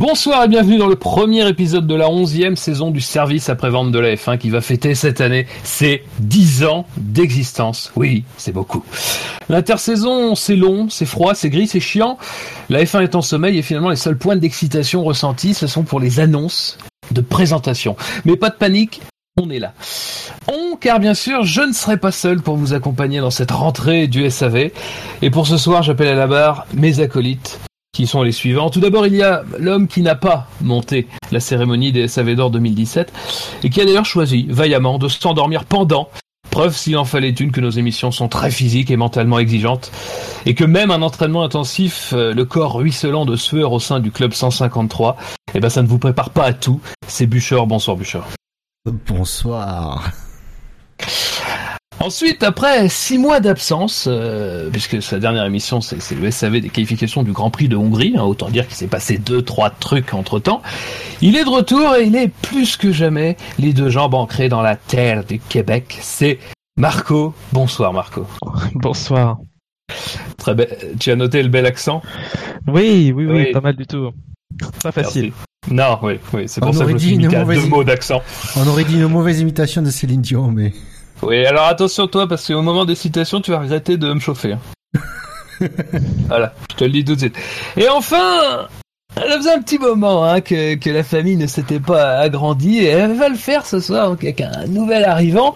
Bonsoir et bienvenue dans le premier épisode de la onzième saison du service après-vente de la F1 qui va fêter cette année ses 10 ans d'existence. Oui, c'est beaucoup. L'intersaison, c'est long, c'est froid, c'est gris, c'est chiant. La F1 est en sommeil et finalement les seuls points d'excitation ressentis, ce sont pour les annonces de présentation. Mais pas de panique, on est là. On, car bien sûr, je ne serai pas seul pour vous accompagner dans cette rentrée du SAV. Et pour ce soir, j'appelle à la barre mes acolytes qui sont les suivants. Tout d'abord, il y a l'homme qui n'a pas monté la cérémonie des SAV d'or 2017 et qui a d'ailleurs choisi vaillamment de s'endormir pendant. Preuve s'il en fallait une que nos émissions sont très physiques et mentalement exigeantes et que même un entraînement intensif, euh, le corps ruisselant de sueur au sein du club 153, eh ben ça ne vous prépare pas à tout. C'est Bûcheur, bonsoir Bûcheur. Bonsoir. Ensuite, après six mois d'absence, euh, puisque sa dernière émission, c'est c'est le SAV des qualifications du Grand Prix de Hongrie, hein, autant dire qu'il s'est passé deux, trois trucs entre-temps, il est de retour et il est plus que jamais les deux jambes ancrées dans la terre du Québec. C'est Marco. Bonsoir Marco. Bonsoir. Très belle. Tu as noté le bel accent? Oui, oui, oui, Oui. pas mal du tout. Pas facile. Merci. Non, oui, oui, c'est pour On ça que je me suis à deux mots d'accent. On aurait dit une mauvaise imitation de Céline Dion, mais Oui, alors attention toi, parce qu'au moment des citations, tu vas regretter de me chauffer. hein. voilà, je te le dis tout de suite. Et enfin, elle faisait un petit moment hein, que, que la famille ne s'était pas agrandie, et elle va le faire ce soir avec un nouvel arrivant.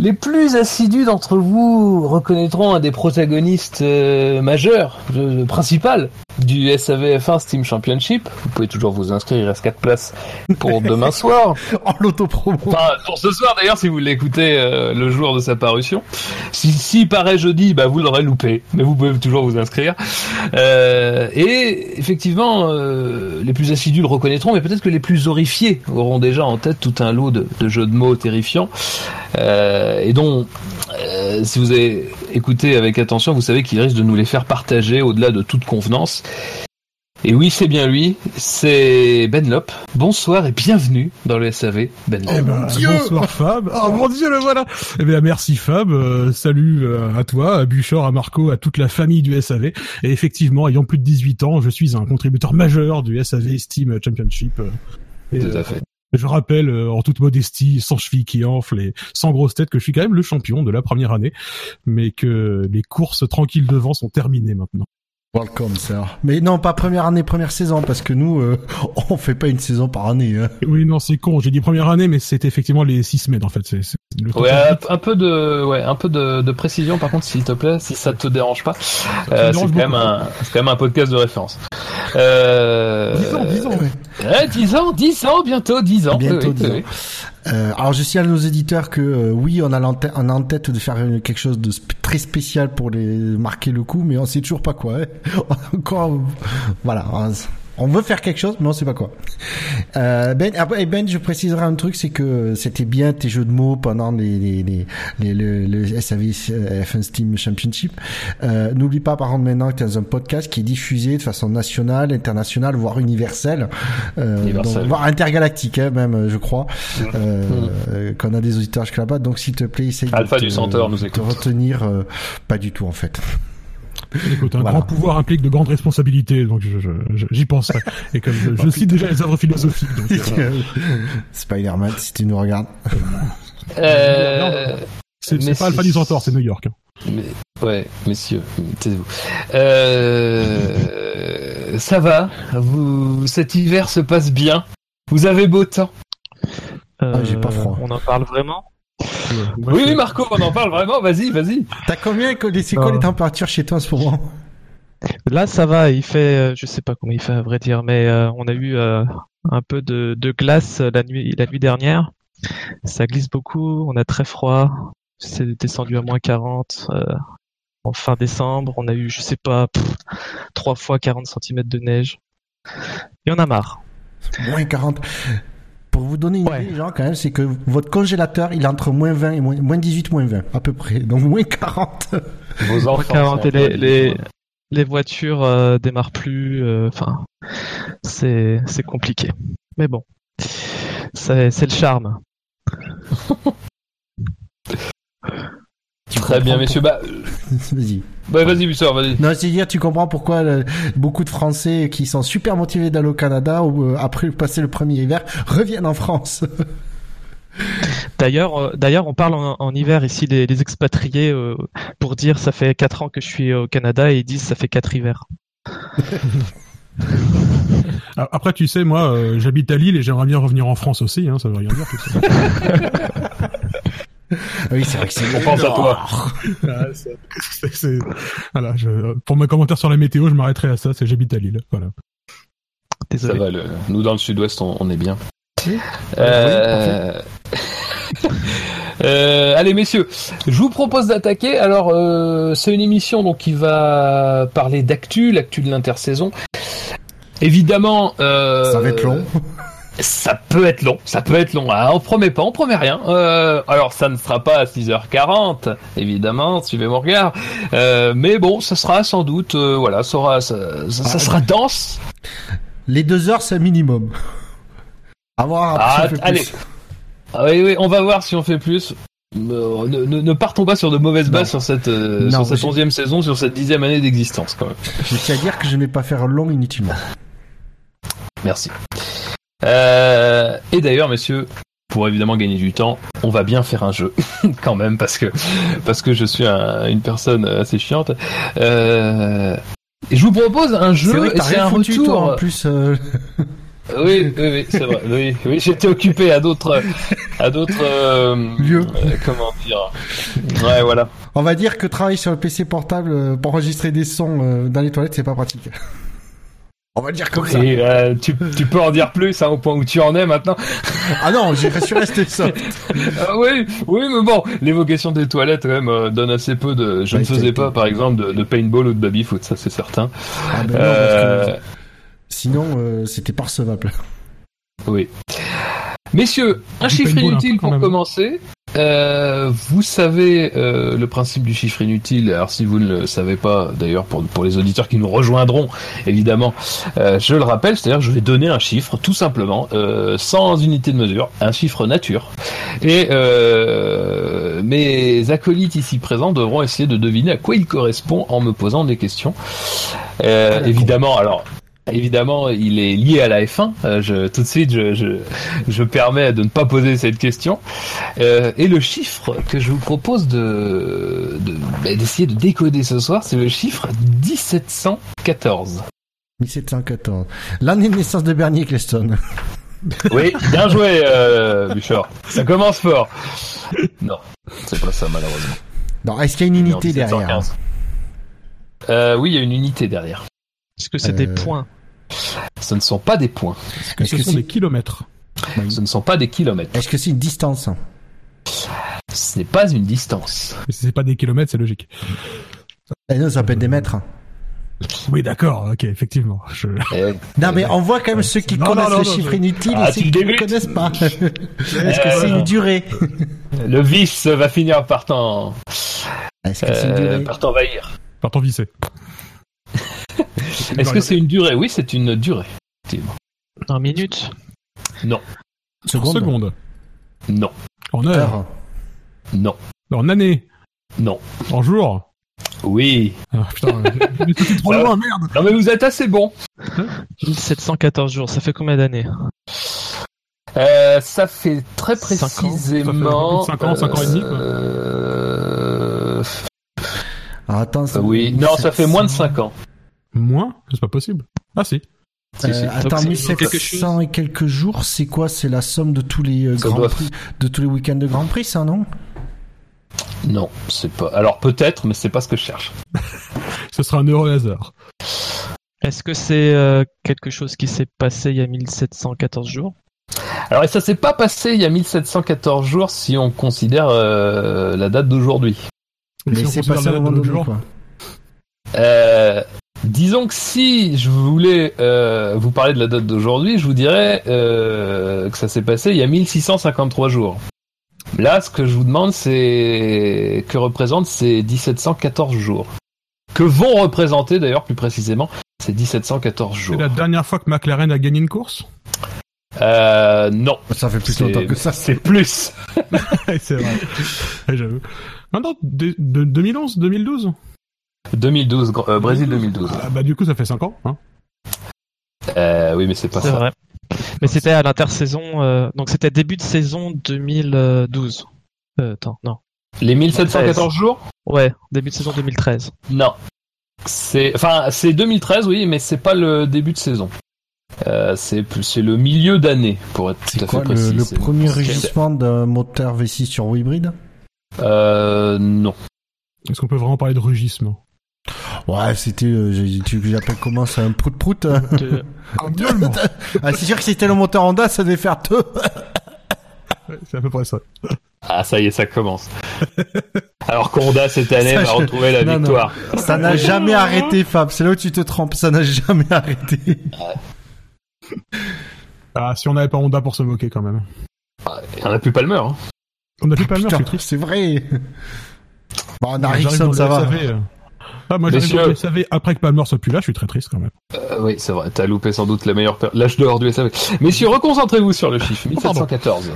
Les plus assidus d'entre vous reconnaîtront un des protagonistes euh, majeurs, le, le principal, du SAVF1 Steam Championship. Vous pouvez toujours vous inscrire, il reste 4 places pour demain soir. en l'autopromo. Enfin, pour ce soir d'ailleurs, si vous l'écoutez euh, le jour de sa parution. Si, s'il paraît jeudi, bah vous l'aurez loupé, mais vous pouvez toujours vous inscrire. Euh, et effectivement, euh, les plus assidus le reconnaîtront, mais peut-être que les plus horrifiés auront déjà en tête tout un lot de, de jeux de mots terrifiants, euh, et dont, euh, si vous avez écouté avec attention, vous savez qu'il risque de nous les faire partager au-delà de toute convenance. Et oui, c'est bien lui, c'est Ben Lop. Bonsoir et bienvenue dans le SAV, Ben Lop. Eh ben, bonsoir Fab. Oh mon dieu, le voilà. Eh bien, merci Fab. Euh, salut euh, à toi, à Buchor, à Marco, à toute la famille du SAV. Et effectivement, ayant plus de 18 ans, je suis un contributeur majeur du SAV Steam Championship. Euh, et, Tout à fait. je rappelle, euh, en toute modestie, sans cheville qui enfle et sans grosse tête, que je suis quand même le champion de la première année, mais que les courses tranquilles devant sont terminées maintenant. Welcome, sir. Mais non, pas première année, première saison, parce que nous, euh, on fait pas une saison par année. Hein. Oui, non, c'est con. J'ai dit première année, mais c'est effectivement les six semaines en fait. C'est c'est le Ouais, un- peu de, ouais, un peu de, de précision par contre, s'il te plaît, si ça te dérange pas. Euh, c'est dérange quand même un, c'est quand même un podcast de référence. Euh... 10 ans, 10 ans. Ouais, 10 ans, 10 ans, bientôt 10 ans. Bientôt Oui, 10 oui, ans. Euh, alors je signale à nos éditeurs que euh, oui, on a, on a en tête de faire quelque chose de sp- très spécial pour les marquer le coup, mais on sait toujours pas quoi. Hein. Encore, voilà. On- veut faire quelque chose, mais on sait pas quoi. Euh, ben, après, Ben, je préciserai un truc, c'est que c'était bien tes jeux de mots pendant les, les, les, les- le, le SAV euh, F1 Steam Championship. Euh, N'oublie pas, par contre, maintenant que tu as un podcast qui est diffusé de façon nationale, internationale, voire universelle, euh, Universelle. donc, voire intergalactique, hein, même, je crois, euh, euh, qu'on a des auditeurs jusque là-bas. Donc, s'il te plaît, essaye Alpha de du te- Centaure nous écoute. retenir. euh, pas du tout, en fait. Écoute, un Voilà. grand pouvoir implique de grandes responsabilités, donc je- je- je- j'y penserai. Et comme je, je cite déjà les œuvres philosophiques, donc euh, Spider-Man, si tu nous regardes. Euh... c'est pas Alpha du Centaure, c'est New York. hein. Mais, ouais, messieurs, taisez-vous. Euh, ça va. Vous, cet hiver se passe bien. Vous avez beau temps. Ah, j'ai pas froid. On en parle vraiment? Oui, je- oui, Marco, on en parle vraiment. Vas-y, vas-y. T'as combien, c'est quoi Euh. les températures chez toi en ce moment? Là, ça va. Il fait, euh, je sais pas combien il fait à vrai dire, mais euh, on a eu euh, un peu de, de glace la nuit, la nuit dernière. Ça glisse beaucoup. On a très froid. C'est descendu à moins 40 euh, en fin décembre. On a eu, je sais pas, pff, trois fois 40 cm de neige. Et on a marre. Moins 40. Pour vous donner une Ouais. idée, gens, quand même, c'est que votre congélateur, il est entre moins 20 et moins, moins 18, moins 20, à peu près. Donc moins 40. Vos enfants. 40 sont et les, voitures euh, démarrent plus. euh, Enfin, c'est c'est compliqué. Mais bon, c'est c'est le charme. Très bien, messieurs. Bah, Vas-y. Bah vas-y, Bussard, vas-y. Non, c'est dire, tu comprends pourquoi euh, beaucoup de Français qui sont super motivés d'aller au Canada ou euh, après passer le premier hiver reviennent en France. D'ailleurs, euh, d'ailleurs, on parle en, en hiver ici les expatriés euh, pour dire ça fait 4 ans que je suis au Canada et ils disent ça fait 4 hivers. Après, tu sais, moi, euh, j'habite à Lille et j'aimerais bien revenir en France aussi. Hein, ça veut rien dire. Tout ça. Oui, c'est vrai que c'est. On pense à toi. Ah, Voilà, je... pour mes commentaires sur la météo, je m'arrêterai à ça. C'est j'habite à Lille. Voilà. Ça Désolé. va, le... nous dans le sud-ouest, on, on est bien. Oui. Euh... euh, allez messieurs, je vous propose d'attaquer. Alors euh, c'est une émission donc qui va parler d'actu, l'actu de l'intersaison. Évidemment, euh, Ça va être long. Ça peut être long, ça peut être long. Ah, on promet pas, on promet rien. Euh, alors ça ne sera pas à 6h40, évidemment, suivez mon regard. Euh, mais bon, ça sera sans doute, euh, voilà, ça, aura- ça, ça- ça sera dense. Les deux heures, c'est un minimum. À voir Ah, si on fait allez. plus. Ah oui, oui, on va voir si on fait plus. Euh, Ne, ne- ne partons pas sur de mauvaises bases Non. sur cette, euh, Non, sur cette saison, sur cette dixième année d'existence quand même. Je tiens à dire que je ne vais pas faire long inutilement. Merci. Euh, et d'ailleurs, messieurs, pour évidemment gagner du temps, on va bien faire un jeu quand même parce que parce que je suis un- une personne assez chiante. Euh, et je vous propose un jeu. c'est un foutu, retour. toi, en plus. euh, Oui, oui, oui, c'est vrai. Oui, oui, j'étais occupé à d'autres, à d'autres euh, Lieux. euh, comment dire Ouais, voilà. On va dire que travailler sur le PC portable pour enregistrer des sons dans les toilettes, c'est pas pratique. On va le dire comme ça. Et euh, tu, tu peux en dire plus hein, au point où tu en es maintenant. Ah non, j'ai je suis resté ça. Ah oui, oui, mais bon, l'évocation des toilettes quand même euh, donne assez peu de. Je Ouais, ne faisais pas, par exemple, de, de paintball ou de baby-foot, ça c'est certain. Ah ben non, Euh, parce que sinon, euh, c'était pas recevable. Oui. Messieurs, un Du chiffre inutile pour commencer. Euh, vous savez euh, le principe du chiffre inutile. Alors si vous ne le savez pas, d'ailleurs pour, pour les auditeurs qui nous rejoindront, évidemment, euh, je le rappelle, c'est-à-dire je vais donner un chiffre, tout simplement, euh, sans unité de mesure, un chiffre nature. Et euh, mes acolytes ici présents devront essayer de deviner à quoi il correspond en me posant des questions. Euh, d'accord. évidemment, alors Évidemment, il est lié à la F1. Euh, je, tout de suite, je, je, je permets de ne pas poser cette question. Euh, et le chiffre que je vous propose de de- bah, d'essayer de décoder ce soir, c'est le chiffre 1714. 1714. L'année de naissance de Bernie Eccleston. Oui, bien joué, euh, Bouchard. Ça commence fort. Non, c'est pas ça malheureusement. Non, est-ce qu'il y a une unité derrière 1715. Euh, oui, il y a une unité derrière. Est-ce que c'est des Euh, points? Ce ne sont pas des points. Que Est-ce ce que sont c'est des kilomètres. Ce ne sont pas des kilomètres. est-ce que c'est une distance Ce n'est pas une distance. Et si c'est pas des kilomètres, c'est logique. Eh non, ça peut être des mètres. Oui, d'accord. Ok, effectivement. Je... Non, mais on voit quand même ceux qui Non, connaissent non, non, le non, chiffre inutile Ah, et ceux tu qui ne le connaissent pas. Est-ce que Euh, c'est une durée Le vice va finir par t'en Est-ce que c'est une euh, durée par t'envahir. Par ton vissé. Est-ce que c'est une durée? Oui, c'est une durée. En minutes Non, En seconde. non, En heure? Non, En année? non. En jour? Oui. Ah, putain, trop loin, merde. Non mais vous êtes assez bon. 1714 jours, ça fait combien d'années? Euh, ça fait très précisément. Ça fait un peu plus de cinq ans, cinq ans et demi. Euh... Alors, attends, ça- Oui, non, ça fait moins de 5 ans. Moins C'est pas possible. Ah si. Si, si. Euh, attends, c'est 1700 quelque chose. et quelques jours, c'est quoi? C'est la somme de tous les euh, grands prix, de tous les week-ends de Grand Prix, ça, non? Non, c'est pas. Alors peut-être, mais c'est pas ce que je cherche. Ce sera un heureux hasard. Est-ce que c'est euh, quelque chose qui s'est passé il y a 1714 jours? Alors et ça s'est pas passé il y a 1714 jours si on considère euh, la date d'aujourd'hui. Mais si c'est passé la date quoi. Euh, Disons que si je voulais euh, vous parler de la date d'aujourd'hui, je vous dirais euh, que ça s'est passé il y a 1653 jours. Là, ce que je vous demande, c'est que représentent ces 1714 jours. Que vont représenter d'ailleurs plus précisément ces 1714 C'est jours. la dernière fois que McLaren a gagné une course? Euh, non. Ça fait plus C'est- longtemps que ça. C'est plus. C'est vrai. J'avoue. Maintenant, de, de- 2011, 2012 2012, gr- euh, Brésil 2012. Ah, Bah du coup, ça fait 5 ans. Hein Euh, oui, mais c'est pas C'est ça. vrai. Mais c'était à l'intersaison, euh, donc c'était début de saison 2012. Euh, attends, non. Les 1714 jours? Ouais, début de saison 2013. Non. C'est enfin c'est 2013 oui, mais c'est pas le début de saison. Euh, c'est plus- c'est le milieu d'année pour être tout à quoi fait le, précis. le C'est- premier rugissement d'un moteur V6 sur hybride Euh, non. Est-ce qu'on peut vraiment parler de rugissement? Ouais, c'était, euh, j'appelle comment ça, un prout-prout hein De- Ah, c'est sûr que si c'était le moteur Honda, ça devait faire deux. Ouais, C'est à peu près ça. Ah ça y est, ça commence. Alors qu'Honda cette année Ça, va je- retrouver la non, non. victoire. Ça n'a jamais arrêté, Fab. C'est là où tu te trompes. Ça n'a jamais arrêté. Ah, si on n'avait pas Honda pour se moquer quand même. Il y en a plus Palmer. Hein. On a plus Palmer, suis triste. c'est vrai. Bon, on a Rickson, ça va. SAV, euh. Ah, moi Messieurs. le SAV après que Palmer soit plus là, je suis très triste quand même. Euh, oui, c'est vrai. T'as loupé sans doute la meilleure per- l'âge d'or du SAV. Messieurs, reconcentrez-vous sur le chiffre 1714.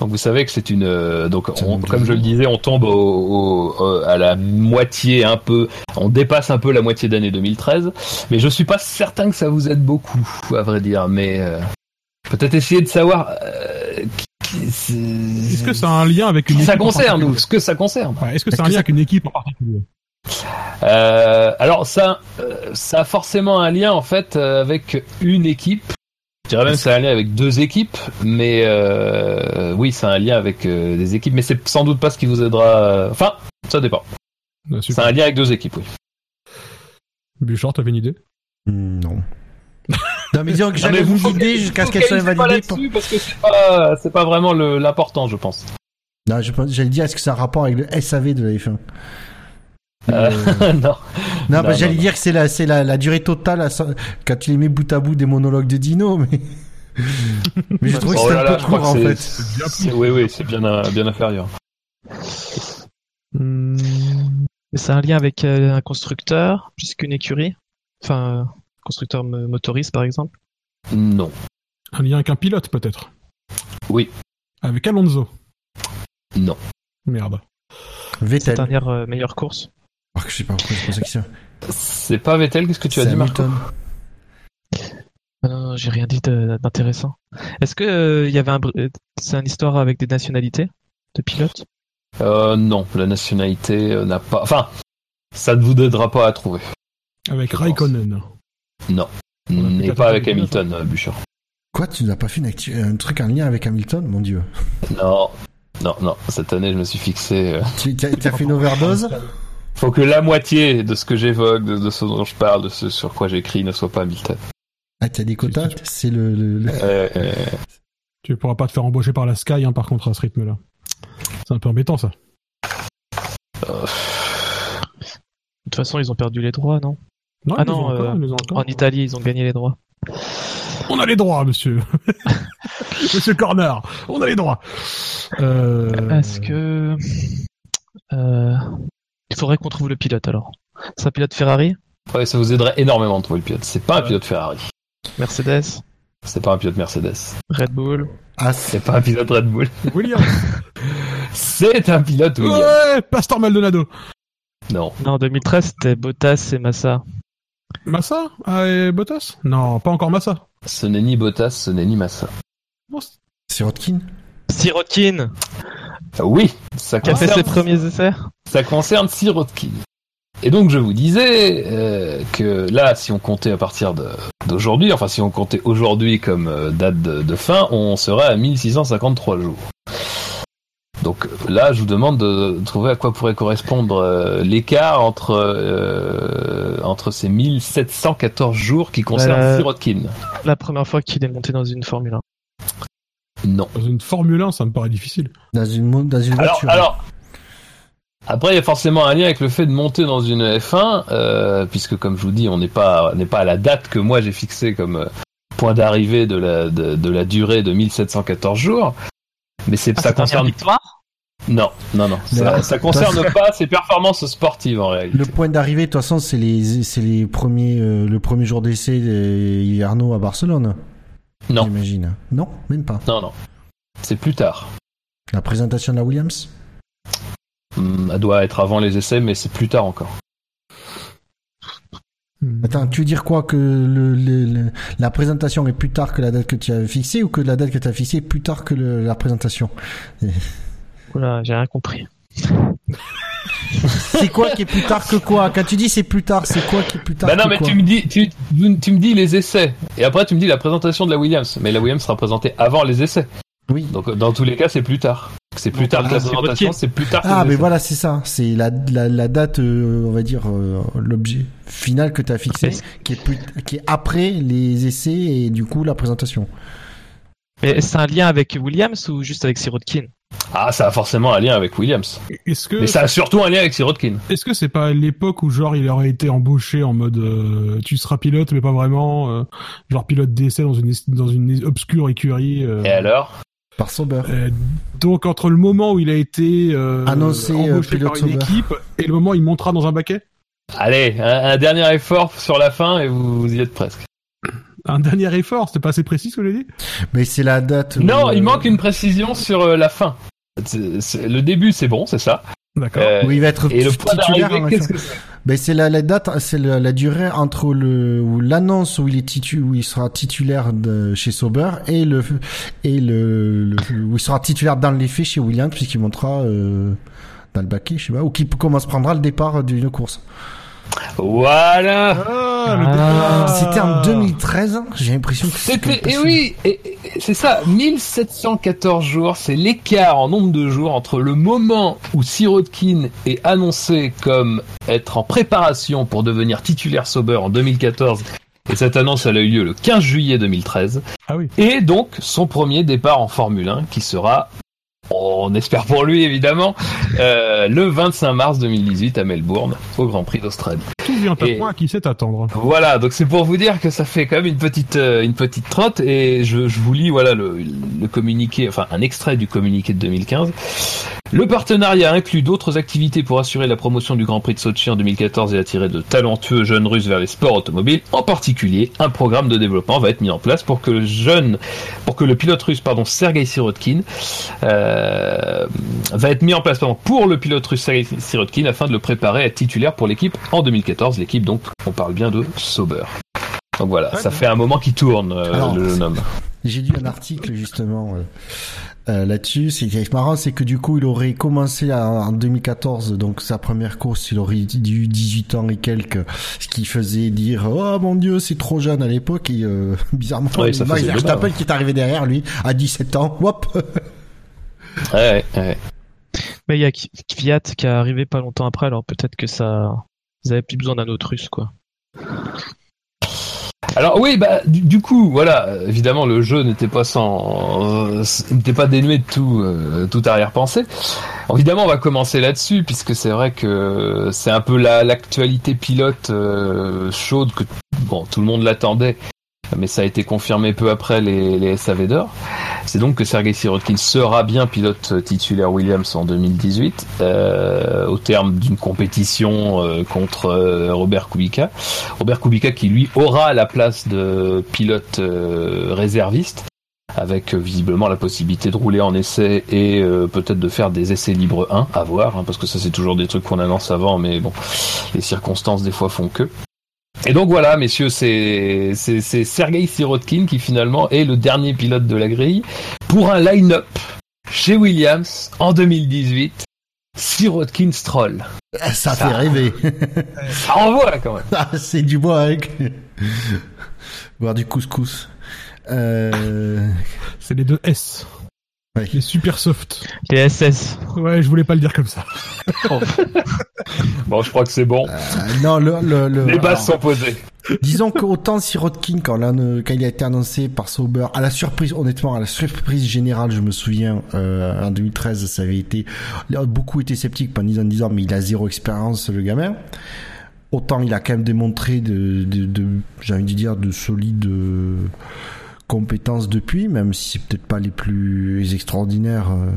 Donc vous savez que c'est une euh, donc on- comme je le disais, on tombe au, au- au- à la moitié un peu, on dépasse un peu la moitié d'année 2013, mais je suis pas certain que ça vous aide beaucoup, à vrai dire. Mais euh, peut-être essayer de savoir euh, Est-ce que ça a un lien avec une qui équipe ça concerne ou ce que ça concerne. Ouais, Est-ce que Est-ce c'est un que lien ça- avec une équipe en particulier Euh, alors ça, euh, ça a forcément un lien en fait euh, avec une équipe. Je dirais même que c'est un lien avec deux équipes, mais euh, oui, c'est un lien avec euh, des équipes, mais c'est sans doute pas ce qui vous aidera. Enfin, ça dépend. Ah, C'est un lien avec deux équipes, oui. Bouchard, t'avais une idée? Hmm, Non. Non, mais disons que Non, j'avais vous une idée jusqu'à ce qu'elle soit validée. pour- parce que c'est pas, c'est pas vraiment le- l'important, je pense. Non, j'allais dire, est-ce que ça a un rapport avec le SAV de la F1 Euh, Euh, non. Non, Non, bah, j'allais non, dire que c'est la, c'est la, la durée totale à quand tu les mets bout à bout des monologues de Dino, mais. mais je trouve que Oh c'est là un là, peu court en fait. c'est- bien c'est- Oui, oui, c'est bien, euh, bien inférieur. Hmm, c'est un lien avec euh, un constructeur plus qu'une écurie. Enfin, euh, constructeur mo- motoriste par exemple? Non. Un lien avec un pilote peut-être? Oui. Avec Alonso? Non. Merde. Vettel. dernière euh, meilleure course? Oh, je sais pas pourquoi je pensais que ça. C'est pas Vettel, qu'est-ce que tu as C'est dit. Ah non, non, j'ai rien dit d'intéressant. Est-ce que euh, il y avait un, br- euh, c'est une histoire avec des nationalités de pilotes? Euh, non, la nationalité euh, n'a pas. Enfin, ça ne vous aidera pas à trouver. Avec Raikkonen. Non. pas avec Hamilton, euh, Bouchard. Quoi, tu n'as pas fait une actu- un truc en lien avec Hamilton, mon dieu? Non. Non, non. Cette année, je me suis fixé. euh, Tu as, fait une overdose? Faut que la moitié de ce que j'évoque, de, de ce dont je parle, de ce sur quoi j'écris, ne soit pas Hamilton. Ah, tu as des quotas? C'est le. le- le- Euh, euh, Tu pourras pas te faire embaucher par la Sky, hein, par contre, à ce rythme-là. C'est un peu embêtant, ça. euh, De toute façon, ils ont perdu les droits, non? Non, Ah non, encore, euh, encore. En Italie, ils ont gagné les droits. On a les droits, monsieur. monsieur Corner, on a les droits. Euh... Est-ce que euh, il faudrait qu'on trouve le pilote alors C'est un pilote Ferrari, ouais, ça vous aiderait énormément de trouver le pilote. C'est pas un pilote Ferrari. Mercedes, C'est pas un pilote Mercedes. Red Bull? Ah, C'est pas un pilote Red Bull. Williams. C'est un pilote Williams. ouais, Pastor Maldonado. Non. Non, en 2013, c'était Bottas et Massa. Massa? Ah, et Bottas? Non, pas encore Massa. Ce n'est ni Bottas, ce n'est ni Massa. Sirotkin, Ah Oui, ça qui a fait ses concerne, premiers essais. ça concerne Sirotkin. Et donc je vous disais euh, que là, si on comptait à partir de- d'aujourd'hui, enfin si on comptait aujourd'hui comme euh, date de, de fin, on serait à 1653 jours. Donc là, je vous demande de trouver à quoi pourrait correspondre euh, l'écart entre euh, entre ces 1714 jours qui concernent Euh, Sirotkin. La première fois qu'il est monté dans une Formule 1. Non. Dans une Formule 1, ça me paraît difficile. dans une, dans une Alors, voiture. alors, Après, il y a forcément un lien avec le fait de monter dans une F1, euh, puisque comme je vous dis, on n'est pas, n'est pas à la date que moi j'ai fixée comme euh, point d'arrivée de la, de, de la durée de 1714 jours. Mais c'est, Ah, ça concerne. victoire Non, non, non. Ça, ça concerne pas ses performances sportives en réalité. Le point d'arrivée, de toute façon, c'est les, c'est les premiers, euh, le premier jour d'essai de Arnaud à Barcelone. Non. J'imagine. Non, même pas. Non, non. C'est plus tard. La présentation de la Williams? Hum, Elle doit être avant les essais, mais c'est plus tard encore. Hmm. Attends, tu veux dire quoi que le, le- le- la présentation est plus tard que la date que tu as fixée ou que la date que tu as fixée est plus tard que la présentation? Oula, j'ai rien compris. C'est quoi qui est plus tard que quoi Quand tu dis c'est plus tard, c'est quoi qui est plus tard Bah non, que mais quoi tu me dis, tu, tu me dis les essais, et après tu me dis la présentation de la Williams. Mais la Williams sera présentée avant les essais. Oui. Donc dans tous les cas, c'est plus tard. C'est plus tard que la ah, présentation, c'est plus tard que Ah, mais essais. voilà, c'est ça. C'est la, la, la date, euh, on va dire, euh, l'objet final que tu as fixé, qui est, plus, qui est après les essais et du coup la présentation. Mais c'est un lien avec Williams ou juste avec Sirotkin? Ah, ça a forcément un lien avec Williams. Est-ce que Mais ça a surtout un lien avec Sirotkin. est-ce que c'est pas l'époque où genre il aurait été embauché en mode euh, tu seras pilote mais pas vraiment euh, genre pilote d'essai dans une dans une obscure écurie euh, Et alors? Par Sauber. euh, donc entre le moment où il a été euh, Annoncé, embauché par une Sauber. équipe et le moment où il montera dans un baquet? Allez, un, un dernier effort sur la fin et vous, vous y êtes presque. Un dernier effort c'était pas assez précis ce que j'ai dit Mais c'est la date. Non, où, il euh, manque une précision sur euh, la fin. C'est- c'est- le début, c'est bon, c'est ça. d'accord Euh, Où il va être et le point titulaire. fait. que c'est Ben c'est la, la date, c'est la, la durée entre le où l'annonce où il est titu, où il sera titulaire de, chez Sauber et le et le, le- où il sera titulaire dans les faits chez Williams puisqu'il montera euh, dans le baquet, je sais pas, ou qui commence prendra le départ d'une course. Voilà. ah, le Ah. C'était en 2013, j'ai l'impression que C'était, c'était et oui, et- et- c'est ça, 1714 jours, c'est l'écart en nombre de jours entre le moment où Sirotkin est annoncé comme être en préparation pour devenir titulaire Sauber en 2014, et cette annonce elle a eu lieu le 15 juillet 2013, ah oui et donc son premier départ en Formule 1 qui sera, on espère pour lui évidemment, euh, le 25 mars 2018 à Melbourne, au Grand Prix d'Australie. Tout vient à Et- point à qui sait attendre Voilà, donc c'est pour vous dire que ça fait quand même une petite euh, une petite trotte et je, je vous lis voilà le, le communiqué, enfin un extrait du communiqué de 2015. Le partenariat inclut d'autres activités pour assurer la promotion du Grand Prix de Sochi en 2014 et attirer de talentueux jeunes Russes vers les sports automobiles. En particulier, un programme de développement va être mis en place pour que le jeune, pour que le pilote russe, pardon, Sergei Sirotkin, euh, va être mis en place pardon, pour le pilote russe Sergei Sirotkin afin de le préparer à être titulaire pour l'équipe en 2014. L'équipe, donc, on parle bien de Sauber. Donc voilà, ça fait un moment qu'il tourne, euh, Alors, le jeune homme. J'ai lu un article justement euh, euh, là-dessus. C'est qui est marrant, c'est que du coup, il aurait commencé à- en 2014, donc sa première course, il aurait eu 18 ans et quelques, ce qui faisait dire oh mon dieu, c'est trop jeune à l'époque. Et euh, bizarrement, Ouais, faisait Verstappen débat, qui est arrivé derrière lui à 17 ans, hop. Ouais, ouais. Mais il y a Kvyat qui est arrivé pas longtemps après, alors peut-être que ça. Ils avaient plus besoin d'un autre russe, quoi. Alors oui, bah du, coup, voilà, évidemment le jeu n'était pas sans, euh, n'était pas dénué de tout, euh, toute arrière-pensée. Évidemment, on va commencer là-dessus puisque c'est vrai que c'est un peu la l'actualité pilote euh, chaude que bon tout le monde l'attendait, mais ça a été confirmé peu après les, les SAV d'or. C'est donc que Sergei Sirotkin sera bien pilote titulaire Williams en 2018 euh, au terme d'une compétition euh, contre euh, Robert Kubica. Robert Kubica qui lui aura la place de pilote réserviste avec visiblement la possibilité de rouler en essai et peut-être de faire des essais libres 1 à voir hein, parce que ça c'est toujours des trucs qu'on annonce avant mais bon les circonstances des fois font que et donc voilà, messieurs, c'est c'est c'est Sergei Sirotkin qui finalement est le dernier pilote de la grille pour un line-up chez Williams en 2018. Sirotkin Stroll. Ça fait rêver. Ça envoie quand même. Ah, c'est du bois avec. Boire du couscous. Euh... c'est les deux S Les super soft. Les SS. Ouais, je voulais pas le dire comme ça. Bon, je crois que c'est bon. Euh, non, le, le, le- Les bases alors, sont posées. Disons qu'autant Sirotkin, quand, l'an- quand il a été annoncé par Sauber, à la surprise, honnêtement, à la surprise générale, je me souviens, euh, en 2013, ça avait été, beaucoup étaient sceptiques en disant, en disant, mais il a zéro expérience, le gamin. Autant il a quand même démontré de, de, de j'ai envie de dire, de solides euh, compétences depuis, même si c'est peut-être pas les plus extraordinaires. euh,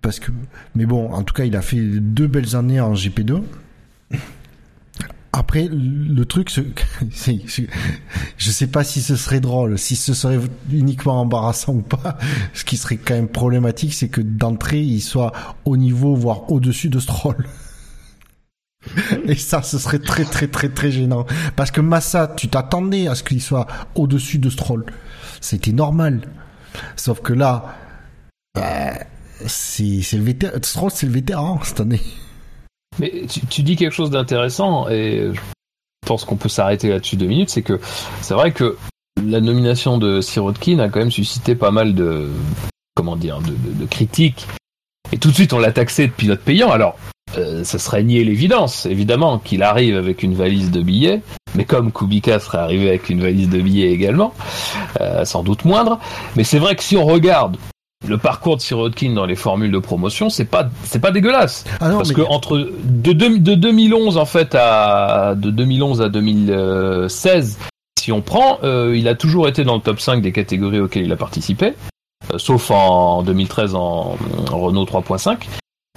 parce que, mais bon, en tout cas, il a fait deux belles années en GP2. Après, le truc, c'est- c'est- c'est- je sais pas si ce serait drôle, si ce serait uniquement embarrassant ou pas. Ce qui serait quand même problématique, c'est que d'entrée, il soit au niveau, voire au-dessus de Stroll. Et ça, ce serait très très très très gênant. Parce que Massa, tu t'attendais à ce qu'il soit au-dessus de Stroll. C'était normal. Sauf que là, bah, c'est. Stroll, c'est le vétéran cette année. Mais tu, dis quelque chose d'intéressant et je pense qu'on peut s'arrêter là-dessus deux minutes. C'est que c'est vrai que la nomination de Sirotkin a quand même suscité pas mal de comment dire de, de- de critiques. Et tout de suite, on l'a taxé de pilote payant. Alors, euh, ça serait nier l'évidence, évidemment, qu'il arrive avec une valise de billets, mais comme Kubica serait arrivé avec une valise de billets également, euh, sans doute moindre. Mais c'est vrai que si on regarde le parcours de Sirotkin dans les formules de promotion, c'est pas c'est pas dégueulasse. Ah non, Parce mais- que entre de, deux- de 2011 en fait à de 2011 à 2016, si on prend, euh, il a toujours été dans le top 5 des catégories auxquelles il a participé, euh, sauf en 2013 en, en Renault 3.5.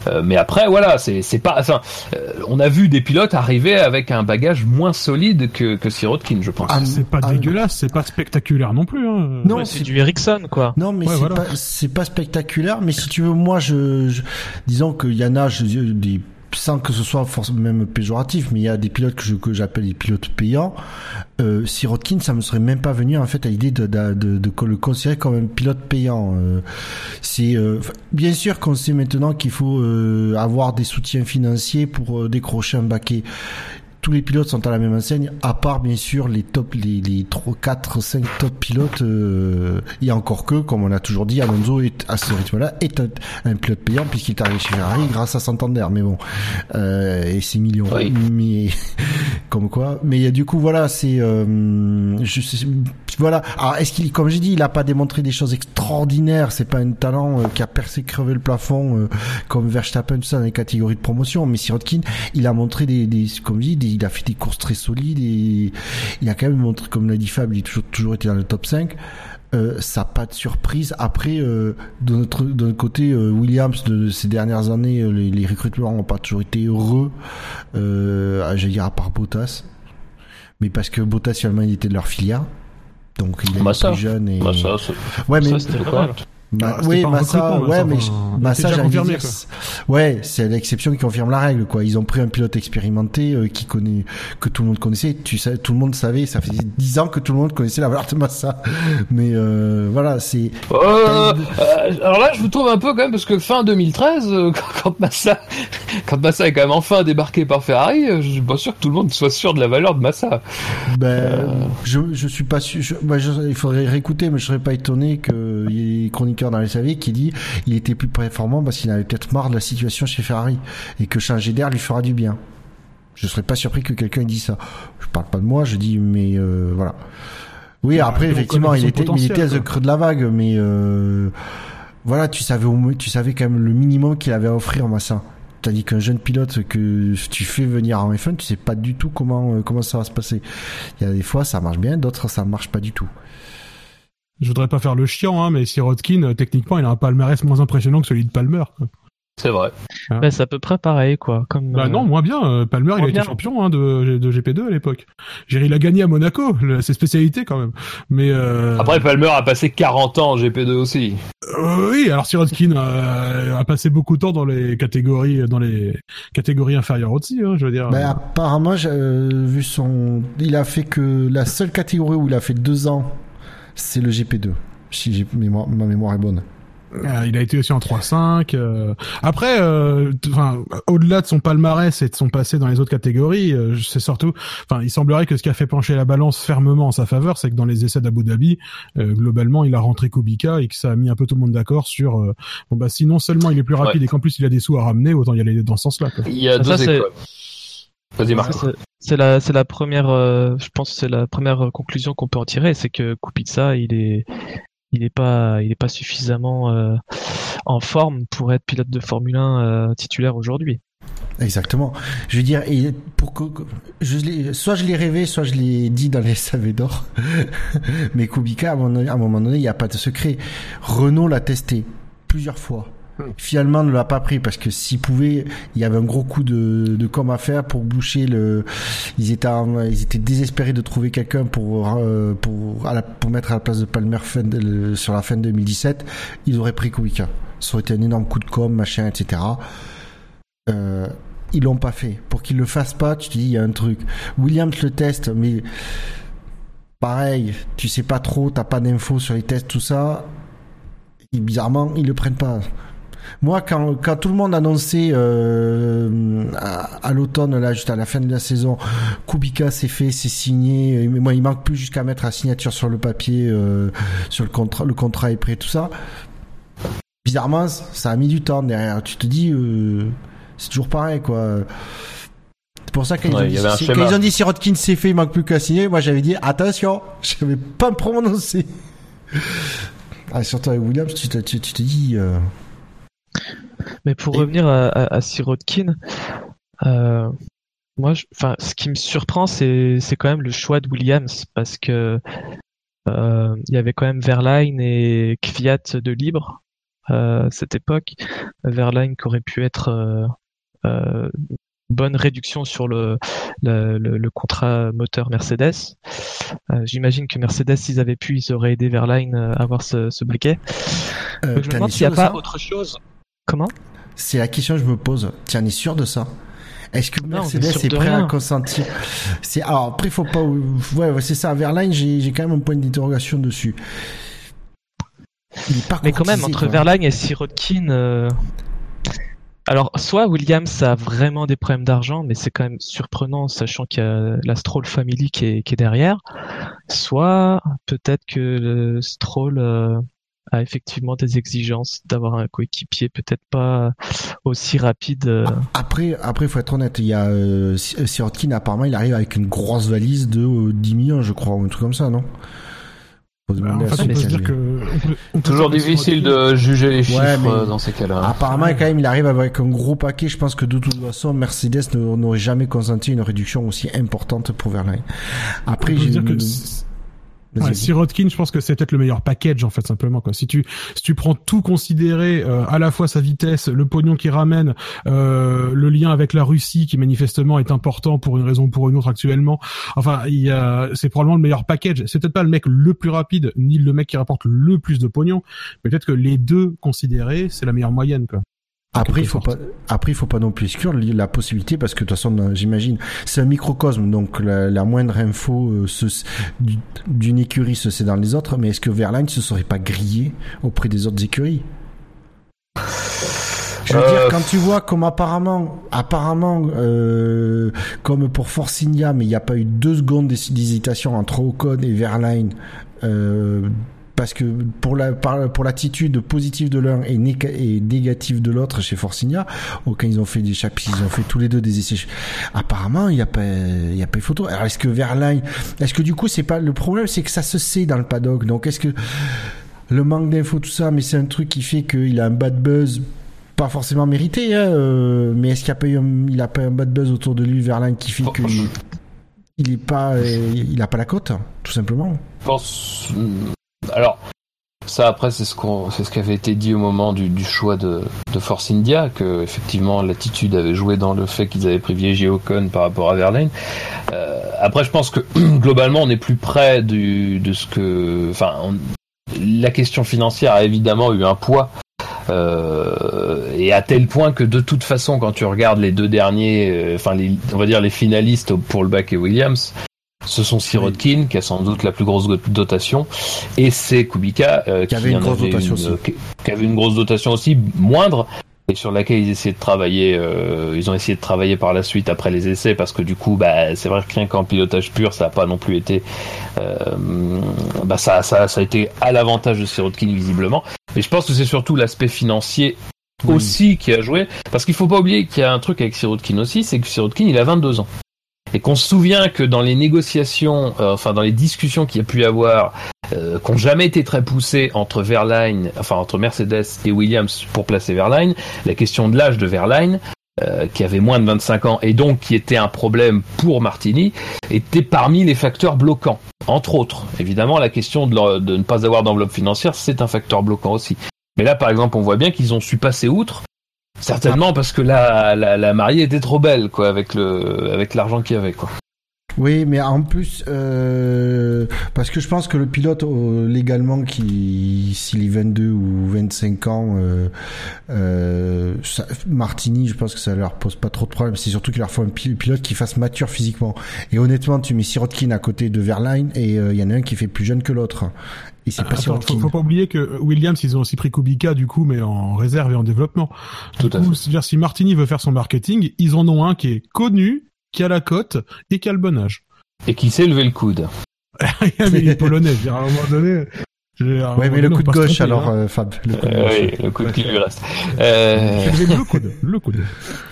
Euh, mais après, voilà, c'est c'est pas. Enfin, euh, on a vu des pilotes arriver avec un bagage moins solide que que Sirotkin, je pense. Ah, C'est pas ah, dégueulasse, c'est pas spectaculaire non plus. Hein. Non, Ouais, c'est du Ericsson, quoi. Non, mais Ouais, c'est voilà. pas c'est pas spectaculaire. Mais si tu veux, moi, je, je disons qu'il y en a, je, des sans que ce soit forcément même péjoratif, mais il y a des pilotes que que j'appelle des pilotes payants. Euh, Sirotkin, ça me serait même pas venu en fait à l'idée de, de, le considérer comme un pilote payant. Euh, c'est euh, bien sûr qu'on sait maintenant qu'il faut euh, avoir des soutiens financiers pour décrocher un baquet. Tous les pilotes sont à la même enseigne, à part bien sûr les top, les, les 3, 4, 5 top pilotes. Euh, et encore que, comme on a toujours dit, Alonso est à ce rythme-là est un, un pilote payant puisqu'il est arrivé chez Ferrari grâce à Santander. Mais bon, euh, et ses millions. Oui. Mais comme quoi. Mais du coup, voilà, c'est, euh, je sais, voilà. Alors, est-ce qu'il, comme j'ai dit, il a pas démontré des choses extraordinaires. C'est pas un talent euh, qui a percé, crevé le plafond euh, comme Verstappen, tout ça dans les catégories de promotion. Mais Sirotkin, il a montré des, comme je dis, des- il a fait des courses très solides et il a quand même montré, comme l'a dit Fab, il a toujours, été dans le top 5. Euh, ça pas de surprise. Après, euh, de notre côté, euh, Williams de ces dernières années, les, recrutements n'ont pas toujours été heureux. Euh, j'allais dire à part Bottas, mais parce que Bottas finalement il était de leur filière, donc il est Massa. plus jeune et Bah, ça, c'est- ouais mais Ça, Ma- Ah, oui, pas Massa, recrutement, ouais, Massa, mais enfin, Massa, déjà confirmé, dire, quoi. c'est- ouais, c'est l'exception qui confirme la règle, quoi. Ils ont pris un pilote expérimenté euh, qui connaît, que tout le monde connaissait. Tu sais, tout le monde savait. Ça faisait dix ans que tout le monde connaissait la valeur de Massa. Mais euh, voilà, c'est Euh, euh, alors là, je vous trouve un peu quand même parce que fin 2013, euh, quand, quand Massa, quand Massa est quand même enfin débarqué par Ferrari, euh, je suis pas sûr que tout le monde soit sûr de la valeur de Massa. Ben, je, je suis pas sûr. je- moi, je- il faudrait réécouter, mais je serais pas étonné qu'il y ait dans les SAV qui dit il était plus performant parce qu'il avait peut-être marre de la situation chez Ferrari et que changer d'air lui fera du bien. Je serais pas surpris que quelqu'un ait dit ça. Je parle pas de moi, je dis mais euh, voilà. Oui, Bah, après effectivement, il était, il était à quoi. creux de la vague, mais euh, voilà, tu savais au moins, tu savais quand même le minimum qu'il avait à offrir, Massa. Tandis qu'un jeune pilote que tu fais venir en F1, tu sais pas du tout comment euh, comment ça va se passer. Il y a des fois ça marche bien, d'autres ça marche pas du tout. Je voudrais pas faire le chiant, hein, mais Sirotkin, euh, techniquement, il a un palmarès moins impressionnant que celui de Palmer. C'est vrai. Bah, c'est à peu près pareil, quoi. Comme, Bah euh, non, moins bien. euh, Palmer, il a été champion hein, de, de GP2 à l'époque. J'ai il a gagné à Monaco, le- ses spécialités quand même. Mais euh, Après, Palmer a passé 40 ans en GP2 aussi. euh, oui, alors Sirotkin euh, a passé beaucoup de temps dans les catégories, dans les catégories inférieures aussi. Hein, je veux dire. Ben, apparemment, j'ai euh, vu son, il a fait que la seule catégorie où il a fait deux ans, c'est le GP2. Si j'ai- mémoire- ma mémoire est bonne. Euh, il a été aussi en 3-5. Euh. Après, euh, enfin, au-delà de son palmarès et de son passé dans les autres catégories, c'est surtout, enfin, il semblerait que ce qui a fait pencher la balance fermement en sa faveur, c'est que dans les essais d'Abu Dhabi, globalement, il a rentré Kubica et que ça a mis un peu tout le monde d'accord sur, bon bah, si non seulement il est plus rapide et qu'en plus il a des sous à ramener, autant y aller dans ce sens-là. Il y a deux écoles. Vas-y, C'est la, c'est la première, je pense, c'est la première conclusion qu'on peut en tirer, c'est que Kubica, il est, il n'est pas, il est pas suffisamment euh, en forme pour être pilote de Formule 1 euh, titulaire aujourd'hui. Exactement. Je veux dire, et pour que, je soit je l'ai rêvé, soit je l'ai dit dans les SAV d'or. Mais Kubica, à un moment donné, il n'y a pas de secret. Renault l'a testé plusieurs fois. Finalement, ne l'a pas pris parce que s'il pouvait, il y avait un gros coup de, com à faire pour boucher le. Ils étaient, ils étaient désespérés de trouver quelqu'un pour euh, pour pour mettre à la place de Palmer sur la fin de 2017. Ils auraient pris Kubica. Ça aurait été un énorme coup de com, machin, etc. Euh, ils l'ont pas fait. Pour qu'ils le fassent pas, tu te dis il y a un truc. Williams le teste, mais pareil, tu sais pas trop, t'as pas d'infos sur les tests, tout ça. Bizarrement, ils le prennent pas. Moi, quand, quand tout le monde annonçait euh, à, l'automne, là, juste à la fin de la saison, Kubica c'est fait, c'est signé. Mais moi, il manque plus jusqu'à mettre la signature sur le papier, euh, sur le contrat, le contrat est prêt, tout ça. Bizarrement, ça a mis du temps derrière. Tu te dis, euh, c'est toujours pareil, quoi. C'est pour ça qu'ils ont, dit, quand ils ont dit Sirotkin c'est fait, il manque plus qu'à signer. Moi, j'avais dit attention, je vais pas me prononcer. Ah, surtout avec Williams, tu te, tu, tu te dis. Euh, mais pour revenir à, à, Sirotkin, euh, moi, enfin, ce qui me surprend, c'est quand même le choix de Williams parce que euh, il y avait quand même Verline et Kvyat de libre euh, cette époque. Verline qui aurait pu être euh, euh, bonne réduction sur le, le, le, contrat moteur Mercedes. Euh, J'imagine que Mercedes, s'ils avaient pu, ils auraient aidé Verline à avoir ce, ce briquet. Euh, je me demande s'il n'y a pas autre chose. Comment? C'est la question que je me pose. Tu en es sûr de ça? Est-ce que Mercedes est, prêt à consentir? C'est alors après faut pas ouais, c'est ça. Verline j'ai j'ai quand même un point d'interrogation dessus. Mais quand même entre Verline et Sirotkin euh... alors soit Williams a vraiment des problèmes d'argent mais c'est quand même surprenant sachant qu'il y a la Stroll Family qui est, qui est derrière soit peut-être que le Stroll euh, a effectivement des exigences d'avoir un coéquipier peut-être pas aussi rapide. Euh. Après, après, faut être honnête, il y a euh, Sirotkin apparemment, il arrive avec une grosse valise de 10 euh, millions, je crois, ou un truc comme ça, non? Toujours difficile de juger les chiffres dans ces cas-là. Apparemment, quand même, il arrive avec un gros paquet. Je pense que de toute façon, Mercedes n'aurait jamais consenti une réduction aussi importante pour Verlaine. Après, j'ai Ouais, Sirotkin, je pense que c'est peut-être le meilleur package en fait simplement quoi. Si tu si tu prends tout considéré, euh, à la fois sa vitesse, le pognon qu'il ramène, euh, le lien avec la Russie qui manifestement est important pour une raison ou pour une autre actuellement. Enfin, il y a, c'est probablement le meilleur package. C'est peut-être pas le mec le plus rapide ni le mec qui rapporte le plus de pognon, mais peut-être que les deux considérés, c'est la meilleure moyenne quoi. Après, il faut pas, après, il faut pas non plus exclure la possibilité parce que de toute façon, j'imagine, c'est un microcosme, donc la, moindre info euh, d'une écurie se sait dans les autres, mais est-ce que Verline se serait pas grillé auprès des autres écuries? Je veux dire, euh, quand tu vois comme apparemment, apparemment, euh, comme pour Forcinia, mais il n'y a pas eu deux secondes d'hésitation entre Ocon et Verline euh, parce que pour la pour l'attitude positive de l'un et, négative de l'autre chez Forcinia, quand ils ont fait des chapitres, ils ont fait tous les deux des essais. Apparemment, il y a pas il y a pas photo. Alors est-ce que Verlaine, est-ce que du coup c'est pas le problème, c'est que ça se sait dans le paddock. Donc est-ce que le manque d'infos tout ça, mais c'est un truc qui fait qu'il a un bad buzz pas forcément mérité, hein, euh, mais est-ce qu'il a pas eu un, il a pas un bad buzz autour de lui Verlaine qui fait que il est pas euh, il a pas la cote tout simplement. Je pense alors, ça après c'est ce qu'on ce qui avait été dit au moment du, choix de, Force India que effectivement l'attitude avait joué dans le fait qu'ils avaient privilégié Ocon par rapport à Verlaine. Euh, après je pense que globalement on est plus près du, de ce que enfin la question financière a évidemment eu un poids euh, et à tel point que de toute façon quand tu regardes les deux derniers euh, enfin les on va dire les finalistes pour le bac et Williams Ce sont Sirotkin qui a sans doute la plus grosse dotation et c'est Kubica qui, avait une grosse dotation aussi. qui avait une grosse dotation aussi moindre et sur laquelle ils essaient de travailler. Euh, ils ont essayé de travailler par la suite après les essais parce que du coup, bah, c'est vrai que rien qu'en pilotage pur, ça n'a pas non plus été. Euh, bah, ça, ça, ça a été à l'avantage de Sirotkin visiblement. Mais je pense que c'est surtout l'aspect financier aussi qui a joué parce qu'il faut pas oublier qu'il y a un truc avec Sirotkin aussi, c'est que Sirotkin il a 22 ans et qu'on se souvient que dans les négociations, euh, enfin dans les discussions qu'il y a pu y avoir, euh, qui n'ont jamais été très poussées entre Verline, enfin entre Mercedes et Williams pour placer Verline, la question de l'âge de Verline, euh, qui avait moins de 25 ans et donc qui était un problème pour Martini, était parmi les facteurs bloquants. Entre autres, évidemment, la question de ne pas avoir d'enveloppe financière, c'est un facteur bloquant aussi. Mais là, par exemple, on voit bien qu'ils ont su passer outre Certainement parce que la, la, mariée était trop belle, quoi, avec le, avec l'argent qu'il y avait, quoi. Oui, mais en plus, euh, parce que je pense que le pilote euh, légalement qui, s'il est 22 ou 25 ans, euh, Martini, je pense que ça leur pose pas trop de problèmes. C'est surtout qu'il leur faut un pilote qui fasse mature physiquement. Et honnêtement, tu mets Sirotkin à côté de Verline et il y en a un qui fait plus jeune que l'autre. Et c'est pas Attends, faut, faut, pas oublier que Williams, ils ont aussi pris Kubica du coup, mais en réserve et en développement. Tout à coup, dire si Martini veut faire son marketing, ils en ont un qui est connu, qui a la cote et qui a le bon âge. Et qui sait lever le coude. mais il est polonais, à un moment donné. Ouais, mais le coup de gauche, alors, hein. euh, Fab. Le coup de euh, oui, le coup qui lui reste. Euh... le coude, le coude.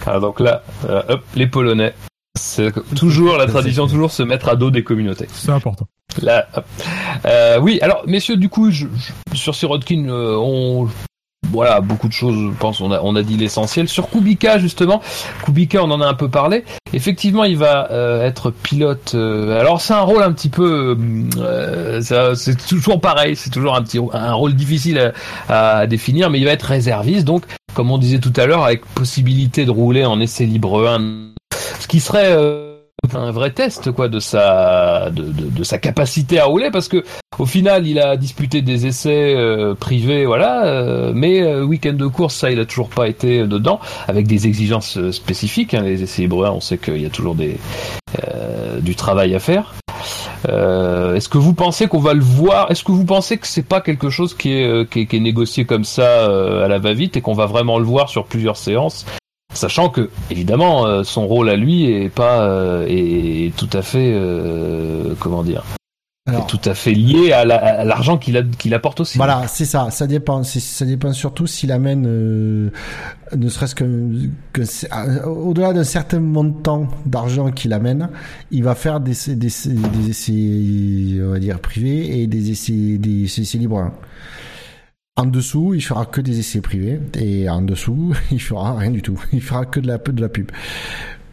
Ah, donc là, euh, hop, les Polonais. C'est toujours la tradition, toujours se mettre à dos des communautés. C'est important. Là. Euh, oui, alors, messieurs, du coup, je, je, sur Sirotkin, on, voilà, beaucoup de choses, je pense, on a, on a dit l'essentiel. Sur Kubica, justement, Kubica, on en a un peu parlé. Effectivement, il va euh, être pilote. Euh, alors, c'est un rôle un petit peu, euh, c'est toujours pareil, c'est toujours un petit, un rôle difficile à, à, définir, mais il va être réserviste, donc, comme on disait tout à l'heure, avec possibilité de rouler en essai libre 1, ce qui serait un vrai test quoi de sa de, de, sa capacité à rouler parce que au final il a disputé des essais euh, privés voilà euh, mais euh, week-end de course ça il a toujours pas été dedans avec des exigences euh, spécifiques hein, les essais libres on sait qu'il y a toujours des du travail à faire. Est-ce que vous pensez qu'on va le voir? Est-ce que vous pensez que c'est pas quelque chose qui est, qui qui est négocié comme ça à la va-vite et qu'on va vraiment le voir sur plusieurs séances? Sachant que, évidemment, euh, son rôle à lui est pas euh, est tout à fait euh, comment dire est tout à fait lié à l'argent qu'il qu'il apporte aussi. Voilà, c'est ça. Ça dépend. Ça dépend surtout s'il amène, ne serait-ce que, que au-delà d'un certain montant d'argent qu'il amène, il va faire des, des, des, essais, on va dire privés et des essais, des essais libres. En dessous, il fera que des essais privés et en dessous, il fera rien du tout. Il fera que de la de la pub.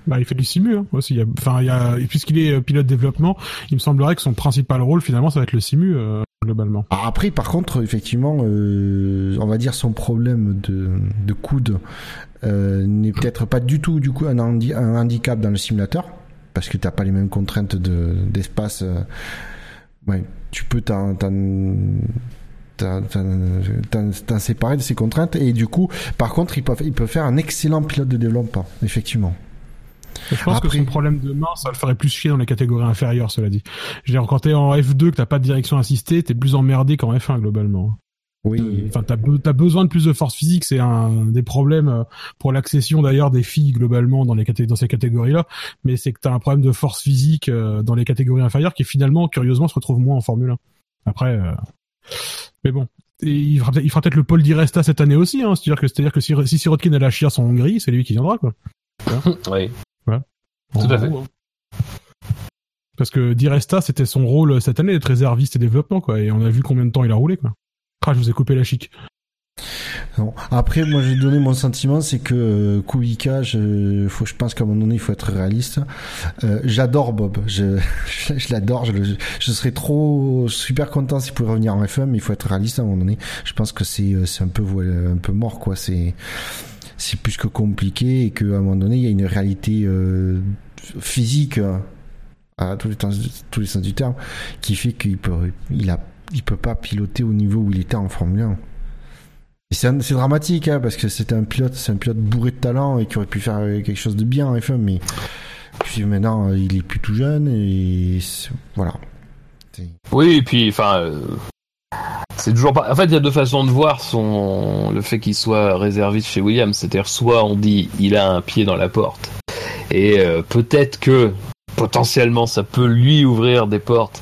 Bah, il fait du simu hein, aussi. Enfin, il y a, puisqu'il est euh, pilote développement, il me semblerait que son principal rôle finalement, ça va être le simu euh, globalement. Ah, après, par contre, effectivement, euh, on va dire son problème de, de coude euh, n'est peut-être pas du tout du coup un, un handicap dans le simulateur parce que t'as pas les mêmes contraintes de d'espace. ouais, tu peux t'en t'en séparer de ces contraintes et du coup, par contre, il peut, il peut faire un excellent pilote de développement, effectivement. Je pense que son problème de main, ça le ferait plus chier dans les catégories inférieures, cela dit. Je veux dire, quand t'es en F2, que t'as pas de direction assistée, t'es plus emmerdé qu'en F1, globalement. Oui. Enfin, t'as, as besoin de plus de force physique, c'est un des problèmes euh, pour l'accession d'ailleurs des filles globalement dans les dans ces catégories-là. Mais c'est que t'as un problème de force physique euh, dans les catégories inférieures qui finalement, curieusement, se retrouve moins en Formule 1. Après, euh, mais bon. Et il fera, peut-être le pôle d'Iresta cette année aussi, hein. C'est-à-dire que, c'est-à-dire que si, si Sirotkin a la chier en Hongrie, c'est lui qui viendra, quoi. oui. Tout à fait. Hein. Parce que d'Iresta, c'était son rôle cette année d'être réserviste et développement, quoi. Et on a vu combien de temps il a roulé, quoi. Ah, je vous ai coupé la chic. Non. Après, moi, j'ai donné mon sentiment, c'est que euh, Kubica, je, faut, je pense qu'à un moment donné, il faut être réaliste. Euh, j'adore Bob, je, je, l'adore, je, je, serais trop super content s'il pouvait revenir en F1, mais il faut être réaliste à un moment donné. Je pense que c'est, euh, un peu, un peu mort, quoi. C'est, c'est plus que compliqué et qu'à un moment donné, il y a une réalité euh, physique hein, à tous les, tous les sens du terme qui fait qu'il peut, il a, il peut pas piloter au niveau où il était en Formule 1 c'est dramatique hein, parce que c'était un pilote, c'est un pilote bourré de talent et qui aurait pu faire quelque chose de bien en F1, mais Puis maintenant, il est plus tout jeune et voilà. Oui, puis, enfin, euh, c'est toujours pas. En fait, il y a deux façons de voir son le fait qu'il soit réserviste chez Williams. C'est-à-dire, soit on dit il a un pied dans la porte, et euh, peut-être que potentiellement ça peut lui ouvrir des portes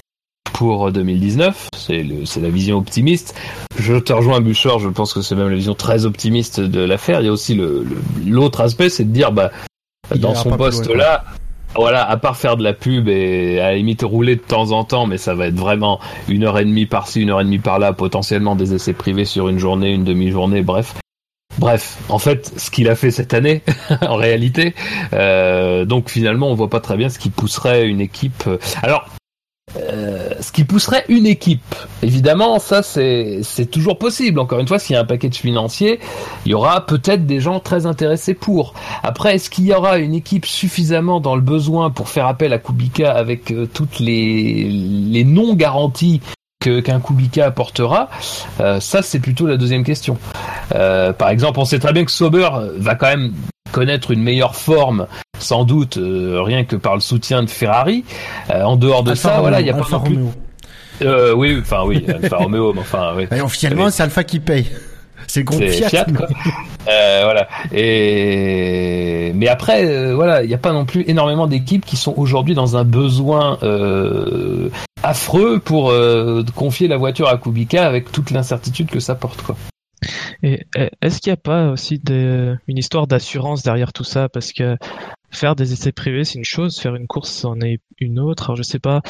pour 2019. C'est c'est la vision optimiste. Je te rejoins, Bouchard. Je pense que c'est même la vision très optimiste de l'affaire. Il y a aussi le l'autre aspect, c'est de dire bah Il dans son poste là, voilà, à part faire de la pub et à la limite rouler de temps en temps, mais ça va être vraiment une heure et demie par-ci, une heure et demie par-là, potentiellement des essais privés sur une journée, une demi-journée, bref. Bref, en fait, ce qu'il a fait cette année, en réalité, euh, donc finalement, on voit pas très bien ce qui pousserait une équipe. Alors, euh, ce qui pousserait une équipe, évidemment, ça c'est toujours possible. Encore une fois, s'il y a un package financier, il y aura peut-être des gens très intéressés pour. Après, est-ce qu'il y aura une équipe suffisamment dans le besoin pour faire appel à Kubica avec euh, toutes les les non qu'un Kubica apportera Euh, Ça, c'est plutôt la deuxième question. Euh, par exemple, on sait très bien que Sauber va quand même connaître une meilleure forme, sans doute, euh, rien que par le soutien de Ferrari. Euh, en dehors de ça, Romeo, voilà, il y a pas Alfa non plus. Euh, oui, enfin oui, Alfa Romeo, mais enfin oui. Et officiellement, c'est Alpha qui paye. C'est le groupe C'est Fiat. Fiat, quoi. Euh, voilà. Et mais après, euh, voilà, il n'y a pas non plus énormément d'équipes qui sont aujourd'hui dans un besoin euh, affreux pour euh, confier la voiture à Kubica avec toute l'incertitude que ça porte, quoi. Et et est-ce qu'il n'y a pas aussi des- une histoire d'assurance derrière tout ça? Parce que faire des essais privés, c'est une chose, faire une course, c'en est une autre. Alors, je sais pas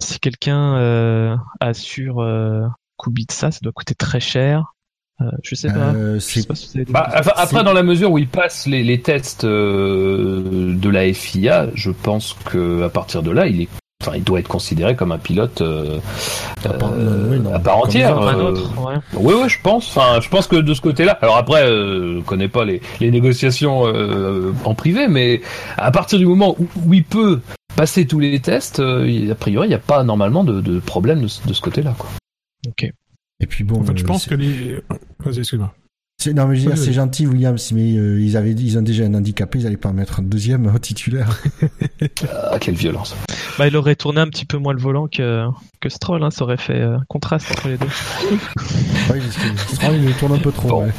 si quelqu'un euh, assure euh, Kubica, ça doit coûter très cher. Euh, je sais pas. Euh, Je sais pas si Bah, enfin, après, dans la mesure où il passe les, les tests euh, de la FIA, je pense que à partir de là, il est, enfin, il doit être considéré comme un pilote euh, à part, euh, oui, non, à part entière. autres. un autre, ouais. Oui, oui, je pense. Enfin, je pense que de ce côté-là. Alors après, euh, je connais pas les, les négociations euh, en privé, mais à partir du moment où, où il peut passer tous les tests, euh, il- a priori, il n'y a pas normalement de, de problème de, ce- de ce côté-là. Quoi. Ok. Et puis bon, En fait, je euh, pense que les. Vas-y, excuse-moi. c'est non mais je veux dire, Oui, oui. c'est gentil Williams, mais euh, ils avaient, ils ont déjà un handicapé, ils allaient pas en mettre un deuxième euh, titulaire. Ah, quelle violence. Bah, il aurait tourné un petit peu moins le volant que, que Stroll, hein, ça aurait fait euh, contraste entre les deux. que Stroll, il tourne un peu trop. Bon. ouais.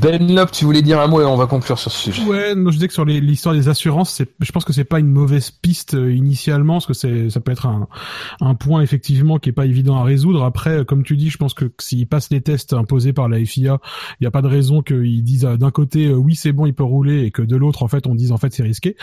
Ben Lop, tu voulais dire un mot et on va conclure sur ce sujet. Ouais, moi je disais que sur l'histoire des assurances, je pense que c'est pas une mauvaise piste euh, initialement, parce que ça peut être un, un point effectivement qui est pas évident à résoudre. Après, euh, comme tu dis, je pense que s'il passe les tests imposés par la FIA, il n'y a pas de raison qu'ils disent euh, d'un côté oui c'est bon il peut rouler et que de l'autre en fait on dise en fait c'est risqué.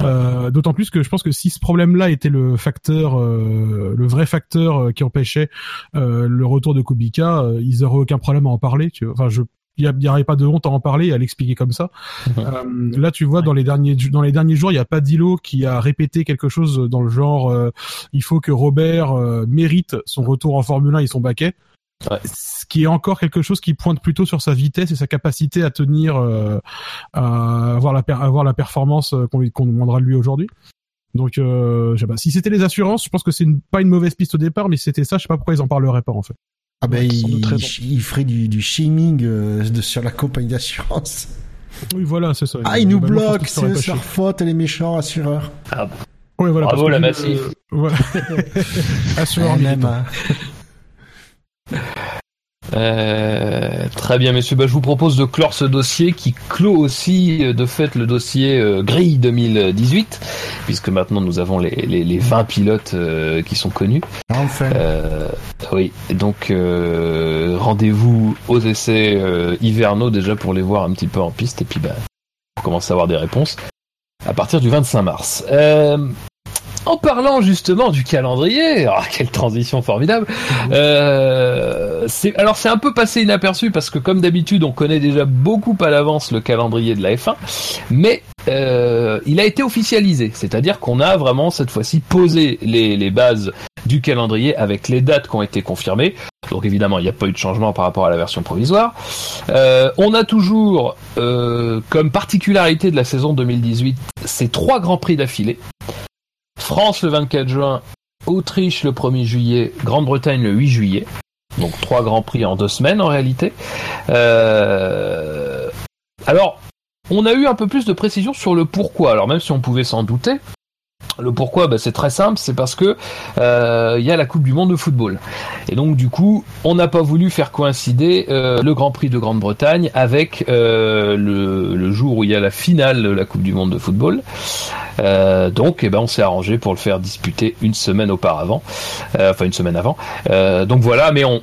Euh, d'autant plus que je pense que si ce problème-là était le facteur, le vrai facteur qui empêchait le retour de Kubica, ils auraient aucun problème à en parler. Tu vois. Enfin, je il n'y aurait pas de honte à en parler et à l'expliquer comme ça. Euh, là, tu vois, dans les derniers dans les derniers jours, il y a pas Dilo qui a répété quelque chose dans le genre euh, il faut que Robert euh, mérite son retour en Formule 1 et son baquet. Ouais. Ce qui est encore quelque chose qui pointe plutôt sur sa vitesse et sa capacité à tenir, euh, à avoir la à avoir la performance euh, qu'on lui- qu'on demandera de lui aujourd'hui. Donc, euh, je sais pas. Si c'était les assurances, je pense que c'est pas une mauvaise piste au départ, mais si c'était ça, je sais pas pourquoi ils en parleraient pas en fait. Ah ben il, ferait du, du shaming euh, de, sur la compagnie d'assurance. Oui, voilà, c'est ça. Ah, ils nous bloquent, c'est leur faute, les méchants assureurs. Ouais, voilà, Bravo, la Massif. euh, voilà. Assureur Ah, même, hein. Euh, très bien, messieurs. Bah, je vous propose de clore ce dossier qui clôt aussi, euh, de fait, le dossier euh, grille 2018, puisque maintenant nous avons les, les, les 20 pilotes euh, qui sont connus. Enfin. Euh, oui, donc euh, rendez-vous aux essais euh, hivernaux déjà pour les voir un petit peu en piste, et puis bah, on commence à avoir des réponses à partir du 25 mars. En parlant justement du calendrier, ah, quelle transition formidable. Euh, alors c'est un peu passé inaperçu parce que comme d'habitude on connaît déjà beaucoup à l'avance le calendrier de la F1, mais euh, il a été officialisé, c'est-à-dire qu'on a vraiment cette fois-ci posé les, bases du calendrier avec les dates qui ont été confirmées. Donc évidemment il n'y a pas eu de changement par rapport à la version provisoire. Euh, on a toujours comme particularité de la saison 2018 ces trois grands prix d'affilée. France le 24 juin, Autriche le 1er juillet, Grande-Bretagne le 8 juillet. Donc trois grands prix en deux semaines en réalité. Euh, Alors, on a eu un peu plus de précision sur le pourquoi. Alors même si on pouvait s'en douter, le pourquoi, bah, c'est très simple, c'est parce que euh, il y a la Coupe du Monde de football. Et donc du coup, on n'a pas voulu faire coïncider euh, le Grand Prix de Grande-Bretagne avec euh, le, jour où il y a la finale de la Coupe du Monde de football. Donc, eh ben, on s'est arrangé pour le faire disputer une semaine auparavant, enfin une semaine avant. Donc voilà, mais on,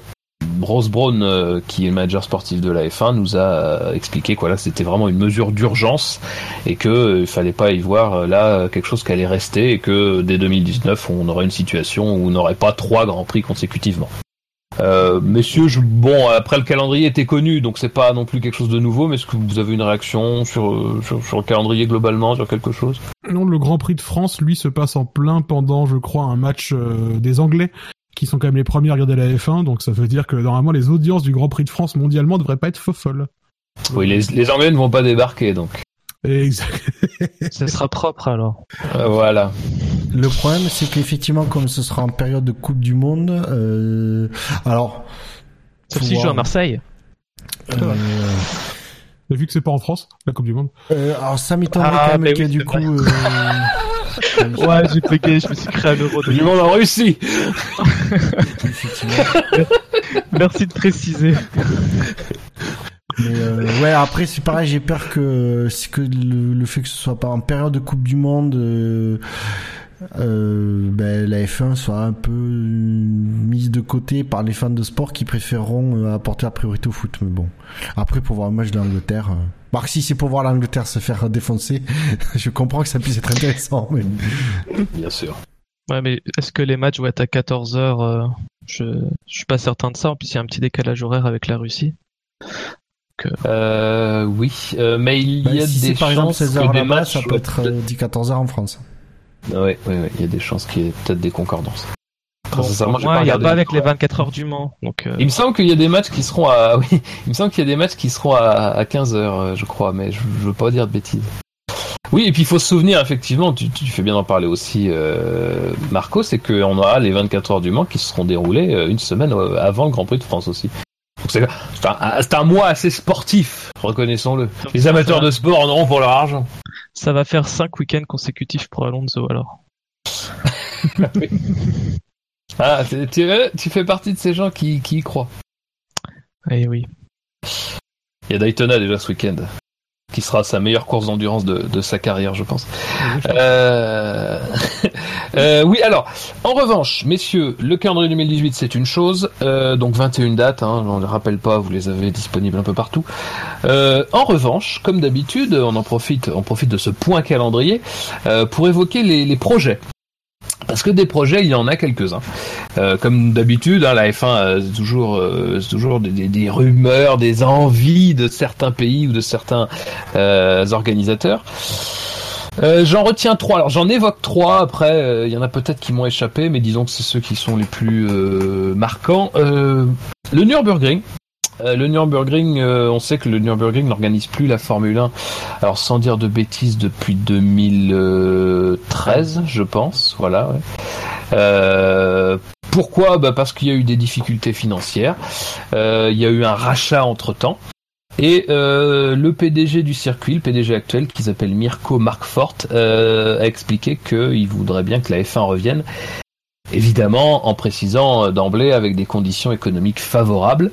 Rose Brown, euh, qui est le manager sportif de la F1, nous a euh, expliqué que c'était vraiment une mesure d'urgence et que euh, il fallait pas y voir là quelque chose qui allait rester et que dès 2019 on aurait une situation où on n'aurait pas trois grands prix consécutivement. messieurs, je, bon, après le calendrier était connu, donc c'est pas non plus quelque chose de nouveau, mais est-ce que vous avez une réaction sur, sur, sur, le calendrier globalement, sur quelque chose? Non, le Grand Prix de France, lui, se passe en plein pendant, je crois, un match des Anglais qui sont quand même les premiers à regarder la F1, donc ça veut dire que normalement les audiences du Grand Prix de France mondialement devraient pas être folles. Oui, les, les Anglais ne vont pas débarquer donc. Exact. ça sera propre alors. Euh, voilà. Le problème, c'est qu'effectivement, comme ce sera en période de Coupe du Monde, euh... alors. Sauf si joue à Marseille. Euh... Vu que c'est pas en France, la Coupe du Monde. Euh, alors ça m'étonnerait ah, quand même qu'il y du coup. Ouais, j'ai pégué, je me suis créé un euro. Du monde en Russie Merci de préciser. Mais euh, ouais, après c'est pareil, j'ai peur que c'est que le, fait que ce soit pas en période de Coupe du Monde, euh, euh, ben, la F1 soit un peu mise de côté par les fans de sport qui préféreront euh, apporter la priorité au foot. Mais bon, après pour voir un match de l'Angleterre, euh... Bah, si c'est pour voir l'Angleterre se faire défoncer, je comprends que ça puisse être intéressant. Mais... Bien sûr. Ouais, mais est-ce que les matchs vont être à 14 h euh, je... je suis pas certain de ça. En plus, il y a un petit décalage horaire avec la Russie. Euh, oui, euh, mais il bah, y a si des par exemple 16 heures des matchs, ça peut être 10-14 heures en France. Oui, oui, oui, il y a des chances qu'il y ait peut-être des concordances. Bon, moi, il n'y a pas avec les 24 heures du Mans. Donc, euh... Il me semble qu'il y a des matchs qui seront à, oui, il me semble qu'il y a des matchs qui seront à, à 15 heures, euh, je crois, mais je, je veux pas dire de bêtises. Oui, et puis il faut se souvenir, effectivement, tu, tu fais bien d'en parler aussi, euh, Marco, c'est qu'on aura les 24 heures du Mans qui seront déroulées une semaine avant le Grand Prix de France aussi. Donc c'est un, un, mois assez sportif, reconnaissons-le. Les amateurs de sport en auront pour leur argent. Ça va faire 5 week-ends consécutifs pour Alonso alors. oui. Ah, tu, tu, fais partie de ces gens qui, qui y croient. Eh oui. Il y a Daytona déjà ce week-end, qui sera sa meilleure course d'endurance de, de, sa carrière, je pense. Euh... euh, oui, alors, en revanche, messieurs, le calendrier 2018, c'est une chose. Euh, donc 21 dates, hein, on ne les rappelle pas, vous les avez disponibles un peu partout. Euh, en revanche, comme d'habitude, on en profite, on profite de ce point calendrier euh, pour évoquer les, les projets parce que des projets, il y en a quelques-uns. Euh, comme d'habitude, hein, la F1, euh, c'est toujours, euh, toujours des, des, des, rumeurs, des envies de certains pays ou de certains euh, organisateurs. j'en retiens trois. Alors j'en évoque trois. Après, il y en a peut-être qui m'ont échappé, mais disons que c'est ceux qui sont les plus marquants. le Nürburgring, euh, le Nürburgring, euh, on sait que le Nürburgring n'organise plus la Formule 1. Alors sans dire de bêtises depuis 2013, je pense. Voilà. Euh, pourquoi? Bah Parce qu'il y a eu des difficultés financières. Il y a eu un rachat entre temps. Et le PDG du circuit, le PDG actuel, qui s'appelle Mirko Markfort, a expliqué qu'il voudrait bien que la F1 revienne évidemment en précisant d'emblée avec des conditions économiques favorables.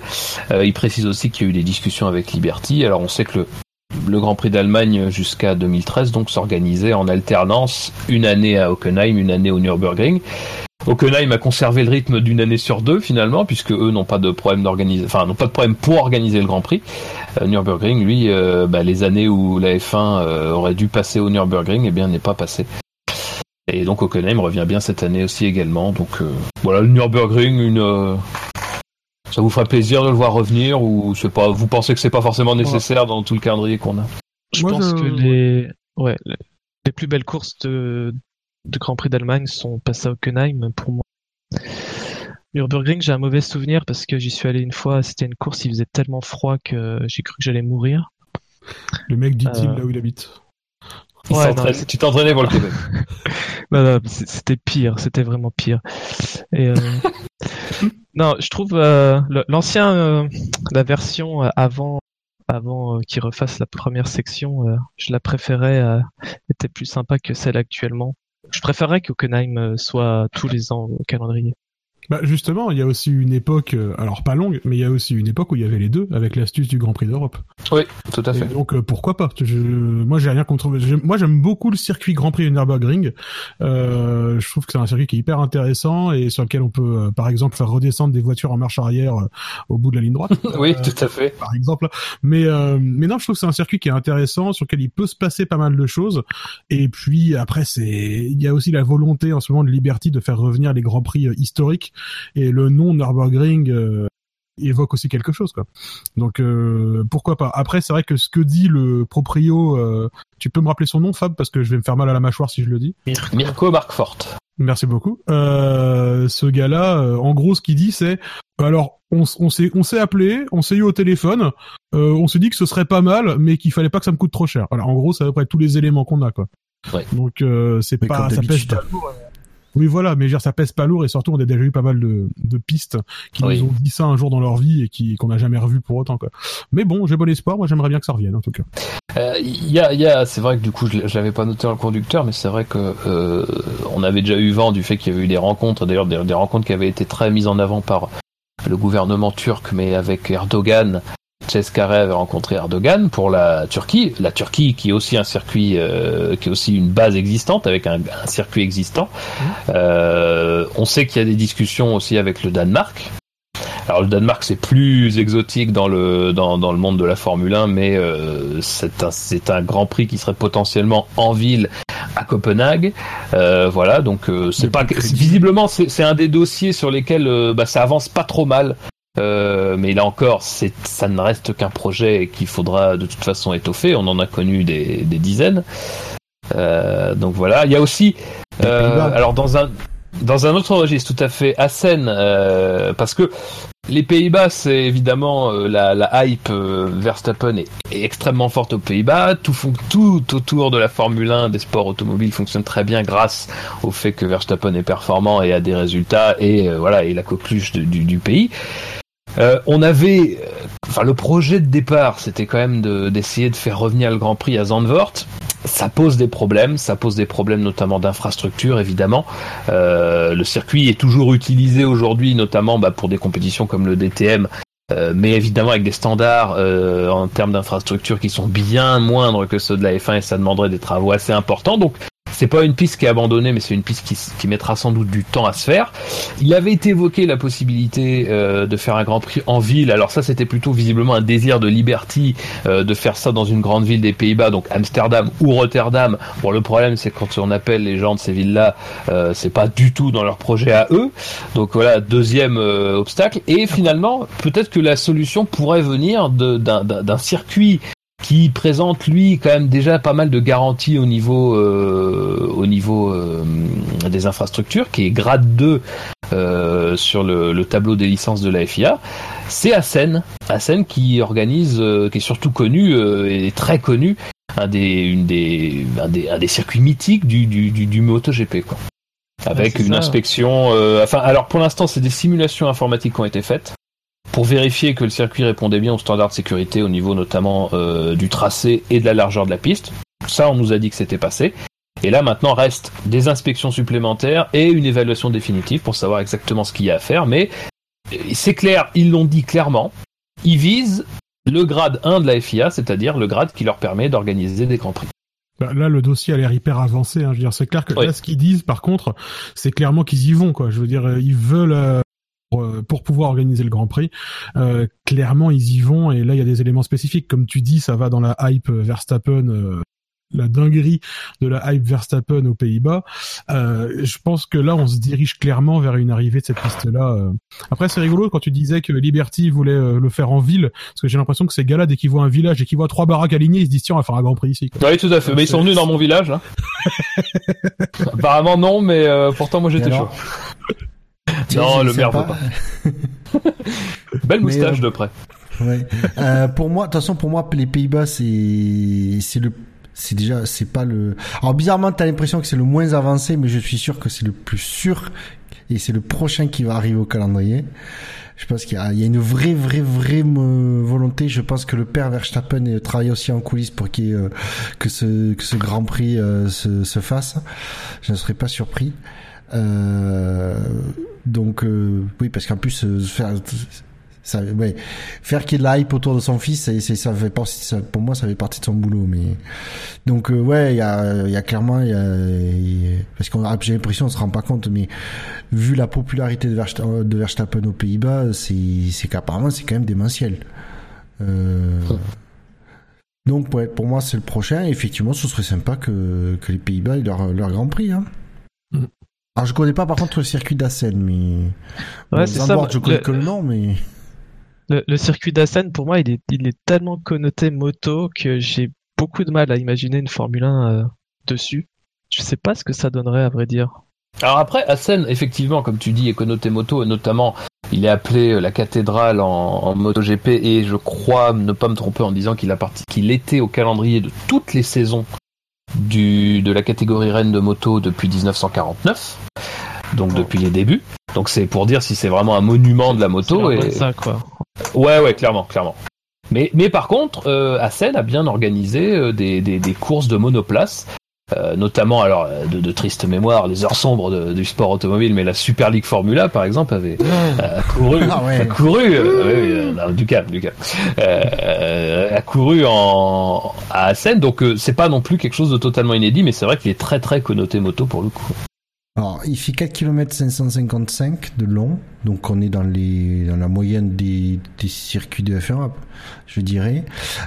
Euh, il précise aussi qu'il y a eu des discussions avec Liberty. Alors on sait que le, Grand Prix d'Allemagne jusqu'à 2013 donc s'organisait en alternance une année à Hockenheim, une année au Nürburgring. Hockenheim a conservé le rythme d'une année sur deux finalement, puisque eux n'ont pas de problème d'organiser, pour organiser le Grand Prix. Euh, Nürburgring, lui, euh, bah, les années où la F1 euh, aurait dû passer au Nürburgring, eh bien n'est pas passé. Et donc Hockenheim revient bien cette année aussi également. Donc euh, voilà, le Nürburgring, une, euh, ça vous ferait plaisir de le voir revenir ou c'est pas, vous pensez que c'est pas forcément nécessaire dans tout le calendrier qu'on a? Je Moi, pense je... que les, ouais, les plus belles courses de, de Grand Prix d'Allemagne sont passées à Hockenheim pour moi. Nürburgring, j'ai un mauvais souvenir parce que j'y suis allé une fois. C'était une course, il faisait tellement froid que j'ai cru que j'allais mourir. Le mec dit-il euh... là où il habite. Ouais, non, tu t'entraînais pour le Québec. non, non, c'était pire, c'était vraiment pire. Et, euh... non, je trouve euh, l'ancien, euh, la version avant, avant euh, qu'ils refassent la première section, euh, je la préférais, euh, était plus sympa que celle actuellement. Je préférerais qu'Hockenheim soit tous les ans au calendrier. Bah justement, il y a aussi une époque, euh, alors pas longue, mais il y a aussi une époque où il y avait les deux, avec l'astuce du Grand Prix d'Europe. Oui, tout à fait. Et donc euh, pourquoi pas? Je, Moi j'ai rien contre. j'aime- Moi j'aime beaucoup le circuit Grand Prix Nürburgring. Euh, je trouve que c'est un circuit qui est hyper intéressant et sur lequel on peut, euh, par exemple, faire redescendre des voitures en marche arrière au bout de la ligne droite. Oui, tout à fait. par exemple. Mais euh, mais non, je trouve que c'est un circuit qui est intéressant, sur lequel il peut se passer pas mal de choses. Et puis après, c'est il y a aussi la volonté en ce moment de Liberty de faire revenir les grands prix historiques et le nom Nürburgring euh, évoque aussi quelque chose quoi. Donc euh, pourquoi pas. Après, c'est vrai que ce que dit le proprio, euh, tu peux me rappeler son nom, Fab, parce que je vais me faire mal à la mâchoire si je le dis. Mirko Markfort. Merci beaucoup. Euh, ce gars-là, euh, en gros, ce qu'il dit, c'est alors on, s'est on s'est appelé, on s'est eu au téléphone, euh, on s'est dit que ce serait pas mal, mais qu'il fallait pas que ça me coûte trop cher. Voilà, en gros, c'est à peu près tous les éléments qu'on a, quoi. Ouais. Donc euh, c'est pas ça d'habitude. pas. Oui, voilà, mais je veux dire, ça pèse pas lourd et surtout on a déjà eu pas mal de, de pistes qui Oui. nous ont dit ça un jour dans leur vie et qui qu'on n'a jamais revu pour autant, quoi. Mais bon, j'ai bon espoir. Moi, j'aimerais bien que ça revienne, en tout cas. Euh, Il y a, y a, c'est vrai que du coup, je l'avais pas noté dans le conducteur, mais c'est vrai que euh, on avait déjà eu vent du fait qu'il y avait eu des rencontres, d'ailleurs des, des rencontres qui avaient été très mises en avant par le gouvernement turc, mais avec Erdogan. Cescaré avait rencontré Erdogan pour la Turquie, la Turquie qui est aussi un circuit, euh, qui est aussi une base existante avec un, un circuit existant. Euh, on sait qu'il y a des discussions aussi avec le Danemark. Alors le Danemark c'est plus exotique dans le dans, dans le monde de la Formule 1, mais euh, c'est un c'est un Grand Prix qui serait potentiellement en ville à Copenhague. Euh, voilà, donc euh, c'est pas visiblement c'est c'est un des dossiers sur lesquels euh, bah, ça avance pas trop mal. Euh, mais là encore, ça ne reste qu'un projet qu'il faudra de toute façon étoffer. On en a connu des, des dizaines. Euh, donc voilà, il y a aussi euh, alors dans un dans un autre registre tout à fait Assen euh, parce que les Pays-Bas c'est évidemment euh, la, la hype euh, Verstappen est, est extrêmement forte aux Pays-Bas tout tout autour de la Formule 1 des sports automobiles fonctionne très bien grâce au fait que Verstappen est performant et a des résultats et euh, voilà et la coqueluche de- du, du pays euh, on avait, euh, enfin le projet de départ, c'était quand même de- d'essayer de, faire revenir le Grand Prix à Zandvoort. Ça pose des problèmes, ça pose des problèmes notamment d'infrastructure évidemment. Euh, le circuit est toujours utilisé aujourd'hui, notamment bah, pour des compétitions comme le DTM. euh, mais évidemment avec des standards euh, en termes d'infrastructure qui sont bien moindres que ceux de la F1 et ça demanderait des travaux assez importants. Donc c'est pas une piste qui est abandonnée, mais c'est une piste qui, qui mettra sans doute du temps à se faire. Il avait été évoqué la possibilité euh, de faire un Grand Prix en ville. Alors ça, c'était plutôt visiblement un désir de Liberty euh, de faire ça dans une grande ville des Pays-Bas, donc Amsterdam ou Rotterdam. Bon, le problème, c'est quand on appelle les gens de ces villes-là, euh, c'est pas du tout dans leur projet à eux. Donc voilà, deuxième euh, obstacle. Et finalement, peut-être que la solution pourrait venir d'un circuit qui présente lui quand même déjà pas mal de garanties au niveau euh, au niveau euh, des infrastructures qui est grade 2 euh, sur le, le tableau des licences de la FIA c'est Assen Assen qui organise euh, qui est surtout connu euh, et très connu un des une des un des, un des circuits mythiques du du du, du MotoGP quoi. Avec c'est une ça. inspection euh, enfin alors pour l'instant c'est des simulations informatiques qui ont été faites pour vérifier que le circuit répondait bien aux standards de sécurité au niveau notamment euh, du tracé et de la largeur de la piste. Ça, on nous a dit que c'était passé. Et là, maintenant, reste des inspections supplémentaires et une évaluation définitive pour savoir exactement ce qu'il y a à faire. Mais euh, c'est clair, ils l'ont dit clairement. Ils visent le grade 1 de la FIA, c'est-à-dire le grade qui leur permet d'organiser des grands prix. Bah, Là, le dossier a l'air hyper avancé. Hein. Je veux dire, c'est clair que Oui. là, ce qu'ils disent, par contre, c'est clairement qu'ils y vont. Quoi. Je veux dire, euh, ils veulent euh, pour, euh, pour pouvoir organiser le Grand Prix. Euh, clairement, ils y vont. Et là, il y a des éléments spécifiques, comme tu dis, ça va dans la hype Verstappen. euh, la dinguerie de la hype Verstappen aux Pays-Bas. Euh, je pense que là, on se dirige clairement vers une arrivée de cette piste-là. euh. Après, c'est rigolo quand tu disais que Liberty voulait euh, le faire en ville, parce que j'ai l'impression que ces gars-là, dès qu'ils voient un village et qu'ils voient trois baraques alignées, ils se disent tiens, on va faire un Grand Prix ici. quoi. Oui, tout à fait. Mais ils sont venus dans mon village. Hein. Apparemment non, mais euh, pourtant moi j'étais chaud. Non, le maire veut pas. Belle moustache euh, de près. Ouais. Euh, pour moi, de toute façon, pour moi, les Pays-Bas, c'est c'est le c'est déjà c'est pas le. Alors bizarrement, t'as l'impression que c'est le moins avancé, mais je suis sûr que c'est le plus sûr et c'est le prochain qui va arriver au calendrier. Je pense qu'il y, a une vraie, vraie, vraie volonté. Je pense que le père Verstappen travaille aussi en coulisses pour qu'il que ce que ce Grand Prix se, se, fasse. Je ne serais pas surpris. Donc oui, parce qu'en plus faire ça, ouais, faire qu'il hype autour de son fils, c'est, ça fait partie, ça, pour moi, ça fait partie de son boulot. Mais donc euh, ouais, il y a, y a clairement, y a, parce qu'on j'ai l'impression, on se rend pas compte, mais vu la popularité de Verstappen, aux Pays-Bas, c'est, c'est qu'apparemment c'est quand même démentiel. Euh, donc ouais, pour moi c'est le prochain. effectivement, ce serait sympa que, que les Pays-Bas aient leur, leur Grand Prix. Hein. Alors je connais pas par contre le circuit d'Assen, mais ouais, c'est ça. Je connais que le nom, mais le, circuit d'Assen, pour moi, il est, il est tellement connoté moto que j'ai beaucoup de mal à imaginer une Formule 1 euh, dessus. Je sais pas ce que ça donnerait, à vrai dire. Alors après, Assen, effectivement, comme tu dis, est connoté moto, et notamment, il est appelé euh, la cathédrale en, en MotoGP, et je crois ne pas me tromper en disant qu'il a parti, qu'il était au calendrier de toutes les saisons du, de la catégorie reine de moto depuis 1949 donc depuis les débuts. Donc c'est pour dire si c'est vraiment un monument de la moto. Et... Ça, quoi. Ouais, ouais, clairement, clairement. Mais, mais par contre, euh, Assen a bien organisé euh, des, des, des, courses de monoplace, euh, notamment alors de, de, triste mémoire, les heures sombres du sport automobile, mais la Super League Formula par exemple avait euh, couru, ah a couru, euh, du calme, du calme, a couru en à Assen, donc c'est pas non plus quelque chose de totalement inédit, mais c'est vrai qu'il est très très connoté moto pour le coup. Alors, il fait 4 km 555 de long, donc on est dans, les, dans la moyenne des, des circuits de F1, je dirais.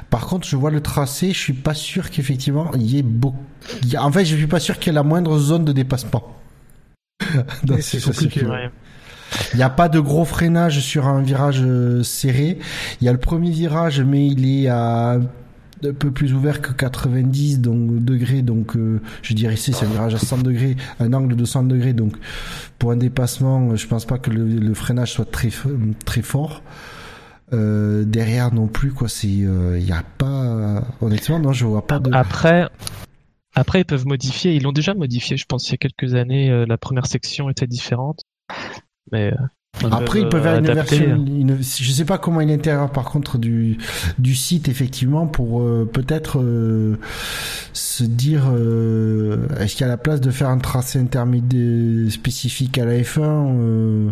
Par contre, je vois le tracé, je suis pas sûr qu'effectivement il y ait beaucoup. En fait, je suis pas sûr qu'il y ait la moindre zone de dépassement. c'est compliqué. Il n'y a pas de gros freinage sur un virage euh, serré. Il y a le premier virage, mais il est à un peu plus ouvert que 90 donc, degrés, donc euh, je dirais ici c'est un virage à 100 degrés, un angle de 100 degrés, donc pour un dépassement, je pense pas que le, freinage soit très très fort. Euh, derrière non plus quoi, c'est il euh, y a pas honnêtement non je vois pas de. Après après ils peuvent modifier, ils l'ont déjà modifié, je pense il y a quelques années la première section était différente, mais après, ils peuvent faire une version. Une, je sais pas comment il l'intérieur, par contre, du du site, effectivement, pour euh, peut-être euh, se dire euh, est-ce qu'il y a la place de faire un tracé intermédiaire spécifique à la F1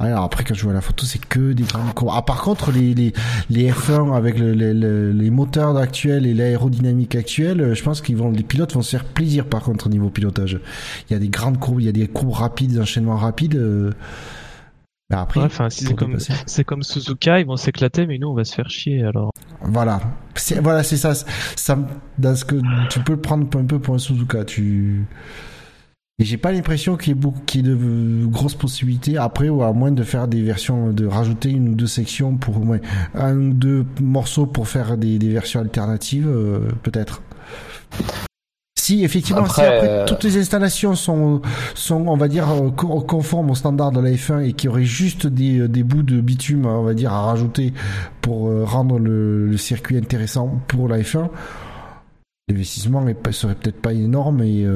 Alors après, quand je vois la photo, c'est que des grandes. Ah, par contre, les les les F1 avec le, les moteurs actuels et l'aérodynamique actuelle, je pense qu'ils vont les pilotes vont se faire plaisir. Par contre, au niveau pilotage, il y a des grandes courbes, il y a des courbes rapides, des enchaînements rapides. Bah, après, c'est comme, c'est comme Suzuka, ils vont s'éclater, mais nous, on va se faire chier, alors. Voilà. C'est, voilà, c'est ça. Ça, dans ce que tu peux le prendre un peu pour un Suzuka. Tu, et j'ai pas l'impression qu'il y ait beaucoup, qu'il y ait de grosses possibilités après, ou à moins de faire des versions, de rajouter une ou deux sections pour, moins un ou deux morceaux pour faire des, des versions alternatives, euh, peut-être. Si effectivement, si après, euh, toutes les installations sont, sont, on va dire, euh, conformes aux standards de la F1 et qu'il y aurait juste des, euh, des bouts de bitume, on va dire, à rajouter pour rendre le, circuit intéressant pour la F1, l'investissement serait peut-être pas énorme et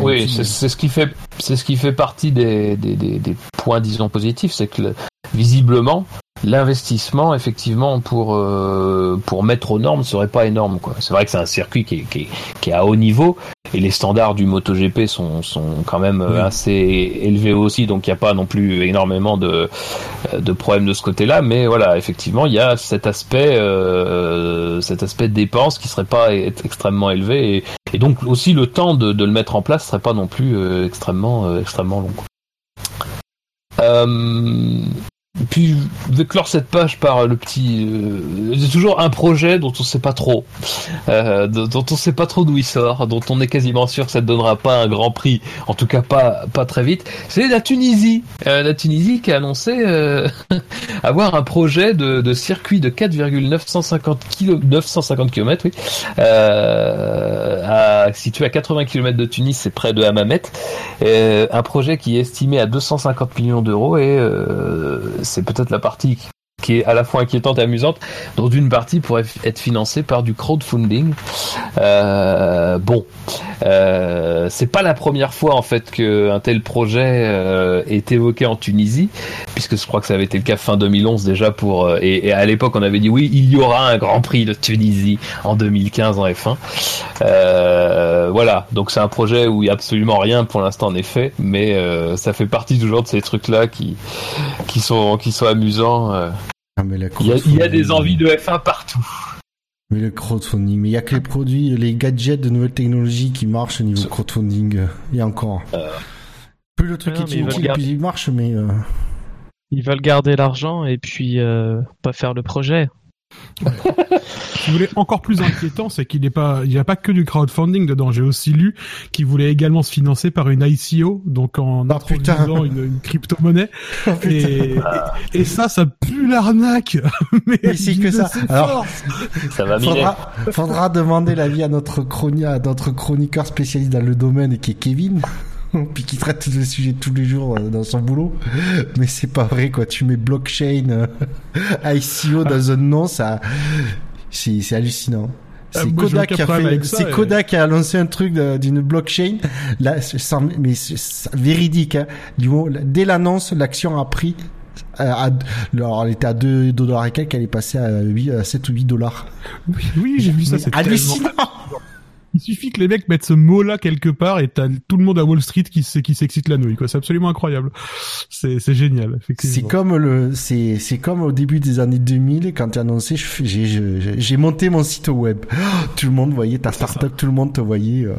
oui c'est ce qui fait c'est ce qui fait partie des, des, des, des points disons positifs c'est que visiblement l'investissement effectivement pour euh, pour mettre aux normes serait pas énorme quoi. C'est vrai que c'est un circuit qui est, qui, est, qui est, à haut niveau et les standards du MotoGP sont sont quand même euh, assez élevés aussi donc il n'y a pas non plus énormément de de problèmes de ce côté-là mais voilà effectivement il y a cet aspect euh, cet aspect de dépenses qui serait pas extrêmement élevé et, et, donc aussi le temps de, de le mettre en place serait pas non plus euh, extrêmement extrêmement long. Euh, puis je vais clore cette page par le petit. Euh, c'est toujours un projet dont on sait pas trop, euh, dont on sait pas trop d'où il sort, dont on est quasiment sûr que ça ne donnera pas un grand prix, en tout cas pas pas très vite. C'est la Tunisie, euh, la Tunisie qui a annoncé euh, avoir un projet de, de circuit de 4,950 km, 950 km, oui, à, situé à 80 km de Tunis, c'est près de Hammamet. un projet qui est estimé à 250 millions d'euros et c'est peut-être la partie qui est à la fois inquiétante et amusante, dont une partie pourrait être financée par du crowdfunding. Euh, bon, euh, c'est pas la première fois en fait qu'un tel projet euh, est évoqué en Tunisie, puisque je crois que ça avait été le cas fin 2011 déjà pour euh, et, à l'époque on avait dit oui il y aura un Grand Prix de Tunisie en 2015 en F1. Euh, voilà, donc c'est un projet où il y a absolument rien pour l'instant en effet, mais ça fait partie toujours de ces trucs là qui qui sont qui sont amusants. Euh. Ah, mais la Il y, a, il y a des envies de F1 partout. Mais le crowdfunding, mais il y a que les produits, les gadgets de nouvelles technologies qui marchent au niveau crowdfunding. euh, Il y a encore. Plus le truc Non, est inutile, garder- plus il marche, mais euh, Ils veulent garder l'argent et puis euh, pas faire le projet. Si vous voulez encore plus inquiétant, c'est qu'il n'est pas, il n'y a pas que du crowdfunding dedans. J'ai aussi lu qu'il voulait également se financer par une ICO, donc en Ah, introduisant putain. une, une crypto-monnaie. Oh, et, et, et ça, ça pue l'arnaque. Mais, c'est que ça. Alors. Ça va faudra, faudra demander l'avis à notre à notre chroniqueur spécialiste dans le domaine qui est Kevin. puis qui traite le sujet tous les jours euh, dans son boulot. Mais c'est pas vrai, quoi. Tu mets blockchain, euh, ICO dans un nom, ça, c'est, hallucinant. Ah, C'est Kodak qui a fait, et- Kodak qui a lancé un truc d'une blockchain. Là, sans- mais véridique, hein. Dès l'annonce, l'action a pris, euh, à, alors elle était à 2 dollars et quelques, elle est passée à, 8, à 7 ou 8 dollars. Oui, oui, j'ai vu ça. C'est hallucinant! tellement- Il suffit que les mecs mettent ce mot-là quelque part et t'as tout le monde à Wall Street qui, s'excite la nouille. quoi. C'est absolument incroyable. C'est, c'est génial. C'est comme le, c'est, c'est comme au début des années 2000 quand tu as annoncé, j'ai, monté mon site web. Oh, tout le monde voyait ta startup, tout le monde te voyait. euh,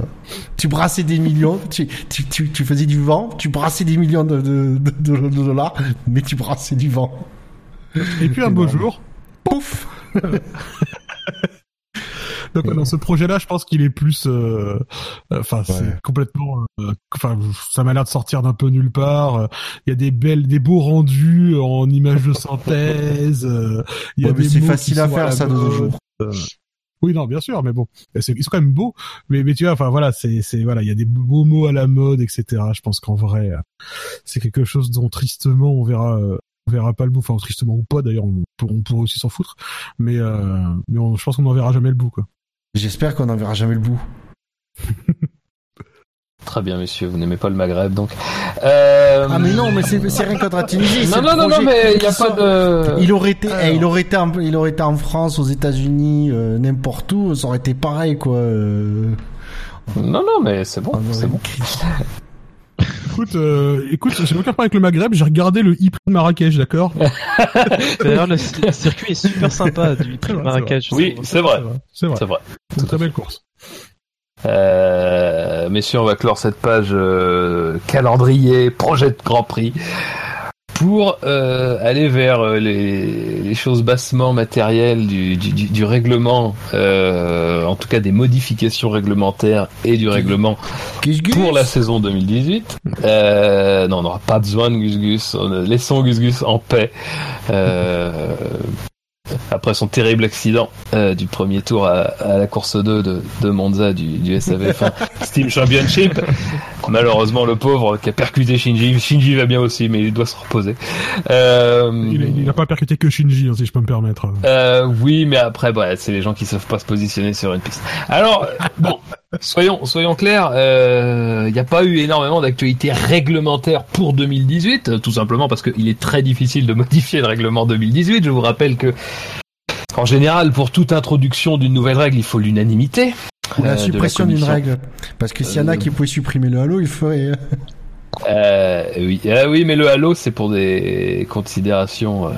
tu brassais des millions, tu, tu, tu, tu faisais du vent, tu brassais des millions de, de, de, dollars, mais tu brassais du vent. Et puis un beau jour, Pouf! Donc ouais, dans ce projet-là, je pense qu'il est plus, euh, euh, enfin Ouais. c'est complètement, euh, enfin ça m'a l'air de sortir d'un peu nulle part. Il y a des belles, des beaux rendus en images de synthèse. euh, Il y a Ouais, mais des c'est facile à faire, la ça, de nos jours. Oui, non, bien sûr, mais bon, c'est ils sont quand même beaux. Mais, mais tu vois, enfin voilà, c'est, c'est voilà, il y a des beaux mots à la mode, etc. Je pense qu'en vrai, c'est quelque chose dont tristement on verra. on verra pas le bout, enfin tristement ou pas d'ailleurs, on, on pourrait aussi s'en foutre, mais euh, mais on- je pense qu'on n'en verra jamais le bout quoi. J'espère qu'on n'en verra jamais le bout. Très bien, messieurs, vous n'aimez pas le Maghreb, donc. Euh... Ah, mais non, mais c'est, c'est rien contre la Tunisie. Non, non, non, non, mais il n'y a pas de. Il aurait été, Alors. eh, il aurait été, en, il aurait été en France, aux États-Unis, euh, n'importe où, ça aurait été pareil, quoi. euh. Non, non, mais c'est bon, On aurait c'est bon. Écoute, euh, écoute, j'ai aucun problème avec le Maghreb, j'ai regardé le hip de Marrakech, d'accord D'ailleurs, le, circuit est super sympa du prix de Marrakech. Oui, c'est vrai. C'est vrai, C'est vrai. c'est une très belle course. Euh, messieurs, on va clore cette page euh, calendrier, projet de Grand Prix, pour euh, aller vers euh, les, les choses bassement matérielles du, du, du- du règlement, euh, en tout cas des modifications réglementaires et du règlement Gus Gus. pour la saison 2018. Euh, non, on n'aura pas besoin de Gus Gus. On- Laissons Gus Gus en paix. Après son terrible accident euh, du premier tour à, à la course 2 de, de Monza du, du SAV1 Steam Championship. Malheureusement, le pauvre qui a percuté Shinji. Shinji va bien aussi, mais il doit se reposer. Euh, Il, il a pas percuté que Shinji, hein, si je peux me permettre. euh, oui, mais après, bah, c'est les gens qui savent pas se positionner sur une piste. Alors, bon, soyons, soyons clairs, il n'y a pas eu énormément d'actualités réglementaires pour 2018, euh, tout simplement parce qu'il est très difficile de modifier le règlement 2018. Je vous rappelle que, en général, pour toute introduction d'une nouvelle règle, il faut l'unanimité. Ou euh, la suppression d'une règle. Parce que s'il y en a Euh, qui pouvaient supprimer le halo, il faudrait. Euh, oui, Ah oui, mais le halo, c'est pour des considérations. euh,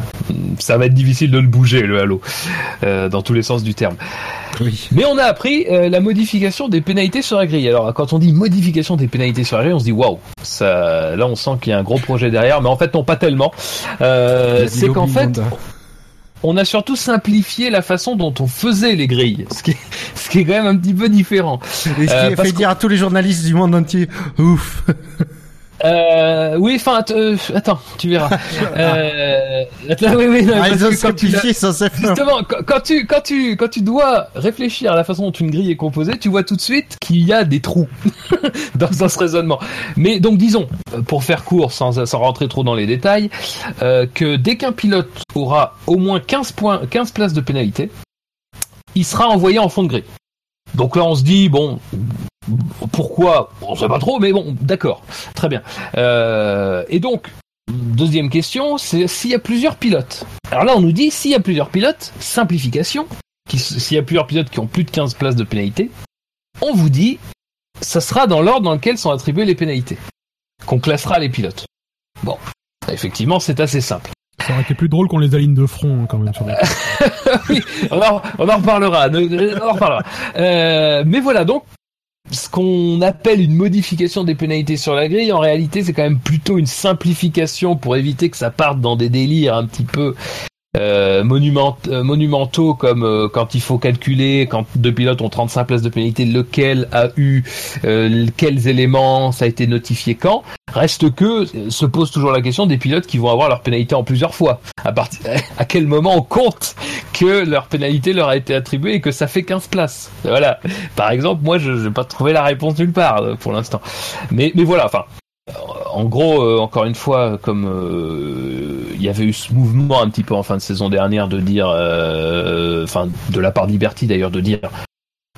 ça va être difficile de le bouger, le halo, euh, dans tous les sens du terme. Oui. Mais on a appris euh, la modification des pénalités sur la grille. Alors quand on dit modification des pénalités sur la grille, on se dit waouh, ça, là on sent qu'il y a un gros projet derrière, mais en fait non pas tellement. Euh, c'est qu'en fait, on a surtout simplifié la façon dont on faisait les grilles, ce qui est, ce qui est quand même un petit peu différent. Et ce qui Euh, fait dire à tous les journalistes du monde entier, ouf. Euh, oui, enfin, euh, attends, tu verras. euh, attends, oui, oui, non, Ah, ils ont simplifié sans. Justement, quand quand tu, quand tu, quand tu dois réfléchir à la façon dont une grille est composée, tu vois tout de suite qu'il y a des trous dans, dans ce raisonnement. Mais donc, disons, pour faire court, sans, sans rentrer trop dans les détails, euh, que dès qu'un pilote aura au moins 15 points, 15 places de pénalité, il sera envoyé en fond de grille. Donc là, on se dit, bon, pourquoi? On sait pas trop, mais bon, d'accord, très bien. Euh, et donc, deuxième question, c'est s'il y a plusieurs pilotes. Alors là, on nous dit, s'il y a plusieurs pilotes, simplification, s'il y a plusieurs pilotes qui ont plus de 15 places de pénalité, on vous dit, ça sera dans l'ordre dans lequel sont attribuées les pénalités, qu'on classera les pilotes. Bon, effectivement, c'est assez simple. Ça aurait été plus drôle qu'on les aligne de front hein, quand même. Sur les... oui, on en, on en reparlera. ne- On en reparlera. Euh, mais voilà, donc, ce qu'on appelle une modification des pénalités sur la grille, en réalité, c'est quand même plutôt une simplification pour éviter que ça parte dans des délires un petit peu euh, monument- euh, monumentaux, comme euh, quand il faut calculer, quand deux pilotes ont 35 places de pénalité, lequel a eu euh, quels éléments, ça a été notifié quand. Reste que euh, se pose toujours la question des pilotes qui vont avoir leur pénalité en plusieurs fois. À partir, à quel moment on compte que leur pénalité leur a été attribuée et que ça fait 15 places? Voilà. Par exemple, moi, je n'ai pas trouvé la réponse nulle part euh, pour l'instant. Mais, mais voilà, enfin. Euh, En gros, euh, encore une fois, comme euh, il y avait eu ce mouvement un petit peu en fin de saison dernière de dire, euh, enfin, de la part de Liberty d'ailleurs, de dire,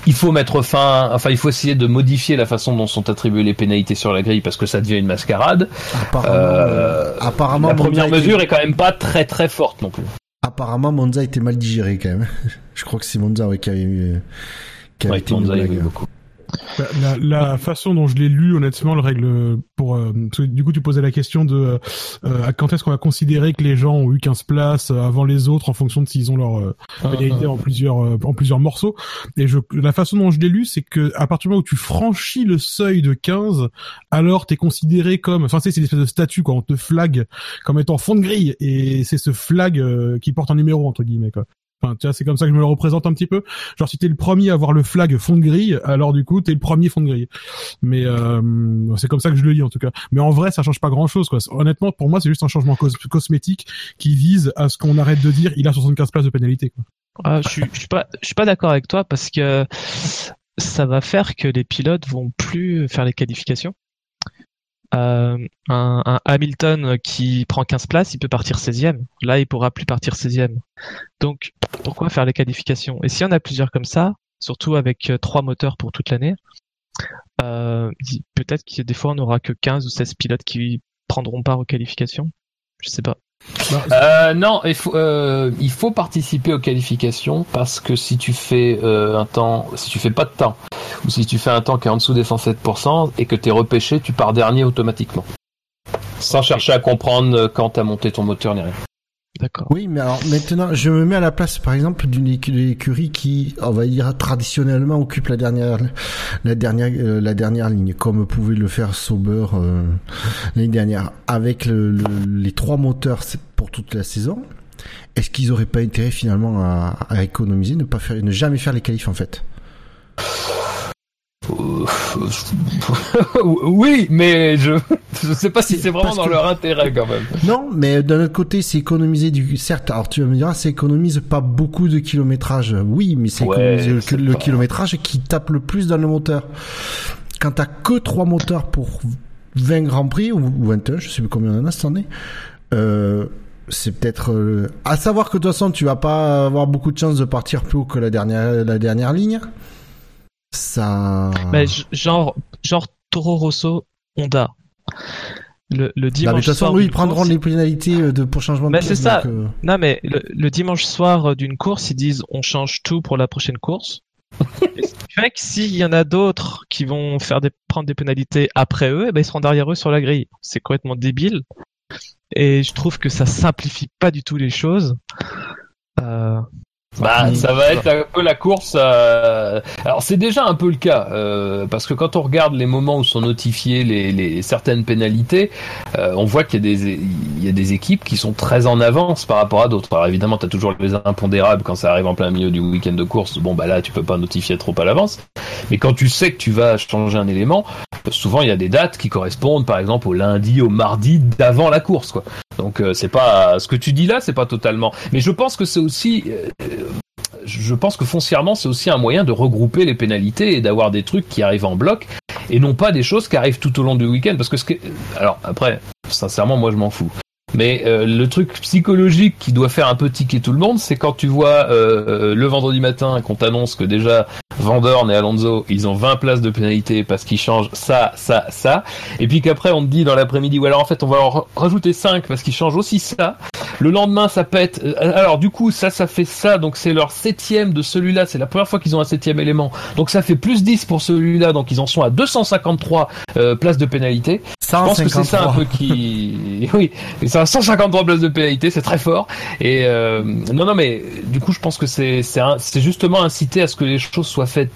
il faut mettre fin, enfin, il faut essayer de modifier la façon dont sont attribuées les pénalités sur la grille parce que ça devient une mascarade. Apparemment, Euh, apparemment la première mesure est quand même pas très très forte non plus. Apparemment, Monza était mal digéré quand même. Je crois que c'est Monza ouais, qui avait, eu- qui avait Ouais, été Monza, blague. beaucoup. Bah, La, la façon dont je l'ai lu, honnêtement, le règle pour euh, du coup tu posais la question de euh, à quand est-ce qu'on va considérer que les gens ont eu 15 places euh, avant les autres en fonction de s'ils ont leur euh, pénalité en plusieurs euh, en plusieurs morceaux. Et je la façon dont je l'ai lu, c'est que à partir du moment où tu franchis le seuil de 15, alors t'es considéré comme enfin c'est c'est une espèce de statut quoi, on te flag comme étant fond de grille et c'est ce flag euh, qui porte un numéro entre guillemets quoi. Enfin, tu vois, c'est comme ça que je me le représente un petit peu. Genre, si t'es le premier à avoir le flag fond de grille, alors du coup, t'es le premier fond de grille. Mais euh, c'est comme ça que je le lis en tout cas. Mais en vrai, ça change pas grand-chose. Quoi. Honnêtement, pour moi, c'est juste un changement cos- cosmétique qui vise à ce qu'on arrête de dire il a 75 places de pénalité. Quoi. Ah, je suis, je suis pas, je suis pas d'accord avec toi parce que ça va faire que les pilotes vont plus faire les qualifications. Euh, un, Hamilton qui prend 15 places, il peut partir 16e. Là, il pourra plus partir 16e. Donc, pourquoi faire les qualifications? Et si on a plusieurs comme ça, surtout avec euh, trois moteurs pour toute l'année, euh, peut-être que des fois on n'aura que 15 ou 16 pilotes qui prendront part aux qualifications. Je sais pas. Euh, non, il faut, euh, il faut participer aux qualifications parce que si tu fais euh, un temps, si tu fais pas de temps, ou si tu fais un temps qui est en dessous des 107% et que t'es repêché, tu pars dernier automatiquement. Sans chercher à comprendre euh, quand t'as monté ton moteur ni rien. Oui, mais alors maintenant, je me mets à la place, par exemple, d'une écu- écurie qui, on va dire, traditionnellement occupe la dernière, la dernière, euh, la dernière ligne, comme pouvait le faire Sauber euh, l'année dernière, avec le- le- les trois moteurs pour toute la saison. Est-ce qu'ils auraient pas intérêt finalement à, à économiser, ne pas faire, ne jamais faire les qualifs en fait? oui, mais je je sais pas si C'est vraiment parce dans que- leur intérêt quand même. Non, mais d'un autre côté, c'est économiser du. Certes, alors tu vas me dire, ça économise pas beaucoup de kilométrage. Oui, mais c'est Ouais, économiser le, c'est le pas- kilométrage qui tape le plus dans le moteur. Quand t'as que trois moteurs pour 20 grands prix ou, ou 21, je sais plus combien on en a cette année. Euh, c'est peut-être euh, à savoir que de toute façon tu vas pas avoir beaucoup de chances de partir plus haut que la dernière la dernière ligne. Ça. Mais j- genre, genre Toro Rosso, Honda. Le, le Non, mais dimanche de toute façon, soir eux, ils prendront course- les pénalités euh, de, pour changement de Mais pièce, c'est ça. donc, euh, Non, mais le, le dimanche soir d'une course, ils disent on change tout pour la prochaine course. Et ce qui fait que s'il y en a d'autres qui vont faire des, prendre des pénalités après eux, eh ben, ils seront derrière eux sur la grille. C'est complètement débile. Et je trouve que ça simplifie pas du tout les choses. Euh, Bah, ça va être un peu la course. Euh... Alors c'est déjà un peu le cas euh, parce que quand on regarde les moments où sont notifiées les, les certaines pénalités, euh, on voit qu'il y a des il y a des équipes qui sont très en avance par rapport à d'autres. Alors évidemment, t'as toujours les impondérables quand ça arrive en plein milieu du week-end de course. Bon bah là, tu peux pas notifier trop à l'avance. Mais quand tu sais que tu vas changer un élément, souvent il y a des dates qui correspondent, par exemple au lundi, au mardi d'avant la course, quoi. Donc euh, c'est pas ce que tu dis là, c'est pas totalement. Mais je pense que c'est aussi euh, je pense que foncièrement, c'est aussi un moyen de regrouper les pénalités et d'avoir des trucs qui arrivent en bloc et non pas des choses qui arrivent tout au long du week-end. Parce que, ce alors après, sincèrement, moi je m'en fous. Mais euh, le truc psychologique qui doit faire un peu tiquer tout le monde, c'est quand tu vois euh, le vendredi matin qu'on t'annonce que déjà Vandorn et Alonso, ils ont 20 places de pénalité parce qu'ils changent ça, ça, ça, et puis qu'après on te dit dans l'après-midi, ou alors en fait on va en rajouter 5 parce qu'ils changent aussi ça. Le lendemain ça pète. Euh, alors du coup ça, ça fait ça, donc c'est leur septième de celui-là, c'est la première fois qu'ils ont un septième élément, donc ça fait plus 10 pour celui-là, donc ils en sont à 253 euh, places de pénalité. Je pense que c'est ça un peu qui, oui, c'est 153 places de pénalité, c'est très fort. Et euh, non, non, mais du coup, je pense que c'est c'est justement inciter à ce que les choses soient faites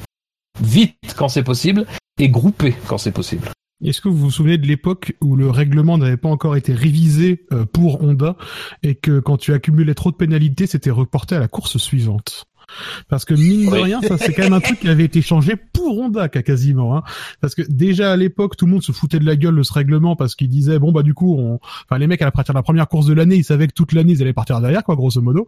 vite quand c'est possible et groupées quand c'est possible. Est-ce que vous vous souvenez de l'époque où le règlement n'avait pas encore été révisé euh, pour Honda et que quand tu accumulais trop de pénalités, c'était reporté à la course suivante? Parce que mine de rien, ça c'est quand même un truc qui avait été changé pour Honda quasiment. Hein. Parce que déjà à l'époque, tout le monde se foutait de la gueule de ce règlement parce qu'ils disaient bon bah du coup, on... enfin les mecs à partir de la première course de l'année, ils savaient que toute l'année ils allaient partir derrière quoi, grosso modo,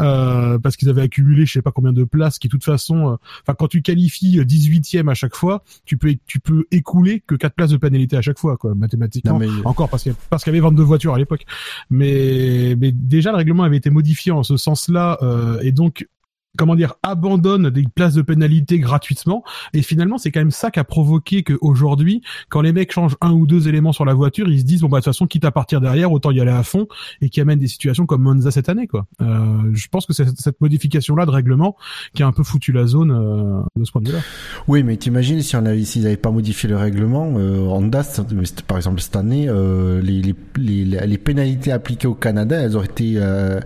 euh, parce qu'ils avaient accumulé je sais pas combien de places qui de toute façon, euh, enfin quand tu qualifies 18e à chaque fois, tu peux tu peux écouler que 4 places de pénalité à chaque fois quoi, mathématiquement. Encore parce qu'il parce qu'il y avait 22 voitures à l'époque. Mais mais déjà le règlement avait été modifié en ce sens-là euh, et donc comment dire, abandonne des places de pénalité gratuitement. Et finalement, c'est quand même ça qui a provoqué qu'aujourd'hui, quand les mecs changent un ou deux éléments sur la voiture, ils se disent bon bah de toute façon, quitte à partir derrière, autant y aller à fond, et qui amène des situations comme Monza cette année, quoi. Euh, je pense que c'est cette modification-là de règlement qui a un peu foutu la zone euh, de ce point de vue-là. Oui, mais t'imagines si on avait, s'ils n'avaient pas modifié le règlement, euh, Honda, par exemple cette année, euh, les, les, les, les pénalités appliquées au Canada, elles auraient été euh,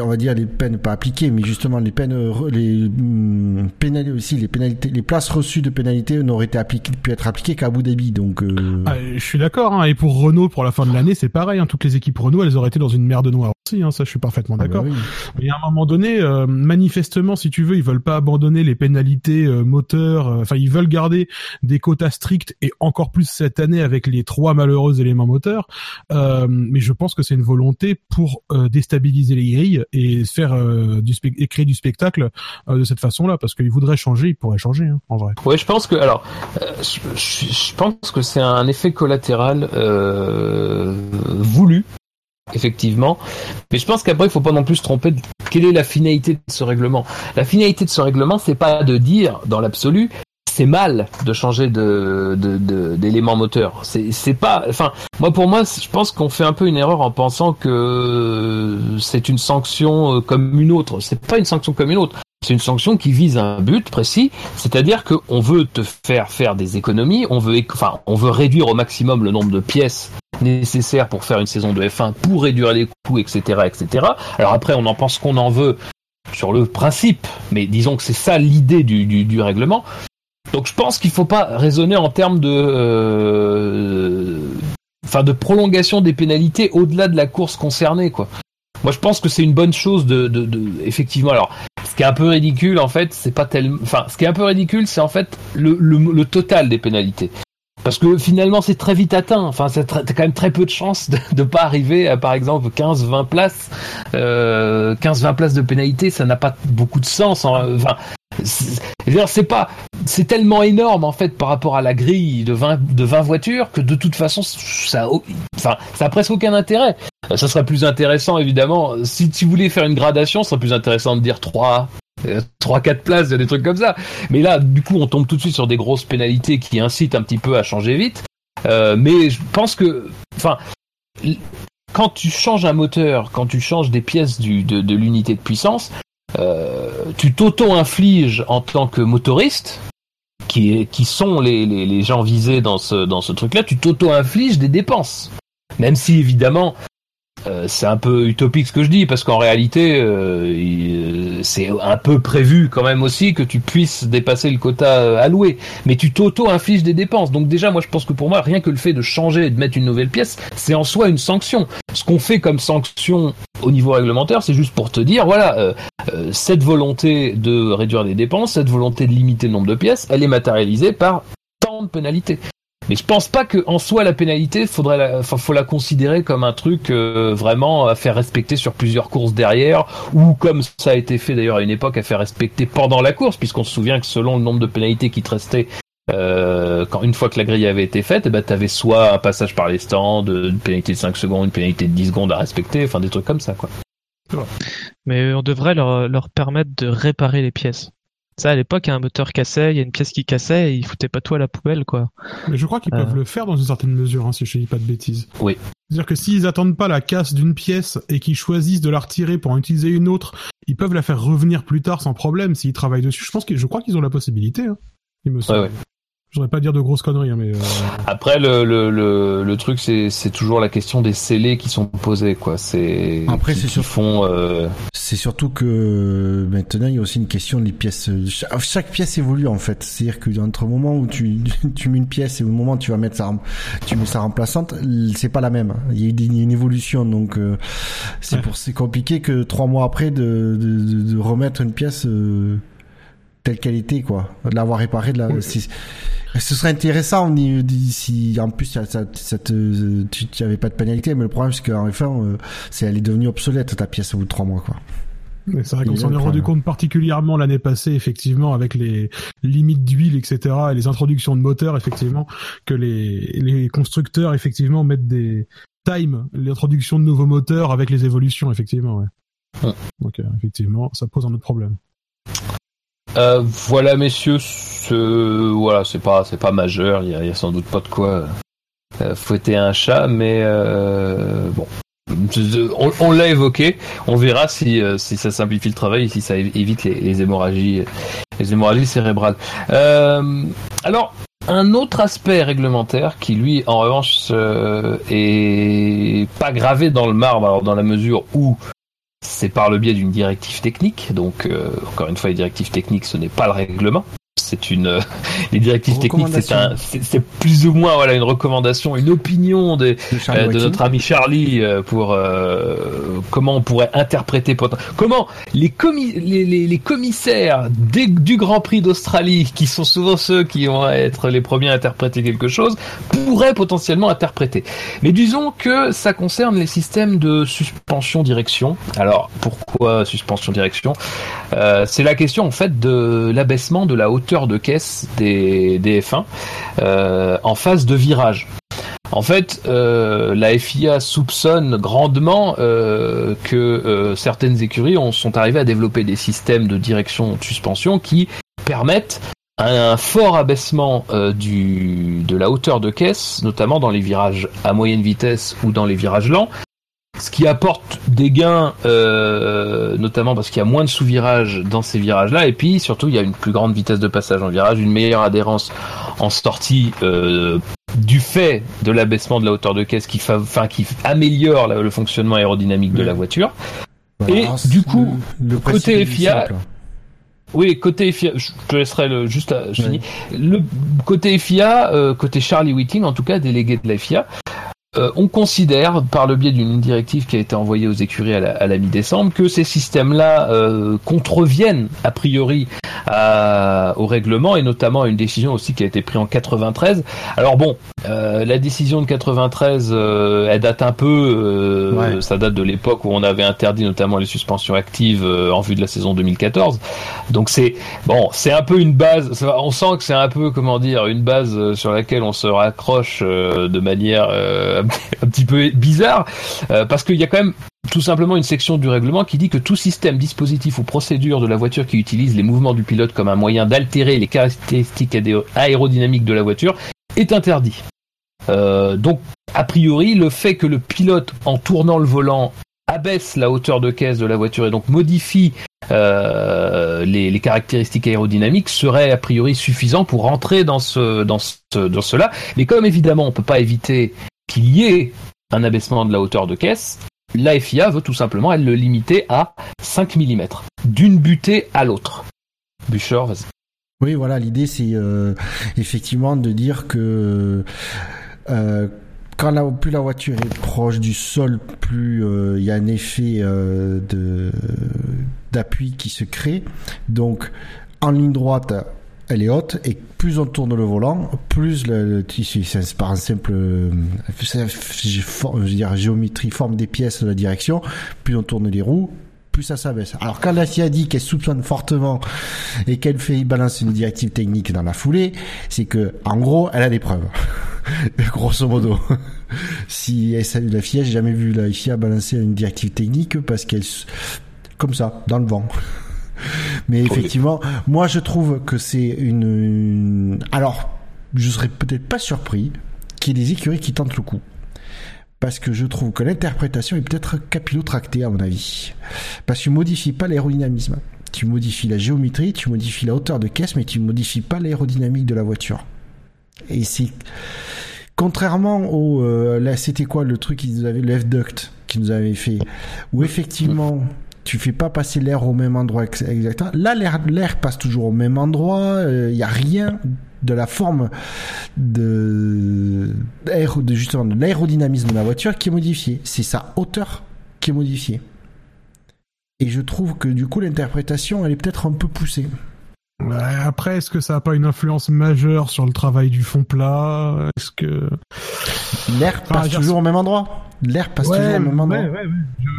on va dire les peines pas appliquées, mais justement les peines, euh, les hum, pénalités aussi, les pénalités, les places reçues de pénalités n'auraient été appliquées, pu être appliquées qu'à Abu Dhabi. Donc, euh... ah, je suis d'accord. Hein, et pour Renault, pour la fin de l'année, c'est pareil. Hein, toutes les équipes Renault, elles auraient été dans une merde noire aussi. Hein, ça, je suis parfaitement ah bah d'accord. Ah Mais à un moment donné, euh, manifestement, si tu veux, ils veulent pas abandonner les pénalités euh, moteurs. Enfin, ils veulent garder des quotas stricts et encore plus cette année avec les trois malheureux éléments moteurs. mais je pense que c'est une volonté pour déstabiliser les et faire euh, du et créer du spectacle euh, de cette façon-là parce qu'il voudrait changer, il pourrait changer hein, en vrai. Ouais, je pense que alors euh, je, je, pense que c'est un effet collatéral voulu effectivement. Mais je pense qu'après, il faut pas non plus se tromper de quelle est la finalité de ce règlement. La finalité de ce règlement, c'est pas de dire, dans l'absolu, c'est mal de changer de d'éléments de, moteurs. C'est c'est pas enfin moi pour moi je pense qu'on fait un peu une erreur en pensant que c'est une sanction euh, comme une autre. C'est pas une sanction comme une autre. C'est une sanction qui vise un but précis, c'est-à-dire qu'on veut te faire faire des économies, on veut enfin on veut réduire au maximum le nombre de pièces nécessaires pour faire une saison de F1 pour réduire les coûts, etc., etc. Alors après on en pense qu'on en veut sur le principe, mais disons que c'est ça l'idée du, du, du, règlement. Donc je pense qu'il faut pas raisonner en termes de, euh, enfin de prolongation des pénalités au-delà de la course concernée, quoi. Moi, je pense que c'est une bonne chose de, de, de, effectivement. Alors, ce qui est un peu ridicule, en fait, c'est pas tellement, enfin, ce qui est un peu ridicule, c'est en fait le, le, le, total des pénalités. Parce que finalement, c'est très vite atteint. Enfin, c'est quand même très peu de chances de ne pas arriver à, par exemple, 15-20 places. Euh, 15-20 places de pénalité, ça n'a pas beaucoup de sens. Enfin, c'est pas, c'est tellement énorme en fait par rapport à la grille de 20 de 20 voitures que de toute façon ça, enfin, ça a presque aucun intérêt. Ça serait plus intéressant évidemment si tu voulais faire une gradation, ça serait plus intéressant de dire 3 3 4 places, des trucs comme ça. Mais là, du coup, on tombe tout de suite sur des grosses pénalités qui incitent un petit peu à changer vite. Euh, mais je pense que, enfin, quand tu changes un moteur, quand tu changes des pièces du, de, de l'unité de puissance, euh, tu t'auto-infliges en tant que motoriste, qui, sont les, gens visés dans ce, dans ce truc-là, tu t'auto-infliges des dépenses. Même si évidemment, euh, c'est un peu utopique ce que je dis parce qu'en réalité euh, c'est un peu prévu quand même aussi que tu puisses dépasser le quota euh, alloué. Mais tu t'auto-infliges des dépenses. Donc déjà moi je pense que pour moi rien que le fait de changer et de mettre une nouvelle pièce c'est en soi une sanction. Ce qu'on fait comme sanction au niveau réglementaire c'est juste pour te dire voilà cette volonté de réduire les dépenses cette volonté de limiter le nombre de pièces elle est matérialisée par tant de pénalités mais je pense pas que en soi la pénalité, faudrait, la, faut la considérer comme un truc euh, vraiment à faire respecter sur plusieurs courses derrière, ou comme ça a été fait d'ailleurs à une époque à faire respecter pendant la course, puisqu'on se souvient que selon le nombre de pénalités qui te restaient euh, quand une fois que la grille avait été faite, eh ben, tu avais soit un passage par les stands, une pénalité de 5 secondes, une pénalité de 10 secondes à respecter, enfin des trucs comme ça quoi. Mais on devrait leur, leur permettre de réparer les pièces. Ça, à l'époque, un moteur cassait, il y a une pièce qui cassait, et ils foutaient pas tout à la poubelle, quoi. Mais je crois qu'ils peuvent Euh. le faire dans une certaine mesure, hein, si je dis pas de bêtises. Oui. C'est-à-dire que s'ils attendent pas la casse d'une pièce et qu'ils choisissent de la retirer pour en utiliser une autre, ils peuvent la faire revenir plus tard sans problème s'ils travaillent dessus. Je pense que je crois qu'ils ont la possibilité. Hein. Il me semble. Ouais, ouais. Je voudrais pas dire de grosses conneries, hein, mais euh, Après le le, le, le truc c'est c'est toujours la question des scellés qui sont posés quoi. C'est Après, qui, c'est sûr. font euh, C'est surtout que maintenant il y a aussi une question des pièces. Chaque, chaque pièce évolue en fait. C'est-à-dire que entre le moment où tu, tu mets une pièce et le moment où tu vas mettre sa, tu mets sa remplaçante, c'est pas la même. Il y a une évolution donc euh, c'est Ouais. pour c'est compliqué que trois mois après de, de, de, de remettre une pièce euh, telle était quoi, de l'avoir réparée. De la, Oui. ce serait intéressant si en plus ça, ça, ça te, tu tu avais pas de pénalité, mais le problème c'est qu'en fin euh, c'est elle est devenue obsolète ta pièce au bout de trois mois quoi. mais c'est vrai Il qu'on s'en est rendu compte particulièrement l'année passée, effectivement, avec les limites d'huile, etc., et les introductions de moteurs, effectivement, que les, les constructeurs, effectivement, mettent des time l'introduction de nouveaux moteurs avec les évolutions, effectivement, ouais. Ouais. Donc, euh, effectivement, ça pose un autre problème. Euh, voilà, messieurs, ce... voilà, c'est pas, c'est pas majeur. Il y a, sans doute pas de quoi euh, fouetter un chat, mais euh, bon, on, l'a évoqué. On verra si, euh, si ça simplifie le travail et si ça évite les, hémorragies, les hémorragies cérébrales. Alors. Un autre aspect réglementaire qui, lui, en revanche, est pas gravé dans le marbre, dans la mesure où c'est par le biais d'une directive technique. Donc, euh, encore une fois, les directives techniques, ce n'est pas le règlement. C'est une euh, les directives techniques, c'est un, c'est plus ou moins voilà une recommandation, une opinion De, euh, de Whiting. notre ami Charlie euh, pour euh, comment on pourrait interpréter comment les, commis- les, les, les commissaires des- du Grand Prix d'Australie, qui sont souvent ceux qui vont être les premiers à interpréter quelque chose, pourraient potentiellement interpréter. Mais disons que ça concerne les systèmes de suspension direction. Alors pourquoi suspension direction? Euh, C'est la question en fait de l'abaissement de la hauteur de caisse des, des F1 euh, en phase de virage. En fait, euh, la FIA soupçonne grandement euh, que certaines écuries ont, sont arrivées à développer des systèmes de direction de suspension qui permettent un fort abaissement de la hauteur de caisse, notamment dans les virages à moyenne vitesse ou dans les virages lents, ce qui apporte des gains, euh, notamment parce qu'il y a moins de sous-virages dans ces virages-là, et puis surtout il y a une plus grande vitesse de passage en virage, une meilleure adhérence en sortie euh, du fait de l'abaissement de la hauteur de caisse qui, enfin, qui améliore la- le fonctionnement aérodynamique de la voiture. Voilà. Et du coup, le, le côté FIA. Oui, côté FIA, je te laisserai le, juste à, je finis. Le côté FIA, euh, côté Charlie Whiting, en tout cas délégué de la FIA, euh, on considère, par le biais d'une directive qui a été envoyée aux écuries à la, à la mi-décembre, que ces systèmes-là euh, contreviennent a priori à- au règlement et notamment à une décision aussi qui a été prise en 93. Alors bon, euh, la décision de 93, euh, elle date un peu, euh, Ouais. ça date de l'époque où on avait interdit notamment les suspensions actives euh, en vue de la saison 2014. Donc c'est bon, c'est un peu une base. ça- On sent que c'est un peu comment dire une base sur laquelle on se raccroche euh, de manière euh, un petit peu bizarre, euh, parce qu'il y a quand même tout simplement une section du règlement qui dit que tout système, dispositif ou procédure de la voiture qui utilise les mouvements du pilote comme un moyen d'altérer les caractéristiques aérodynamiques de la voiture est interdit. Euh, donc, a priori, le fait que le pilote, en tournant le volant, abaisse la hauteur de caisse de la voiture et donc modifie euh, les, les caractéristiques aérodynamiques serait a priori suffisant pour rentrer dans ce dans ce dans cela. Mais comme évidemment on peut pas éviter qu'il y ait un abaissement de la hauteur de caisse, la FIA veut tout simplement, elle le limiter à 5 mm, d'une butée à l'autre. Bûcheur, vas-y. Oui, voilà, l'idée c'est euh, effectivement de dire que euh, quand plus la voiture est proche du sol, plus euh, il y a un effet d'appui qui se crée. Donc en ligne droite, elle est haute et plus on tourne le volant, plus le, tissu, c'est par un simple je veux dire, géométrie, forme des pièces de la direction, plus on tourne les roues, plus ça s'abaisse. Alors quand la FIA dit qu'elle soupçonne fortement et qu'elle fait balancer une directive technique dans la foulée, c'est que en gros, elle a des preuves. Grosso modo. si la FIA, j'ai jamais vu la FIA balancer une directive technique parce qu'elle comme ça, dans le vent. Mais effectivement, moi je trouve que c'est une, une, Alors, je serais peut-être pas surpris qu'il y ait des écuries qui tentent le coup parce que je trouve que l'interprétation est peut-être capillotractée à mon avis. Parce que tu modifies pas l'aérodynamisme. Tu modifies la géométrie, tu modifies la hauteur de caisse, mais tu modifies pas l'aérodynamique de la voiture. Et c'est contrairement au euh, là c'était quoi le truc qu'ils avaient le F-duct qui nous avait fait où effectivement tu fais pas passer l'air au même endroit exactement. Là l'air passe toujours au même endroit, il euh, y a rien de la forme de, de justement de l'aérodynamisme de la voiture qui est modifié. C'est sa hauteur qui est modifiée. Et je trouve que du coup l'interprétation elle est peut-être un peu poussée. Après, est-ce que ça n'a pas une influence majeure sur le travail du fond plat? Est-ce que l'air passe toujours au même endroit L'air passe toujours au même endroit. Ouais,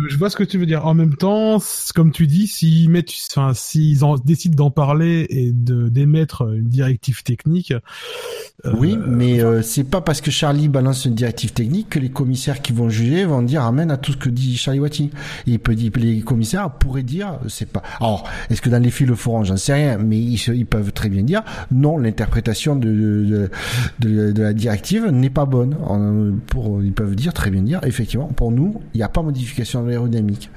je, vois ce que tu veux dire. En même temps, comme tu dis, s'ils mettent, enfin, s'ils décident d'en parler et de d'émettre une directive technique. Euh, oui, mais euh, c'est pas parce que Charlie balance une directive technique que les commissaires qui vont juger vont dire amen à tout ce que dit Charlie Watty. Il peut dire, les commissaires pourraient dire, c'est pas. Alors, est-ce que dans les films le feront J'en sais rien, mais ils, peuvent très bien dire non, l'interprétation de de, de, la directive n'est pas bonne. pour, ils peuvent dire très bien dire effectivement, pour nous, il n'y a pas modification de l'aérodynamique.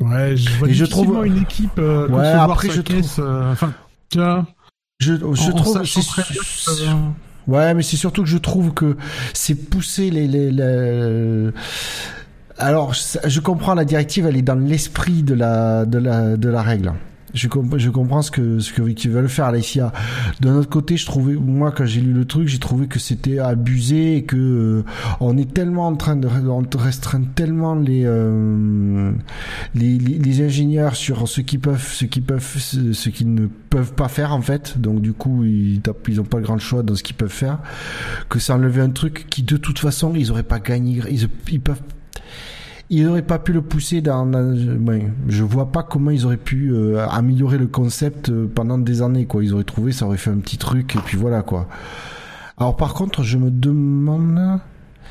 Ouais, je vois je trouve une équipe euh, ouais, après je trouve euh, enfin tu vois je, je trouve euh, ouais mais c'est surtout que je trouve que c'est pousser les, les, les... alors je comprends la directive elle est dans l'esprit de la de la de la règle je, je comprends ce que ce qu'ils veulent faire la FIA. De notre côté, je trouvais moi quand j'ai lu le truc, j'ai trouvé que c'était abusé et que euh, on est tellement en train de restreindre tellement les, euh, les, les ingénieurs sur ce qu'ils peuvent ce qu'ils peuvent ce qu'ils ne peuvent pas faire en fait. Donc du coup, ils ils ont pas grand choix dans ce qu'ils peuvent faire que ça enlevait un truc qui de toute façon, ils auraient pas gagné ils, ils peuvent ils n'auraient pas pu le pousser dans. dans je vois pas comment ils auraient pu euh, améliorer le concept euh, pendant des années. Quoi, ils auraient trouvé, ça aurait fait un petit truc et puis voilà quoi. Alors par contre, je me demande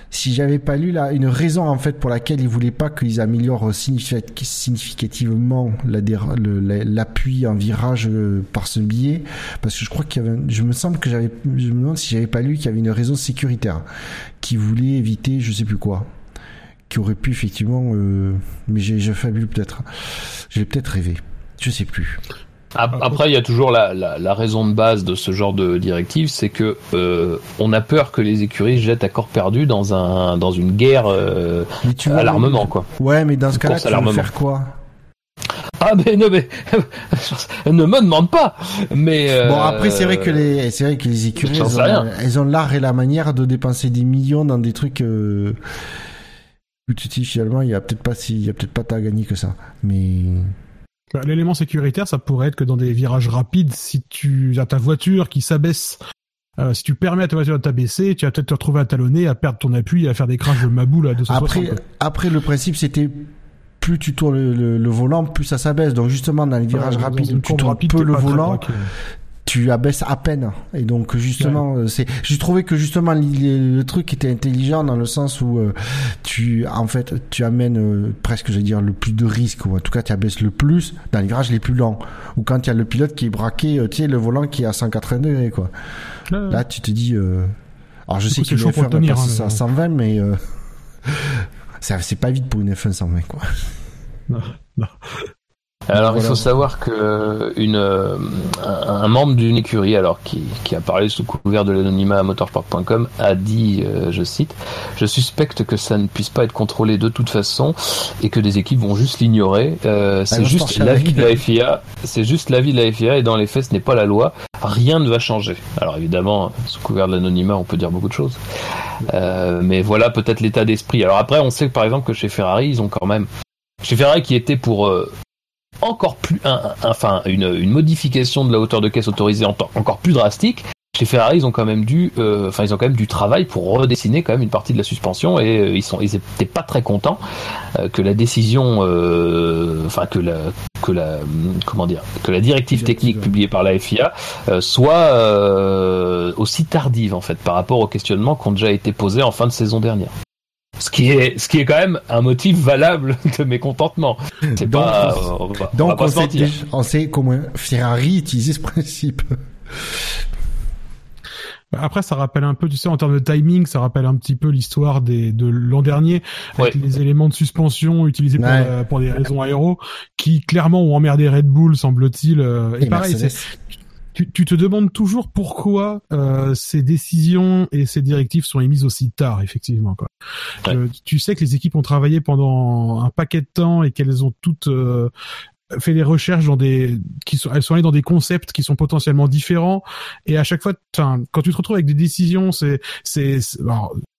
si j'avais pas lu là une raison en fait pour laquelle ils voulaient pas qu'ils améliorent significativement l'appui en virage euh, par ce billet parce que je crois qu'il y avait je me semble que j'avais je me demande si j'avais pas lu qu'il y avait une raison sécuritaire qui voulait éviter je sais plus quoi qui aurait pu effectivement, euh, mais j'ai fabuleux peut-être, j'ai peut-être rêvé, je sais plus. Après, il y a toujours la, la, la, raison de base de ce genre de directive, c'est que euh, on a peur que les écuries jettent à corps perdu dans un dans une guerre euh, à l'armement, quoi. Ouais, mais dans ce cas-là, tu veux faire quoi? Ah mais non mais ne me demande pas. Mais euh, bon après c'est vrai que les c'est vrai que les écuries elles ont, elles ont l'art et la manière de dépenser des millions dans des trucs euh, finalement, il y a peut-être pas si, il y a peut-être pas à gagner que ça. Mais bah, l'élément sécuritaire, ça pourrait être que dans des virages rapides, si tu as ta voiture qui s'abaisse, euh, si tu permets à ta voiture de t'abaisser, tu vas peut-être te retrouver à talonner, à perdre ton appui, et à faire des crashs de maboule à 260. Après, après le principe, c'était plus tu tournes le, volant, plus ça s'abaisse. Donc justement, dans les virages rapides, tu tournes peu le volant, tu abaisses à peine. Et donc justement euh, c'est j'ai trouvé que justement le, truc était intelligent dans le sens où euh, tu en fait tu amènes euh, presque je vais dire le plus de risques ou en tout cas tu abaisses le plus dans les virages les plus lents ou quand il y a le pilote qui est braqué tu sais le volant qui est à 180 degrés quoi. Là tu te dis alors je sais qu'il faut faire tenir, hein, à 120 mais c'est pas vite pour une F1 120 quoi. Non, non. Alors Voilà. il faut savoir que une, euh, un, membre d'une écurie, alors qui, qui a parlé sous couvert de l'anonymat à motorsport.com, a dit, euh, je cite, je suspecte que ça ne puisse pas être contrôlé de toute façon et que des équipes vont juste l'ignorer. Euh, c'est juste l'avis de la FIA, c'est juste l'avis de la FIA et dans les faits ce n'est pas la loi. Rien ne va changer. Alors évidemment, sous couvert de l'anonymat, on peut dire beaucoup de choses. Euh, mais voilà peut-être l'état d'esprit. Alors après, on sait par exemple que chez Ferrari, ils ont quand même chez Ferrari qui était pour euh, encore plus un, un- enfin une, une modification de la hauteur de caisse autorisée en temps encore plus drastique. Chez Ferrari, ils ont quand même dû, euh, enfin ils ont quand même du travail pour redessiner quand même une partie de la suspension et euh, ils sont, ils étaient pas très contents euh, que la décision, euh, enfin que la, que la, comment dire, que la directive technique publiée par la FIA euh, soit euh, aussi tardive en fait par rapport aux questionnements qui ont déjà été posés en fin de saison dernière. Ce qui est, ce qui est quand même un motif valable de mécontentement. C'est Donc, pas, on va, on va Donc pas on se sait, on comment Ferrari utilisait ce principe. Après, ça rappelle un peu, tu sais, en termes de timing, ça rappelle un petit peu l'histoire des de l'an dernier avec Ouais. les éléments de suspension utilisés pour, Ouais. euh, pour des raisons aéro, qui clairement ont emmerdé Red Bull, semble-t-il. euh, et, Et pareil, c'est- tu, tu te demandes toujours pourquoi euh, ces décisions et ces directives sont émises aussi tard, effectivement. Quoi. Ouais. Euh, tu sais que les équipes ont travaillé pendant un paquet de temps et qu'elles ont toutes euh, fait des recherches dans des qui sont elles sont allées dans des concepts qui sont potentiellement différents et à chaque fois quand tu te retrouves avec des décisions c'est c'est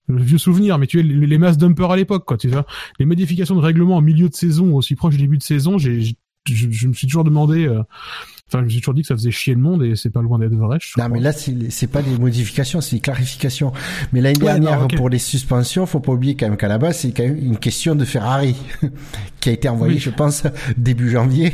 le vieux souvenir mais tu es les, les mass dumpers à l'époque quoi tu vois les modifications de règlement en milieu de saison aussi proche du début de saison j'ai- je, je me suis toujours demandé euh, enfin je me suis toujours dit que ça faisait chier le monde et c'est pas loin d'être vrai je Non, crois. mais là, c'est pas des modifications, c'est des clarifications. Mais l'année Ouais, dernière, non, pour les suspensions, faut pas oublier quand même qu'à la base, c'est quand même une question de Ferrari qui a été envoyée, Oui. je pense, début janvier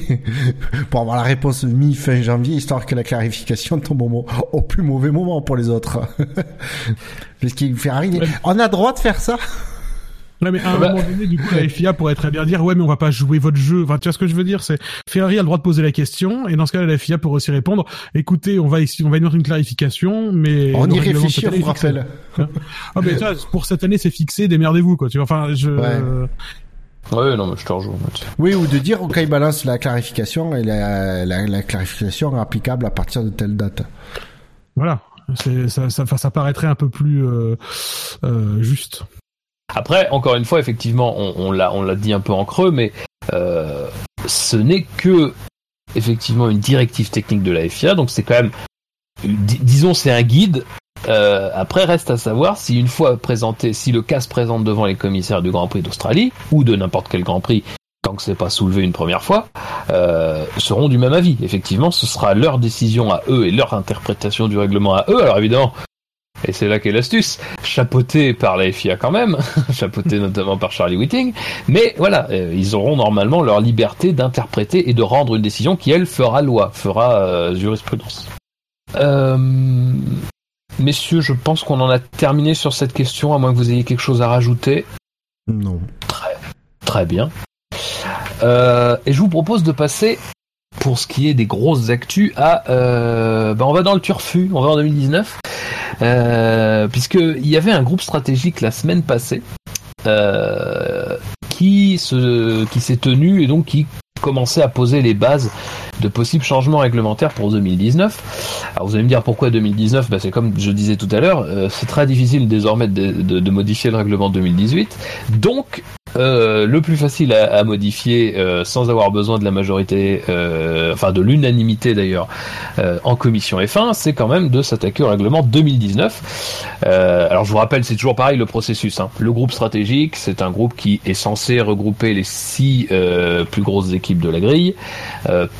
pour avoir la réponse mi-fin janvier, histoire que la clarification tombe au, plus mauvais moment pour les autres. Parce que Ferrari, Ouais. on a droit de faire ça? Ouais, mais à un Bah- moment donné, du coup, la FIA pourrait très bien dire, ouais, mais on va pas jouer votre jeu. Enfin, tu vois ce que je veux dire? C'est, Ferrari a le droit de poser la question, et dans ce cas-là, la FIA pourrait aussi répondre, écoutez, on va ici, on va émettre une clarification, mais... On y réfléchit, on rappelle. Ah, mais ça, pour cette année, c'est fixé, démerdez-vous, quoi. Tu vois, enfin, je, Ouais. Ouais, non, mais je te rejoins. Oui, ou de dire il balance la clarification et la, la, la clarification est applicable à partir de telle date. voilà. Ça, ça, enfin, ça paraîtrait un peu plus, euh, euh, juste. Après, encore une fois, effectivement, on, on l'a, on l'a dit un peu en creux, mais euh, ce n'est que effectivement une directive technique de la FIA, donc c'est quand même, dis- disons, c'est un guide. Euh, après, reste à savoir si une fois présenté, si le cas se présente devant les commissaires du Grand Prix d'Australie ou de n'importe quel Grand Prix, tant que c'est pas soulevé une première fois, euh, seront du même avis. Effectivement, ce sera leur décision à eux et leur interprétation du règlement à eux. Alors évidemment, et c'est là qu'est l'astuce, chapeauté par la FIA quand même, chapeauté notamment par Charlie Whiting, mais voilà, euh, ils auront normalement leur liberté d'interpréter et de rendre une décision qui, elle, fera loi, fera euh, jurisprudence. Euh, messieurs, je pense qu'on en a terminé sur cette question, à moins que vous ayez quelque chose à rajouter. Non. Très bien. Euh, et je vous propose de passer, pour ce qui est des grosses actus, à... Euh, ben on va dans le turfu, on va en 2019, euh, puisqu'il y avait un groupe stratégique la semaine passée euh, qui se qui s'est tenu et donc qui commençait à poser les bases de possibles changements réglementaires pour 2019. Alors vous allez me dire pourquoi 2019 ben C'est comme je disais tout à l'heure, euh, c'est très difficile désormais de, de- de modifier le règlement 2018. Donc euh, le plus facile à, modifier euh, sans avoir besoin de la majorité, euh, enfin de l'unanimité d'ailleurs, euh, en commission F1, c'est quand même de s'attaquer au règlement 2019. Euh, alors je vous rappelle, c'est toujours pareil le processus. hein. Le groupe stratégique, c'est un groupe qui est censé regrouper les six plus grosses équipes de la grille,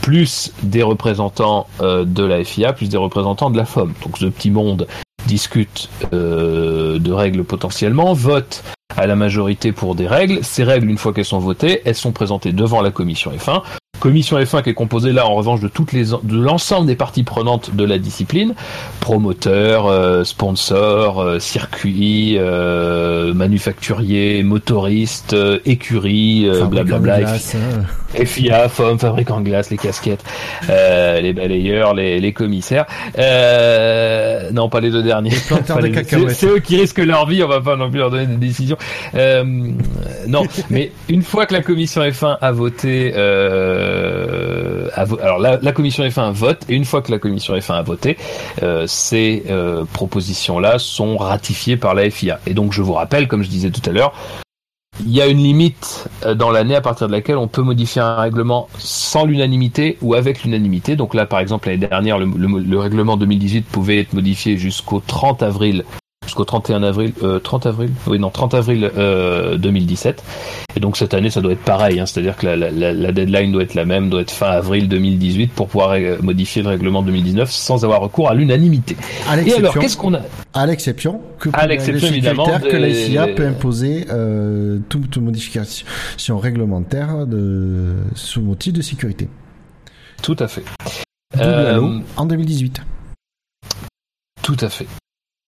plus des représentants de la FIA, plus des représentants de la FOM. Donc ce petit monde discute euh, de règles potentiellement, vote à la majorité pour des règles. Ces règles, une fois qu'elles sont votées, elles sont présentées devant la commission F1. Commission F1 qui est composée là en revanche de toutes les de l'ensemble des parties prenantes de la discipline, promoteurs, euh, sponsors, euh, circuits, euh, manufacturiers, motoristes, écuries, blablabla, glace, hein. FIA, FOM, fabricants de glace, les casquettes, les balayeurs, les, les commissaires. Non, pas les deux derniers. c'est- eux qui risquent leur vie, on va pas non plus leur donner des décisions. Non, mais une fois que la commission F1 a voté, euh, alors la, commission F1 vote et une fois que la commission F1 a voté, euh, ces euh, propositions-là sont ratifiées par la FIA. Et donc je vous rappelle, comme je disais tout à l'heure, il y a une limite euh, dans l'année à partir de laquelle on peut modifier un règlement sans l'unanimité ou avec l'unanimité. Donc là, par exemple, l'année dernière, le, le, le, règlement 2018 pouvait être modifié jusqu'au 30 avril jusqu'au 31 avril, euh, 30 avril, oui non 30 avril euh, 2017. Et donc cette année ça doit être pareil, hein, c'est-à-dire que la, la, la, deadline doit être la même, doit être fin avril 2018 pour pouvoir euh, modifier le règlement 2019 sans avoir recours à l'unanimité. Et alors qu'est-ce qu'on a? À l'exception que à l'exception évidemment que la FIA peut imposer euh, toute modification réglementaire de sous motif de sécurité. Tout à fait. Euh, en 2018. Tout à fait.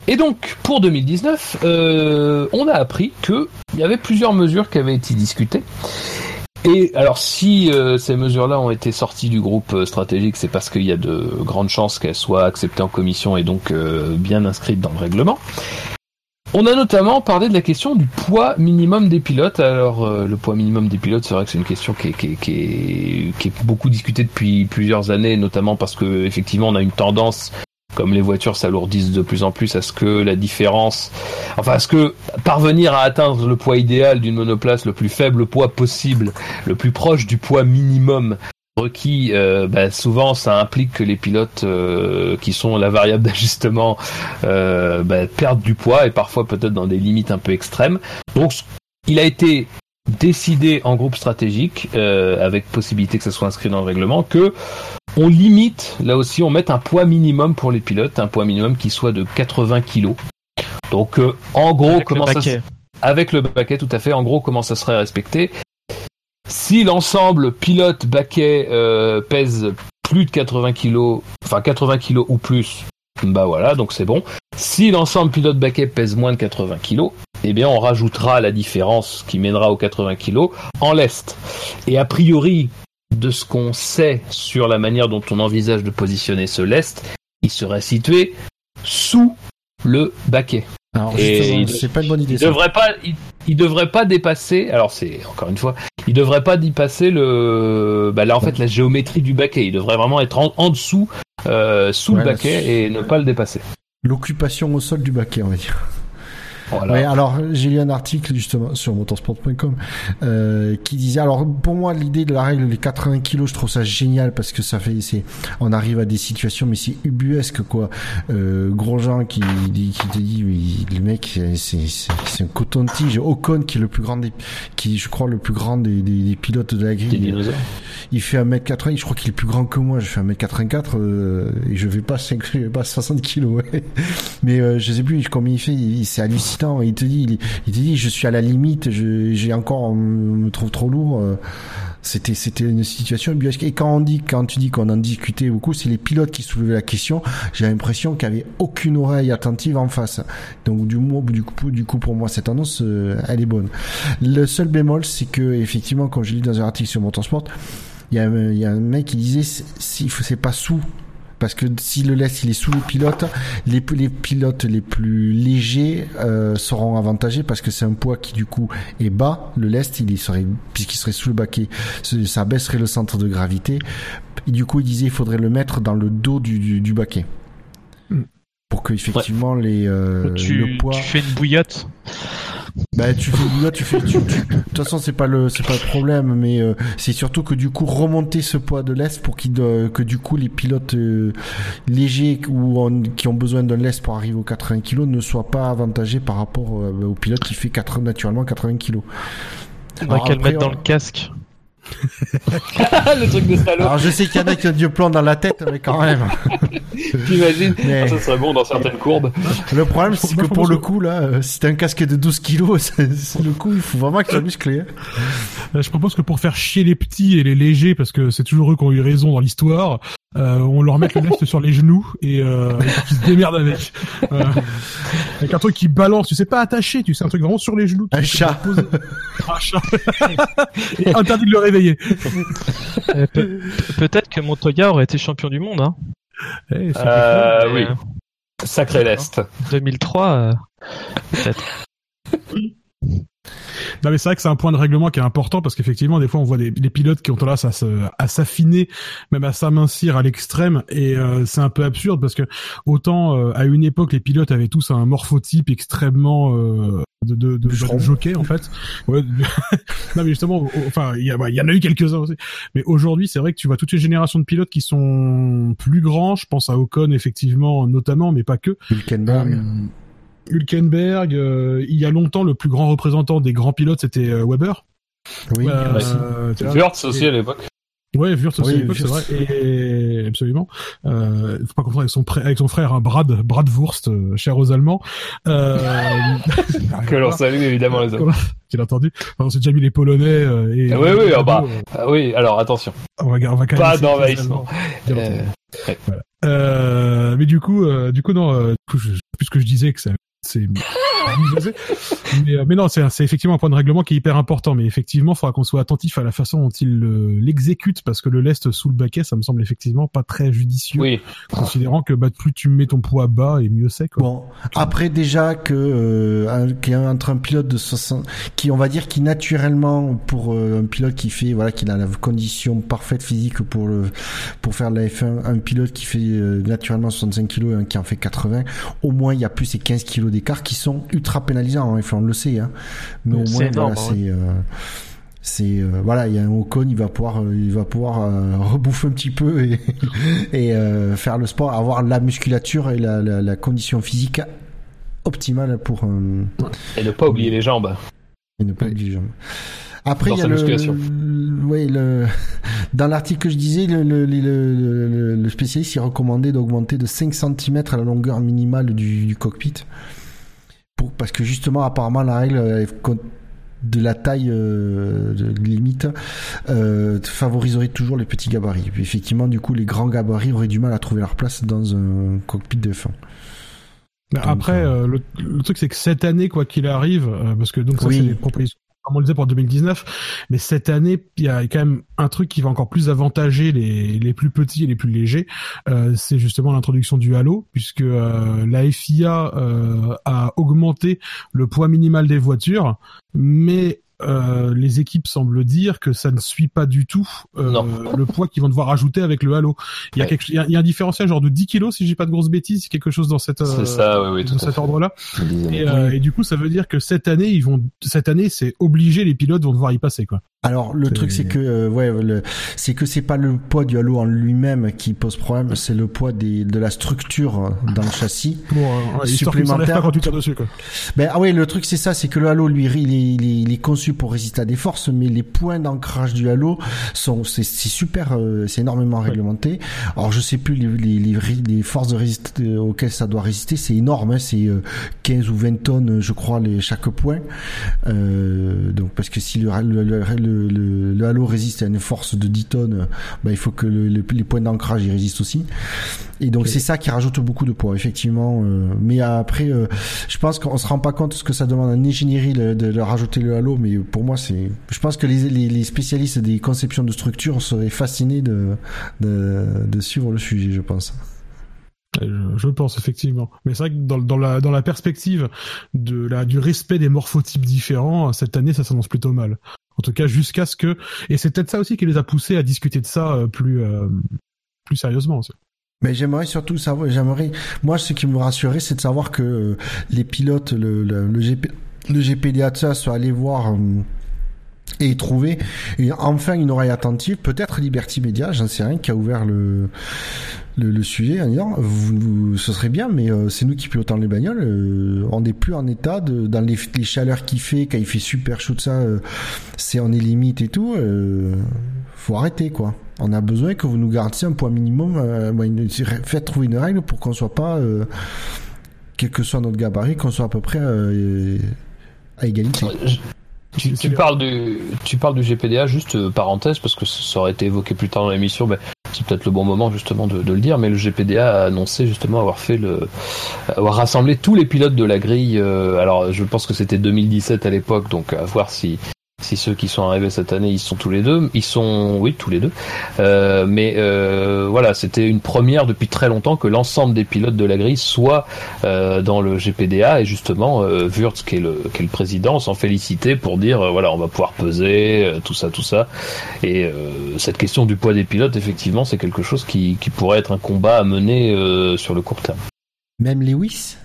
Et donc, pour 2019, euh, on a appris qu'il y avait plusieurs mesures qui avaient été discutées. Et alors, si euh, ces mesures-là ont été sorties du groupe euh, stratégique, c'est parce qu'il y a de grandes chances qu'elles soient acceptées en commission et donc euh, bien inscrites dans le règlement. On a notamment parlé de la question du poids minimum des pilotes. Alors, euh, le poids minimum des pilotes, c'est vrai que c'est une question qui est, qui, est, qui, est, qui est, beaucoup discutée depuis plusieurs années, notamment parce que effectivement, on a une tendance comme les voitures s'alourdissent de plus en plus, à ce que la différence, enfin, à ce que parvenir à atteindre le poids idéal d'une monoplace, le plus faible poids possible, le plus proche du poids minimum requis, euh, bah, souvent ça implique que les pilotes euh, qui sont la variable d'ajustement euh, bah, perdent du poids et parfois peut-être dans des limites un peu extrêmes. Donc, il a été décidé en groupe stratégique, euh, avec possibilité que ça soit inscrit dans le règlement, que on limite, là aussi, on met un poids minimum pour les pilotes, un poids minimum qui soit de 80 kg. Donc, euh, en gros, avec comment le ça avec le baquet, tout à fait. En gros, comment ça serait respecté? Si l'ensemble pilote baquet euh, pèse plus de 80 kg, enfin 80 kg ou plus, bah voilà, donc c'est bon. Si l'ensemble pilote baquet pèse moins de 80 kg, eh bien on rajoutera la différence qui mènera aux 80 kg en lest. Et a priori, de ce qu'on sait sur la manière dont on envisage de positionner ce lest, il serait situé sous le baquet. Alors, c'est pas une bonne idée. Il devrait pas, il, il, devrait pas dépasser. Alors c'est encore une fois, il devrait pas dépasser le. Bah là en fait la géométrie du baquet. Il devrait vraiment être en, en dessous, euh, sous ouais, le baquet et ne pas le dépasser. L'occupation au sol du baquet, on va dire. Voilà. Ouais, alors j'ai lu un article justement sur motorsport.com euh, qui disait alors pour moi l'idée de la règle des 80 kilos je trouve ça génial parce que ça fait c'est on arrive à des situations mais c'est ubuesque quoi euh, Grosjean qui qui te dit oui, le mec c'est c'est un coton-tige Ocon qui est le plus grand des qui je crois le plus grand des, des, des pilotes de la grille il fait 1m80 je crois qu'il est plus grand que moi je fais 1m84 euh, et je vais pas je vais pas 60 kilos ouais. mais euh, je sais plus combien il fait c'est hallucinant il te dit, il, te dit, je suis à la limite, j'ai encore, me trouve trop lourd. C'était, c'était une situation. Et quand on dit, quand tu dis qu'on en discutait beaucoup, c'est les pilotes qui soulevaient la question. J'ai l'impression qu'il n'y avait aucune oreille attentive en face. Donc du, du coup, du coup, pour moi, cette annonce, elle est bonne. Le seul bémol, c'est que effectivement, quand j'ai lu dans un article sur Motorsport, il y a, y a un mec qui disait, si c'est pas sous parce que si le lest il est sous le pilote, les, les pilotes les plus légers euh, seront avantagés parce que c'est un poids qui du coup est bas. Le lest il serait puisqu'il serait sous le baquet, ça baisserait le centre de gravité. Et du coup il disait il faudrait le mettre dans le dos du, du, du baquet pour que effectivement ouais. les euh, tu, le poids. Tu fais une bouillotte? Bah tu fais bouillotte, tu fais. De toute façon c'est pas le c'est pas le problème, mais euh, c'est surtout que du coup remonter ce poids de l'est pour qu'il euh, que du coup les pilotes euh, légers ou en, qui ont besoin d'un lest pour arriver aux 80 kg ne soient pas avantagés par rapport au pilote qui fait 80, naturellement 80 kg. On va qu'elle mettre dans le casque? le truc de salaud. Alors je sais qu'il y en a qui ont du plan dans la tête, mais quand même. T'imagines mais... ah, Ça serait bon dans certaines courbes. Le problème, c'est que pour le coup, là, si t'as un casque de 12 kilos, c'est le coup, il faut vraiment que tu sois musclé. Hein. Je propose que pour faire chier les petits et les légers, parce que c'est toujours eux qui ont eu raison dans l'histoire, euh, on leur met le lest sur les genoux et, euh, et qu'ils se démerdent avec. Euh, avec un truc qui balance, tu sais pas attaché, tu sais un truc vraiment sur les genoux. Un chat. un chat. et interdit de le réveiller. Pe Peut-être que Montoya aurait été champion du monde. Hein. Eh, euh, oui. Sacré lest. 2003, peut-être. Non mais c'est vrai que c'est un point de règlement qui est important parce qu'effectivement des fois on voit des, les pilotes qui ont tendance à se, à s'affiner, même à s'amincir à l'extrême et euh, c'est un peu absurde parce que autant euh, à une époque les pilotes avaient tous un morphotype extrêmement euh, de, de, de, de jockey en fait. Ouais, non mais justement, enfin il y, bah, y en a eu quelques-uns aussi. Mais aujourd'hui c'est vrai que tu vois toute une génération de pilotes qui sont plus grands. Je pense à Ocon effectivement notamment, mais pas que. Hülkenberg. Hülkenberg, euh, il y a longtemps, le plus grand représentant des grands pilotes, c'était euh, Weber. Oui, Euh. Wurtz aussi à l'époque. Ouais, Wurtz aussi Oui, à l'époque, c'est vrai. Et absolument. Euh, faut pas confondre avec son, pré- avec son frère, hein, Brad, Brad Wurst, euh, cher aux Allemands. Euh, Que l'on salue évidemment les hommes. Qu'il a entendu. Enfin, on s'est déjà mis les Polonais euh, et. Ah oui, oui, ah bah. Euh, Ah oui, alors attention. on va, on va quand même Pas d'envahissement. Euh. Euh, mais du coup, euh, du coup non, euh, du coup, je, plus ce que je disais que ça, c'est. mais, euh, mais non, c'est c'est effectivement un point de règlement qui est hyper important. Mais effectivement, il faudra qu'on soit attentif à la façon dont il euh, l'exécute parce que le lest sous le baquet, ça me semble effectivement pas très judicieux, oui, considérant que bah, plus tu mets ton poids bas et mieux c'est. Quoi. Bon, après déjà que euh, un- qu'il y a entre un pilote de 60 qui on va dire qui naturellement pour euh, un pilote qui fait voilà qui a la condition parfaite physique pour le pour faire de la F1 un pilote qui fait euh, naturellement 65 kilos et un qui en fait 80 au moins il y a plus ces 15 kilos d'écart qui sont ultra pénalisants en F1 on le sait hein mais au moins voilà ouais. c'est euh, c'est euh, voilà il y a un Ocon il va pouvoir euh, il va pouvoir euh, rebouffer un petit peu et et euh, faire le sport avoir la musculature et la, la, la condition physique optimale pour euh, et ne pas oublier les jambes. et ne pas obliger. Après, Dans il y a sa le, musculation. le- ouais, le, dans l'article que je disais, le, le, le, le- le- le spécialiste il recommandait d'augmenter de 5 cm la longueur minimale du, du cockpit. Pour, parce que justement, apparemment, la règle euh, de la taille euh, de limite euh, favoriserait toujours les petits gabarits. Puis, effectivement, du coup, les grands gabarits auraient du mal à trouver leur place dans un cockpit de F1. Mais après, euh, le, le truc c'est que cette année, quoi qu'il arrive, euh, parce que donc ça Oui. c'est des propositions, comme on le disait pour 2019, mais cette année, il y a quand même un truc qui va encore plus avantager les, les plus petits et les plus légers, euh, c'est justement l'introduction du halo, puisque euh, la FIA euh, a augmenté le poids minimal des voitures, mais euh, les équipes semblent dire que ça ne suit pas du tout euh, le poids qu'ils vont devoir ajouter avec le halo. Il y a, Ouais. quelque, il y a, il y a un différentiel genre de 10 kilos, si j'ai pas de grosses bêtises, quelque chose dans cette, euh, ça, dans cet ordre-là. Et, euh, et du coup, ça veut dire que cette année, ils vont, cette année, c'est obligé, les pilotes vont devoir y passer, quoi. Alors le truc c'est que euh, ouais c'est que c'est pas le poids du halo en lui-même qui pose problème, c'est le poids des, de la structure dans le châssis. Euh, Supplémentaire. quand tu tires dessus, quoi. Ben ah ouais le truc c'est ça, c'est que le halo lui il est, il est, il est conçu pour résister à des forces, mais les points d'ancrage du halo sont c'est super, euh, c'est énormément réglementé. Alors je sais plus les, les, les, ri- les forces de résist euh, auxquelles ça doit résister, c'est énorme, hein, c'est euh, 15 ou 20 tonnes je crois les chaque point. Euh, donc parce que si le, le, le, le, le- le halo résiste à une force de 10 tonnes, ben, il faut que le- le- les points d'ancrage y résistent aussi. Et donc c'est ça qui rajoute beaucoup de poids effectivement. euh, mais après, euh, je pense qu'on se rend pas compte de ce que ça demande en ingénierie de, de, de rajouter le halo. Mais pour moi, c'est, je pense que les, les, les spécialistes des conceptions de structure seraient fascinés de, de, de suivre le sujet, je pense. Je, pense effectivement, mais c'est vrai que dans, dans la dans la perspective de la du respect des morphotypes différents, cette année ça s'annonce plutôt mal. En tout cas, jusqu'à ce que et c'est peut-être ça aussi qui les a poussés à discuter de ça euh, plus euh, plus sérieusement. aussi. Mais j'aimerais surtout savoir, j'aimerais, moi, ce qui me rassurait, c'est de savoir que euh, les pilotes, le, le, le, GP, le GPDA de ça, soit allés voir euh, et trouver enfin une oreille attentive, peut-être Liberty Media, j'en sais rien, qui a ouvert le le, sujet en disant vous, ce serait bien, mais euh, c'est nous qui pilotons les bagnoles, euh, on n'est plus en état de dans les, les chaleurs qu'il fait, quand il fait super chaud ça, c'est on est limite et tout, faut arrêter quoi. On a besoin que vous nous garantiez un point minimum, faites trouver une règle pour qu'on soit pas, quel que soit notre gabarit, qu'on soit à peu près à égalité. Je- Tu, tu parles du, tu parles du GPDA, juste euh, parenthèse, parce que ça aurait été évoqué plus tard dans l'émission, mais c'est peut-être le bon moment justement de, de le dire, mais le GPDA a annoncé justement avoir fait le, avoir rassemblé tous les pilotes de la grille. euh, alors, je pense que c'était 2017 à l'époque, donc à voir si si ceux qui sont arrivés cette année, ils sont tous les deux, ils sont, oui, tous les deux. Euh, mais euh, voilà, c'était une première depuis très longtemps que l'ensemble des pilotes de la grille soient euh, dans le GPDA et justement, euh, Wurtz, qui est le, président, s'en félicitait pour dire, voilà, on va pouvoir peser, tout ça, tout ça. Et cette question du poids des pilotes, effectivement, c'est quelque chose qui, qui pourrait être un combat à mener sur le court terme. Même Lewis?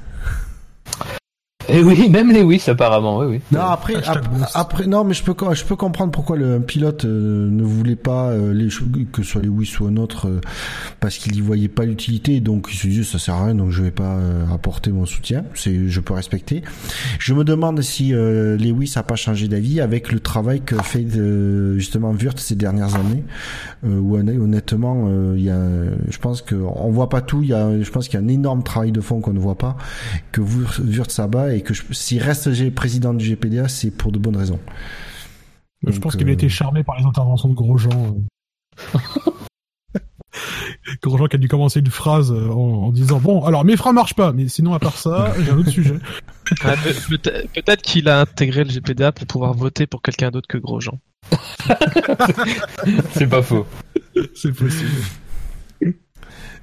Et eh oui, même Lewis apparemment, oui, oui. Non, après, après, non, mais je peux, je peux comprendre pourquoi le pilote euh, ne voulait pas euh, les, que ce soit Lewis ou un autre, euh, parce qu'il y voyait pas l'utilité, donc il se disait ça sert à rien, donc je vais pas apporter mon soutien. C'est, je peux respecter. Je me demande si Lewis a pas changé d'avis avec le travail que fait justement Wurth ces dernières années, où honnêtement, il y a, je pense que on voit pas tout. Il y a, je pense qu'il y a un énorme travail de fond qu'on ne voit pas, que Wurth s'abat et et que s'il reste président du GPDA, c'est pour de bonnes raisons. je pense qu'il a été euh, charmé par les interventions de Grosjean. Euh. Grosjean qui a dû commencer une phrase euh, en, disant bon alors mes freins marchent pas mais sinon à part ça j'ai un autre sujet. Ah, peut-être qu'il a intégré le GPDA pour pouvoir voter pour quelqu'un d'autre que Grosjean. c'est pas faux. C'est possible.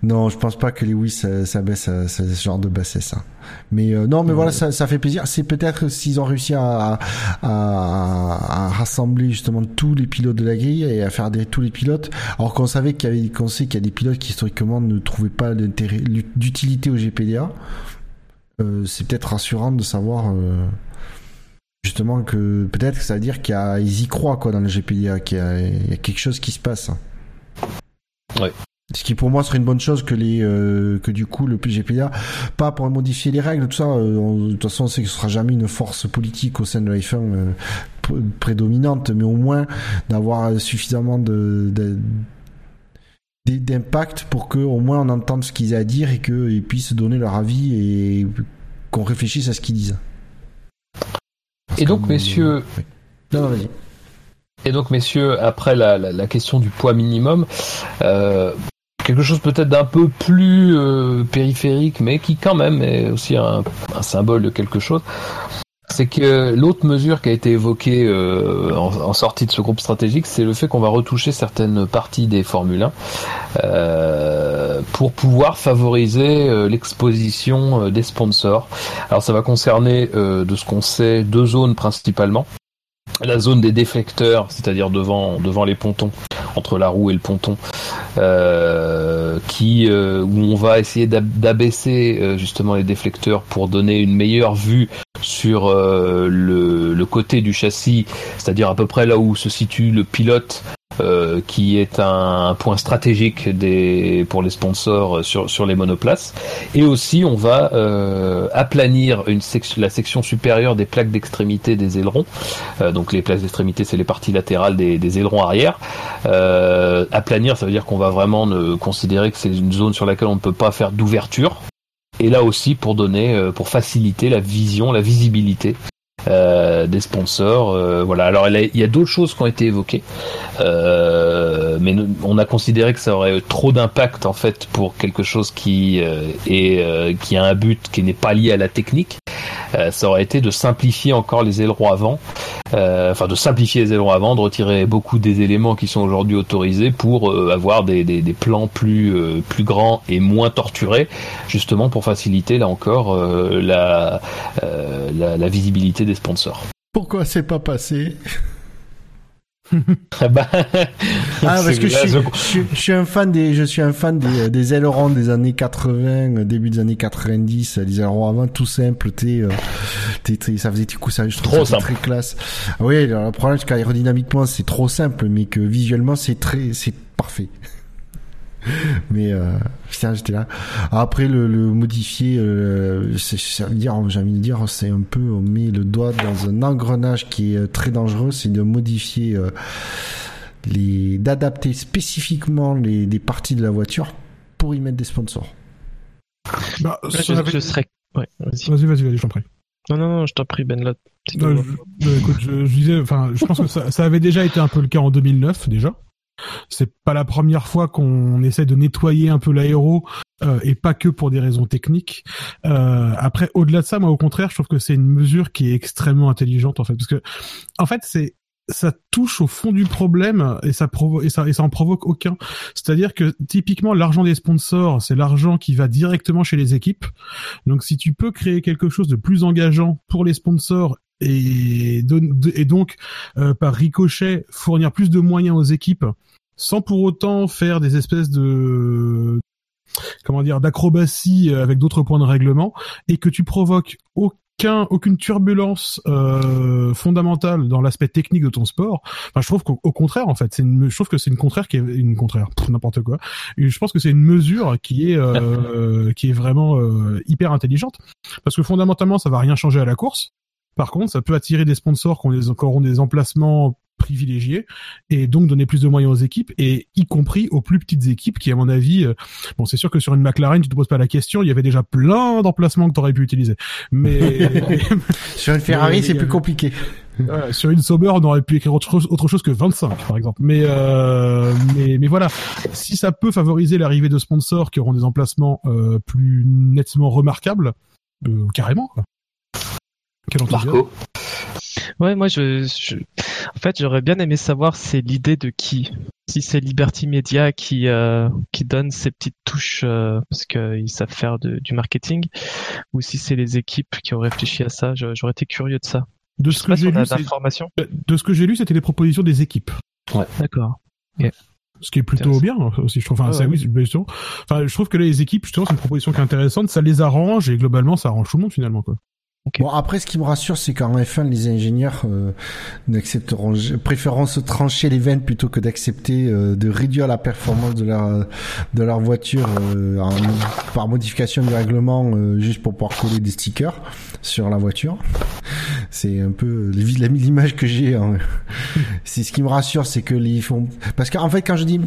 Non, je pense pas que Lewis ça, ça baisse ce genre de bassesse. Hein. Mais euh, non, mais voilà, ça, ça, fait plaisir. C'est peut-être s'ils ont réussi à, à, à, rassembler justement tous les pilotes de la grille et à faire des tous les pilotes. Alors qu'on savait qu'il y avait, qu'on sait qu'il y a des pilotes qui historiquement ne trouvaient pas d'intérêt, d'utilité au GPDA. Euh, c'est peut-être rassurant de savoir. Euh, justement que peut-être que ça veut dire qu'ils y croient quoi dans le GPDA, qu'il y, y, a quelque chose qui se passe. Ouais. Ce qui pour moi serait une bonne chose que les euh, que du coup le PGPA pas pour modifier les règles tout ça euh, de toute façon on sait que ce sera jamais une force politique au sein de la F1 euh, prédominante mais au moins d'avoir suffisamment de, d'impact pour que au moins on entende ce qu'ils ont à dire et qu'ils puissent donner leur avis et qu'on réfléchisse à ce qu'ils disent. et donc messieurs non, non vas-y. Et donc, messieurs, après la, la, la question du poids minimum, euh, quelque chose peut-être d'un peu plus euh, périphérique, mais qui quand même est aussi un, symbole de quelque chose. C'est que l'autre mesure qui a été évoquée euh, en, sortie de ce groupe stratégique, c'est le fait qu'on va retoucher certaines parties des Formule 1 euh, pour pouvoir favoriser l'exposition des sponsors. Alors ça va concerner, de ce qu'on sait, deux zones principalement la zone des déflecteurs, c'est-à-dire devant devant les pontons, entre la roue et le ponton, euh, qui euh, où on va essayer d'abaisser euh, justement les déflecteurs pour donner une meilleure vue sur le, le côté du châssis, c'est-à-dire à peu près là où se situe le pilote euh, qui est un, point stratégique pour les sponsors sur, les monoplaces. Et aussi, on va euh, aplanir la section supérieure des plaques d'extrémité des ailerons. Euh, donc les plaques d'extrémité, c'est les parties latérales des, des ailerons arrière. aplanir, ça veut dire qu'on va vraiment ne considérer que c'est une zone sur laquelle on ne peut pas faire d'ouverture. Et là aussi pour donner, pour faciliter la vision, la visibilité des sponsors. Euh, voilà. Alors il y a d'autres choses qui ont été évoquées, euh, mais on a considéré que ça aurait trop d'impact en fait pour quelque chose qui est qui a un but qui n'est pas lié à la technique. ça aurait été de simplifier encore les ailerons avant, enfin de simplifier les ailerons avant, de retirer beaucoup des éléments qui sont aujourd'hui autorisés pour avoir des, des, des, plans plus plus grands et moins torturés, justement pour faciliter là encore la, la, la visibilité des sponsors. Pourquoi c'est pas passé ah, bah, ah parce que je suis, un fan des je suis un fan des, des ailerons des années 80 début des années 90 les ailerons avant tout simple t'es, euh, ça faisait du coup ça je trouve ça très classe. Oui le problème c'est qu'aérodynamiquement c'est trop simple mais que visuellement c'est très c'est parfait mais euh, putain j'étais là. Après le, le modifier euh, ça veut dire j'ai envie de dire c'est un peu on met le doigt dans un engrenage qui est très dangereux. C'est de modifier euh, les d'adapter spécifiquement les des parties de la voiture pour y mettre des sponsors. Bah, je, serais ouais, vas-y. Vas-y vas-y je t'en prie. Non, non, non, je t'en prie, Ben Lot. je, écoute, je, je, disais, enfin, je pense que ça, ça, avait déjà été un peu le cas en 2009, déjà. C'est pas la première fois qu'on essaie de nettoyer un peu l'aéro euh, et pas que pour des raisons techniques. Euh, après, au-delà de ça, moi, au contraire, je trouve que c'est une mesure qui est extrêmement intelligente en fait, parce que en fait, c'est ça touche au fond du problème et ça provo et ça et ça en provoque aucun. C'est-à-dire que typiquement l'argent des sponsors, c'est l'argent qui va directement chez les équipes. Donc si tu peux créer quelque chose de plus engageant pour les sponsors et, et donc euh, par ricochet fournir plus de moyens aux équipes sans pour autant faire des espèces de comment dire d'acrobatie avec d'autres points de règlement et que tu provoques aucun aucune turbulence euh, fondamentale dans l'aspect technique de ton sport. Enfin, je trouve qu'au contraire en fait, c'est une je trouve que c'est une contraire qui est une contraire n'importe quoi. Et je pense que c'est une mesure qui est euh, qui est vraiment euh, hyper intelligente parce que fondamentalement ça va rien changer à la course. Par contre, ça peut attirer des sponsors qui ont des, qui auront des emplacements privilégiés et donc donner plus de moyens aux équipes et y compris aux plus petites équipes qui à mon avis euh, bon c'est sûr que sur une McLaren tu te poses pas la question il y avait déjà plein d'emplacements que tu aurais pu utiliser mais sur une Ferrari c'est plus compliqué Ouais, sur une Sauber, on aurait pu écrire autre chose, autre chose que 25, par exemple. Mais, euh, mais, mais voilà, si ça peut favoriser l'arrivée de sponsors qui auront des emplacements euh, plus nettement remarquables, euh, carrément. Quoi. Marco. Ouais, moi, je, je... en fait, j'aurais bien aimé savoir c'est l'idée de qui. Si c'est Liberty Media qui euh, qui donne ces petites touches euh, parce qu'ils savent faire de, du marketing, ou si c'est les équipes qui ont réfléchi à ça. J'aurais été curieux de ça. De Je ce sais que pas si j'ai on a lu, d'informations. de ce que j'ai lu, c'était les propositions des équipes. D'accord. Ce qui est plutôt bien aussi, je trouve. Enfin, Ah ouais. oui, c'est- bien sûr. Enfin, je trouve que les équipes, justement, c'est une proposition qui est intéressante. Ça les arrange et globalement, ça arrange tout le monde finalement. Quoi. Bon, après, ce qui me rassure, c'est qu'en F1, les ingénieurs euh, n'accepteront, préféreront se trancher les veines plutôt que d'accepter euh, de réduire la performance de leur de leur voiture euh, en- par modification du règlement euh, juste pour pouvoir coller des stickers sur la voiture. C'est un peu l'image que j'ai. hein. C'est ce qui me rassure, c'est que les font parce qu'en fait, quand je dis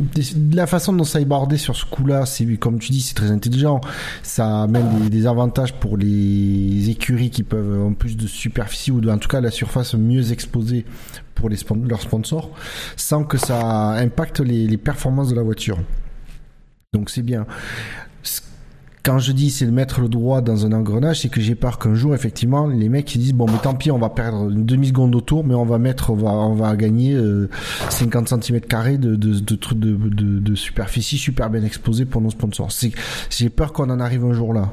la façon dont ça est bordé sur ce coup-là, c'est comme tu dis, c'est très intelligent. Ça amène des, des avantages pour les écuries qui peuvent en plus de superficie ou de, en tout cas la surface mieux exposée pour les leurs sponsors, sans que ça impacte les, performances de la voiture. Donc c'est bien. Quand je dis c'est de mettre le droit dans un engrenage, c'est que j'ai peur qu'un jour effectivement les mecs ils disent bon mais tant pis on va perdre une demi seconde au tour mais on va mettre on va on va gagner euh, 50 cm carrés de de de, de, de de superficie super bien exposée pour nos sponsors. J'ai peur qu'on en arrive un jour là.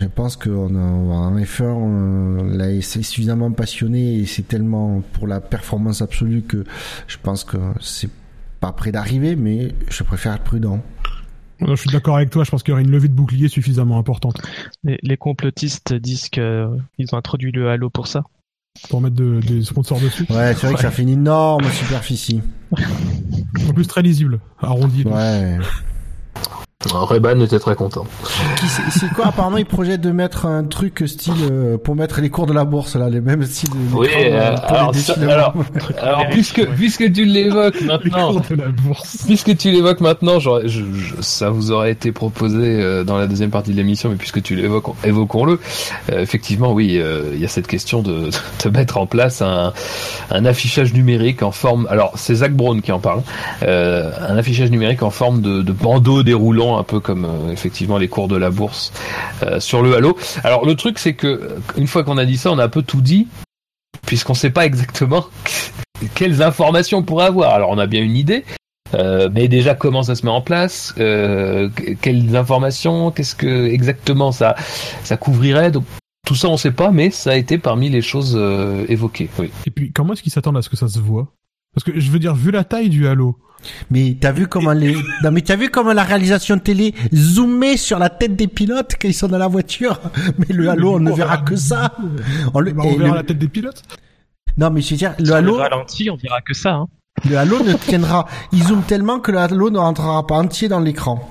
Je pense qu'on a, en F1, euh, là, c'est suffisamment passionné et c'est tellement pour la performance absolue que je pense que c'est pas près d'arriver, mais je préfère être prudent. Je suis d'accord avec toi. Je pense qu'il y aurait une levée de bouclier suffisamment importante Les, les complotistes disent que ils ont introduit le halo pour ça. pour mettre de- des sponsors dessus. Ouais, c'est vrai que ça fait une énorme superficie. En plus, très lisible, arrondi. Ouais. Reban était très content. C'est quoi Apparemment, ils projettent de mettre un truc style euh, pour mettre les cours de la bourse là, les mêmes styles. de- Oui, euh, pour les alors, ça- alors, alors puisque puisque tu l'évoques Les maintenant, cours de la bourse. puisque tu l'évoques maintenant, j'aurais- je, je- ça vous aurait été proposé euh, dans la deuxième partie de l'émission, mais puisque tu l'évoques, évoquons-le. Euh, effectivement, oui, euh, il y a cette question de, de mettre en place un, un affichage numérique en forme. Alors, c'est Zach Brown qui en parle. Euh, un affichage numérique en forme de, de bandeau déroulant, un peu comme euh, effectivement les cours de la bourse euh, sur le halo. Alors, le truc, c'est que une fois qu'on a dit ça, on a un peu tout dit, puisqu'on sait pas exactement quelles informations on pourrait avoir. Alors, on a bien une idée. Euh, mais déjà comment ça se met en place, euh, que- quelles informations, qu'est-ce que exactement ça ça couvrirait. Tout ça on sait pas, mais ça a été parmi les choses euh, évoquées. Et puis, comment est-ce qu'ils s'attendent à ce que ça se voit? Parce que je veux dire, vu la taille du halo, Mais t'as vu comment les non mais t'as vu comment la réalisation télé zoomait sur la tête des pilotes quand ils sont dans la voiture? Mais le halo, on ne verra que ça. On le- bah, et on verra le- la tête des pilotes. Non mais je veux dire, le halo, le ralenti, on verra que ça. Hein. le halo ne tiendra. Il zoome tellement que le halo ne rentrera pas entier dans l'écran.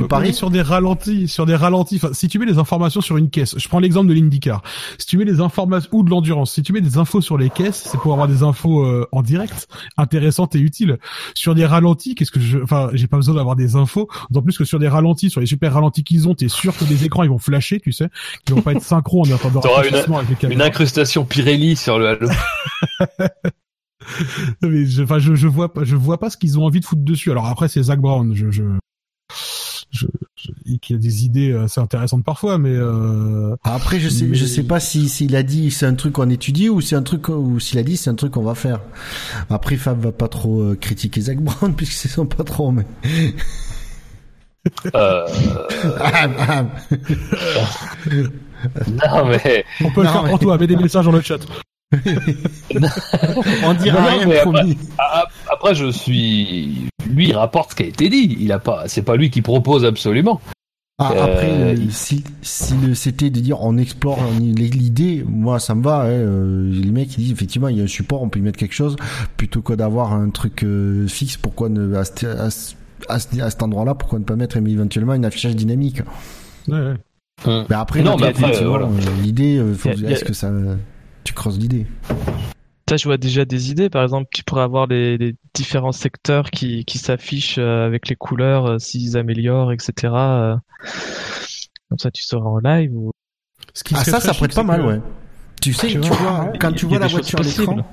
Euh, oui, sur des ralentis, sur des ralentis. Enfin, si tu mets des informations sur une caisse, je prends l'exemple de l'IndyCar. Si tu mets des informations ou de l'endurance, si tu mets des infos sur les caisses, c'est pour avoir des infos euh, en direct, intéressantes et utiles. Sur des ralentis, qu'est-ce que je, enfin, j'ai pas besoin d'avoir des infos. D'autant plus que sur des ralentis, sur les super ralentis qu'ils ont, t'es sûr que les écrans ils vont flasher, tu sais, qu'ils vont pas être synchro en attendant. T'auras avec les Une caméras. incrustation Pirelli sur le halo. Mais je, enfin, je, je vois pas, je vois pas ce qu'ils ont envie de foutre dessus. Alors après, c'est Zach Brown. Je, je, je, je, qu'il a des idées assez intéressantes parfois, mais euh, Après, je sais, Mais- je sais pas si s'il a dit c'est un truc qu'on étudie ou c'est un truc ou s'il a dit c'est un truc qu'on va faire. Après, Fab va pas trop euh, critiquer Zach Brown puisque c'est son patron, mais. Euh, Ah, ah. non mais on peut le faire mais- pour toi, mets des messages dans le chat. On dira Non, rien, mais promis. a- après je suis, lui il rapporte ce qui a été dit. Il a pas, c'est pas lui qui propose absolument. Ah, Euh, après, euh, si, c'était de dire on explore l'idée, moi ça me va. Hein, euh, les mecs ils disent effectivement il y a un support, on peut y mettre quelque chose plutôt que d'avoir un truc euh, fixe. Pourquoi ne à, ce- à ce- à ce- à cet endroit-là, pourquoi ne pas mettre éventuellement une affichage dynamique Ouais, ouais. Après, le- mais après, voilà. l'idée, a- est-ce que ça, tu creuses l'idée Ça, je vois déjà des idées. Par exemple, tu pourrais avoir les, les différents secteurs qui, qui s'affichent euh, avec les couleurs, euh, s'ils améliorent, etc. euh. Comme ça, tu sauras en live. Ou... Ce qui Ah ça, ça pourrait être pas mal, que- ouais. Tu sais, Tu tu vois, vois, quand tu vois la choses voiture à l'écran.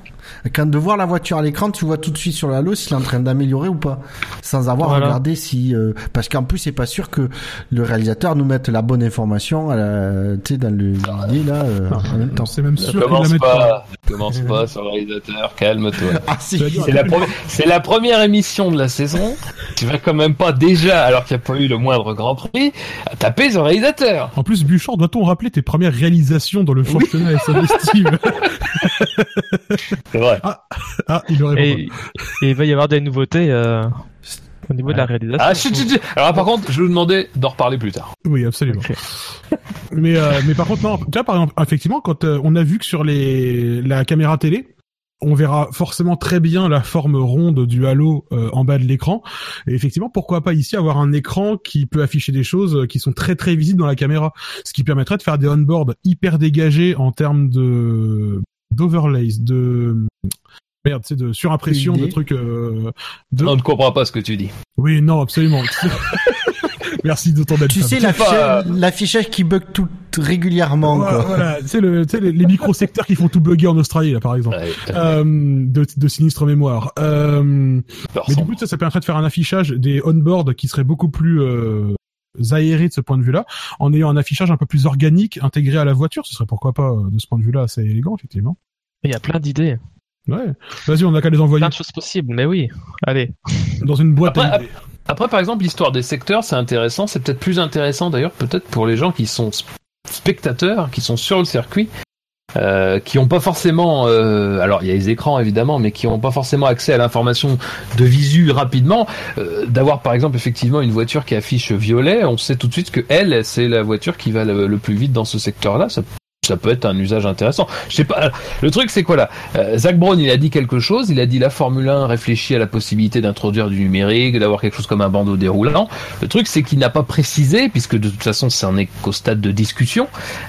Quand de voir la voiture à l'écran, tu vois tout de suite sur le halo s'il est en train d'améliorer ou pas, sans avoir Voilà. regardé si, euh, parce qu'en plus c'est pas sûr que le réalisateur nous mette la bonne information, à la- tu sais, dans le l'idée là, euh, en même temps. C'est même sûr la Commence pas. pas, commence pas sur le réalisateur. Calme-toi. Ah si. C'est la, première- c'est la première émission de la saison. Tu vas quand même pas déjà, alors qu'il n'y a pas eu le moindre Grand Prix, à taper sur le réalisateur. En plus, Bouchard, doit-on rappeler tes premières réalisations dans le championnat SAV Steve? C'est vrai. Ah, il aurait Et, et il va y avoir des nouveautés euh, au niveau de la réalisation. Ah, chut, chut, chut. Alors par contre, je vous demandais d'en reparler plus tard. Oui, absolument. Mais, euh, mais par contre, non. Tu vois, par exemple, effectivement, quand euh, on a vu que sur les la caméra télé, on verra forcément très bien la forme ronde du halo euh, en bas de l'écran. Et effectivement, pourquoi pas ici avoir un écran qui peut afficher des choses euh, qui sont très très visibles dans la caméra, ce qui permettrait de faire des on-board hyper dégagés en termes de d'overlays, de merde, c'est de surimpression, de trucs. euh, de... On ne comprend pas ce que tu dis. Oui, non, absolument. Merci de ton aide. Tu sais l'affichage qui bug tout régulièrement Voilà, quoi. voilà. tu sais, le, tu sais, les, les micro-secteurs qui font tout bugger en Australie, là, par exemple. Ouais, Euh, de, de sinistre mémoire. Euh, mais du coup, ça, ça permettrait de faire un affichage des on-board qui serait beaucoup plus euh, aéré de ce point de vue-là, en ayant un affichage un peu plus organique intégré à la voiture. Ce serait pourquoi pas, euh, de ce point de vue-là, assez élégant, effectivement. Il y a plein d'idées, Ouais. Vas-y, on a qu'à les envoyer plein de choses possibles. Mais oui, allez. dans une boîte à Après, idées. Après, par exemple, l'histoire des secteurs, c'est intéressant. C'est peut-être plus intéressant d'ailleurs, peut-être pour les gens qui sont sp- spectateurs, qui sont sur le circuit, euh, qui n'ont pas forcément. euh, alors, il y a les écrans évidemment, mais qui n'ont pas forcément accès à l'information de visu rapidement. euh, D'avoir par exemple effectivement une voiture qui affiche violet, on sait tout de suite que elle, c'est la voiture qui va le, plus vite dans ce secteur-là. Ça peut être un usage intéressant. Je sais pas. Le truc, c'est quoi là? Euh, Zach Brown, il a dit quelque chose. Il a dit la Formule 1 réfléchit à la possibilité d'introduire du numérique, d'avoir quelque chose comme un bandeau déroulant. Le truc, c'est qu'il n'a pas précisé, puisque de toute façon, ça en est qu'au stade de discussion.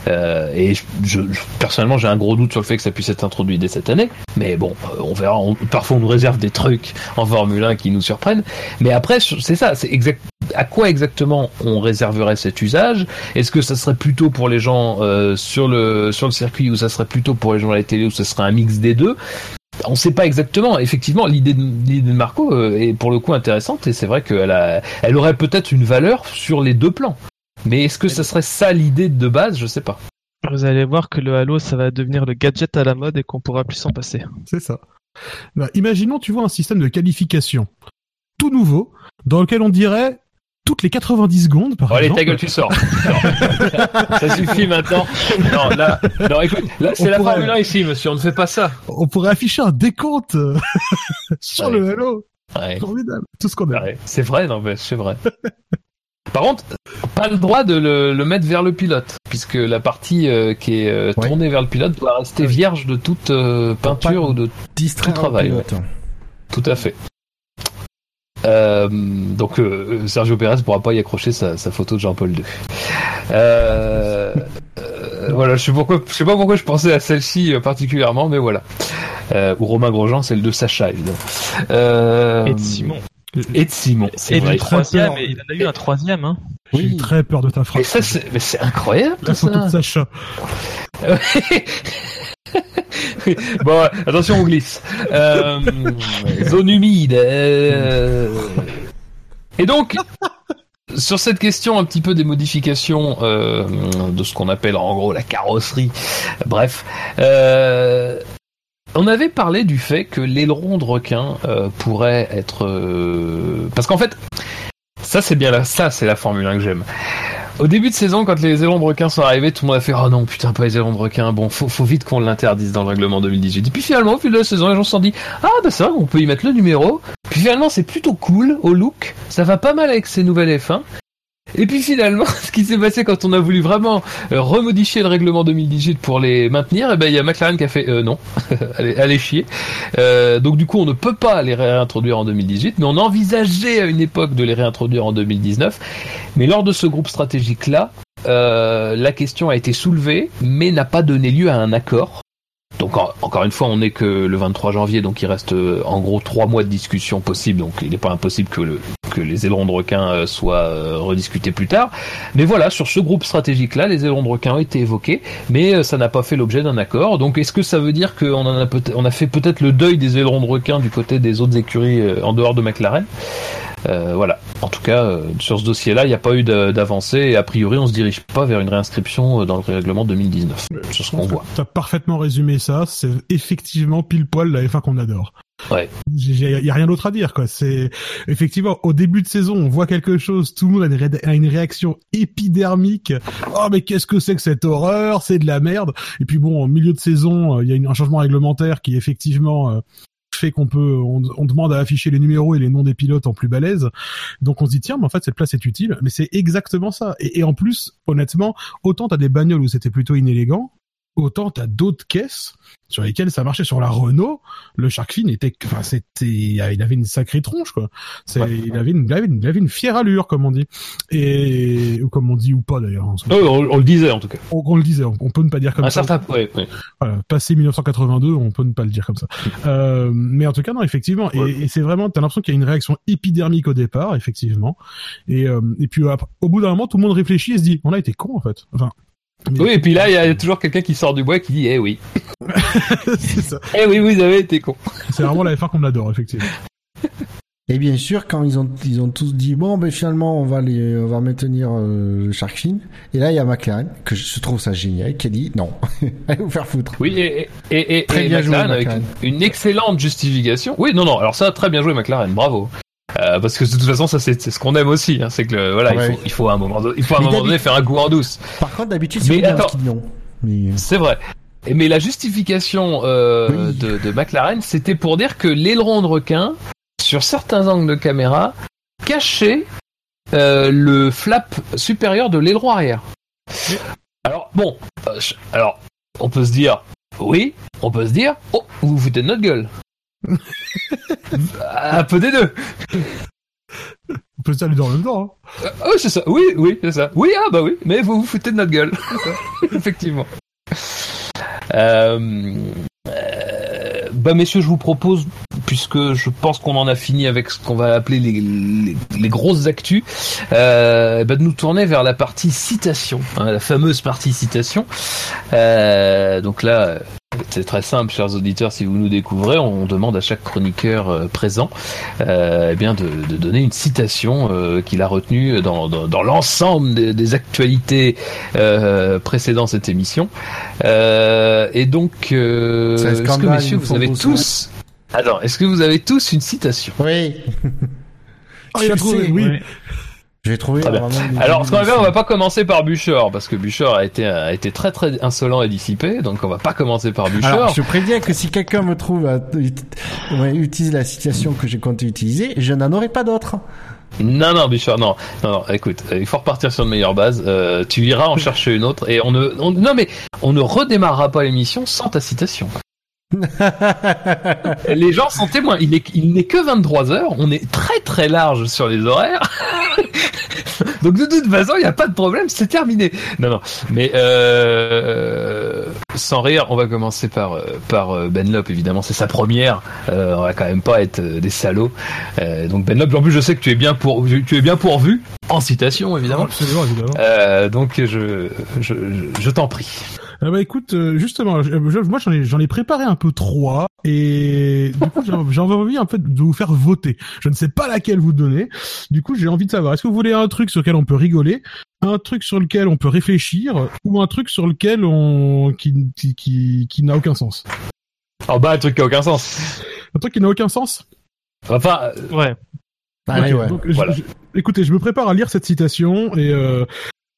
Euh, et je, je- personnellement, j'ai un gros doute sur le fait que ça puisse être introduit dès cette année. Mais bon, euh, on verra. Parfois, on nous réserve des trucs en Formule 1 qui nous surprennent. Mais après, c'est ça. C'est exact. À quoi exactement on réserverait cet usage? Est-ce que ça serait plutôt pour les gens euh, sur le sur le circuit ou ça serait plutôt pour les gens à la télé ou ça serait un mix des deux? On ne sait pas exactement. Effectivement, l'idée de, l'idée de Marco euh, est pour le coup intéressante et c'est vrai qu'elle a, elle aurait peut-être une valeur sur les deux plans. Mais est-ce que ça serait ça l'idée de base? Je sais pas. Vous allez voir que le Halo, ça va devenir le gadget à la mode et qu'on pourra plus s'en passer. C'est ça. Bah, imaginons, tu vois, un système de qualification tout nouveau, dans lequel on dirait toutes les 90 secondes, par allez, exemple. ta gueule, tu sors. Ça suffit maintenant. Non, là, non, écoute, là, c'est la pourrait- Formule 1 ici, monsieur. On ne fait pas ça. On pourrait afficher un décompte euh, sur Ouais. le Halo. Ouais. Formidable. Tout ce qu'on a. Ouais, c'est vrai, non, mais c'est vrai. Par contre, pas le droit de le, le mettre vers le pilote, puisque la partie euh, qui est euh, Ouais. tournée vers le pilote doit rester vierge de toute euh, peinture ou de Tout travail, pilote. tout à fait. Euh, donc euh, Sergio Pérez pourra pas y accrocher sa, sa photo de Jean-Paul II. Euh, euh, voilà, je sais pourquoi, je sais pas pourquoi je pensais à celle-ci euh, particulièrement, mais voilà. Euh, ou Romain Grosjean, celle de Sacha, évidemment. Euh, Et de Simon. Et de Simon, Et vrai. du troisième, et il en a eu un troisième, hein. J'ai eu Oui. très peur de ta Mais phrase. ça, c'est, mais c'est incroyable, La tout photo de ça. Sacha. bon, attention, on glisse. Euh, zone humide. euh, Et donc, sur cette question un petit peu des modifications euh, de ce qu'on appelle en gros la carrosserie, bref, on avait parlé du fait que l'aileron de requin pourrait être parce qu'en fait ça c'est bien là, ça c'est la Formule 1 que j'aime. Au début de saison, quand les ailerons de requin sont arrivés, tout le monde a fait Oh non, putain, pas les ailerons de requin. Bon, faut, faut vite qu'on l'interdise dans le règlement 2018. Et puis finalement, au fil de la saison, les gens se sont dit Ah, bah vrai, on peut y mettre le numéro. Puis finalement, c'est plutôt cool au look. Ça va pas mal avec ces nouvelles F1. Et puis finalement, ce qui s'est passé quand on a voulu vraiment euh, remodifier le règlement 2018 pour les maintenir, et ben il y a McLaren qui a fait euh, non, allez, allez chier. Euh, donc du coup, on ne peut pas les réintroduire en 2018, mais on envisageait à une époque de les réintroduire en 2019. Mais lors de ce groupe stratégique là, euh, la question a été soulevée, mais n'a pas donné lieu à un accord. Donc en- encore une fois, on n'est que le 23 janvier, donc il reste euh, en gros trois mois de discussion possible. Donc il n'est pas impossible que, le, que les ailerons de requin euh, soient euh, rediscutés plus tard. Mais voilà, sur ce groupe stratégique-là, les ailerons de requin ont été évoqués, mais euh, ça n'a pas fait l'objet d'un accord. Donc est-ce que ça veut dire qu'on en a on a fait peut-être le deuil des ailerons de requin du côté des autres écuries euh, en dehors de McLaren? Euh, Voilà. En tout cas, euh, sur ce dossier-là, il n'y a pas eu d'avancée et a priori, on se dirige pas vers une réinscription dans le règlement 2019. C'est ce qu'on voit. T'as parfaitement résumé ça. C'est effectivement pile poil la F1 qu'on adore. Ouais. Il y a rien d'autre à dire, quoi. C'est effectivement au début de saison, on voit quelque chose, tout le monde a une, réaction épidermique. Oh mais qu'est-ce que c'est que cette horreur? C'est de la merde. Et puis bon, au milieu de saison, il y a un changement réglementaire qui effectivement euh, fait qu'on peut, on, on demande à afficher les numéros et les noms des pilotes en plus balèze. Donc on se dit tiens, mais en fait cette place est utile. Mais c'est exactement ça. Et, et en plus, honnêtement, autant t'as des bagnoles où c'était plutôt inélégant, autant t'as d'autres caisses sur lesquelles ça marchait. Sur la Renault, le Shark Fin était, enfin, c'était, il avait une sacrée tronche, quoi. C'est, Ouais. il avait une, il avait une, il avait une fière allure, comme on dit. Et, ou comme on dit, ou pas d'ailleurs. Oh, on, on le disait en tout cas. On, on le disait, on, on peut ne pas dire comme Un ça. certain, ouais, ouais. Voilà, passé 1982, on peut ne pas le dire comme ça. Euh, mais en tout cas, non, effectivement. Et, et c'est vraiment, t'as l'impression qu'il y a une réaction épidermique au départ, effectivement. Et, euh, et puis, après, au bout d'un moment, tout le monde réfléchit et se dit, on a été con, en fait. Enfin. Oui, et puis là, il y a toujours quelqu'un qui sort du bois et qui dit Eh oui, c'est ça. eh oui, vous avez été con. C'est vraiment la F1 qu'on adore, effectivement. Et bien sûr, quand ils ont ils ont tous dit bon, ben finalement on va les on va maintenir euh, le Shark Fin. Et là il y a McLaren que je trouve ça génial qui a dit non, allez vous faire foutre. Oui, et, et, et, Très et bien joué, McLaren avec une excellente justification. Oui, non, non, alors ça, très bien joué, McLaren, bravo. Euh, parce que de toute façon, ça c'est ce qu'on aime aussi, hein, c'est que le- voilà, Ouais. il faut il faut à un moment donné, il faut à un Mais moment David- donné faire un coup en douce. Par contre d'habitude c'est attends. Mais C'est vrai. Et- Mais la justification euh, Oui. de, de McLaren, c'était pour dire que l'aileron de requin, sur certains angles de caméra, cachait euh, le flap supérieur de l'aileron arrière. Alors bon, euh, alors on peut se dire, oui, on peut se dire, oh, vous vous foutez de notre gueule. Un peu des deux. On peut se en même temps. Hein. Oh, c'est ça. Oui, oui, c'est ça. Oui, ah bah oui, mais vous vous foutez de notre gueule. Effectivement. Euh, euh, bah messieurs, je vous propose, puisque je pense qu'on en a fini avec ce qu'on va appeler les, les, les grosses actus, euh, bah, de nous tourner vers la partie citation, hein, la fameuse partie citation. Euh, donc là, c'est très simple, chers auditeurs, si vous nous découvrez, on demande à chaque chroniqueur euh, présent euh, eh bien de, de donner une citation euh, qu'il a retenue dans, dans, dans l'ensemble des, des actualités euh, précédant cette émission. Euh, et donc, euh, est-ce que messieurs, vous avez tous. Attends, est-ce que vous avez tous une citation? Oui, Ah, il a trouvé, sais, oui. J'ai trouvé vraiment Alors, ce qu'on va faire, on va pas commencer par Bûcheur, parce que Bûcheur a été, a été très très insolent et dissipé, donc on va pas commencer par Bûcheur. Alors, je préviens que si quelqu'un me trouve à ouais, utilise la situation que j'ai compté utiliser, je n'en aurai pas d'autres. Non, non, Bûcheur, non, non, non, écoute, euh, il faut repartir sur une meilleure base. Euh, tu iras en chercher une autre et on ne, on- non mais on ne redémarrera pas l'émission sans ta citation. Les gens sont témoins. Il n'est il n'est que 23 heures. On est très très large sur les horaires. Donc de toute façon, il n'y a pas de problème. C'est terminé. Non, non. Mais euh, sans rire, on va commencer par euh, par euh, Benlop. Évidemment, c'est sa première. Euh, on va quand même pas être des salauds. Euh, donc Benlop, en plus, je sais que tu es bien pour tu es bien pourvu en citation, évidemment. Absolument, évidemment. Euh, donc je je, je, je t'en prie. Ah bah écoute, euh, justement, je- je- moi j'en ai, j'en ai préparé un peu trois et du coup j'ai envie en fait de vous faire voter. Je ne sais pas laquelle vous donner. Du coup j'ai envie de savoir, est-ce que vous voulez un truc sur lequel on peut rigoler, un truc sur lequel on peut réfléchir ou un truc sur lequel on qui qui qui, qui n'a aucun sens? Oh bah, un truc qui a aucun sens. Un truc qui n'a aucun sens? Enfin, euh, Ouais. Ok, ouais. donc, je- Voilà. je- écoutez, je me prépare à lire cette citation et, euh,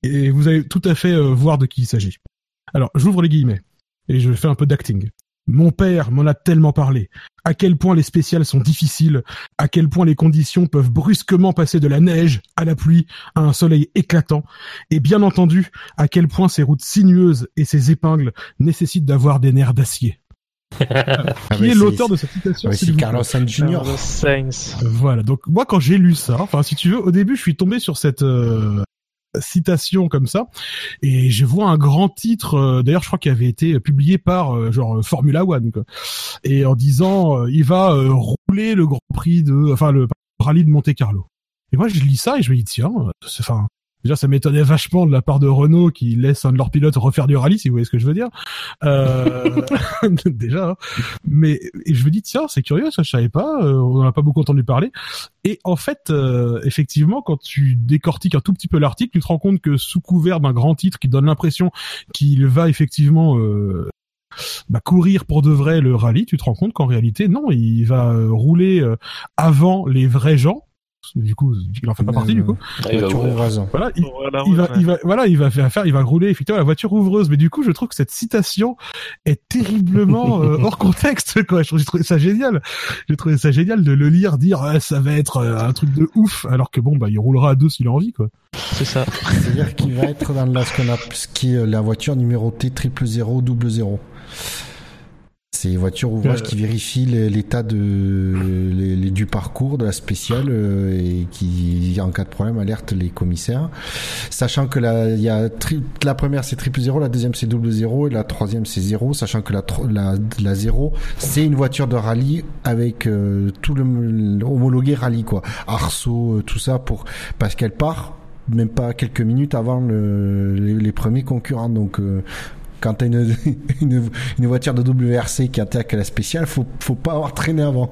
et vous allez tout à fait euh, voir de qui il s'agit. Alors, j'ouvre les guillemets et je fais un peu d'acting. Mon père m'en a tellement parlé. À quel point les spéciales sont difficiles, à quel point les conditions peuvent brusquement passer de la neige à la pluie à un soleil éclatant, et bien entendu, à quel point ces routes sinueuses et ces épingles nécessitent d'avoir des nerfs d'acier. Ah, Qui mais est l'auteur de cette citation s'il C'est vous plaît Carlos Sainz Jr. Carlos Sainz. Voilà. Donc moi, quand j'ai lu ça, enfin, si tu veux, au début, je suis tombé sur cette euh, citation comme ça, et je vois un grand titre. euh, D'ailleurs, je crois qu'il avait été publié par euh, genre euh, Formula One, quoi. Et en disant, il va rouler le Grand Prix de, enfin, le rallye de Monte Carlo. Et moi, je lis ça et je me dis, tiens, enfin. Déjà, ça m'étonnait vachement de la part de Renault qui laisse un de leurs pilotes refaire du rallye, si vous voyez ce que je veux dire. Euh... Déjà, hein. mais et je me dis tiens, c'est curieux, ça je savais pas, euh, on en a pas beaucoup entendu parler. Et en fait, euh, effectivement, quand tu décortiques un tout petit peu l'article, tu te rends compte que sous couvert d'un grand titre qui donne l'impression qu'il va effectivement euh, bah, courir pour de vrai le rallye, tu te rends compte qu'en réalité, non, il va rouler euh, avant les vrais gens. Du coup, il en fait pas partie du coup. il va Voiture ouvrir. ouvreuse. Voilà, il, va, ouais. il va, voilà, il va faire, faire, il va rouler effectivement la voiture ouvreuse. Mais du coup, je trouve que cette citation est terriblement euh, hors contexte. Quoi, je trouve- j'ai trouvé ça génial. J'ai trouvé ça génial de le lire, dire ah, ça va être euh, un truc de ouf, alors que bon, bah, il roulera à deux s'il a envie, quoi. C'est ça. C'est-à-dire qu'il va être dans la, ce qu'on a, ce qui est la voiture numérotée triple zéro double zéro. C'est une voiture ouvrage Euh. qui vérifie l'état de les- les- du parcours de la spéciale euh, et qui en cas de problème alerte les commissaires. Sachant que la, il y a tri- la première c'est triple zéro, la deuxième c'est double zéro et la troisième c'est zéro. Sachant que la la, la zéro c'est une voiture de rallye avec euh, tout le, homologué rallye quoi, arceau tout ça pour parce qu'elle part même pas quelques minutes avant le, les, les premiers concurrents. Donc, euh, quand t'as une, une, une voiture de WRC qui attaque la spéciale, faut, faut pas avoir traîné avant.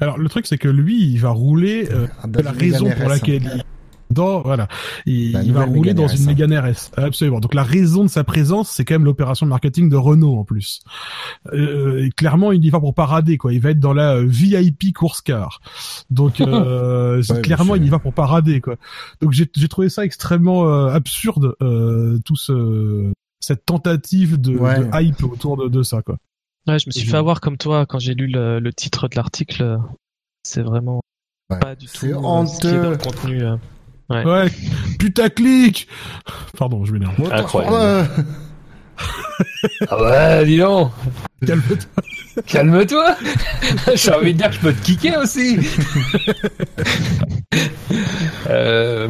Alors le truc, c'est que lui, il va rouler euh, Dans la raison pour laquelle il dans voilà. Il, va rouler dans une. Mégane RS absolument. Donc la raison de sa présence c'est quand même l'opération de marketing de Renault en plus. Euh, et clairement il y va pour parader quoi. Il va être dans la euh, VIP course car. Donc euh, Ouais, clairement il y va pour parader quoi. Donc j'ai j'ai trouvé ça extrêmement euh, absurde euh, tout ce cette tentative de, Ouais. de hype autour de, de ça quoi Ouais, je me suis fait avoir comme toi quand j'ai lu le, le titre de l'article. C'est vraiment Ouais. pas du tout C'est euh, ce qui est dans le honteux. contenu. euh. Ouais. ouais putaclic pardon je m'énerve Incroyable. Ah ouais, dis donc. calme-toi Calme-toi. J'ai envie de dire que je peux te kicker aussi. Euh,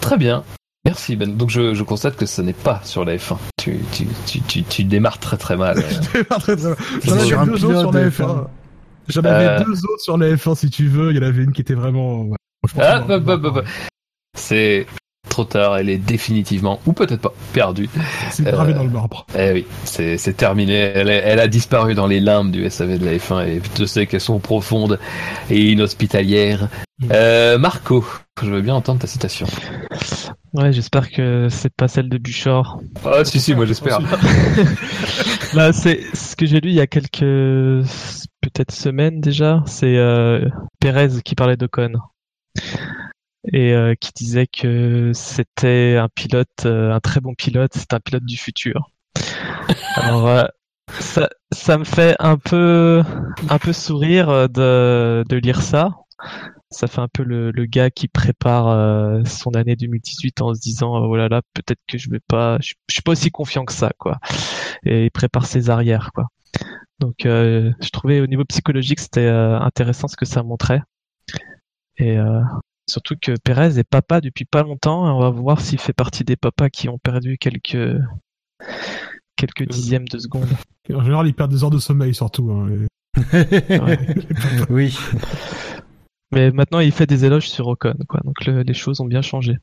Très bien. Merci Ben. Donc je, je constate que ce n'est pas sur la F1. Tu, tu, tu, tu, tu démarres très très mal. Très, très- C'est J'en sur avais un deux autres sur pilote la de F1. F1. J'en avais Euh. deux autres sur la F1 si tu veux. Il y en avait une qui était vraiment. ouais. Ah, c'est bah, bah, bah, bah. C'est trop tard, elle est définitivement, ou peut-être pas, perdue. C'est gravé Euh, dans le marbre. Eh oui, c'est terminé. Elle, est- elle a disparu dans les limbes du SAV de la F1 et je sais qu'elles sont profondes et inhospitalières. Euh, Marco, je veux bien entendre ta citation. Ouais, j'espère que c'est pas celle de Buchor. Ah si si, moi j'espère. Bah, c'est ce que j'ai lu il y a quelques peut-être semaines déjà. C'est euh, Pérez qui parlait d'Ocon et euh, qui disait que c'était un pilote, euh, un très bon pilote. C'est un pilote du futur. Alors ça, ça me fait un peu, un peu sourire de, de lire ça. Ça fait un peu le, le gars qui prépare euh, son année 2018 en se disant oh là là peut-être que je vais pas, je, je suis pas aussi confiant que ça quoi et il prépare ses arrières quoi. Donc euh, je trouvais au niveau psychologique c'était euh, intéressant ce que ça montrait et euh, surtout que Pérez est papa depuis pas longtemps et on va voir s'il fait partie des papas qui ont perdu quelques quelques dixièmes de seconde. En général, ils perdent des heures de sommeil surtout. hein. oui. Mais maintenant il fait des éloges sur Ocon quoi donc le- les choses ont bien changé.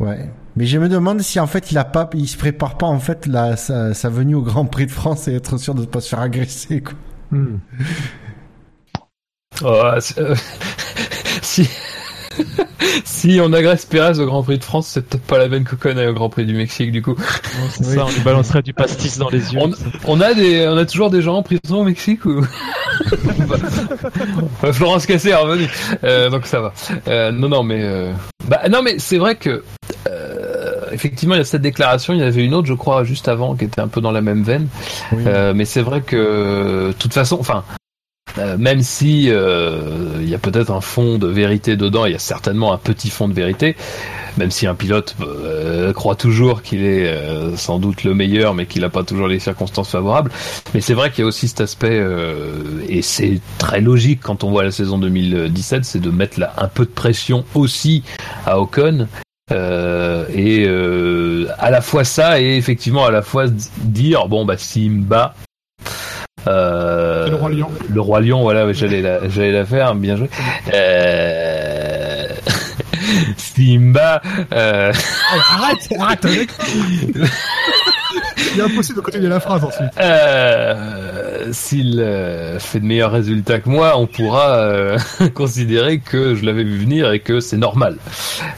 Ouais. Mais je me demande si en fait il a pas, il se prépare pas en fait la, sa, sa venue au Grand Prix de France et être sûr de ne pas se faire agresser. Quoi. Hmm. Oh, euh, si si on agresse Pérez au Grand Prix de France, c'est peut-être pas la peine que connaît au Grand Prix du Mexique du coup. Oui. ça, on lui balancerait du pastis dans les yeux. On, on a des, on a toujours des gens en prison au Mexique ou? Bah, Florence Cassé est revenue, Euh, donc ça va. Euh, non, non, mais euh, bah non, mais c'est vrai que euh, effectivement il y a cette déclaration. Il y en avait une autre, je crois, juste avant, qui était un peu dans la même veine. Oui. Euh, mais c'est vrai que, de toute façon, enfin, euh, même si euh, il y a peut-être un fond de vérité dedans, il y a certainement un petit fond de vérité. Même si un pilote euh, croit toujours qu'il est euh, sans doute le meilleur, mais qu'il n'a pas toujours les circonstances favorables. Mais c'est vrai qu'il y a aussi cet aspect, et c'est très logique quand on voit la saison 2017, c'est de mettre là un peu de pression aussi à Ocon. Et à la fois ça et effectivement à la fois dire bon bah s'il me bat euh, le Roi Lion. le roi lion voilà j'allais la j'allais la faire bien joué euh... bat euh... Arrête, arrête Il est impossible de continuer la phrase ensuite. Euh, s'il euh, fait de meilleurs résultats que moi, on pourra euh, considérer que je l'avais vu venir et que c'est normal.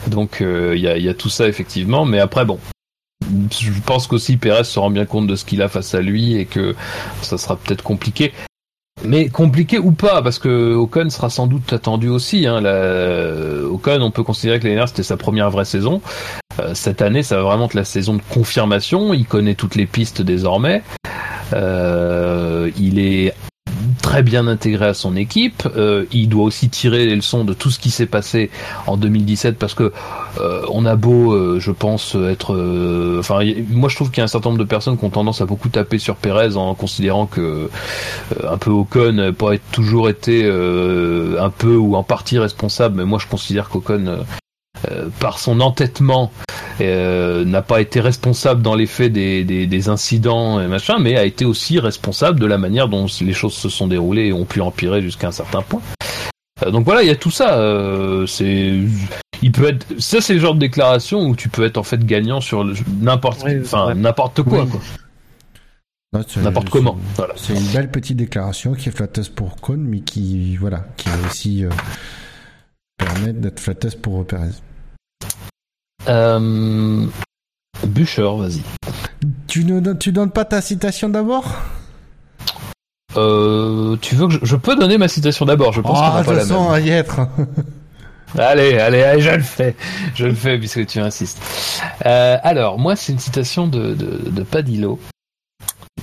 Donc il y, a, il y a tout ça effectivement, mais après bon. Je pense qu'aussi Pérez se rend bien compte de ce qu'il a face à lui et que ça sera peut-être compliqué. Mais compliqué ou pas, parce que Ocon sera sans doute attendu aussi. Hein. Ocon, on peut considérer que l'année dernière c'était sa première vraie saison. Euh, cette année, ça va vraiment être la saison de confirmation. Il connaît toutes les pistes désormais. Euh, il est très bien intégré à son équipe. Euh, il doit aussi tirer les leçons de tout ce qui s'est passé en 2017 parce que euh, on a beau, euh, je pense, être. euh, Enfin, moi, je trouve qu'il y a un certain nombre de personnes qui ont tendance à beaucoup taper sur Pérez en considérant que euh, un peu Ocon être- toujours été euh, un peu ou en partie responsable. Mais moi, je considère qu'Ocon euh, par son entêtement, euh, n'a pas été responsable dans les faits des, des, des incidents et machin, mais a été aussi responsable de la manière dont les choses se sont déroulées et ont pu empirer jusqu'à un certain point. Euh, donc voilà, il y a tout ça. euh, c'est, il peut être, ça c'est le genre de déclaration où tu peux être en fait gagnant sur le- n'importe, enfin n'importe quoi, Oui. quoi. Non, c'est- n'importe comment. Voilà. C'est une belle petite déclaration qui est flatteuse pour Con, mais qui, voilà, qui aussi euh, permet d'être flatteuse pour Perez. Euh, Bûcher, vas-y. Tu ne don- tu donnes pas ta citation d'abord? Euh, tu veux que je, je peux donner ma citation d'abord Je pense qu'on Ah, n'a pas la même. à y être. Allez, allez, allez, je le fais. Je le fais puisque tu insistes. Euh, alors, moi, c'est une citation de, de, de Padillo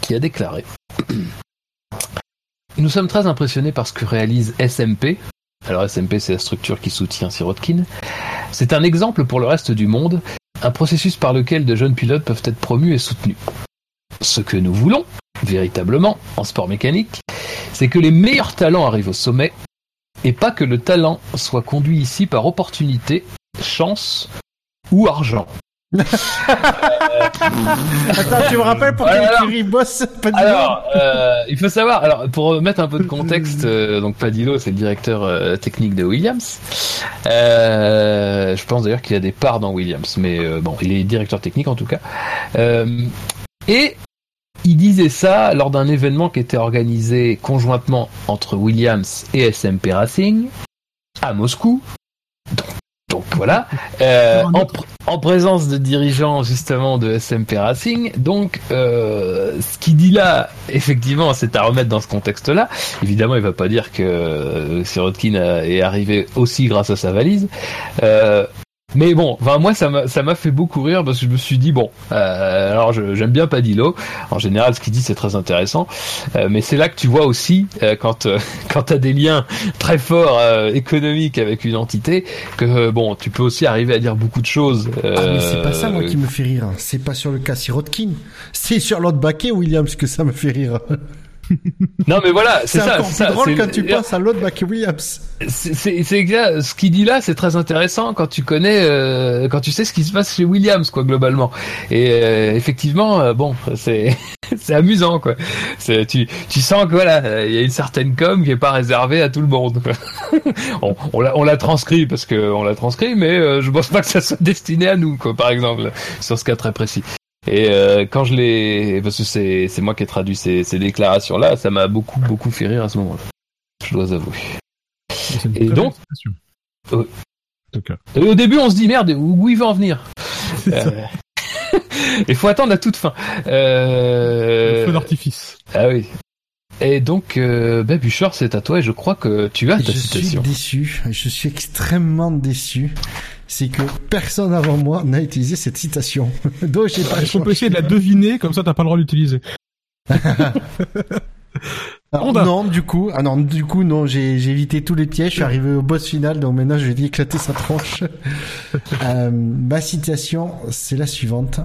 qui a déclaré Nous sommes très impressionnés par ce que réalise SMP. Alors, SMP, c'est la structure qui soutient Sirotkin. C'est un exemple pour le reste du monde, un processus par lequel de jeunes pilotes peuvent être promus et soutenus. Ce que nous voulons, véritablement, en sport mécanique, c'est que les meilleurs talents arrivent au sommet et pas que le talent soit conduit ici par opportunité, chance ou argent. Attends, tu me rappelles pour quelle écurie bosse du Alors, euh, il faut savoir, alors pour mettre un peu de contexte, euh, donc Padillo, c'est le directeur euh, technique de Williams. Euh, je pense d'ailleurs qu'il a des parts dans Williams, mais bon, il est directeur technique en tout cas. Et il disait ça lors d'un événement qui était organisé conjointement entre Williams et SMP Racing à Moscou. Donc, donc voilà, euh, en, pr- en présence de dirigeants justement de SMP Racing. Donc, euh, ce qu'il dit là, effectivement, c'est à remettre dans ce contexte-là. Évidemment, il va pas dire que euh, Sirotkin est arrivé aussi grâce à sa valise. Euh, mais bon, enfin moi ça m'a ça m'a fait beaucoup rire parce que je me suis dit bon, euh, alors j'aime bien Padillo. En général, ce qu'il dit c'est très intéressant, Euh, mais c'est là que tu vois aussi euh, quand euh, quand t'as des liens très forts euh, économiques avec une entité que bon, tu peux aussi arriver à dire beaucoup de choses. Ah, mais c'est pas ça, moi, qui me fait rire. C'est pas sur le cas Sirotkin. C'est sur l'autre baquet, Williams, que ça me fait rire. non mais voilà, c'est ça. c'est drôle quand tu penses à l'autre Mike Williams. C'est exact. Ce qu'il dit là, c'est très intéressant quand tu connais, euh, quand tu sais ce qui se passe chez Williams, quoi, globalement. Et euh, effectivement, euh, bon, c'est c'est amusant, quoi. C'est tu tu sens que voilà, il y a une certaine com qui est pas réservée à tout le monde. Quoi. on on l'a on l'a transcrit parce que on l'a transcrit, mais euh, je pense pas que ça soit destiné à nous, quoi, par exemple, sur ce cas très précis. Et euh, quand je l'ai, parce que c'est c'est moi qui ai traduit ces, ces déclarations là, ça m'a beaucoup beaucoup fait rire à ce moment-là. Je dois avouer. Et donc-. Et au début, on se dit merde, où, où il va en venir? C'est ça. Euh, Il faut attendre à toute fin. Le Euh... feu d'artifice. Ah oui. Et donc, euh, bah, Bouchard, c'est à toi et je crois que tu as ta Je suis citation. déçu. Je suis extrêmement déçu. C'est que personne avant moi n'a utilisé cette citation. Donc j'ai pas On peut essayer de la deviner, comme ça t'as pas le droit d'utiliser. Alors, non, du coup, ah non, du coup, non, j'ai, évité tous les pièges, je suis arrivé au boss final, donc maintenant je vais lui éclater sa tronche. euh, ma citation, c'est la suivante.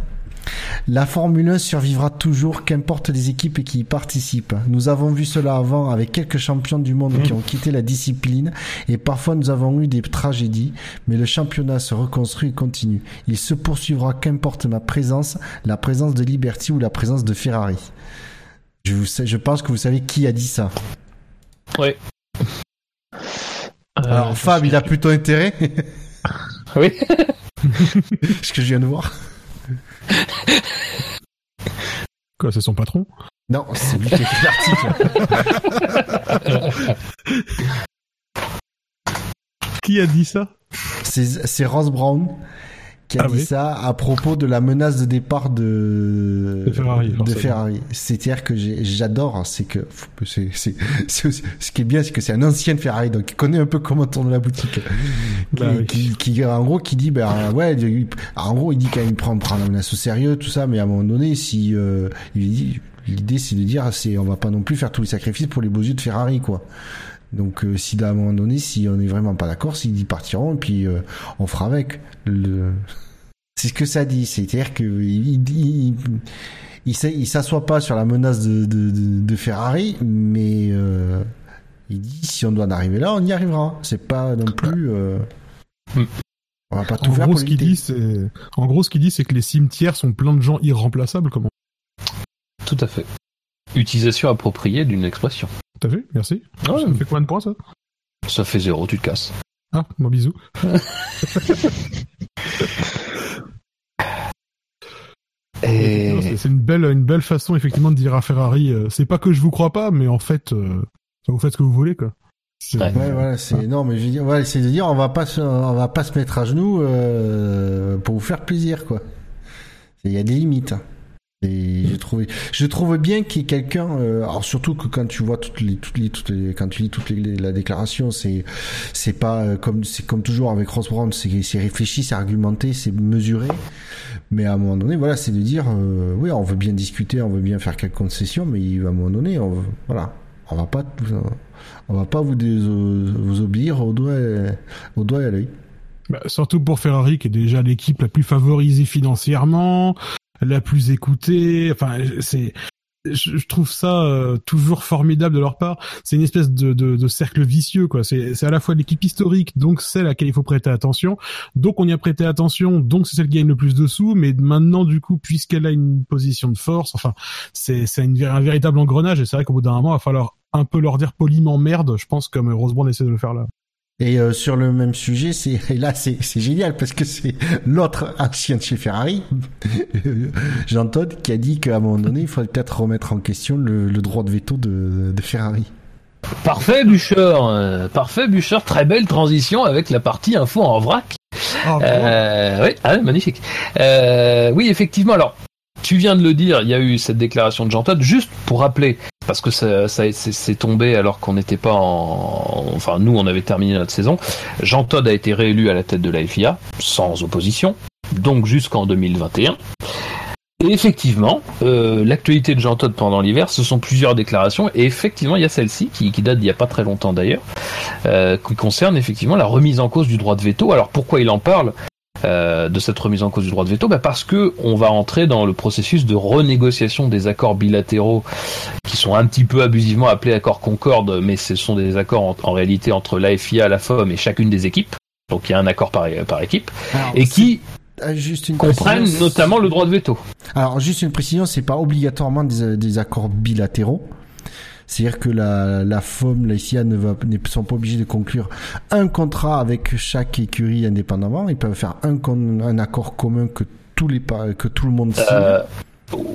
La Formule 1 survivra toujours, qu'importe les équipes qui y participent. Nous avons vu cela avant avec quelques champions du monde qui ont quitté la discipline et parfois nous avons eu des tragédies, mais le championnat se reconstruit et continue. Il se poursuivra qu'importe ma présence, la présence de Liberty ou la présence de Ferrari. Je, vous sais- je pense que vous savez qui a dit ça. Oui. Alors Euh, Fab, il a plutôt intérêt, Oui. ce que je viens de voir. Quoi, c'est son patron? Non, c'est lui qui a écrit l'article. Qui a dit ça? C'est c'est Ross Brown qui a Ah dit oui. ça à propos de la menace de départ de De Ferrari, de forcément. Ferrari. C'est-à-dire que j'adore, c'est que c'est ce qui est bien, c'est que c'est un ancien Ferrari, donc il connaît un peu comment tourne la boutique. Bah oui. qui, qui, en gros qui dit ben ouais il- en gros il dit quand même prend prend la menace au sérieux tout ça mais à un moment donné si euh, il dit l'idée c'est de dire c'est on va pas non plus faire tous les sacrifices pour les beaux yeux de Ferrari quoi donc euh, si à un moment donné si on est vraiment pas d'accord s'ils y partiront et puis euh, on fera avec le c'est ce que ça dit c'est-à-dire que il, il, il, il s'est- il s'assoit pas sur la menace de, de, de, de Ferrari mais euh, il dit si on doit en arriver là on y arrivera c'est pas non plus euh, Hmm. on va pas tout En faire gros, pour ce qu'il l'éviter. dit, c'est, en gros, ce qu'il dit, c'est que les cimetières sont pleins de gens irremplaçables, comment Tout à fait. Utilisation appropriée d'une expression. T'as vu Merci. Ouais. Ça me fait combien de points, ça Ça fait zéro, tu te casses. Ah, moi, bisous. Et C'est une belle, une belle façon, effectivement, de dire à Ferrari, euh, c'est pas que je vous crois pas, mais en fait, euh, vous faites ce que vous voulez, quoi. C'est- Ouais. Ouais, voilà, c'est non, mais je veux dire, ouais, c'est de dire, on va pas, se, on va pas se mettre à genoux euh, pour vous faire plaisir, quoi. Il y a des limites. hein. Et trouvé, je trouve bien qu'il y ait quelqu'un, euh, alors surtout que quand tu vois toutes les, toutes les, toutes les, quand tu lis toute la déclaration, c'est, c'est pas euh, comme, c'est comme toujours avec Ross Brown, c'est, c'est réfléchi, c'est argumenté, c'est mesuré. Mais à un moment donné, voilà, c'est de dire, euh, oui, on veut bien discuter, on veut bien faire quelques concessions, mais à un moment donné, on, veut- voilà, on va pas, on va pas vous, dés- vous obéir au doigt, au doigt et à l'œil. Bah, surtout pour Ferrari, qui est déjà l'équipe la plus favorisée financièrement, la plus écoutée. Enfin, c'est, je, trouve ça euh, toujours formidable de leur part. C'est une espèce de, de, de cercle vicieux, quoi. C'est, à la fois l'équipe historique, donc celle à laquelle il faut prêter attention. Donc on y a prêté attention, donc c'est celle qui gagne le plus de sous. Mais maintenant, du coup, puisqu'elle a une position de force, enfin, c'est, un véritable engrenage. Et c'est vrai qu'au bout d'un moment, il va falloir un peu leur dire poliment merde. Je pense comme Rosebrand essaie de le faire là. Et euh, sur le même sujet, c'est et là c'est c'est génial parce que c'est l'autre ancien de chez Ferrari, Jean Todt, qui a dit qu'à un moment donné, il faudrait peut-être remettre en question le, le droit de veto de, de Ferrari. parfait, Bûcheur. euh, parfait, Bûcheur. Très belle transition avec la partie info en vrac. Ah, Euh, oui, ah, magnifique. Euh, oui, effectivement. Alors, tu viens de le dire, il y a eu cette déclaration de Jean Todt. Juste pour rappeler, parce que ça, ça c'est tombé alors qu'on n'était pas en, enfin nous on avait terminé notre saison. Jean Todt a été réélu à la tête de la FIA sans opposition, donc jusqu'en 2021. Et effectivement, euh, l'actualité de Jean Todt pendant l'hiver, ce sont plusieurs déclarations, et effectivement, il y a celle-ci qui, qui date d'il n'y a pas très longtemps d'ailleurs, euh, qui concerne effectivement la remise en cause du droit de veto. Alors pourquoi il en parle? Euh, de cette remise en cause du droit de veto bah Parce que on va entrer dans le processus de renégociation des accords bilatéraux qui sont un petit peu abusivement appelés accords Concorde, mais ce sont des accords en, réalité entre l'AFIA, la FOM et chacune des équipes. Donc il y a un accord par, par équipe. et qui euh, juste une comprennent notamment le droit de veto. Alors juste une précision, c'est pas obligatoirement des, des accords bilatéraux. C'est-à-dire que la, la FOM, la ICA ne, va, ne sont pas obligés de conclure un contrat avec chaque écurie indépendamment. Ils peuvent faire un, un accord commun que tous les que tout le monde signe. Euh,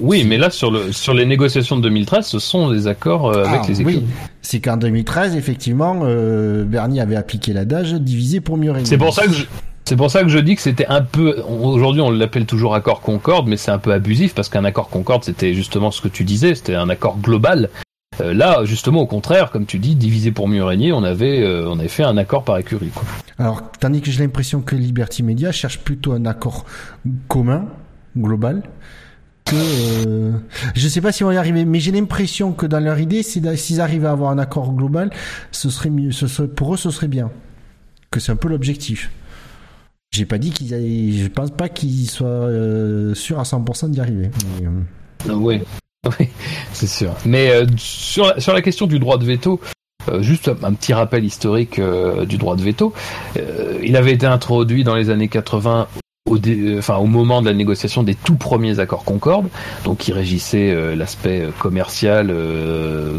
oui, mais là sur le sur les négociations de 2013, ce sont des accords euh, avec ah, les écuries. Oui. C'est qu'en 2013, effectivement, euh, Bernie avait appliqué l'adage divisé pour mieux régner. C'est pour ça que je... C'est pour ça que je dis que c'était un peu. Aujourd'hui, on l'appelle toujours accord Concorde, mais c'est un peu abusif parce qu'un accord Concorde, c'était justement ce que tu disais, c'était un accord global euh, là, justement, au contraire, comme tu dis, divisé pour mieux régner, on avait, euh, on avait fait un accord par écurie. Quoi. Alors, tandis que j'ai l'impression que Liberty Media cherche plutôt un accord commun, global, que euh, je sais pas si on va y arriver, mais j'ai l'impression que dans leur idée, s'ils arrivaient à avoir un accord global, ce serait mieux, ce serait, pour eux, ce serait bien. Que c'est un peu l'objectif. J'ai pas dit qu'ils, je pense pas qu'ils soient euh, sûrs à 100% d'y arriver. Mais, oui. Oui, c'est sûr. Mais euh, sur, la, question du droit de veto, euh, juste un, petit rappel historique euh, du droit de veto. il avait été introduit dans les années 80 au, enfin, au moment de la négociation des tout premiers accords Concorde, donc qui régissaient l'aspect commercial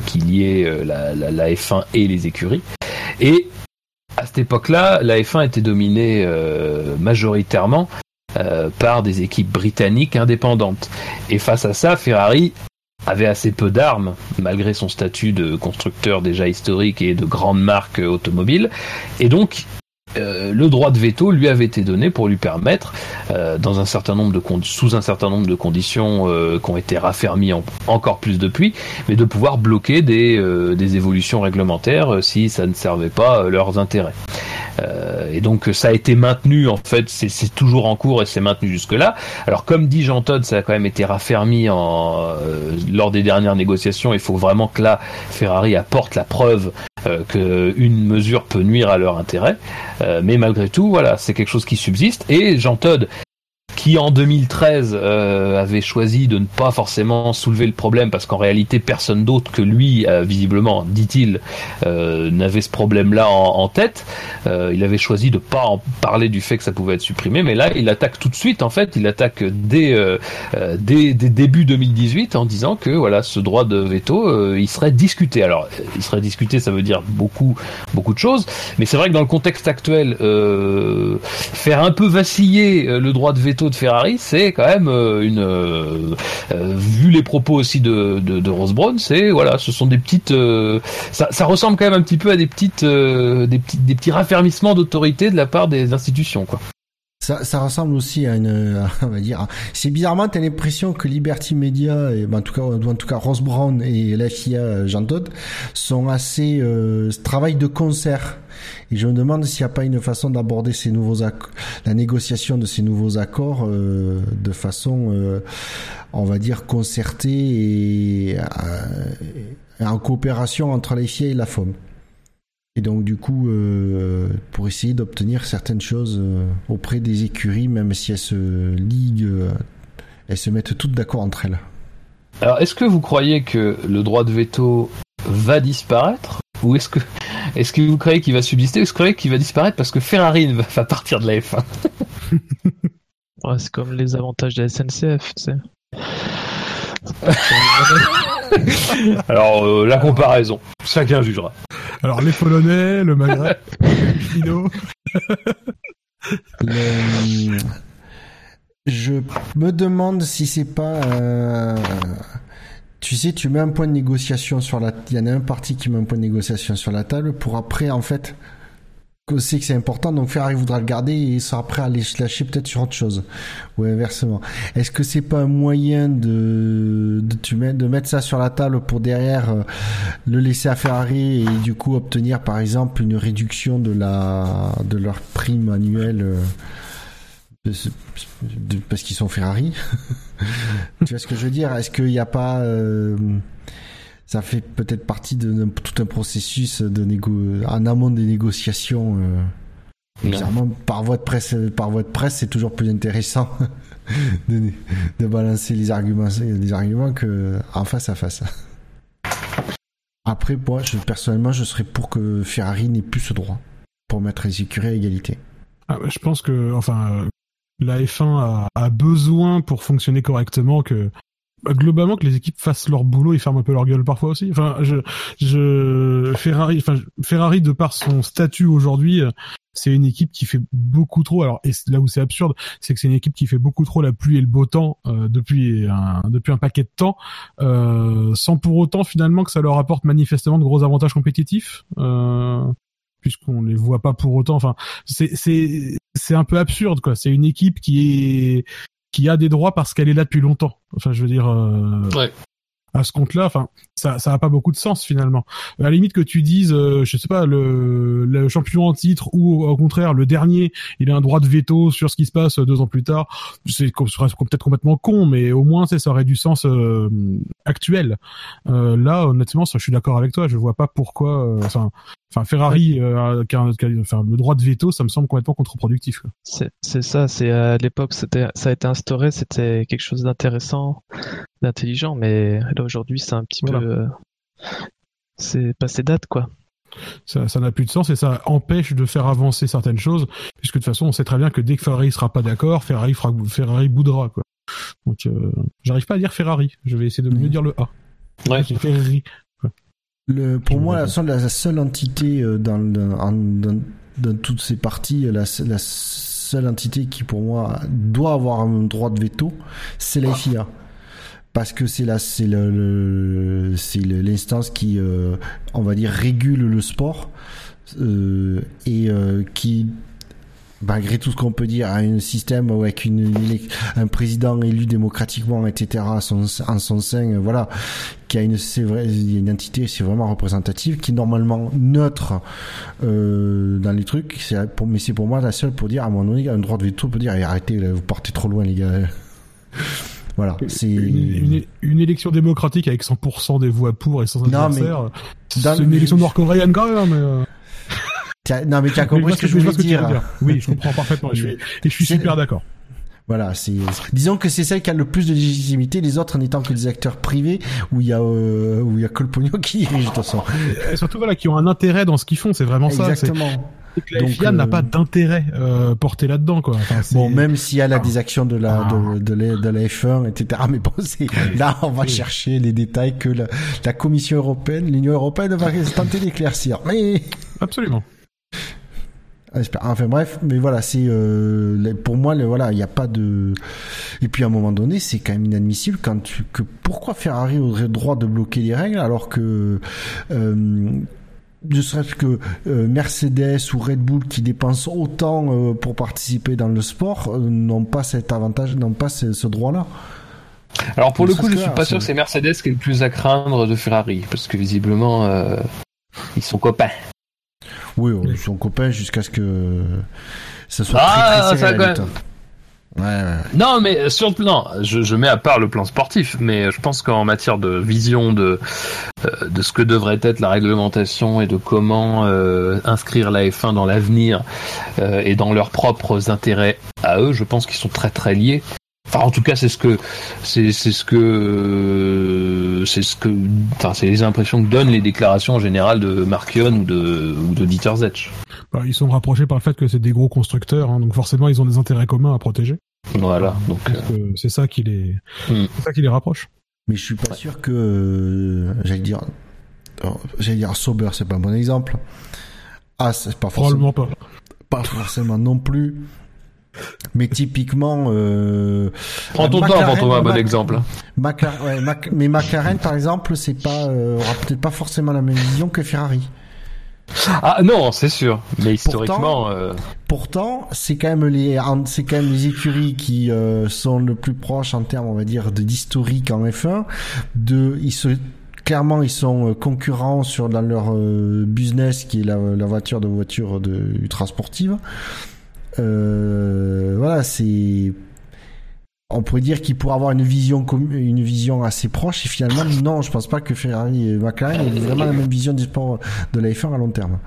qui liait la, la, F1 et les écuries. Et à cette époque-là, la F1 était dominée majoritairement par des équipes britanniques indépendantes. Et face à ça, Ferrari avait assez peu d'armes, malgré son statut de constructeur déjà historique et de grande marque automobile. Et donc, euh, le droit de veto lui avait été donné pour lui permettre, euh, dans un certain nombre de sous un certain nombre de conditions euh, qui ont été raffermies encore plus depuis, mais de pouvoir bloquer des, des évolutions réglementaires si ça ne servait pas leurs intérêts. et donc ça a été maintenu en fait, c'est toujours en cours et c'est maintenu jusque là. Alors comme dit Jean Todd, ça a quand même été raffermi en, lors des dernières négociations. Il faut vraiment que là Ferrari apporte la preuve euh, qu'une mesure peut nuire à leur intérêt. Euh, mais malgré tout, voilà, c'est quelque chose qui subsiste. Et Jean qui en 2013 euh, avait choisi de ne pas forcément soulever le problème parce qu'en réalité personne d'autre que lui, euh, visiblement, dit-il, euh, n'avait ce problème-là en, tête. il avait choisi de pas en parler du fait que ça pouvait être supprimé, mais là il attaque tout de suite. En fait, il attaque dès dès, dès, début 2018 en disant que voilà ce droit de veto, il serait discuté. Alors, il serait discuté, ça veut dire beaucoup beaucoup de choses, mais c'est vrai que dans le contexte actuel, faire un peu vaciller le droit de veto de Ferrari, c'est quand même euh, une euh, euh, vu les propos aussi de de, de c'est voilà, ce sont des petites ça, ça, ressemble quand même un petit peu à des petites des petits des petits raffermissements d'autorité de la part des institutions quoi. Ça, ressemble aussi à une, on va dire, c'est bizarrement, t'as l'impression que Liberty Media, et, ben, en tout cas, en tout cas, Ross Brown et la FIA Jean Todt sont assez, euh, travaillent de concert. Et je me demande s'il n'y a pas une façon d'aborder ces nouveaux la négociation de ces nouveaux accords euh, de façon, euh, on va dire, concertée et, euh, en coopération entre la FIA et la FOM. Et donc du coup, euh, pour essayer d'obtenir certaines choses euh, auprès des écuries, même si elles se liguent, euh, elles se mettent toutes d'accord entre elles. Alors, est-ce que vous croyez que le droit de veto va disparaître? Ou est-ce que est-ce que vous croyez qu'il va subsister? Ou est-ce que vous croyez qu'il va disparaître parce que Ferrari va partir de la F1 C'est comme les avantages de la SNCF, tu sais. Alors, la comparaison, chacun jugera. Alors, les Polonais, le Maghreb, le... Je me demande si c'est pas. Euh... Tu sais, tu mets un point de négociation sur la. Il y en a un parti qui met un point de négociation sur la table pour après, en fait, sait que c'est important, donc Ferrari voudra le garder et il sera prêt à les lâcher peut-être sur autre chose. Ou inversement. Est-ce que c'est pas un moyen de, de, de mettre ça sur la table pour derrière euh, le laisser à Ferrari et du coup obtenir par exemple une réduction de la, de leur prime annuelle euh, parce qu'ils sont Ferrari? tu vois ce que je veux dire? Est-ce qu'il n'y a pas euh, ça fait peut-être partie de, tout un processus de négo en amont des négociations. Euh. Bizarrement, par voie de presse, par voie de presse, c'est toujours plus intéressant de, de balancer les arguments, les arguments que en face à face. Après, moi, je, personnellement, je serais pour que Ferrari n'ait plus ce droit pour mettre les écuries à égalité. Ah, bah, je pense que, enfin, euh, la F1 a, a besoin pour fonctionner correctement que globalement que les équipes fassent leur boulot et ferment un peu leur gueule parfois aussi. Enfin, je, je Ferrari, enfin Ferrari de par son statut aujourd'hui, euh, c'est une équipe qui fait beaucoup trop. Alors et là où c'est absurde, c'est que c'est une équipe qui fait beaucoup trop la pluie et le beau temps euh, depuis un depuis un paquet de temps, euh, sans pour autant finalement que ça leur apporte manifestement de gros avantages compétitifs. Euh, puisqu'on les voit pas pour autant. Enfin, c'est c'est c'est un peu absurde quoi. C'est une équipe qui est qui a des droits parce qu'elle est là depuis longtemps. Enfin, je veux dire, euh. À ce compte-là, enfin, ça, ça a pas beaucoup de sens finalement. À la limite que tu dises, euh, je sais pas, le, le champion en titre ou au contraire le dernier, il a un droit de veto sur ce qui se passe deux ans plus tard. C'est peut-être complètement con, mais au moins, ça aurait du sens euh, actuel. Euh, là, honnêtement, ça, je suis d'accord avec toi. Je vois pas pourquoi. euh, Enfin, enfin, Ferrari, euh, le droit de veto, ça me semble complètement contre-productif. c'est ça, c'est à l'époque c'était ça a été instauré, c'était quelque chose d'intéressant, d'intelligent, mais là aujourd'hui c'est un petit Voilà. peu euh, c'est passé date quoi. ça ça n'a plus de sens et ça empêche de faire avancer certaines choses puisque de toute façon on sait très bien que dès que Ferrari sera pas d'accord Ferrari fera Ferrari boudra quoi donc euh, j'arrive pas à dire Ferrari je vais essayer de mieux dire le A Ouais. Ferrari Le, pour Je moi, la seule, la seule entité euh, dans, dans, en- dans, dans toutes ces parties, la, la seule entité qui pour moi doit avoir un droit de veto, c'est la FIA. Parce que c'est la, c'est l'instance qui, euh, on va dire, régule le sport euh, et euh, qui, malgré tout ce qu'on peut dire, a un système avec une, un président élu démocratiquement, etc. à en son sein, voilà, qui a une, c'est une entité, c'est vraiment représentative, qui est normalement neutre dans les trucs. C'est pour, mais c'est pour moi la seule pour dire à un moment donné, un droit de veto pour dire arrêtez, là, vous partez trop loin, les gars. Voilà, c'est une, une, une élection démocratique avec 100% des voix pour et sans adversaire c'est une le- élection nord-coréenne quand même mais, euh, non mais tu as compris ce que je voulais veux dire. oui je comprends parfaitement et je suis, et je suis super d'accord Voilà, c'est disons que c'est celle qui a le plus de légitimité, les autres n'étant que des acteurs privés où il y a euh, où il y a que le pognon qui dirige de toute façon. et surtout voilà qui ont un intérêt dans ce qu'ils font c'est vraiment ça Exactement. La Donc, FIA n'a euh, pas d'intérêt euh, porté là-dedans quoi Enfin, Bon, même si elle a des actions de la Ah. de, de, la, de la F1, etc. Mais bon, c'est là on va Oui. chercher les détails que la, la Commission européenne, l'Union européenne va tenter d'éclaircir. Mais absolument. Enfin bref, mais voilà, c'est euh, pour moi, le, voilà, il n'y a pas de. Et puis à un moment donné, c'est quand même inadmissible quand tu que pourquoi Ferrari aurait le droit de bloquer les règles alors que euh, ne serait-ce que euh, Mercedes ou Red Bull qui dépensent autant euh, pour participer dans le sport euh, n'ont pas cet avantage, n'ont pas ce, ce droit-là. Alors pour le coup, je suis pas sûr que c'est Mercedes qui est le plus à craindre de Ferrari, parce que visiblement, ils sont copains. Oui, ils sont copains jusqu'à ce que ça soit Ah, très très serré. Non, mais sur le plan, je, je mets à part le plan sportif, mais je pense qu'en matière de vision de euh, de ce que devrait être la réglementation et de comment euh, inscrire la F1 dans l'avenir euh, et dans leurs propres intérêts à eux, je pense qu'ils sont très très liés. Enfin, en tout cas, c'est ce que c'est c'est ce que euh, c'est ce que enfin c'est les impressions que donnent les déclarations en général de Markion ou de ou de Dieter Zetsch. Bah, ils sont rapprochés par le fait que c'est des gros constructeurs hein, donc forcément ils ont des intérêts communs à protéger Voilà, donc c'est ça qui les Hmm. c'est ça qui les rapproche Mais je suis pas sûr que euh, j'allais dire oh, j'allais dire Sauber c'est pas un bon exemple. Ah c'est pas forcément probablement pas pas forcément non plus. Mais typiquement euh, prends ton temps McLaren, avant de trouver un bon exemple. Maca- ouais, Mac- mais McLaren par exemple, c'est pas euh, aura peut-être pas forcément la même vision que Ferrari. Ah non, c'est sûr. Mais historiquement, euh, Pourtant, c'est quand même les c'est quand même les écuries qui euh, sont le plus proches en termes, on va dire, de d'historique en F1. De, ils se clairement ils sont euh, concurrents sur dans leur euh, business qui est la, la voiture de voiture de ultra sportive. Euh, voilà, c'est on pourrait dire qu'ils pourraient avoir une vision une vision assez proche et finalement non, je pense pas que Ferrari et McLaren aient vraiment la même vision du sport de la F1 à long terme.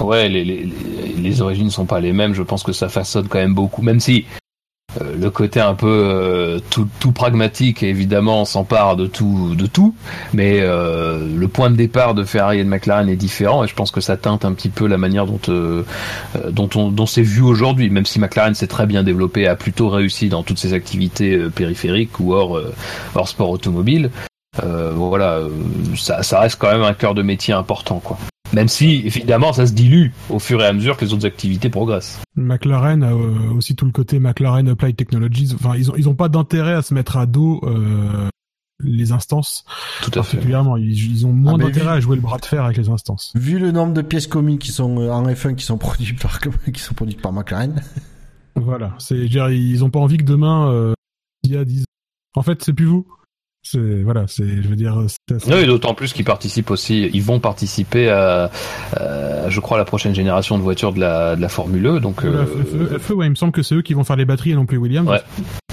Ouais, les, les, les origines sont pas les mêmes. Je pense que ça façonne quand même beaucoup, même si euh, le côté un peu euh, tout, tout, pragmatique évidemment s'empare de tout de tout mais euh, le point de départ de Ferrari et de McLaren est différent et je pense que ça teinte un petit peu la manière dont dont on dont c'est vu aujourd'hui même si McLaren s'est très bien développé a plutôt réussi dans toutes ses activités périphériques ou hors hors sport automobile. Voilà ça, ça reste quand même un cœur de métier important quoi même si, évidemment, ça se dilue au fur et à mesure que les autres activités progressent. McLaren a euh, aussi tout le côté McLaren Applied Technologies. Enfin, ils ont, ils ont pas d'intérêt à se mettre à dos euh, les instances. Tout à particulièrement. Fait. Ils, ils, ont moins ah, d'intérêt à jouer le bras de fer avec les instances. Vu le nombre de pièces communes qui sont euh, en F1 qui sont produites par, qui sont produites par McLaren. Voilà. C'est, ils ont pas envie que demain, euh, il y a 10 En fait, c'est plus vous. C'est voilà, c'est je veux dire. Oui, d'autant plus qu'ils participent aussi, ils vont participer à, je crois, la prochaine génération de voitures de la, de la Formule E. Donc, euh... ouais, il me semble que c'est eux qui vont faire les batteries et non plus Williams. Ouais,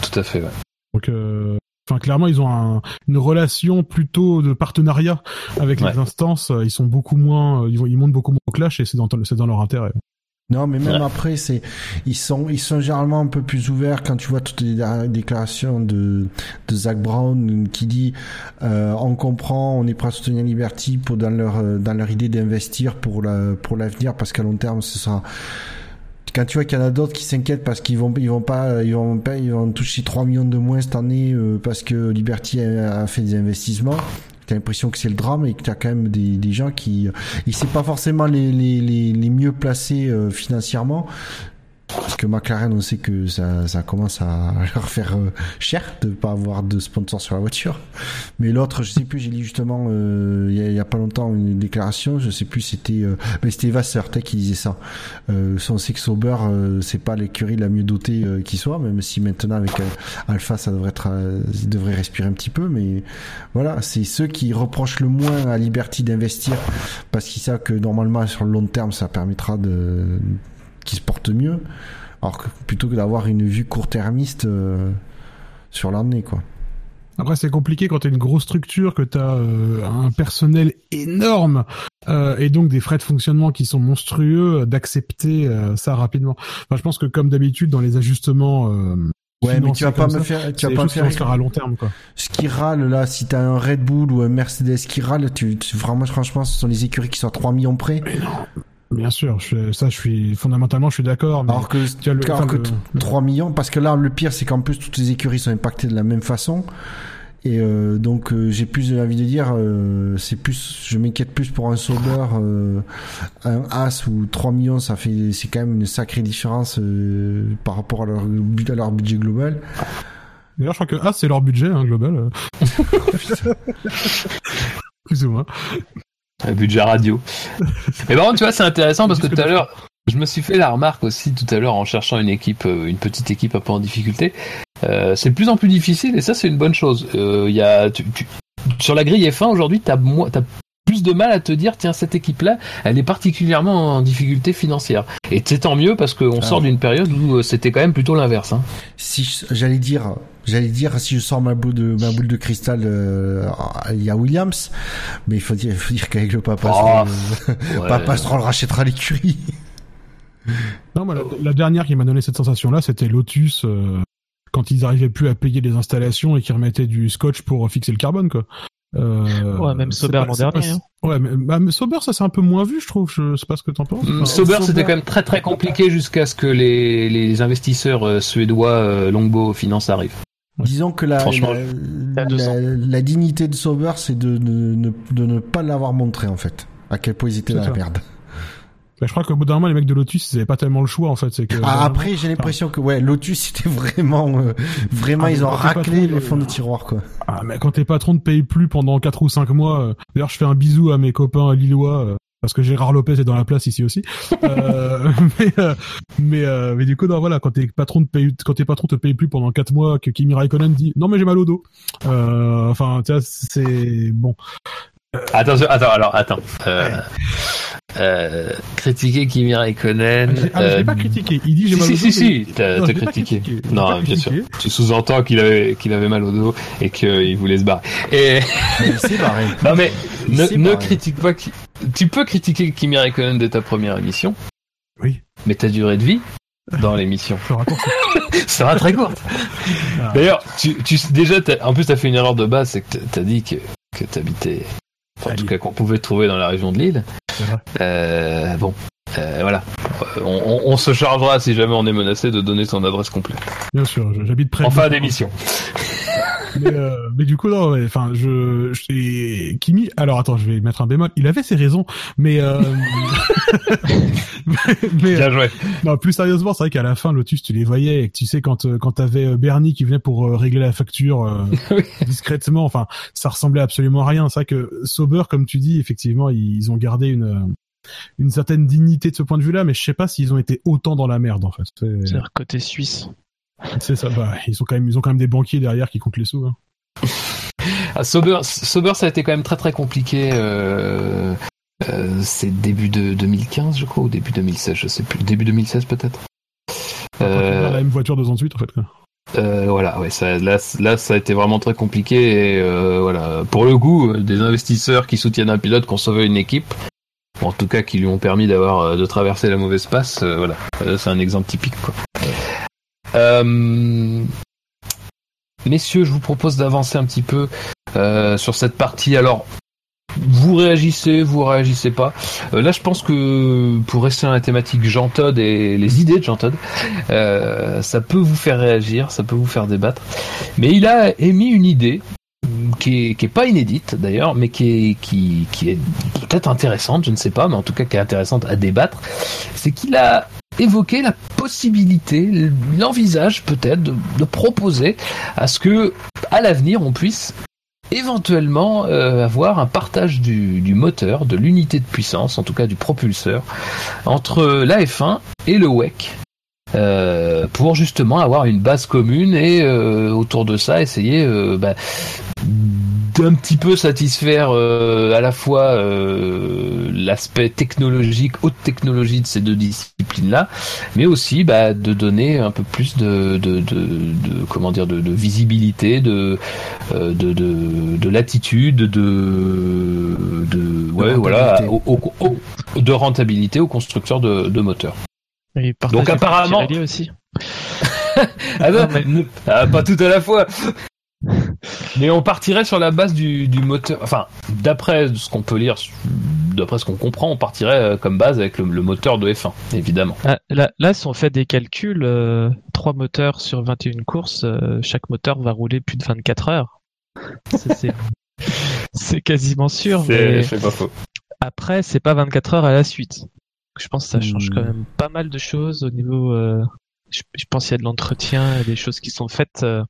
tout à fait. Ouais. Donc, euh... enfin, clairement, ils ont un, une relation plutôt de partenariat avec les instances. Ils sont beaucoup moins, ils, vont, ils montent beaucoup moins au clash et c'est dans, c'est dans leur intérêt. Non, mais même après, c'est ils sont ils sont généralement un peu plus ouverts quand tu vois toutes les déclarations de de Zach Brown qui dit euh, on comprend, on est prêt à soutenir Liberty pour dans leur euh, dans leur idée d'investir pour la pour l'avenir parce qu'à long terme ce sera quand tu vois qu'il y en a d'autres qui s'inquiètent parce qu'ils vont ils vont pas ils vont pas ils vont toucher 3 millions de moins cette année euh, parce que Liberty a, fait des investissements t'as l'impression que c'est le drame et que t'as quand même des, des gens qui, ils c'est pas forcément les, les, les, les mieux placés euh, financièrement, parce que McLaren, on sait que ça, ça commence à leur faire euh, cher de pas avoir de sponsor sur la voiture. Mais l'autre, je sais plus, j'ai lu justement euh, il y, a, pas longtemps une déclaration, je sais plus, c'était euh, mais c'était Vasseur qui disait ça. Euh, on sait que Sauber, c'est pas l'écurie la mieux dotée qui soit, même si maintenant avec Alpha, ça devrait être, devrait respirer un petit peu, mais voilà, c'est ceux qui reprochent le moins à Liberty d'investir parce qu'ils savent que normalement sur le long terme, ça permettra de qui se porte mieux, alors que plutôt que d'avoir une vue court-termiste euh, sur l'année, quoi. Après, c'est compliqué quand tu as une grosse structure, que tu as euh, un personnel énorme euh, et donc des frais de fonctionnement qui sont monstrueux, d'accepter ça rapidement. Enfin, je pense que comme d'habitude dans les ajustements Ouais, mais tu vas pas me faire, tu vas pas me faire, à long terme, quoi. Ce qui râle, là, si t'as un Red Bull ou un Mercedes qui râle, tu, tu, vraiment, franchement, ce sont les écuries qui sont à 3 millions près. Mais non. Bien sûr, je, ça, je suis fondamentalement, je suis d'accord. Alors que, tu as le, alors que 3 millions, parce que là, le pire, c'est qu'en plus, toutes les écuries sont impactées de la même façon. Et euh, donc, euh, j'ai plus envie de dire, euh, c'est plus, je m'inquiète plus pour un Sauber, un As ou 3 millions, ça fait, c'est quand même une sacrée différence par rapport à leur, à leur budget global. D'ailleurs, je crois que As, c'est leur budget hein, global. plus ou moins. Un budget radio. Mais par contre, tu vois, c'est intéressant parce que tout à l'heure, je me suis fait la remarque aussi tout à l'heure en cherchant une équipe, euh, une petite équipe un peu en difficulté. Euh, c'est de plus en plus difficile et ça, c'est une bonne chose. Euh, y a, sur la grille F1 aujourd'hui, t'as as plus de mal à te dire tiens cette équipe là elle est particulièrement en difficulté financière. Et c'est tant mieux parce qu'on sort d'une période où euh, c'était quand même plutôt l'inverse hein. si j'allais dire j'allais dire si je sors ma boule de ma boule de cristal euh, il y a Williams mais il faut dire, faut dire qu'avec le papa oh, le, papa se rachètera l'écurie. Non la, la, dernière qui m'a donné cette sensation là c'était Lotus euh, quand ils arrivaient plus à payer les installations et qu'ils remettaient du scotch pour fixer le carbone quoi euh, ouais, même Sauber l'an dernier. Hein. Ouais, mais, bah, mais Sauber, ça c'est un peu moins vu, je trouve. Je sais pas ce que t'en penses. Mm, Sauber, c'était quand même très très compliqué jusqu'à ce que les, les investisseurs euh, suédois euh, Longbow Finance arrivent. Disons que la, la, la, dignité de Sauber, c'est de, de, de, ne pas l'avoir montré en fait. À quel point ils étaient dans la merde. Bah, je crois qu'au bout d'un moment, les mecs de Lotus, ils avaient pas tellement le choix, en fait. C'est que, ah, après, j'ai l'impression que, ouais, Lotus, c'était vraiment, euh, vraiment, ah, ils ont raclé le fond du tiroir, quoi. Ah, mais quand tes patrons ne payent plus pendant 4 ou 5 mois, euh, d'ailleurs, je fais un bisou à mes copains lillois, euh, parce que Gérard Lopez est dans la place ici aussi. euh, mais, mais, mais, du coup, non, voilà, quand tes patrons te payent, quand tes patrons te payent plus pendant 4 mois, que Kimi Raikkonen dit, non, mais j'ai mal au dos. enfin, tu vois, c'est, bon. Attends, attends, alors, attends. Euh, critiquer Kimi Raikkonen. Ah, euh, pas critiqué. Il dit j'ai si, mal si, au dos. Si, si, si, t'as critiqué. Non, bien sûr. Tu sous-entends qu'il avait, qu'il avait mal au dos et qu'il voulait se barrer. Et... c'est barré. non, mais ne, ne critique pas, tu peux critiquer Kimi Raikkonen dès ta première émission. Oui. Mais ta durée de vie dans l'émission Je sera très courte. Ah. D'ailleurs, tu, tu, déjà, en plus, t'as fait une erreur de base, c'est que t'as- t'as dit que, que t'habitais, enfin, en tout cas, qu'on pouvait trouver dans la région de Lille. Euh, bon, euh, voilà. Euh, On, on- on se chargera si jamais on est menacé de donner son adresse complète. Bien sûr, j'habite près En fin d'émission. mais, euh, mais du coup non enfin je, je et Kimi alors attends je vais mettre un bémol il avait ses raisons mais euh, mais, mais, Bien joué. non plus sérieusement c'est vrai qu'à la fin Lotus tu les voyais et que tu sais quand euh, quand t'avais euh, Bernie qui venait pour euh, régler la facture euh, discrètement enfin ça ressemblait absolument à rien c'est vrai que Sauber comme tu dis effectivement ils ont gardé une euh, une certaine dignité de ce point de vue là mais je sais pas s'ils ont été autant dans la merde en fait C'est- C'est-à-dire côté suisse. c'est ça bah ils sont quand même ils ont quand même des banquiers derrière qui comptent les sous hein. Ah, Sauber, Sauber, ça a été quand même très très compliqué. Euh, euh, c'est début de 2015, je crois, ou début 2016, je sais plus. Début 2016 peut-être. Euh, a la même voiture deux ans de suite en fait. Euh, voilà, ouais, ça, là, là, ça a été vraiment très compliqué. Et, euh, voilà, pour le euh, des investisseurs qui soutiennent un pilote, qui ont sauvé une équipe, en tout cas qui lui ont permis d'avoir de traverser la mauvaise passe, euh, voilà, c'est un exemple typique. Quoi. Euh, messieurs, je vous propose d'avancer un petit peu euh, sur cette partie. Alors. Vous réagissez, vous réagissez pas. Euh, là, je pense que pour rester dans la thématique Jean Todt et les idées de Jean euh, ça peut vous faire réagir, ça peut vous faire débattre. Mais il a émis une idée qui est, qui est pas inédite d'ailleurs, mais qui est, qui, qui est peut-être intéressante, je ne sais pas, mais en tout cas qui est intéressante à débattre. C'est qu'il a évoqué la possibilité, il envisage peut-être de, de proposer à ce que, à l'avenir, on puisse éventuellement euh, avoir un partage du, du moteur, de l'unité de puissance, en tout cas du propulseur, entre la F1 et le WEC euh, pour justement avoir une base commune et euh, autour de ça essayer euh, bah, d'un petit peu satisfaire euh, à la fois euh, l'aspect technologique, haute technologie de ces deux disciplines-là, mais aussi bah, de donner un peu plus de, de, de, de- comment dire de, de visibilité, de, de, de, de latitude, de, de ouais voilà, rentabilité. au- au- au- de rentabilité aux constructeurs de, de moteurs. Et Donc apparemment- Pirelli aussi. Ah non, Non, mais- ah, pas tout à la fois. Mais on partirait sur la base du, du moteur. Enfin, d'après ce qu'on peut lire, d'après ce qu'on comprend, on partirait euh, comme base avec le, le moteur de F1, évidemment. Ah, Là, là, si on fait des calculs, euh, trois moteurs sur 21 courses, euh, chaque moteur va rouler plus de 24 heures. C'est quasiment sûr, mais C'est pas faux. après, c'est pas 24 heures à la suite. Je pense que ça change Hmm. quand même pas mal de choses au niveau. euh, je, je pense qu'il y a de l'entretien, il y a des choses qui sont faites euh,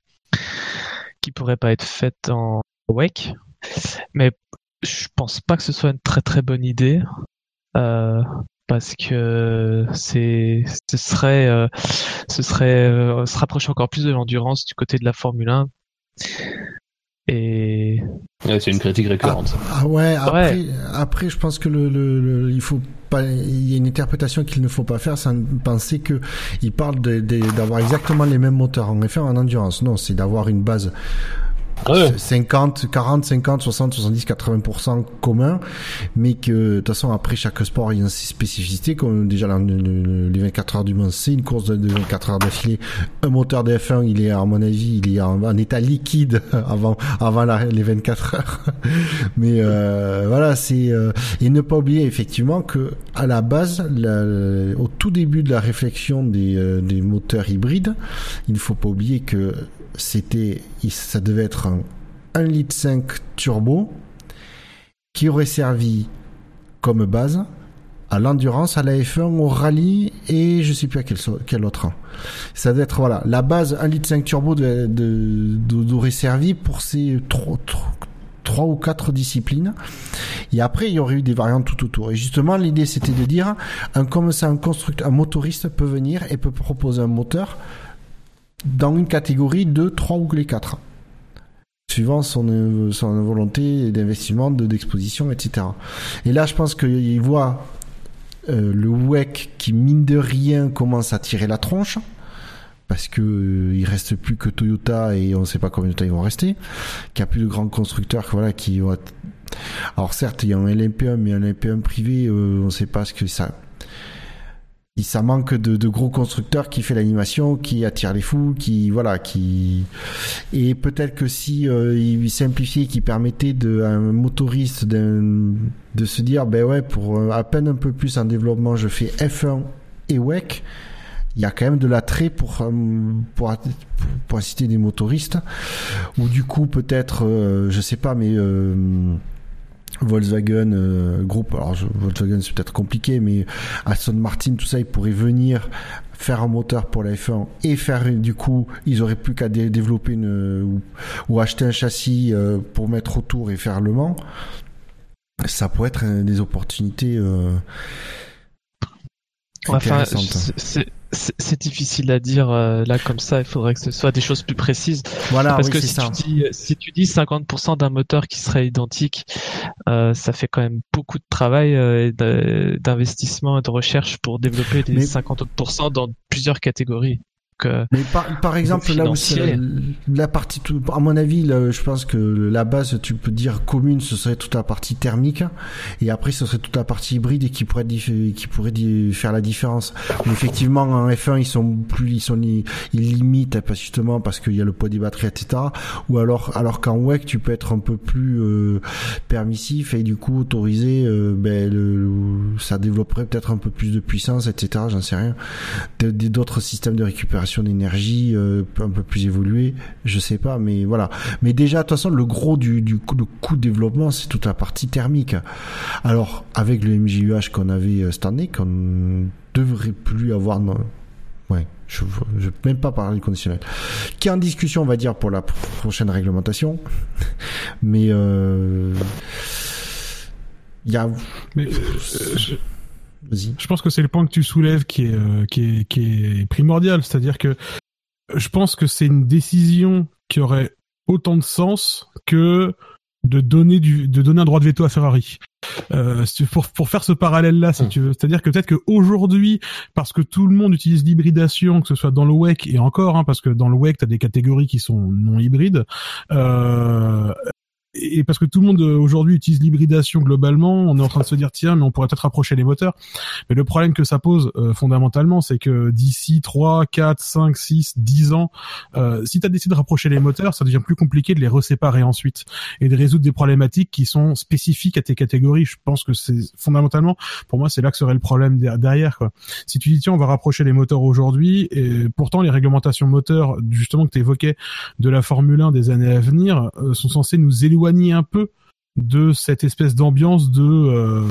qui pourraient pas être faites en WEC. Mais je pense pas que ce soit une très très bonne idée. Euh, parce que c'est ce serait euh, ce serait euh, se rapprocher encore plus de l'endurance du côté de la Formule 1 et Ouais, c'est une critique récurrente. ça. Ah ouais, après, après, je pense que le, le, le- il faut il y a une interprétation qu'il ne faut pas faire, c'est penser que il parle d'avoir exactement les mêmes moteurs en effet en endurance. Non, c'est d'avoir une base Ouais. 50, 40, 50, 60, 70, 80% commun, mais que de toute façon après chaque sport il y a ses spécificités, comme déjà les 24 heures du Mans, c'est une course de, de 24 heures d'affilée. Un moteur de F1, il est à mon avis, il est en, état liquide avant les 24 heures. mais euh, voilà, c'est euh, et ne pas oublier effectivement que à la base, au tout début de la réflexion des, euh, des moteurs hybrides, il ne faut pas oublier que c'était, ça devait être un 1 litre 5 turbo qui aurait servi comme base à l'endurance, à la F1, au rallye et je sais plus à quel, autre. Ça doit être voilà la base 1 litre 5 turbo aurait servi pour ces trois, ou quatre disciplines. Et après il y aurait eu des variantes tout autour. Et justement l'idée c'était de dire comme ça un constructeur, un motoriste peut venir et peut proposer un moteur dans une catégorie de 3 ou les 4 suivant son, euh, son volonté d'investissement, de- d'exposition, etc. Et là, je pense qu'il voit euh, le WEC qui, mine de rien, commence à tirer la tronche, parce que euh, il reste plus que Toyota et on ne sait pas combien de temps ils vont rester, qu'il n'y a plus de grands constructeurs voilà, qui vont Alors certes, il y a un LMP1, mais un LMP1 privé, euh, on ne sait pas ce que ça ça manque de, gros constructeurs qui fait l'animation, qui attire les fous, qui voilà, qui et peut-être que si euh, il simplifiait, qui permettait de un motoriste de, de se dire ben ouais pour euh, à peine un peu plus en développement, je fais F1 et WEC. Il y a quand même de l'attrait pour, euh, pour, pour, assister des motoristes ou du coup peut-être je sais pas mais Volkswagen euh, groupe, alors Volkswagen c'est peut-être compliqué, mais Aston Martin, tout ça, ils pourraient venir faire un moteur pour la F1 et faire du coup, ils auraient plus qu'à développer une ou, acheter un châssis euh, pour mettre autour et faire le Mans. Ça pourrait être des opportunités. Euh, enfin, c'est difficile à dire euh, là comme ça. Il faudrait que ce soit des choses plus précises. Voilà, parce que si tu dis si tu dis 50% d'un moteur qui serait identique, euh, ça fait quand même beaucoup de travail euh, d'investissement et de recherche pour développer des 50 50% dans plusieurs catégories. Mais par, par exemple, là où la, partie, tout, à mon avis, là, je pense que la base, tu peux dire commune, ce serait toute la partie thermique, et après, ce serait toute la partie hybride et qui pourrait, qui pourrait faire la différence. Mais effectivement, en F1, ils sont plus, ils sont, ils, limitent, pas justement parce qu'il y a le poids des batteries, etc. Ou alors, alors qu'en WEC, tu peux être un peu plus euh, permissif et du coup autoriser, euh, ben, le, ça développerait peut-être un peu plus de puissance, etc. J'en sais rien. D'autres systèmes de récupération d'énergie euh, un peu plus évolué, je sais pas, mais voilà. Mais déjà, de toute façon, le gros du, du coût, de développement, c'est toute la partie thermique. Alors, avec le MJUH qu'on avait euh, cette année, qu'on devrait plus avoir... Ouais, je ne vais même pas parler du conditionnel. Qui est en discussion, on va dire, pour la prochaine réglementation. Mais... Euh, il y a... Je pense que c'est le point que tu soulèves qui est, euh, qui est, qui est primordial. C'est-à-dire que je pense que c'est une décision qui aurait autant de sens que de donner du, de donner un droit de veto à Ferrari. Euh, pour, pour faire ce parallèle là si hmm. tu veux c'est à dire que peut-être qu'aujourd'hui parce que tout le monde utilise l'hybridation que ce soit dans le WEC et encore hein, parce que dans le WEC tu as des catégories qui sont non hybrides euh, et parce que tout le monde euh, aujourd'hui utilise l'hybridation globalement, on est en train de se dire tiens, mais on pourrait peut-être rapprocher les moteurs. Mais le problème que ça pose euh, fondamentalement, c'est que d'ici 3, 4, 5, 6, 10 ans, euh, si tu as décidé de rapprocher les moteurs, ça devient plus compliqué de les reséparer ensuite et de résoudre des problématiques qui sont spécifiques à tes catégories. Je pense que c'est fondamentalement, pour moi, c'est là que serait le problème derrière. Quoi. Si tu dis tiens, on va rapprocher les moteurs aujourd'hui, et pourtant les réglementations moteurs, justement que tu évoquais de la Formule 1 des années à venir, sont censées nous éloigner un peu de cette espèce d'ambiance de euh,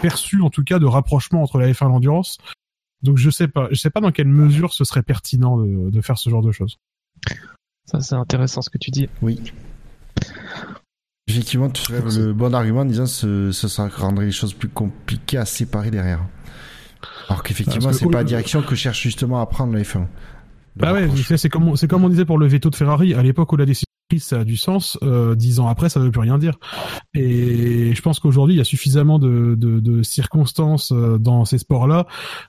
perçu en tout cas de rapprochement entre la F1 et l'endurance. Donc je sais pas, je sais pas dans quelle mesure ce serait pertinent de, faire ce genre de choses. Ça c'est intéressant ce que tu dis. Oui. Effectivement, tu soulèves le bon argument en disant que ce, ça rendrait les choses plus compliquées à séparer derrière. Alors qu'effectivement, c'est pas la direction que cherche justement à prendre la F1. Bah ouais, c'est comme, c'est comme on disait pour le veto de Ferrari à l'époque où la décision ça a du sens. Euh, dix ans après, ça veut plus rien dire. Et je pense qu'aujourd'hui, il y a suffisamment de, de, de circonstances euh, dans ces sports-là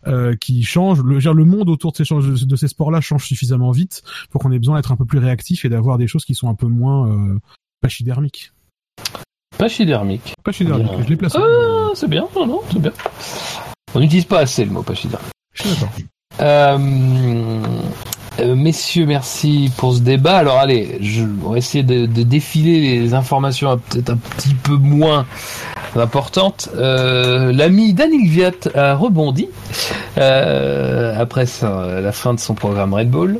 euh, qui changent. Le, le monde autour de ces, de ces sports-là change suffisamment vite pour qu'on ait besoin d'être un peu plus réactif et d'avoir des choses qui sont un peu moins euh, pachydermiques. Pachydermique. Pachydermique, je l'ai placé. Ah, c'est bien, non, non, c'est bien. On n'utilise pas assez le mot pachydermique. Je suis d'accord. Euh, euh, messieurs, merci pour ce débat. Alors allez, je, on va essayer de, défiler les informations peut-être un petit peu moins importantes. Euh, L'ami Daniel Viat a rebondi euh, après la fin de son programme Red Bull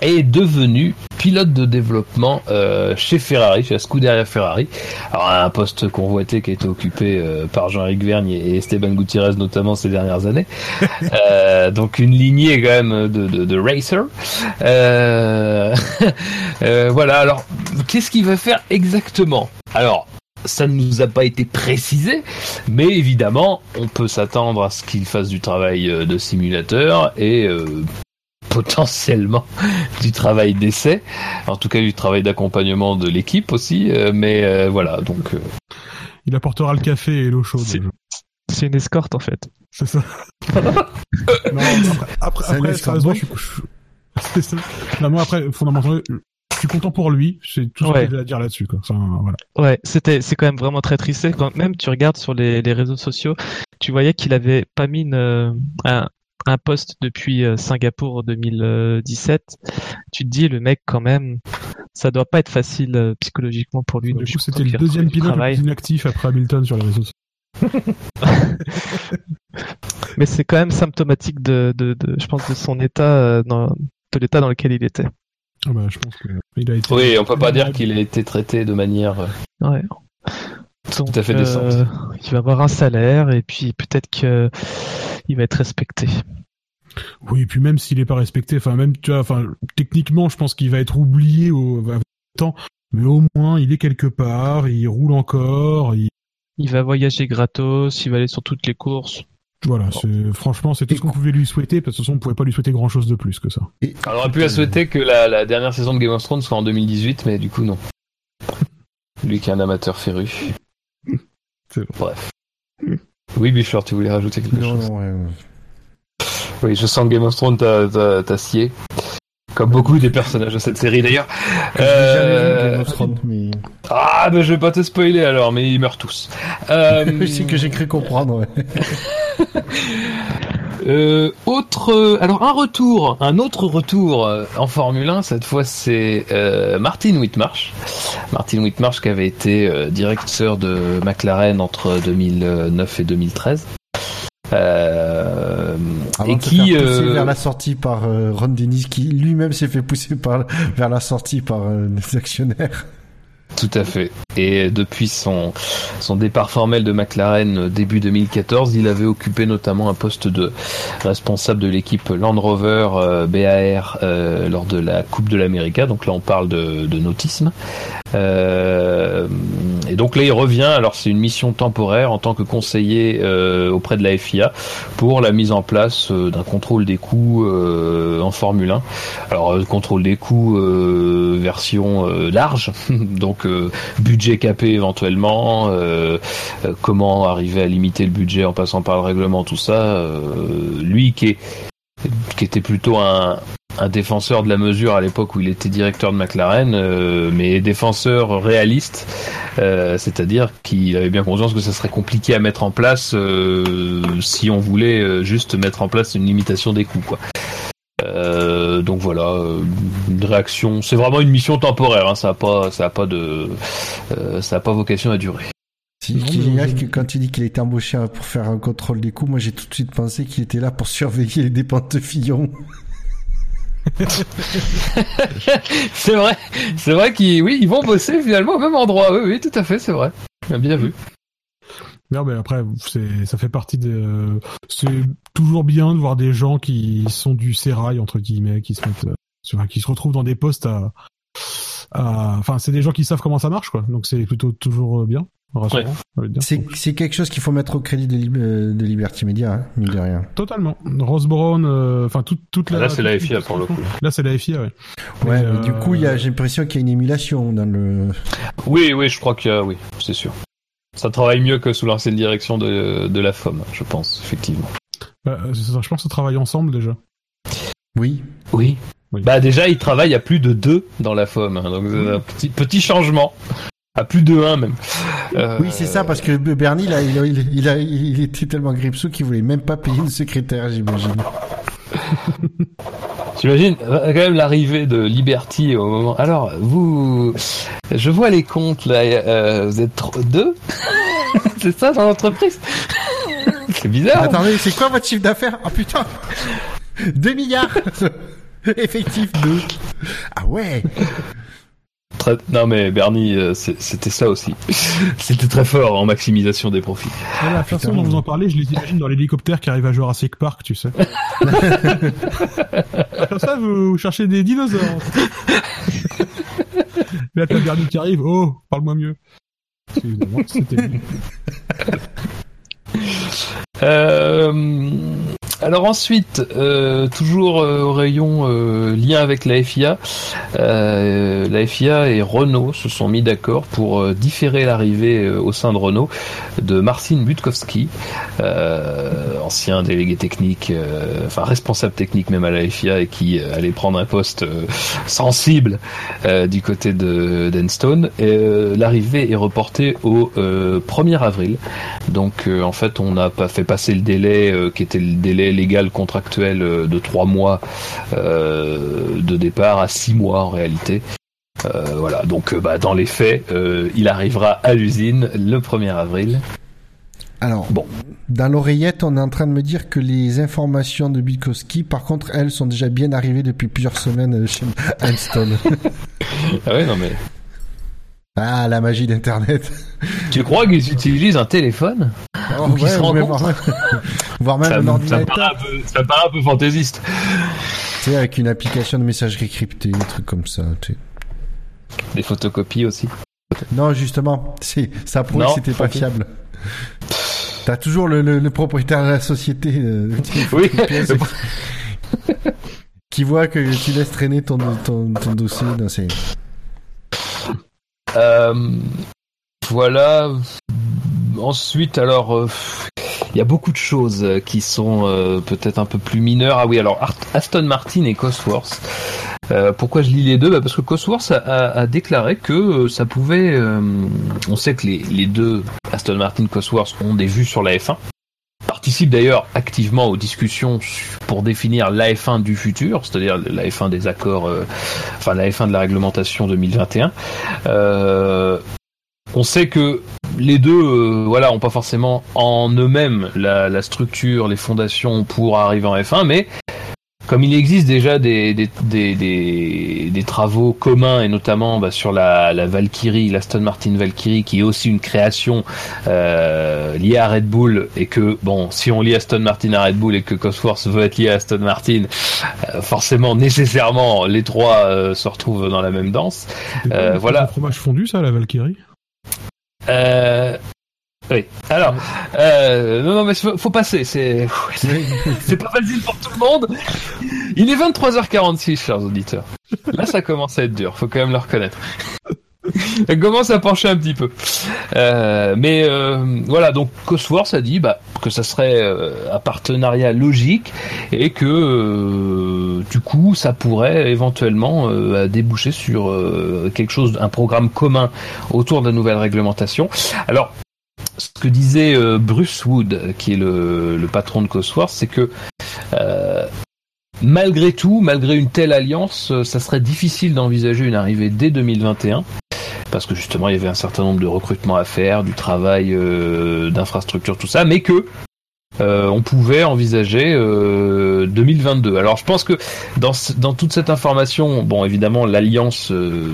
est devenu pilote de développement euh, chez Ferrari, chez la Scuderia Ferrari. Alors un poste convoité qui a été occupé euh, par Jean-Éric Vergne et Esteban Gutiérrez notamment ces dernières années. euh, donc une lignée quand même de, de, de racer. Euh, euh, voilà. Alors qu'est-ce qu'il va faire exactement? Alors ça ne nous a pas été précisé, mais évidemment, on peut s'attendre à ce qu'il fasse du travail de simulateur et euh, potentiellement du travail d'essai, en tout cas du travail d'accompagnement de l'équipe aussi, euh, mais euh, voilà, donc... Euh. Il apportera le café et l'eau chaude. C'est une escorte en fait. C'est ça. non, après, après, après, je, c'est ça. Non, moi après, fondamentalement, je suis content pour lui. C'est tout ce Ouais. que j'ai à dire là-dessus. Voilà. Ouais, c'était, c'est quand même vraiment très triste. Quand même, tu regardes sur les, les réseaux sociaux, tu voyais qu'il avait pas mis une, euh, un, un post depuis euh, Singapour 2017. Tu te dis, le mec, quand même, ça doit pas être facile euh, psychologiquement pour lui. Suis c'était le deuxième pilote le travail. plus inactif après Hamilton sur les réseaux sociaux. Mais c'est quand même symptomatique de, de, de, je pense, de son état, euh, dans, de l'état dans lequel il était. Ah bah, je pense que il a été. Oui, on peut pas dire qu'il a été traité de manière. Ouais. Donc, à fait décente. euh, il va avoir un salaire et puis peut-être que il va être respecté. Oui, et puis même s'il est pas respecté, enfin même tu vois, enfin techniquement, je pense qu'il va être oublié au temps, mais au moins il est quelque part, il roule encore, il... Il va voyager gratos, il va aller sur toutes les courses. voilà, c'est franchement c'est tout ce qu'on pouvait lui souhaiter, parce que de toute façon on pouvait pas lui souhaiter grand chose de plus que ça. Et- On aurait pu à souhaiter que la, la dernière saison de Game of Thrones soit en 2018, mais du coup non. Lui qui est un amateur féru. C'est bon. Bref. Oui, Bichler, tu voulais rajouter quelque Non, chose non, ouais, ouais. Oui, je sens que Game of Thrones t'a- scié. Comme beaucoup des personnages de cette série d'ailleurs. Euh, Game of Thrones, mais Ah, ben je vais pas te spoiler alors, mais ils meurent tous. Euh, c'est que j'ai cru comprendre. Ouais. Euh, autre, euh, alors un retour, un autre retour euh, en Formule 1. Cette fois, c'est euh, Martin Whitmarsh. Martin Whitmarsh qui avait été euh, directeur de McLaren entre 2009 et 2013. Euh, Avant et de qui, faire pousser euh, vers la sortie par euh, Ron Dennis, qui lui-même s'est fait pousser par, vers la sortie par euh, les actionnaires. Tout à fait. Et depuis son, son départ formel de McLaren euh, début 2014, il avait occupé notamment un poste de responsable de l'équipe Land Rover euh, BAR euh, lors de la Coupe de l'Amérique. Donc là, on parle de, de nautisme. Euh, et donc là, il revient. Alors c'est une mission temporaire en tant que conseiller euh, auprès de la FIA pour la mise en place euh, d'un contrôle des coûts en Formule 1. Alors contrôle des coûts version large, donc budget capé éventuellement, comment arriver à limiter le budget en passant par le règlement, tout ça. lui qui est qui était plutôt un, un défenseur de la mesure à l'époque où il était directeur de McLaren, euh, mais défenseur réaliste, euh, c'est-à-dire qu'il avait bien conscience que ça serait compliqué à mettre en place euh, si on voulait juste mettre en place une limitation des coûts. Donc voilà, une réaction. C'est vraiment une mission temporaire. Hein, ça a pas, ça a pas de, ça a pas vocation à durer. Quand tu dis qu'il a été embauché pour faire un contrôle des coûts, moi j'ai tout de suite pensé qu'il était là pour surveiller les dépenses de Fillon. c'est vrai, c'est vrai qu'ils, oui, ils vont bosser finalement au même endroit. Oui, oui, tout à fait, c'est vrai. Bien vu. Non, mais après, ça fait partie de. C'est toujours bien de voir des gens qui sont du sérail entre guillemets, qui se euh, qui se retrouvent dans des postes Enfin, c'est des gens qui savent comment ça marche, quoi. Donc c'est plutôt toujours euh, bien. Ouais. C'est quelque chose qu'il faut mettre au crédit de, Lib- euh, de Liberty Media, hein, mine de rien. Totalement. Ross Brown, euh, enfin toute toute la. Ah, là, c'est la FIA pour le coup. Là, c'est la FIA, ouais. Ouais, Mais, mais du euh, coup, il y a- j'ai l'impression qu'il y a une émulation dans le. Oui, oui, je crois qu'il y a, oui, c'est sûr. Ça travaille mieux que sous l'ancienne direction de, de la FOM, je pense, effectivement. bah, je pense qu'on travaille ensemble déjà. Oui. Oui. Oui. Bah déjà, il travaille à plus de deux dans la FOM, hein, donc c'est un petit, petit changement. À plus de un même. Euh, Oui, c'est ça, parce que Bernie, là, il, a- il, il, a- il était tellement gripsou qu'il voulait même pas payer une secrétaire, j'imagine. J'imagine euh, quand même l'arrivée de Liberty au moment. Alors, vous, je vois les comptes là. euh, vous êtes trop- deux C'est ça dans l'entreprise? C'est bizarre. Attendez, c'est quoi votre chiffre d'affaires? Ah putain 2 milliards Effectif 2. Ah ouais Très- Non mais Bernie, euh, c'était ça aussi. C'était très fort en maximisation des profits. Ouais, la façon dont vous en parlez, je les imagine dans l'hélicoptère qui arrive à Jurassic Park, tu sais. Comme ça, vous cherchez des dinosaures. Là, t'as Bernie qui arrive. Oh, parle-moi mieux. Excusez-moi, c'était lui. Euh, Alors ensuite, euh, toujours euh, au rayon euh, lien avec la FIA, la FIA et Renault se sont mis d'accord pour différer l'arrivée au sein de Renault de Marcin Butkowski, ancien délégué technique, enfin responsable technique même à la FIA et qui allait prendre un poste sensible du côté de d'Enstone. L'arrivée est reportée au euh, 1er avril. Donc en fait, on n'a pas fait passer le délai qui était le délai légal contractuel euh, de trois mois euh, de départ à six mois en réalité. Euh, voilà, donc bah, dans les faits, euh, il arrivera à l'usine le 1er avril. Alors, Bon. dans l'oreillette, on est en train de me dire que les informations de Bikowski, par contre, elles sont déjà bien arrivées depuis plusieurs semaines chez Einstein. Ah ouais, non mais. Ah, la magie d'Internet. Tu crois qu'ils utilisent un téléphone Oh, Ou qu'ils se ouais, rencontrent. voire même, ça, un me- ça ordinateur, paraît un peu, ça paraît un peu fantaisiste. tu sais, avec une application de messagerie cryptée, des trucs comme ça, tu sais. Des photocopies aussi. Non, justement, c'est, ça prouve que c'était pas fiable. T'as toujours le, le, le propriétaire de la société euh, qui- Oui, qui voit que tu laisses traîner ton, ton, ton dossier. Non, c'est... Euh, voilà. Ensuite, alors, euh, il y a beaucoup de choses qui sont euh, peut-être un peu plus mineures. Ah oui, alors Aston Martin et Cosworth. Pourquoi je lis les deux? Bah Parce que Cosworth a, déclaré que ça pouvait. on sait que les, les deux Aston Martin Cosworth ont des vues sur la F1 participe d'ailleurs activement aux discussions pour définir la F1 du futur, c'est-à-dire la F1 des accords, euh, enfin la F1 de la réglementation 2021. Euh, on sait que les deux, euh, voilà, ont pas forcément en eux-mêmes la, la structure, les fondations pour arriver en F1, mais comme il existe déjà des, des, des, des, des travaux communs et notamment bah, sur la, la Valkyrie, l'Aston Martin Valkyrie, qui est aussi une création euh, liée à Red Bull et que bon, si on lie Aston Martin à Red Bull et que Cosworth veut être lié à Aston Martin, euh, forcément, nécessairement, les trois euh, se retrouvent dans la même danse. Euh, voilà. fromage fondu, ça, la Valkyrie? Euh, oui. Alors, euh, non, non, mais faut, faut passer. C'est, c'est pas facile pour tout le monde. Il est 23h46, chers auditeurs. Là, ça commence à être dur. Faut quand même le reconnaître. Ça commence à pencher un petit peu. Euh, mais euh, voilà, donc Cosworth a dit bah, que ça serait euh, un partenariat logique et que euh, du coup ça pourrait éventuellement euh, déboucher sur euh, quelque chose, un programme commun autour de la nouvelle réglementation. Alors, ce que disait euh, Bruce Wood, qui est le, le patron de Cosworth, c'est que euh, malgré tout, malgré une telle alliance, euh, ça serait difficile d'envisager une arrivée dès 2021 parce que justement il y avait un certain nombre de recrutements à faire, du travail euh, d'infrastructure, tout ça, mais que euh, on pouvait envisager euh, 2022. Alors je pense que dans, dans toute cette information, bon évidemment l'alliance euh,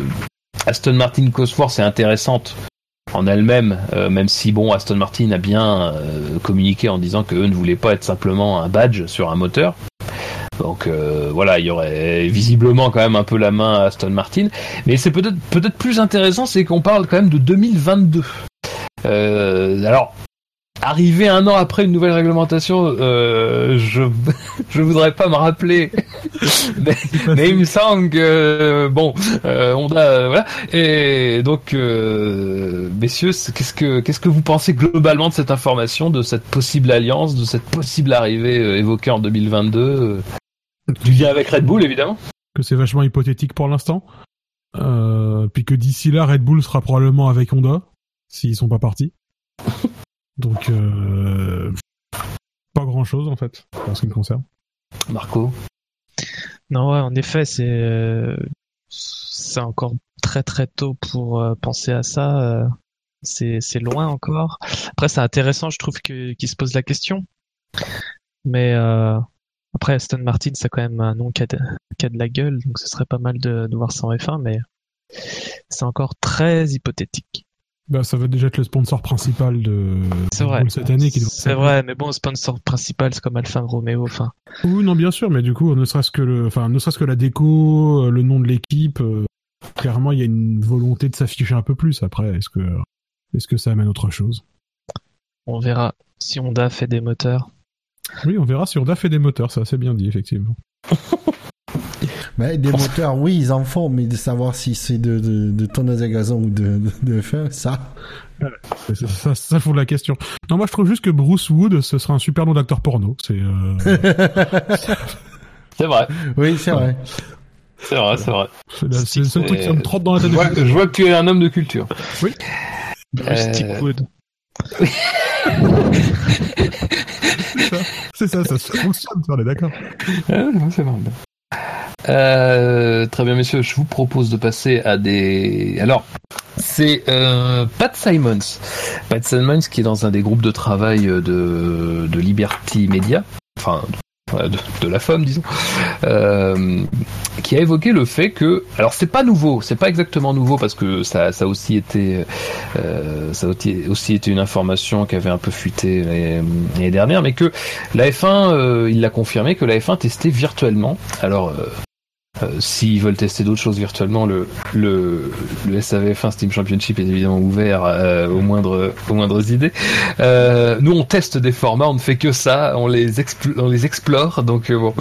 Aston Martin Cosworth est intéressante en elle-même, euh, même si bon Aston Martin a bien euh, communiqué en disant que eux ne voulaient pas être simplement un badge sur un moteur. Donc euh, voilà, il y aurait visiblement quand même un peu la main Aston Martin. Mais c'est peut-être peut-être plus intéressant, c'est qu'on parle quand même de 2022. Euh, alors, arriver un an après une nouvelle réglementation, euh, je je voudrais pas me rappeler, mais, mais il me semble que bon, euh, on a euh, voilà. Et donc, euh, messieurs, qu'est-ce que qu'est-ce que vous pensez globalement de cette information, de cette possible alliance, de cette possible arrivée euh, évoquée en 2022 euh, Du lien avec Red Bull, évidemment. que c'est vachement hypothétique pour l'instant. Euh, puis que d'ici là, Red Bull sera probablement avec Honda, s'ils sont pas partis. Donc, euh, pas grand chose en fait, en ce qui me concerne. Marco. Non, ouais, en effet, c'est euh, c'est encore très très tôt pour euh, penser à ça. euh, c'est c'est loin encore. Après, c'est intéressant, je trouve que qu'il se pose la question. Mais euh, après, Aston Martin, c'est quand même un nom qui a, de, qui a de la gueule, donc ce serait pas mal de, de voir ça en F1, mais c'est encore très hypothétique. Bah, ça va déjà être le sponsor principal de vrai. Cette année. C'est vrai, mais bon, sponsor principal, c'est comme Alfa Romeo. Enfin, Oui, non, bien sûr, mais du coup, ne serait-ce que le, enfin, ne serait-ce que la déco, euh, le nom de l'équipe, euh, clairement, il y a une volonté de s'afficher un peu plus. Après, est-ce que, est-ce que ça amène autre chose? On verra si Honda fait des moteurs. Oui, on verra si on a fait des moteurs, ça c'est bien dit, effectivement. Mais des moteurs, oui, ils en font, mais de savoir si c'est de, de, de tonneuse à gazon ou de, de, ça. Ça, ça fout la question. Non, moi je trouve juste que Bruce Wood, ce sera un super nom d'acteur porno. C'est. Euh... C'est vrai. Oui, c'est vrai. C'est vrai, c'est vrai. C'est le seul truc qui me trotte dans la tête. Je vois, je vois que tu es un homme de culture. Bruce Euh, Tickwood. C'est ça, ça, ça fonctionne, ça, on est d'accord. Non, c'est normal. Euh, très bien, messieurs, je vous propose de passer à des. Alors, c'est euh, Pat Simons. Pat Simons qui est dans un des groupes de travail de, de Liberty Media, enfin de, de la femme, disons, euh, qui a évoqué le fait que, alors c'est pas nouveau, c'est pas exactement nouveau parce que ça, ça aussi été, euh, ça aussi été une information qui avait un peu fuité l'année dernière, mais que la F1, euh, il l'a confirmé que la F1 testait virtuellement. Alors, euh, s'ils veulent tester d'autres choses virtuellement, le, le, le SAVF1 Steam Championship est évidemment ouvert euh, aux moindres aux moindres idées. Euh, nous, on teste des formats, on ne fait que ça, on les expl- on les explore. Donc euh, bon,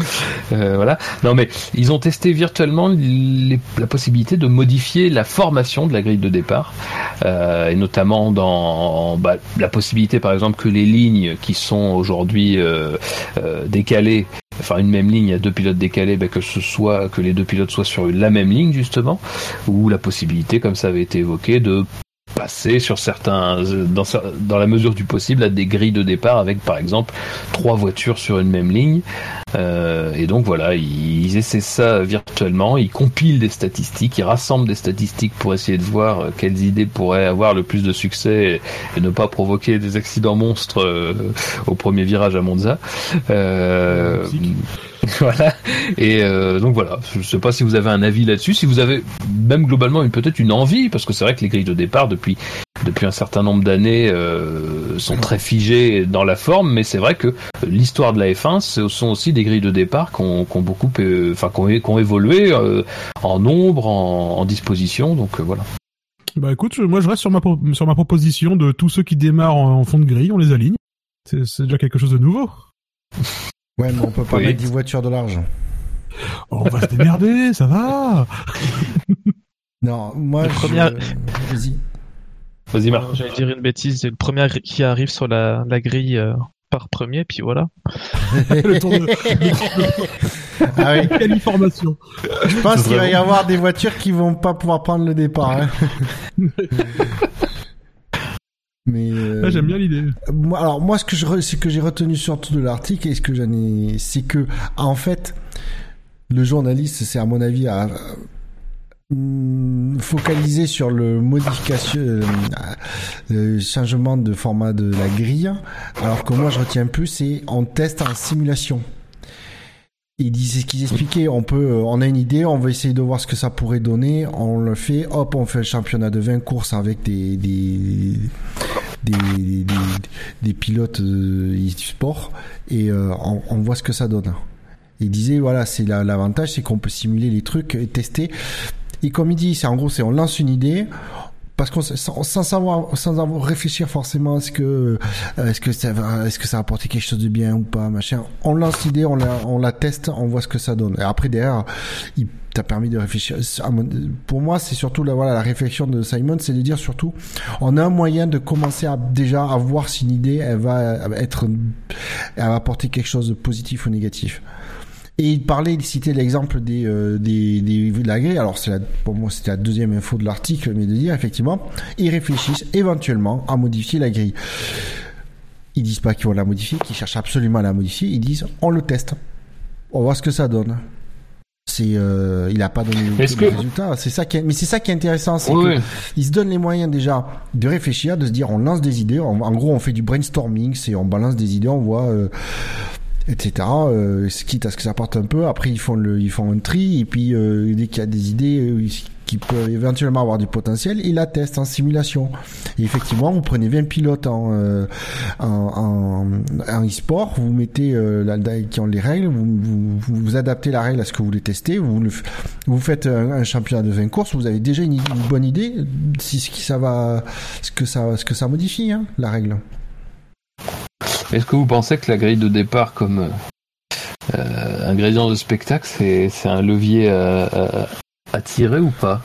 euh, voilà. Non, mais ils ont testé virtuellement les- la possibilité de modifier la formation de la grille de départ, et notamment dans bah, la possibilité, par exemple, que les lignes qui sont aujourd'hui décalées enfin une même ligne à deux pilotes décalés, ben, que ce soit que les deux pilotes soient sur la même ligne justement, ou la possibilité, comme ça avait été évoqué, de passer sur certains, dans, dans la mesure du possible, à des grilles de départ avec par exemple trois voitures sur une même ligne. Euh, et donc voilà, ils, essaient ça virtuellement, ils compilent des statistiques, ils rassemblent des statistiques pour essayer de voir euh, quelles idées pourraient avoir le plus de succès et, et ne pas provoquer des accidents monstres euh, au premier virage à Monza. Euh, voilà. Et euh, donc voilà, je sais pas si vous avez un avis là-dessus, si vous avez même globalement une peut-être une envie, parce que c'est vrai que les grilles de départ depuis depuis un certain nombre d'années euh, sont très figées dans la forme, mais c'est vrai que l'histoire de la F1, ce sont aussi des grilles de départ qui ont, beaucoup, euh, enfin qui ont, évolué euh, en nombre, en, en disposition, donc euh, voilà. Bah écoute, moi je reste sur ma, sur ma proposition de tous ceux qui démarrent en, en fond de grille, on les aligne. C'est c'est déjà quelque chose de nouveau. Ouais, mais on peut pas Oui. mettre 10 voitures de large. Oh, on va se démerder, ça va. Non, moi, Le je... premier- Vas-y. Vas-y Marc. J'allais dire une bêtise, c'est le premier qui arrive sur la, la grille euh, par premier, puis voilà. Le tour de Ah oui. quelle information. Je pense qu'il va y avoir des voitures qui vont pas pouvoir prendre le départ. hein. Mais euh, Là, j'aime bien l'idée. moi, alors moi, ce que je ce que j'ai retenu surtout de l'article et ce que j'en ai, c'est que en fait, le journaliste, c'est à mon avis à hum, focaliser sur le modification, euh, euh, changement de format de la grille, alors que moi je retiens plus, c'est on teste en simulation. Ils disaient qu'ils expliquaient, on peut, euh, on a une idée, on va essayer de voir ce que ça pourrait donner, on le fait, hop, on fait le championnat de 20 courses avec des, des, des, pilotes euh, e-sport et euh, on, voit ce que ça donne. Il disait voilà, c'est la- l'avantage, c'est qu'on peut simuler les trucs et tester. Et comme il dit, c'est en gros, c'est on lance une idée. Parce qu'on sans, sans savoir, sans avoir réfléchir forcément, est-ce que, euh, est-ce que ça va, est-ce que ça va apporter quelque chose de bien ou pas, machin. On lance l'idée, on la, on la teste, on voit ce que ça donne. Et après derrière, il t'a permis de réfléchir. À Pour moi, c'est surtout la, voilà, la réflexion de Simon, c'est de dire surtout, on a un moyen de commencer à déjà à voir si une idée, elle va être, elle va apporter quelque chose de positif ou négatif. Et il parlait, il citait l'exemple des, euh, des, des, de la grille. Alors, c'est pour moi, c'était la deuxième info de l'article, mais de dire, effectivement, ils réfléchissent éventuellement à modifier la grille. Ils disent pas qu'ils vont la modifier, qu'ils cherchent absolument à la modifier. Ils disent, on le teste. On voit ce que ça donne. C'est, euh, il a pas donné de que- résultat. C'est ça qui est, mais c'est ça qui est intéressant, c'est Oui, ils se donnent les moyens déjà de réfléchir, de se dire on lance des idées. En, en gros, on fait du brainstorming, c'est on balance des idées, on voit, euh, etc. Euh, quitte à ce que ça parte un peu. Après, ils font le, ils font un tri et puis euh, dès qu'il y a des idées euh, qui peuvent éventuellement avoir du potentiel, ils la testent en simulation. Et effectivement, vous prenez 20 pilotes en euh, en, en, en e-sport, vous mettez euh, la, qui ont les règles, vous, vous, vous, adaptez la règle à ce que vous voulez tester, vous le, vous faites un, championnat de 20 courses, vous avez déjà une, une bonne idée si ce qui ça va ce que ça ce que ça modifie hein, la règle. Est-ce que vous pensez que la grille de départ comme euh, ingrédient de spectacle, c'est c'est un levier à, à- à tirer ou pas?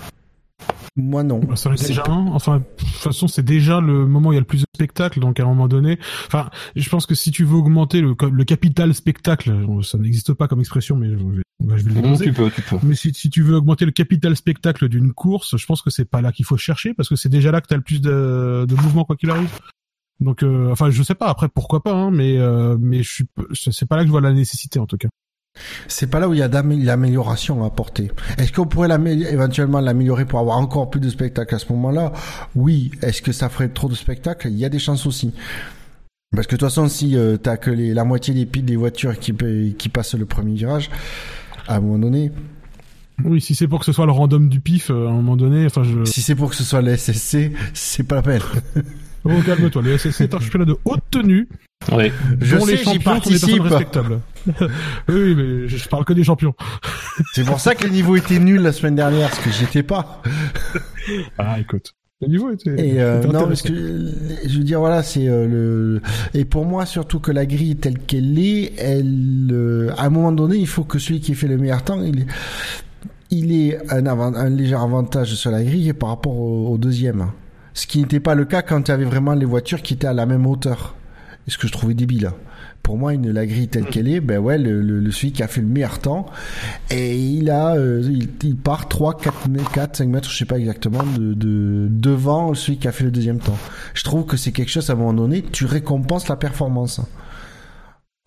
Moi non. Bah, Ça en est C'est déjà un. Enfin, de toute façon, c'est déjà le moment où il y a le plus de spectacles, donc à un moment donné. Enfin, je pense que si tu veux augmenter le, le capital spectacle, ça n'existe pas comme expression, mais je vais, bah, je vais le Non. Tu peux, tu peux. Mais si, si tu veux augmenter le capital spectacle d'une course, je pense que c'est pas là qu'il faut chercher, parce que c'est déjà là que t'as le plus de, de mouvement quoi qu'il arrive. Donc, euh, enfin, je sais pas. Après, pourquoi pas, hein, mais euh, mais je suis, c'est pas là que je vois la nécessité en tout cas. C'est pas là où il y a l'amélioration à apporter. Est-ce qu'on pourrait éventuellement l'améliorer pour avoir encore plus de spectacles à ce moment-là? Oui. Est-ce que ça ferait trop de spectacles? Il y a des chances aussi. Parce que de toute façon, si euh, t'as que les, la moitié des piles des voitures qui, qui passent le premier virage, à un moment donné, Oui, si c'est pour que ce soit le random du pif, euh, à un moment donné, enfin, je. si c'est pour que ce soit le SSC, c'est pas la peine. Oh, calme-toi. Le SSC est un championnat de haute tenue. Oui. Je dont sais, les j'y champions sont des personnes participe. respectables. oui, mais je parle que des champions. C'est pour ça que le niveau était nul la semaine dernière, parce que j'y étais pas. Ah, écoute. Le niveau était. Et euh, était non, parce que je veux dire voilà, c'est euh, le et pour moi surtout que la grille telle qu'elle est, elle euh, à un moment donné, il faut que celui qui fait le meilleur temps, il il ait un, avant- un léger avantage sur la grille par rapport au, au deuxième. Ce qui n'était pas le cas quand il y avait vraiment les voitures qui étaient à la même hauteur. Et ce que je trouvais débile. Pour moi, une, la grille telle qu'elle est, ben ouais, le, le, le- celui qui a fait le meilleur temps, et il a, euh, il, il part 3, 4, 4, 5 mètres, je sais pas exactement, de, de devant celui qui a fait le deuxième temps. Je trouve que c'est quelque chose à un moment donné, tu récompenses la performance.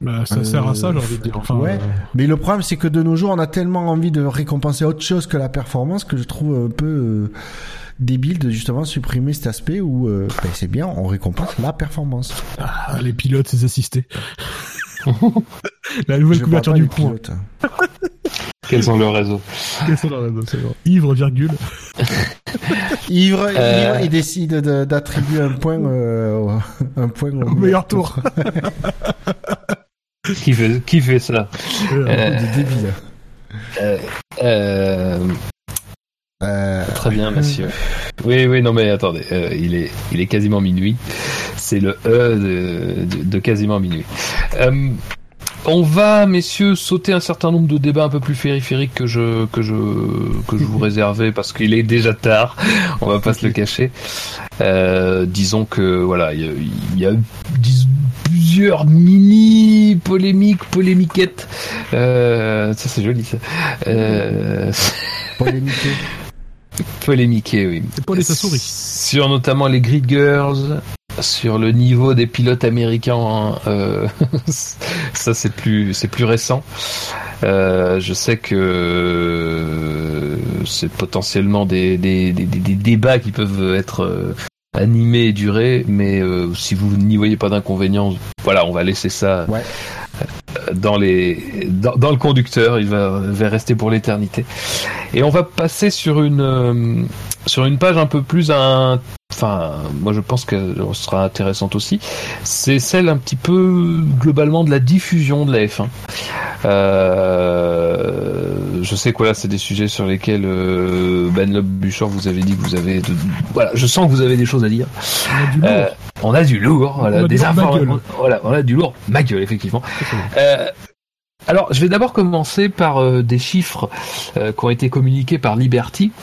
Bah, ça Euh, sert à ça, j'ai envie de dire. Enfin, ouais. euh, Mais le problème, c'est que de nos jours, on a tellement envie de récompenser autre chose que la performance que je trouve un peu euh, débile de justement supprimer cet aspect où euh, ben, c'est bien, on récompense la performance. ah, les pilotes, ses assistés. La nouvelle Je couverture du des point. pilotes. Quels sont leurs réseaux Quels sont leurs réseaux. Ivre, virgule. Ivre, Euh. Ivre, il décide de- d'attribuer un point, euh, au- un point au Au meilleur tour. qui fait, qui fait ça Euh, Euh, de débile. Euh, Très bien, monsieur. Oui, oui, non, mais attendez, euh, il est, il est quasiment minuit. C'est le E de, de, de quasiment minuit. Euh, on va, messieurs, sauter un certain nombre de débats un peu plus périphériques que je que je que je vous réservais parce qu'il est déjà tard. On va pas se le cacher. Euh, disons que voilà, il y a, y a dis- plusieurs mini polémiques, polémiquettes. Euh, ça c'est joli ça. Euh, polémiqué. Oui. C'est pas les sa souris. Sur notamment les Grid Girls, sur le niveau des pilotes américains, euh, ça c'est plus c'est plus récent. Euh, je sais que euh, c'est potentiellement des, des, des, débats qui peuvent être animés et durer, mais euh, si vous n'y voyez pas d'inconvénient, voilà, on va laisser ça Ouais. Dans les dans le conducteur, il va, va rester pour l'éternité. Et on va passer sur une euh, sur une page un peu plus un enfin moi je pense qu'elle sera intéressante aussi. C'est celle un petit peu globalement de la diffusion de la F1. Euh, je sais quoi là, c'est des sujets sur lesquels euh, Ben Loeb Buchor vous avez dit que vous avez de... voilà, je sens que vous avez des choses à dire. On a du lourd. Euh, on a du lourd, voilà, a du des lourd, informations. Voilà, on a du lourd, ma gueule, effectivement. Alors, je vais d'abord commencer par des chiffres qui ont été communiqués par Liberty,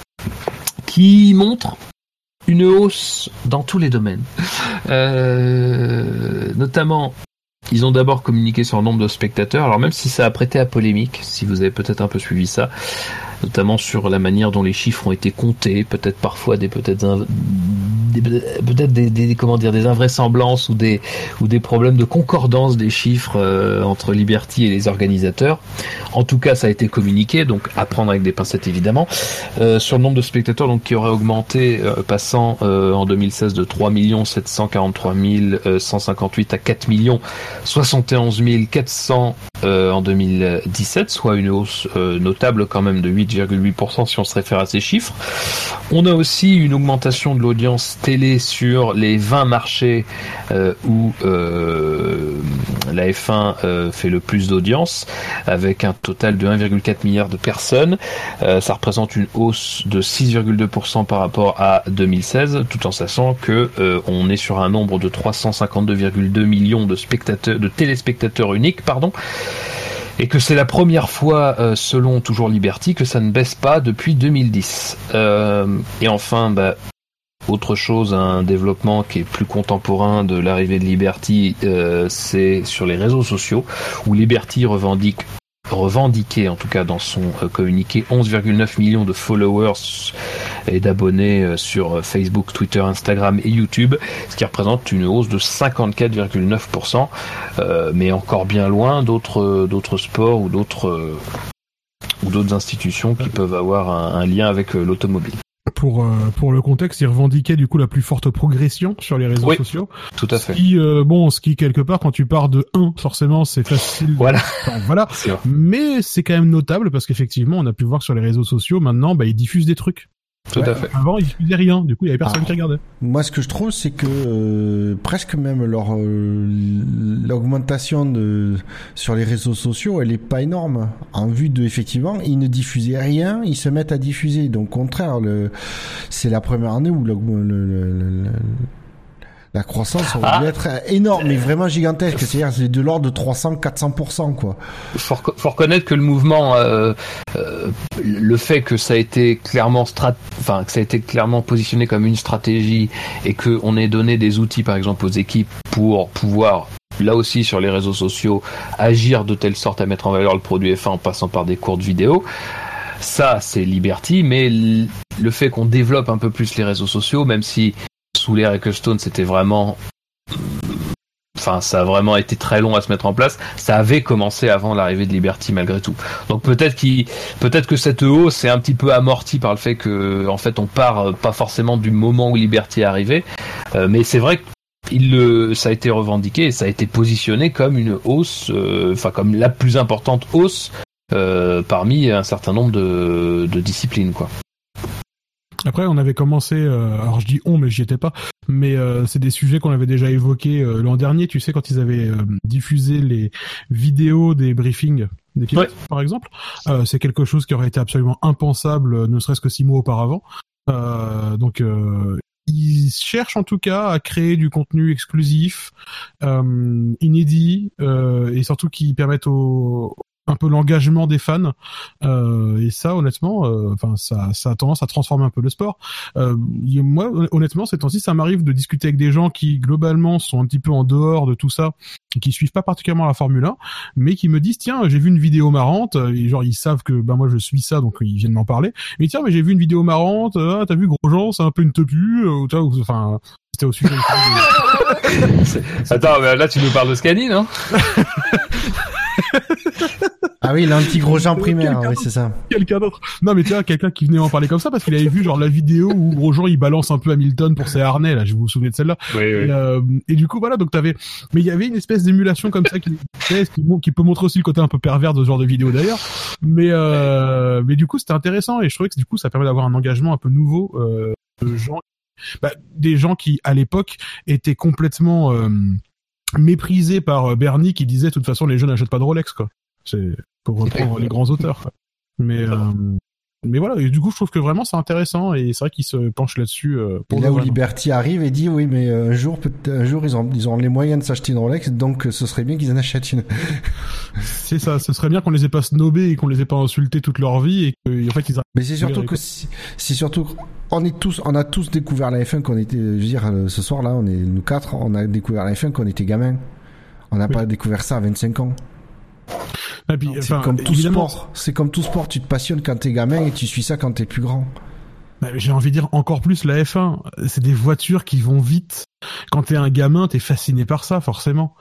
qui montrent une hausse dans tous les domaines. Euh, notamment, ils ont d'abord communiqué sur le nombre de spectateurs. Alors même si ça a prêté à polémique, si vous avez peut-être un peu suivi ça, notamment sur la manière dont les chiffres ont été comptés, peut-être parfois des peut-être peut-être des, des- comment dire des invraisemblances ou des ou des problèmes de concordance des chiffres euh, entre Liberty et les organisateurs. En tout cas, ça a été communiqué, donc à prendre avec des pincettes évidemment. Euh, sur le nombre de spectateurs donc qui aurait augmenté, euh, passant euh, en 2016 de 3 743 158 à 4 71 400 euh, en 2017, soit une hausse euh, notable quand même de 8,8% si on se réfère à ces chiffres. On a aussi une augmentation de l'audience télé sur les 20 marchés euh, où la F1 fait le plus d'audience, avec un total de 1,4 milliard de personnes. ça représente une hausse de 6,2% par rapport à 2016, tout en sachant que on est sur un nombre de 352,2 millions de spectateurs, de téléspectateurs uniques, pardon, et que c'est la première fois, euh, selon toujours Liberty, que ça ne baisse pas depuis 2010. Euh, et enfin, bah, autre chose, un développement qui est plus contemporain de l'arrivée de Liberty, euh, c'est sur les réseaux sociaux, où Liberty revendique revendiqué en tout cas dans son communiqué 11,9 millions de followers et d'abonnés euh, sur euh, Facebook, Twitter, Instagram et YouTube, ce qui représente une hausse de 54,9%, euh, mais encore bien loin d'autres d'autres sports ou d'autres ou d'autres institutions qui peuvent avoir un, lien avec l'automobile. Pour pour le contexte, il revendiquait du coup la plus forte progression sur les réseaux sociaux. Tout à fait. Ce qui, bon, ce qui quelque part quand tu pars de 1, forcément, c'est facile. Voilà. voilà. Mais c'est quand même notable parce qu'effectivement, on a pu voir sur les réseaux sociaux maintenant, bah, ils diffusent des trucs. Tout à fait. Avant, ils faisaient rien. Du coup, il y avait personne ah. qui regardait. Moi, ce que je trouve, c'est que euh, presque même leur euh, l'augmentation de sur les réseaux sociaux, elle est pas énorme. En vue de effectivement, ils ne diffusaient rien, ils se mettent à diffuser. Donc, au contraire, le c'est la première année où le, le, la croissance aurait dû ah. être énorme, mais vraiment gigantesque. C'est-à-dire, c'est de l'ordre de 300, 400%, quoi. Faut, faut reconnaître que le mouvement, euh, euh, le fait que ça a été clairement strat, enfin, que ça a été clairement positionné comme une stratégie et qu'on ait donné des outils, par exemple, aux équipes pour pouvoir là aussi sur les réseaux sociaux, agir de telle sorte à mettre en valeur le produit F1 en passant par des courtes vidéos. Ça, c'est Liberty, mais le fait qu'on développe un peu plus les réseaux sociaux, même si sous l'ère Ecclestone, c'était vraiment enfin ça a vraiment été très long à se mettre en place. Ça avait commencé avant l'arrivée de Liberty malgré tout. Donc peut-être qu'il peut-être que cette hausse est un petit peu amortie par le fait que en fait on part euh, pas forcément du moment où Liberty est arrivé, euh, mais c'est vrai que il le, ça a été revendiqué et ça a été positionné comme une hausse, euh, enfin comme la plus importante hausse parmi un certain nombre de, de disciplines quoi. Après, on avait commencé, euh, alors je dis on, mais j'y étais pas, mais euh, c'est des sujets qu'on avait déjà évoqués euh, l'an dernier, tu sais, quand ils avaient diffusé les vidéos des briefings des pilotes, par exemple. c'est quelque chose qui aurait été absolument impensable, ne serait-ce que six mois auparavant. donc, ils cherchent en tout cas à créer du contenu exclusif, inédit, et surtout qui permettent aux, un peu l'engagement des fans. Euh, et ça honnêtement euh, enfin ça ça a tendance à transformer un peu le sport. Euh, moi honnêtement ces temps-ci ça m'arrive de discuter avec des gens qui globalement sont un petit peu en dehors de tout ça qui suivent pas particulièrement la Formule 1 mais qui me disent tiens j'ai vu une vidéo marrante et genre ils savent que ben moi je suis ça donc ils viennent m'en parler. Mais tiens mais j'ai vu une vidéo marrante ah, t'as vu Grosjean c'est un peu une tepu ou enfin c'était au sujet Attends, mais là tu nous parles de Scani, non ah oui, l'anti-Grosjean primaire, oui, c'est ça. Quelqu'un d'autre. Non, mais tu vois, quelqu'un qui venait en parler comme ça parce qu'il avait vu genre la vidéo où Grosjean il balance un peu Hamilton pour ses harnais, là, je vous souviens de celle-là. Oui, oui. Et, euh, et, du coup, voilà, donc t'avais, mais il y avait une espèce d'émulation comme ça qui, qui, qui peut montrer aussi le côté un peu pervers de ce genre de vidéo d'ailleurs. Mais, euh, mais du coup, c'était intéressant et je trouvais que du coup, ça permet d'avoir un engagement un peu nouveau, euh, de gens, bah, des gens qui, à l'époque, étaient complètement, euh, méprisés par Bernie qui disait de toute façon les jeunes n'achètent pas de Rolex quoi. C'est pour reprendre les grands auteurs. Mais euh, mais voilà, et du coup, je trouve que vraiment c'est intéressant et c'est vrai qu'ils se penchent là-dessus. Euh, pour là où Liberty arrive et dit oui, mais un jour, un jour, ils ont, ils ont les moyens de s'acheter une Rolex, donc ce serait bien qu'ils en achètent une. c'est ça, ce serait bien qu'on les ait pas snobés et qu'on les ait pas insultés toute leur vie et qu'en fait ils. Mais c'est surtout que c'est surtout on est tous, on a tous découvert la F1 qu'on était, je veux dire, euh, ce soir-là, on est nous quatre, on a découvert la F1 qu'on était gamin. On n'a pas découvert ça à 25 ans c'est comme tout sport. C'est comme tout sport. Tu te passionnes quand t'es gamin et tu suis ça quand t'es plus grand. Bah, j'ai envie de dire encore plus la F1. C'est des voitures qui vont vite. Quand t'es un gamin, t'es fasciné par ça, forcément.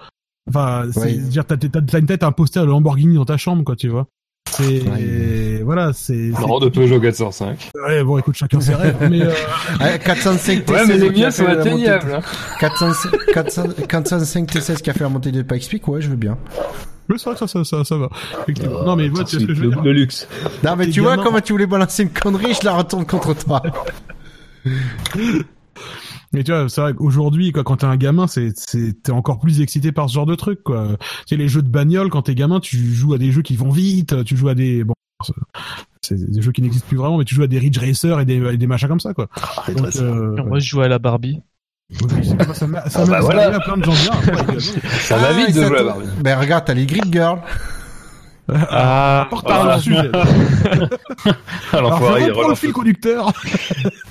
Enfin, c'est dire t'as, t'as une tête un poster de Lamborghini dans ta chambre, quoi, tu vois. C'est voilà, c'est. Marrant de Peugeot 405. Ouais, bon, écoute, chacun ses rêves, mais. Euh... 405 T16. Ouais, mais les miens sont atteignables. 405, 405 T16 qui a fait la montée de Pikes Peak, ouais, je veux bien. Mais c'est vrai que ça, ça, ça, ça va. Effectivement. non, mais de tu vois ce que je veux le, dire. le luxe. Non, mais tu vois, comment tu voulais balancer une connerie, je la retourne contre toi. Mais tu vois, c'est vrai qu'aujourd'hui, quoi, quand t'es un gamin, c'est, c'est, t'es encore plus excité par ce genre de truc, quoi. Tu sais, les jeux de bagnole, quand t'es gamin, tu joues à des jeux qui vont vite, tu joues à des, bon, c'est- c'est des jeux qui n'existent plus vraiment, mais tu joues à des Ridge Racer et des, et des machins comme ça, quoi. Donc, euh, Moi, je joue à la Barbie. Pas- ça m'a, Ah bah voilà. plein de gens bien. après. Ça va Ah, vite de ça jouer. Ben regarde, t'as les Grid Girls. Ah, On repart Voilà. au sujet. Ah, Alors, l'enfoiré, je reprends le fil conducteur.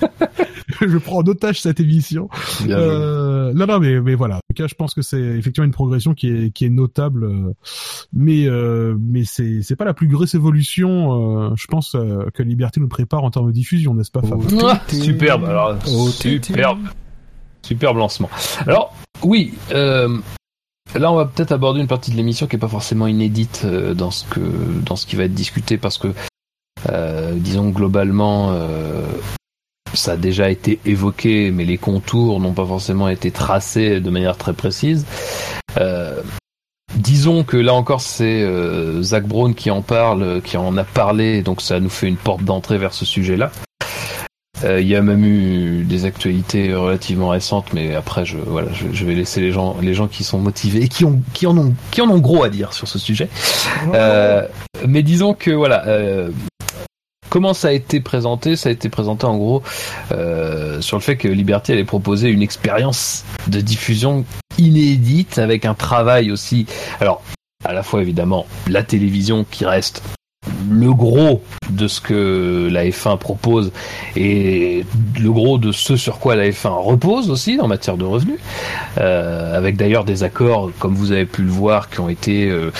je prends en otage cette émission. Euh, non, non, mais, mais voilà. En tout cas, je pense que c'est effectivement une progression qui est, qui est notable, euh, mais, euh, mais c'est, c'est pas la plus grosse évolution, euh, je pense, euh, que Liberty nous prépare en termes de diffusion, n'est-ce pas, Fab Oh. Ah, superbe, alors Oh, superbe, superbe lancement. Alors oui, euh, là on va peut-être aborder une partie de l'émission qui est pas forcément inédite euh, dans ce que dans ce qui va être discuté parce que euh, disons globalement euh, ça a déjà été évoqué, mais les contours n'ont pas forcément été tracés de manière très précise. Euh, Disons que là encore c'est Zach Brown qui en parle, qui en a parlé, donc ça nous fait une porte d'entrée vers ce sujet-là. Euh, Il y a même eu des actualités relativement récentes, mais après je voilà, je, je vais laisser les gens les gens qui sont motivés et qui ont qui en ont qui en ont gros à dire sur ce sujet. Euh, mais disons que voilà. Euh, Comment ça a été présenté? Ça a été présenté en gros euh, sur le fait que Liberty allait proposer une expérience de diffusion inédite avec un travail aussi. Alors, à la fois évidemment la télévision qui reste le gros de ce que la F1 propose et le gros de ce sur quoi la F1 repose aussi en matière de revenus, euh, avec d'ailleurs des accords, comme vous avez pu le voir, qui ont été euh,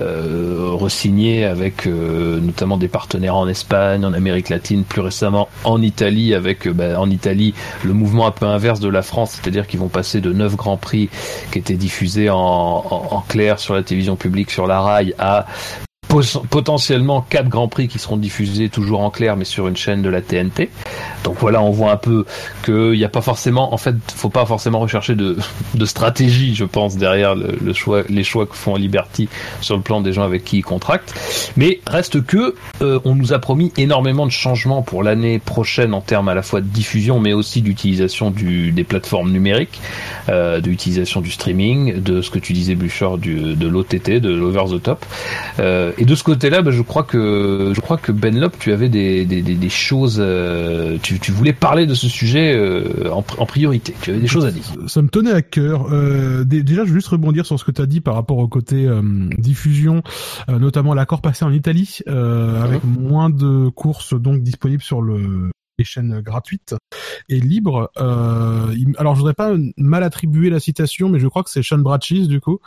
euh, re-signés avec euh, notamment des partenaires en Espagne, en Amérique latine, plus récemment en Italie, avec euh, bah, en Italie le mouvement un peu inverse de la France, c'est-à-dire qu'ils vont passer de 9 grands prix qui étaient diffusés en, en, clair sur la télévision publique sur la rail à potentiellement quatre grands prix qui seront diffusés toujours en clair mais sur une chaîne de la TNT. Donc voilà, on voit un peu qu'il n'y a pas forcément, en fait, faut pas forcément rechercher de, de stratégie, je pense, derrière le, choix, les choix que font Liberty sur le plan des gens avec qui ils contractent. Mais reste que euh, on nous a promis énormément de changements pour l'année prochaine en termes à la fois de diffusion mais aussi d'utilisation du, des plateformes numériques, euh, de l'utilisation du streaming, de ce que tu disais Bouchard, du, de l'OTT, de l'over the top. Euh, et de ce côté-là, bah, je crois que je crois que Ben Lop, tu avais des, des, des, des choses, euh, tu, tu voulais parler de ce sujet euh, en, en priorité. Tu avais des choses à dire. Ça me tenait à cœur. Euh, dé- déjà, je veux juste rebondir sur ce que tu as dit par rapport au côté euh, diffusion, euh, notamment l'accord passé en Italie, euh, avec moins de courses donc disponibles sur le les chaînes gratuites et libres. Euh, alors, je voudrais pas mal attribuer la citation, mais je crois que c'est Sean Bratchis, du coup,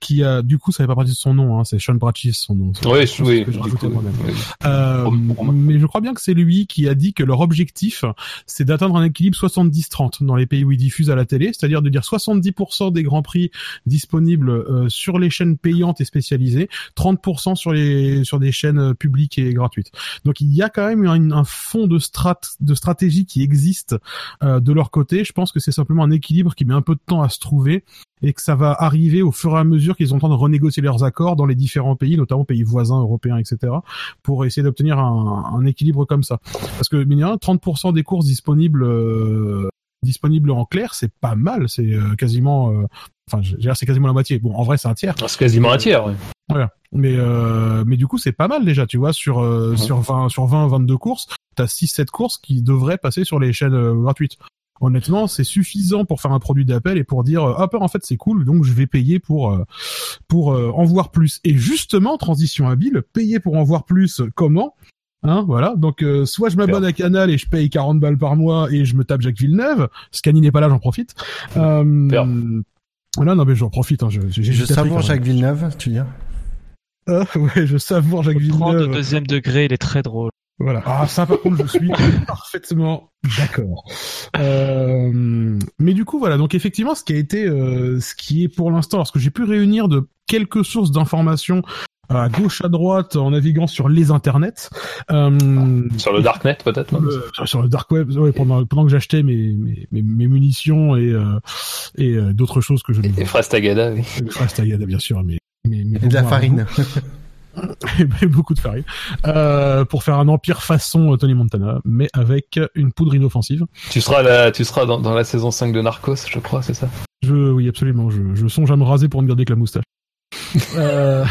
qui a, du coup, ça fait pas partie de son nom, hein, c'est Sean Bratchis, son nom. Oui, oui. Euh, mais je crois bien que c'est lui qui a dit que leur objectif, c'est d'atteindre un équilibre 70-30 dans les pays où ils diffusent à la télé, c'est-à-dire de dire 70% des grands prix disponibles euh, sur les chaînes payantes et spécialisées, 30% sur les sur des chaînes publiques et gratuites. Donc il y a quand même un, un fond de strat de stratégie qui existe euh, de leur côté. Je pense que c'est simplement un équilibre qui met un peu de temps à se trouver et que ça va arriver au fur et à mesure qu'ils ont en train de renégocier leurs accords dans les différents pays, notamment pays voisins européens, etc pour essayer d'obtenir un, un équilibre comme ça. Parce que mine de rien, 30% des courses disponibles euh, disponibles en clair, c'est pas mal, c'est euh, quasiment euh, enfin c'est quasiment la moitié. Bon, en vrai, c'est un tiers. C'est quasiment un tiers. oui. Voilà. Mais euh, mais du coup, c'est pas mal déjà, tu vois, sur euh, Ouais. sur 20 sur 20 22 courses, t'as 6 7 courses qui devraient passer sur les chaînes euh, gratuites. Honnêtement, c'est suffisant pour faire un produit d'appel et pour dire ah en fait c'est cool donc je vais payer pour pour euh, en voir plus. Et justement, transition habile, payer pour en voir plus, comment? Hein, voilà. Donc, euh, soit je m'abonne à Canal et je paye 40 balles par mois et je me tape Jacques Villeneuve. Scani n'est pas là, j'en profite. Euh, voilà, non mais j'en profite. Hein, je, j'ai- Je savoure. Jacques Villeneuve, tu dis. Ah, ouais, je savoure Jacques Au 30 de Villeneuve. deuxième degré, il est très drôle. Voilà. Ah, ça, par contre, je suis parfaitement d'accord. Euh, mais du coup, voilà. Donc, effectivement, ce qui a été, euh, ce qui est pour l'instant, lorsque j'ai pu réunir de quelques sources d'informations à gauche, à droite, en naviguant sur les internets, euh, Sur le darknet peut-être. euh, sur- sur le dark web, ouais, pendant, pendant que j'achetais mes, mes, munitions et, euh, et euh, d'autres choses que je Et Frastagada, oui. Frastagada, bien sûr, mais mais, mais Et de la farine. et beaucoup de farine, euh, pour faire un empire façon Tony Montana, mais avec une poudre inoffensive. Tu seras là, tu seras dans, dans la saison 5 de Narcos, je crois, c'est ça? Je, oui, absolument. Je, je songe à me raser pour ne garder que la moustache. euh,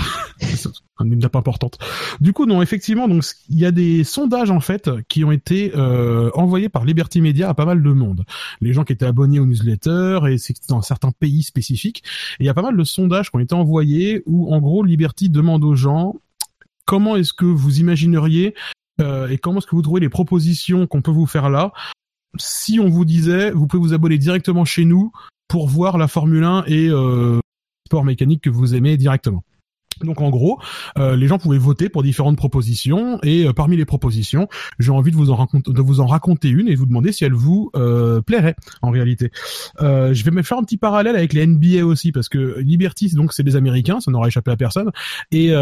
une étape importante. Du coup, non, effectivement, donc il y a des sondages en fait qui ont été euh, envoyés par Liberty Media à pas mal de monde. Les gens qui étaient abonnés aux newsletters et c'est dans certains pays spécifiques. Il y a pas mal de sondages qui ont été envoyés où, en gros, Liberty demande aux gens comment est-ce que vous imagineriez euh, et comment est-ce que vous trouvez les propositions qu'on peut vous faire là? Si on vous disait vous pouvez vous abonner directement chez nous pour voir la Formule 1 et euh, sport mécanique que vous aimez directement. Donc en gros, euh, les gens pouvaient voter pour différentes propositions et euh, parmi les propositions, j'ai envie de vous en raconter, une et de vous demander si elle vous euh, plairait en réalité. Je vais me faire un petit parallèle avec les NBA aussi parce que Liberty donc c'est des Américains, ça n'aura échappé à personne et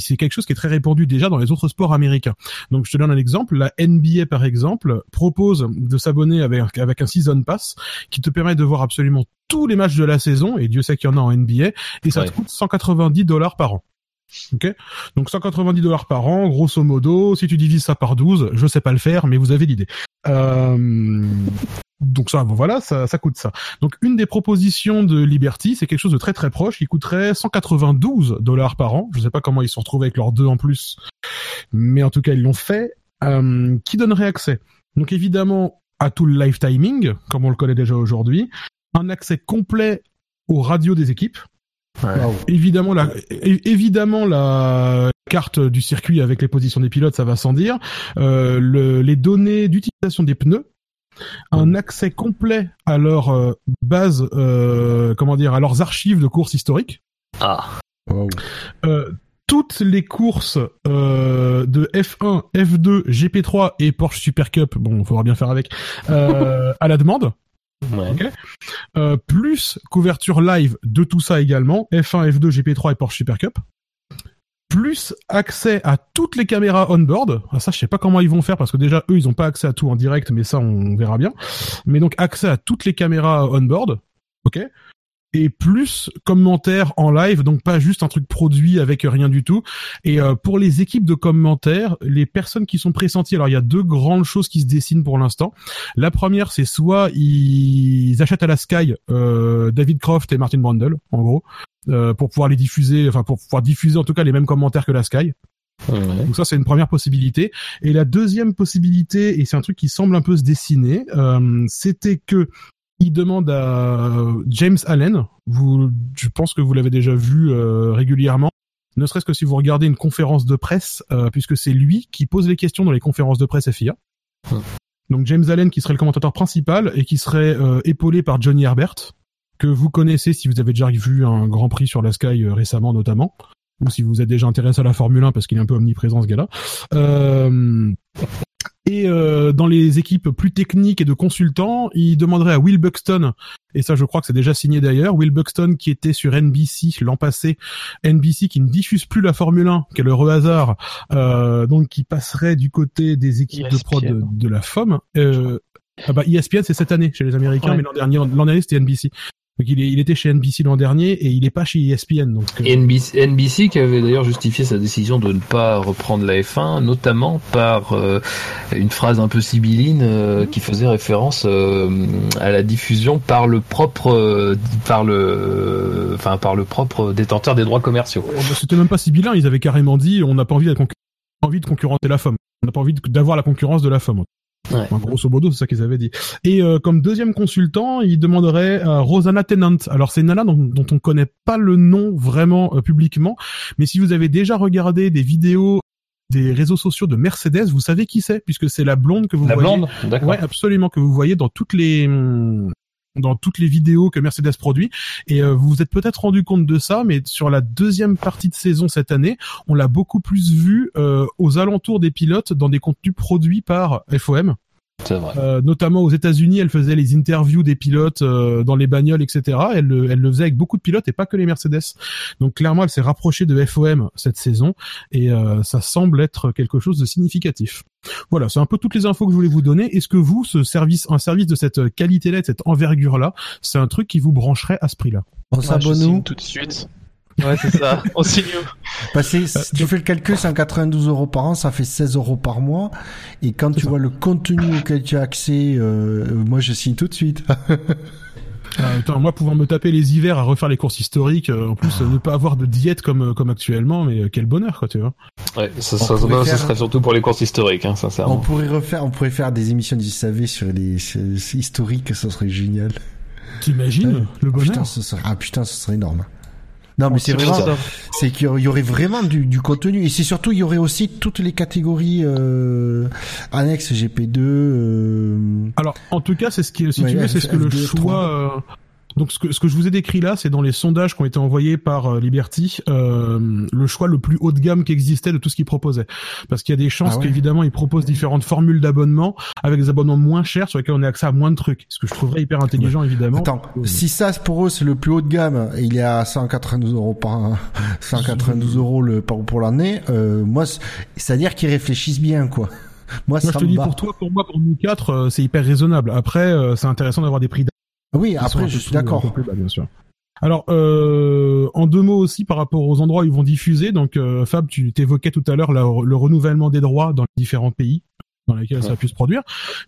c'est quelque chose qui est très répandu déjà dans les autres sports américains. Donc je te donne un exemple, la NBA par exemple propose de s'abonner avec avec un season pass qui te permet de voir absolument tous les matchs de la saison et Dieu sait qu'il y en a en NBA et ça Ouais. te coûte 190 dollars par an. Ok, donc 190 dollars par an, grosso modo. Si tu divises ça par 12, je sais pas le faire, mais vous avez l'idée. Euh, donc ça, bon, voilà, ça, ça coûte ça. Donc une des propositions de Liberty, c'est quelque chose de très très proche, qui coûterait 192 dollars par an. Je sais pas comment ils se sont retrouvés avec leurs deux en plus, mais en tout cas ils l'ont fait. Euh, qui donnerait accès? Donc évidemment à tout le live timing, comme on le connaît déjà aujourd'hui, un accès complet aux radios des équipes. Évidemment la, évidemment la carte du circuit avec les positions des pilotes, ça va sans dire. Euh, le- les données d'utilisation des pneus, un accès complet à leur euh, base, euh, comment dire, à leurs archives de courses historiques. Ah. Euh, toutes les courses euh, de F1, F2, GP3 et Porsche Super Cup, bon, il faudra bien faire avec, euh, à la demande. Euh, plus couverture live de tout ça également, F1, F2, GP3 et Porsche Super Cup. Plus accès à toutes les caméras on-board. Ah, ça, je sais pas comment ils vont faire parce que déjà, eux, ils ont pas accès à tout en direct, mais ça, on verra bien. Mais donc, accès à toutes les caméras on-board. Ok? Et plus commentaires en live, donc pas juste un truc produit avec rien du tout. Et euh, pour les équipes de commentaires, les personnes qui sont pressenties, alors il y a deux grandes choses qui se dessinent pour l'instant. La première, c'est soit ils achètent à la Sky euh, David Croft et Martin Brundle, en gros, euh, pour pouvoir les diffuser, enfin pour pouvoir diffuser en tout cas les mêmes commentaires que la Sky. Ouais. Donc ça, c'est une première possibilité. Et la deuxième possibilité, et c'est un truc qui semble un peu se dessiner, euh, c'était que il demande à James Allen, vous, je pense que vous l'avez déjà vu euh, régulièrement, ne serait-ce que si vous regardez une conférence de presse, euh, puisque c'est lui qui pose les questions dans les conférences de presse FIA. Donc James Allen qui serait le commentateur principal et qui serait euh, épaulé par Johnny Herbert, que vous connaissez si vous avez déjà vu un Grand Prix sur la Sky récemment notamment, ou si vous êtes déjà intéressé à la Formule 1 parce qu'il est un peu omniprésent ce gars-là. Et euh, dans les équipes plus techniques et de consultants, il demanderait à Will Buxton, et ça je crois que c'est déjà signé d'ailleurs, Will Buxton qui était sur NBC l'an passé, NBC qui ne diffuse plus la Formule 1, quel heureux hasard, euh, donc qui passerait du côté des équipes de prod de, de la FOM. Euh, ah bah ESPN c'est cette année chez les Américains, Ouais. mais l'an dernier, l'an dernier c'était NBC. Donc il, est, il était chez NBC l'an dernier et il est pas chez ESPN. Donc euh, NBC, NBC qui avait d'ailleurs justifié sa décision de ne pas reprendre la F1, notamment par euh, une phrase un peu sibylline euh, qui faisait référence euh, à la diffusion par le propre, par le, enfin par le propre détenteur des droits commerciaux. Oh, bah, C'était même pas si bilan, ils avaient carrément dit on n'a pas envie, d'être envie de concurrencer la FOM. On n'a pas envie d'avoir la concurrence de la FOM. Ouais. Enfin, grosso modo, c'est ça qu'ils avaient dit. Et euh, comme deuxième consultant, il demanderait à Rosanna Tennant. Alors c'est une nana dont, dont on connaît pas le nom vraiment euh, publiquement, mais si vous avez déjà regardé des vidéos des réseaux sociaux de Mercedes, vous savez qui c'est, puisque c'est la blonde que vous La voyez. blonde, d'accord. Ouais, absolument, que vous voyez dans toutes les hum, dans toutes les vidéos que Mercedes produit. Et euh, vous vous êtes peut-être rendu compte de ça, mais sur la deuxième partie de saison cette année, on l'a beaucoup plus vu euh, aux alentours des pilotes dans des contenus produits par FOM. C'est vrai. Euh, notamment aux États-Unis, elle faisait les interviews des pilotes euh, dans les bagnoles, etc. Elle, le- elle le faisait avec beaucoup de pilotes et pas que les Mercedes. Donc clairement, elle s'est rapprochée de FOM cette saison et euh, ça semble être quelque chose de significatif. Voilà, c'est un peu toutes les infos que je voulais vous donner. Est-ce que vous, ce service, un service de cette qualité-là, de cette envergure-là, c'est un truc qui vous brancherait à ce prix-là? On s'abonne tout de suite. Ouais, c'est ça. On signe Bah, c'est- si tu fais le calcul, 192 euros par an, ça fait 16 euros par mois. Et quand tu vois le contenu auquel tu as accès, euh, moi je signe tout de suite. Euh, attends, moi, pouvoir me taper les hivers à refaire les courses historiques, euh, en plus, euh, ne pas avoir de diète comme euh, comme actuellement, mais quel bonheur, quoi, tu vois. Ouais, ça, On serait surtout pour les courses historiques, hein, on sincèrement. pourrait refaire, on pourrait faire des émissions du SAV sur les sur- c'est historiques, ça serait génial. T'imagines Ouais. le bonheur Putain, ce serait, ah putain, ce serait énorme. Non, mais c'est vraiment, c'est qu'il y aurait- vraiment du, du contenu et c'est surtout il y aurait aussi toutes les catégories euh, annexes GP2. Euh, Alors, en tout cas, c'est ce qui, si Ouais, tu veux, c'est ce que le FD3. choix. Euh, donc, ce que, ce que je vous ai décrit là, c'est dans les sondages qui ont été envoyés par euh, Liberty, euh, le choix le plus haut de gamme qui existait de tout ce qu'ils proposaient. Parce qu'il y a des chances Ah ouais. qu'évidemment, ils proposent différentes formules d'abonnement avec des abonnements moins chers sur lesquels on a accès à moins de trucs. Ce que je trouverais hyper intelligent, évidemment. Attends, si ça pour eux c'est le plus haut de gamme, il est à 192 euros par 192 euros le pour l'année, euh, moi c'est- c'est-à-dire qu'ils réfléchissent bien quoi. Moi, Moi, ça je te dis, pour toi, pour moi, pour nous quatre, euh, c'est hyper raisonnable. Après, euh, c'est intéressant d'avoir des prix Oui, après je suis d'accord. bien sûr. Alors, euh, en deux mots aussi par rapport aux endroits où ils vont diffuser. Donc, euh, Fab, tu t'évoquais tout à l'heure le renouvellement des droits dans les différents pays dans lesquels ça a pu se produire.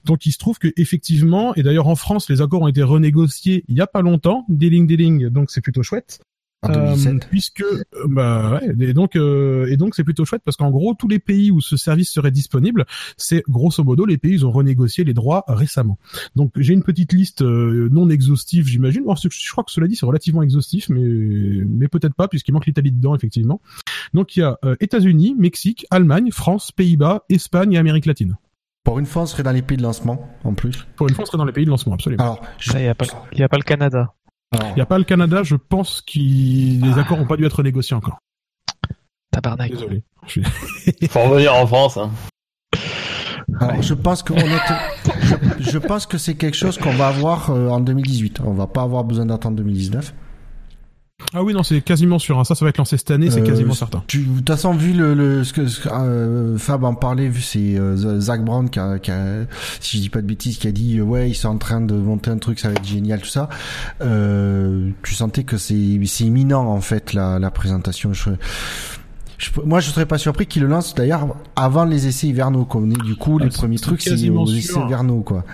Donc, il se trouve que effectivement, et d'ailleurs en France, les accords ont été renégociés il y a pas longtemps, dealing dealing, donc c'est plutôt chouette. En Euh, 2017. puisque euh, bah ouais, et donc euh, et donc c'est plutôt chouette parce qu'en gros tous les pays où ce service serait disponible, c'est grosso modo les pays ils ont renégocié les droits récemment. Donc j'ai une petite liste euh, non exhaustive j'imagine. Or, je crois que cela dit c'est relativement exhaustif mais mais peut-être pas puisqu'il manque l'Italie dedans effectivement. Donc il y a euh, États-Unis, Mexique, Allemagne, France, Pays-Bas, Espagne et Amérique latine. Pour une fois, on serait dans les pays de lancement en plus. Pour une fois on serait dans les pays de lancement absolument. Alors, je- Il n'y a, pas- y a pas le Canada. Il y a pas le Canada, je pense que les accords ont pas dû être négociés encore. Tabarnak. Désolé. Je suis- Faut revenir en France. Hein. alors, je pense que je pense que c'est quelque chose qu'on va avoir euh, en 2018. On va pas avoir besoin d'attendre 2019. Ah oui, non, c'est quasiment sûr. hein. Ça, ça va être lancé cette année, c'est Euh, quasiment certain. Tu, de toute façon, vu le, le ce que, euh, Fab en parlait, vu c'est euh, Zach Brown qui a, qui a, si je dis pas de bêtises, qui a dit euh, ouais ils sont en train de monter un truc, ça va être génial tout ça. Euh, tu sentais que c'est c'est imminent en fait la, la présentation. Je, je, moi je serais pas surpris qu'ils le lancent d'ailleurs avant les essais hivernaux. Comme du coup les Ah, premiers trucs c'est aux sûr. essais hivernaux quoi.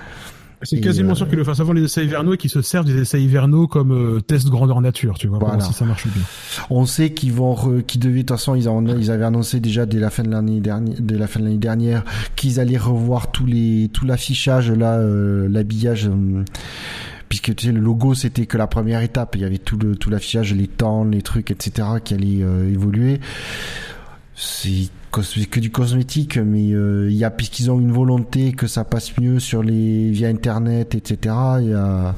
C'est quasiment euh, sûr qu'ils le fassent avant les essais hivernaux et qu'ils se servent des essais hivernaux comme euh, test grandeur nature, tu vois, pour Voilà. voir si ça marche bien. On sait qu'ils vont, re- qu'ils devaient, de toute façon, ils, en- ils avaient annoncé déjà dès la fin de l'année dernière, dès la fin de l'année dernière, qu'ils allaient revoir tous les, tout l'affichage là, euh, l'habillage. euh, Puisque tu sais, le logo c'était que la première étape, il y avait tout le tout l'affichage, les temps, les trucs, etc. qui allaient euh, évoluer. C'est que du cosmétique, mais euh, il y a puisqu'ils ont une volonté que ça passe mieux sur les via internet, etc. Il y a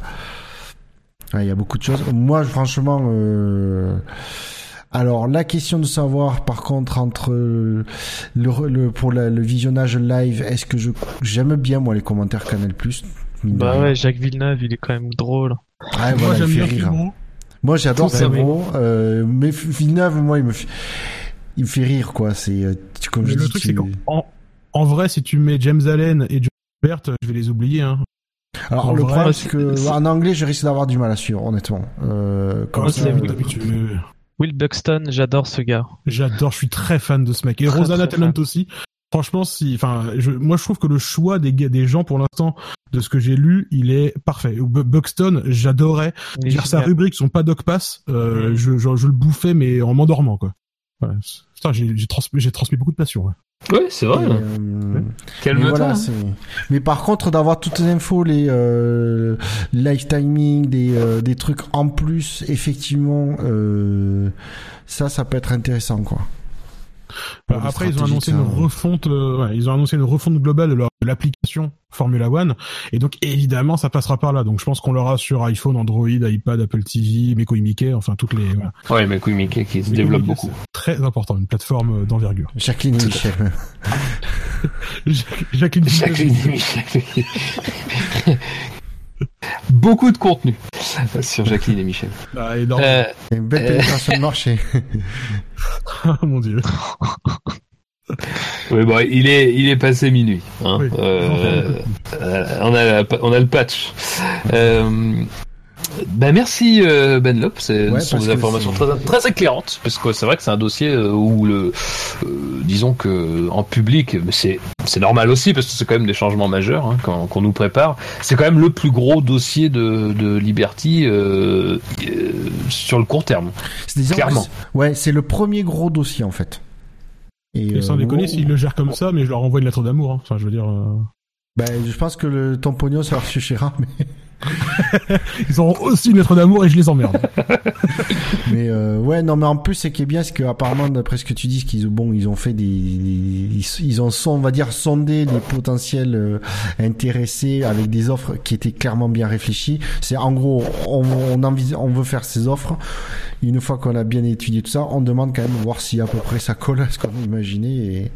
Ouais, il y a beaucoup de choses. Moi, franchement, euh, alors la question de savoir, par contre, entre le, le pour la- le visionnage live, est-ce que je j'aime bien moi les commentaires Canal Plus. Bah ouais, Jacques Villeneuve, il est quand même drôle. Ouais, Moi, voilà, il j'aime fait bien. Moi, j'adore euh, mais Villeneuve, moi, il me fait, il me fait rire, quoi. C'est, euh, tu- comme Mais je le dis, truc, tu- c'est qu'en en, en vrai, si tu mets James Allen et John Bert, je vais les oublier. Hein. Alors, en le vrai, problème, c'est- que, en anglais, je risque d'avoir du mal à suivre, honnêtement. Euh, comme Ouais, ça, c'est euh, d'habitude. Will Buxton, j'adore ce gars. J'adore, je suis très fan de ce mec. Et Très, Rosanna fan. aussi. Franchement, si, enfin, je, moi, je trouve que le choix des, gars- des gens pour l'instant, de ce que j'ai lu, il est parfait. Bu- Buxton, j'adorais. Dire sa rubrique, son paddock pass, euh, Mhm. je, je, je le bouffais, mais en m'endormant, quoi. Putain, j'ai, transmis, beaucoup de passion. ouais. Ouais, c'est vrai. euh, mais voilà, hein. c'est- mais par contre, d'avoir toutes les infos, les euh, live timing, des, euh, des trucs en plus, effectivement, euh, ça, ça peut être intéressant, quoi. Bah, après, ils ont annoncé une ouais. refonte, euh, ouais, ils ont annoncé une refonte globale de, leur- de l'application Formula One, et donc évidemment, ça passera par là. Donc, je pense qu'on l'aura sur iPhone, Android, iPad, Apple TV, Meko et Mickey, enfin toutes les. Voilà. Ouais, Mickey qui se développe Mickey, beaucoup. Très important, une plateforme euh, d'envergure. Jacqueline et Michel. Jacqueline. Jacqueline Michel. Beaucoup de contenu sur Jacqueline et Michel. Ah, énorme. Euh, Une belle Euh. pénétration de marché. Ah, mon dieu. bon, il est, il est passé minuit. Hein. Oui. Euh, euh, on a, on a le patch. Euh, Ben merci euh, Ben Lop, c'est Ouais, ce sont des informations très, très éclairantes parce que c'est vrai que c'est un dossier euh, où le euh, disons que en public c'est c'est normal aussi parce que c'est quand même des changements majeurs hein, qu'on qu'on nous prépare. C'est quand même le plus gros dossier de, de Liberty euh, euh, sur le court terme. Clairement. Ouais, c'est le premier gros dossier en fait. Et, Et sans euh, déconner, on- s'ils le gèrent comme ça, mais je leur envoie une lettre d'amour. hein. Enfin, je veux dire, euh, Ben, je pense que le, pognon, ça leur suffira. Mais, ils auront aussi une lettre d'amour et je les emmerde. mais euh, ouais, non, mais en plus, ce qui est bien, c'est qu'apparemment, d'après ce que tu dis, qu'ils bon, ils ont fait des, ils, ont, sondé les potentiels euh, intéressés avec des offres qui étaient clairement bien réfléchies. C'est en gros, on, veut faire ces offres. Une fois qu'on a bien étudié tout ça, on demande quand même voir si à peu près ça colle à ce qu'on imaginait.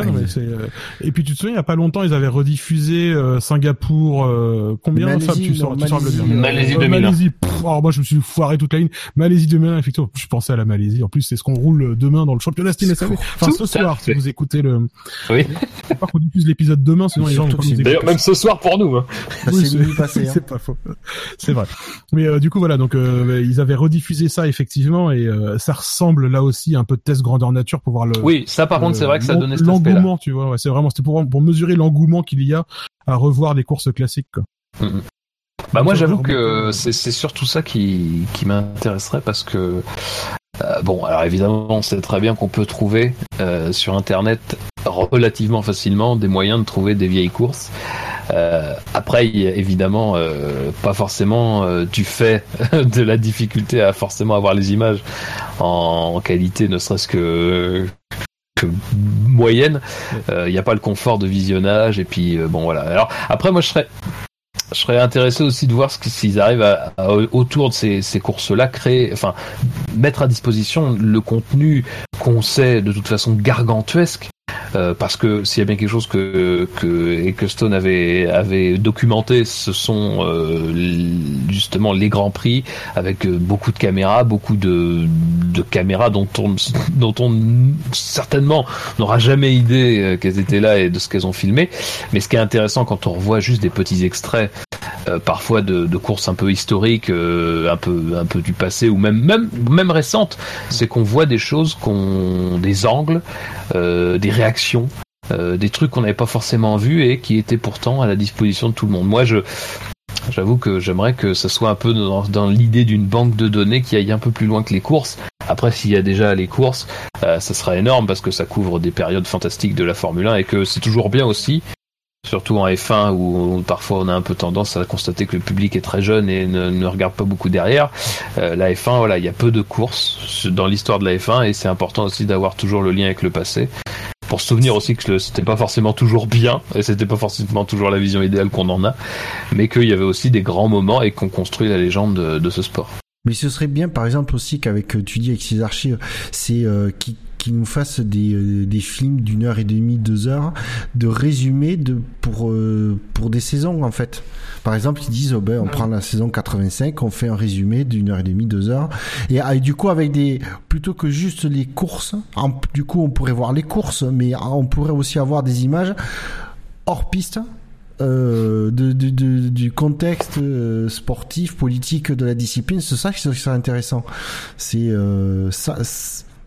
Ouais, non, mais Allez. c'est, euh, Et puis tu te souviens, il y a pas longtemps, ils avaient rediffusé euh, Singapour. euh, Combien Malaisie, Fab, tu non, sauras- tu sauras me le dire. Malaisie, euh, Malaisie Euh, 2001. Malaisie. pff, alors moi je me suis foiré toute la ligne. Malaisie 2001, effectivement. Je pensais à la Malaisie. En plus, c'est ce qu'on roule demain dans le championnat Steam SAV. Enfin, ce soir, si vous écoutez le. Oui. Faut pas qu'on diffuse l'épisode demain, sinon les gens vont pas nous. D'ailleurs même ce soir pour nous. hein. Oui, c'est- minuit passé. Hein. C'est pas faux. C'est vrai. Mais euh, du coup voilà, donc euh, ils avaient rediffusé ça effectivement et euh, ça ressemble là aussi à un peu de test grandeur nature pour voir le. Oui, ça par contre c'est vrai que ça donnait. L'engouement, tu vois. Ouais, c'est vraiment c'était pour pour mesurer l'engouement qu'il y a à revoir des courses classiques. Quoi. Bah moi j'avoue que c'est c'est surtout ça qui, qui m'intéresserait parce que euh, bon alors évidemment on sait très bien qu'on peut trouver euh, sur internet relativement facilement des moyens de trouver des vieilles courses. Euh, après il y a évidemment pas forcément du fait de la difficulté à forcément avoir les images en, en qualité ne serait-ce que moyenne, il n'y a pas le confort de visionnage et puis euh, bon voilà. Alors après moi je serais je serais intéressé aussi de voir ce s'ils arrivent à, à- autour de ces, ces courses-là créer, enfin mettre à disposition le contenu qu'on sait de toute façon gargantuesque. Euh, parce que s'il y a bien quelque chose que que Ecclestone avait avait documenté, ce sont euh, justement les grands prix avec euh, beaucoup de caméras, beaucoup de de caméras dont on dont on certainement n'aura jamais idée euh, qu'elles étaient là et de ce qu'elles ont filmé. Mais ce qui est intéressant quand on revoit juste des petits extraits euh, parfois de, de courses un peu historiques, euh, un peu un peu du passé ou même même même récentes, c'est qu'on voit des choses, qu'on des angles, des réactions, euh, des trucs qu'on n'avait pas forcément vus et qui étaient pourtant à la disposition de tout le monde. Moi, je J'avoue que j'aimerais que ça soit un peu dans, l'idée d'une banque de données qui aille un peu plus loin que les courses. Après, s'il y a déjà les courses, euh, ça sera énorme parce que ça couvre des périodes fantastiques de la Formule 1 et que c'est toujours bien aussi surtout en F1 où parfois on a un peu tendance à constater que le public est très jeune et ne, ne regarde pas beaucoup derrière. Euh, la F1, voilà, il y a peu de courses dans l'histoire de la F1 et c'est important aussi d'avoir toujours le lien avec le passé. Pour se souvenir aussi que c'était pas forcément toujours bien et c'était pas forcément toujours la vision idéale qu'on en a, mais qu'il y avait aussi des grands moments et qu'on construit la légende de, ce sport. Mais ce serait bien, par exemple, aussi qu'avec, tu dis, avec ces archives, c'est euh, qui qui nous fassent des, euh, des films d'une heure et demie, deux heures, de résumé de pour euh, pour des saisons en fait. Par exemple, ils disent, oh ben, on prend la saison 85, on fait un résumé d'une heure et demie, deux heures, et, ah, et du coup avec des plutôt que juste les courses, en- du coup on pourrait voir les courses, mais ah, on pourrait aussi avoir des images hors piste euh, de, de- de- du contexte euh, sportif, politique de la discipline, c'est ça qui serait intéressant. C'est euh, ça,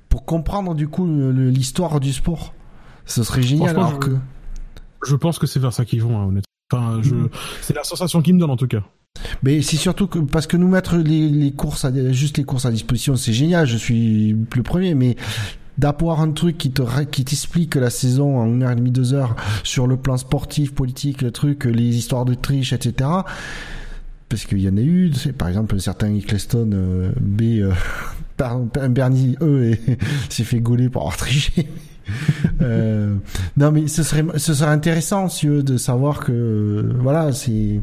pour comprendre du coup l'histoire du sport. Ce serait génial. Alors je- que Je pense que c'est vers ça qu'ils vont, hein, honnêtement. Enfin, je... c'est la sensation qu'ils me donne en tout cas. Mais c'est surtout que parce que nous mettre les, les courses à, juste les courses à disposition, c'est génial. Je suis le premier, mais d'avoir un truc qui te qui t'explique la saison en une heure et demie, deux heures sur le plan sportif, politique, le truc, les histoires de triche, etc. Parce qu'il y en a eu, tu sais, par exemple, un certain Ecclestone euh, B, euh, par- un Bernie E et s'est fait gauler pour avoir triché. Euh, non mais ce serait ce serait intéressant si eux, de savoir que voilà c'est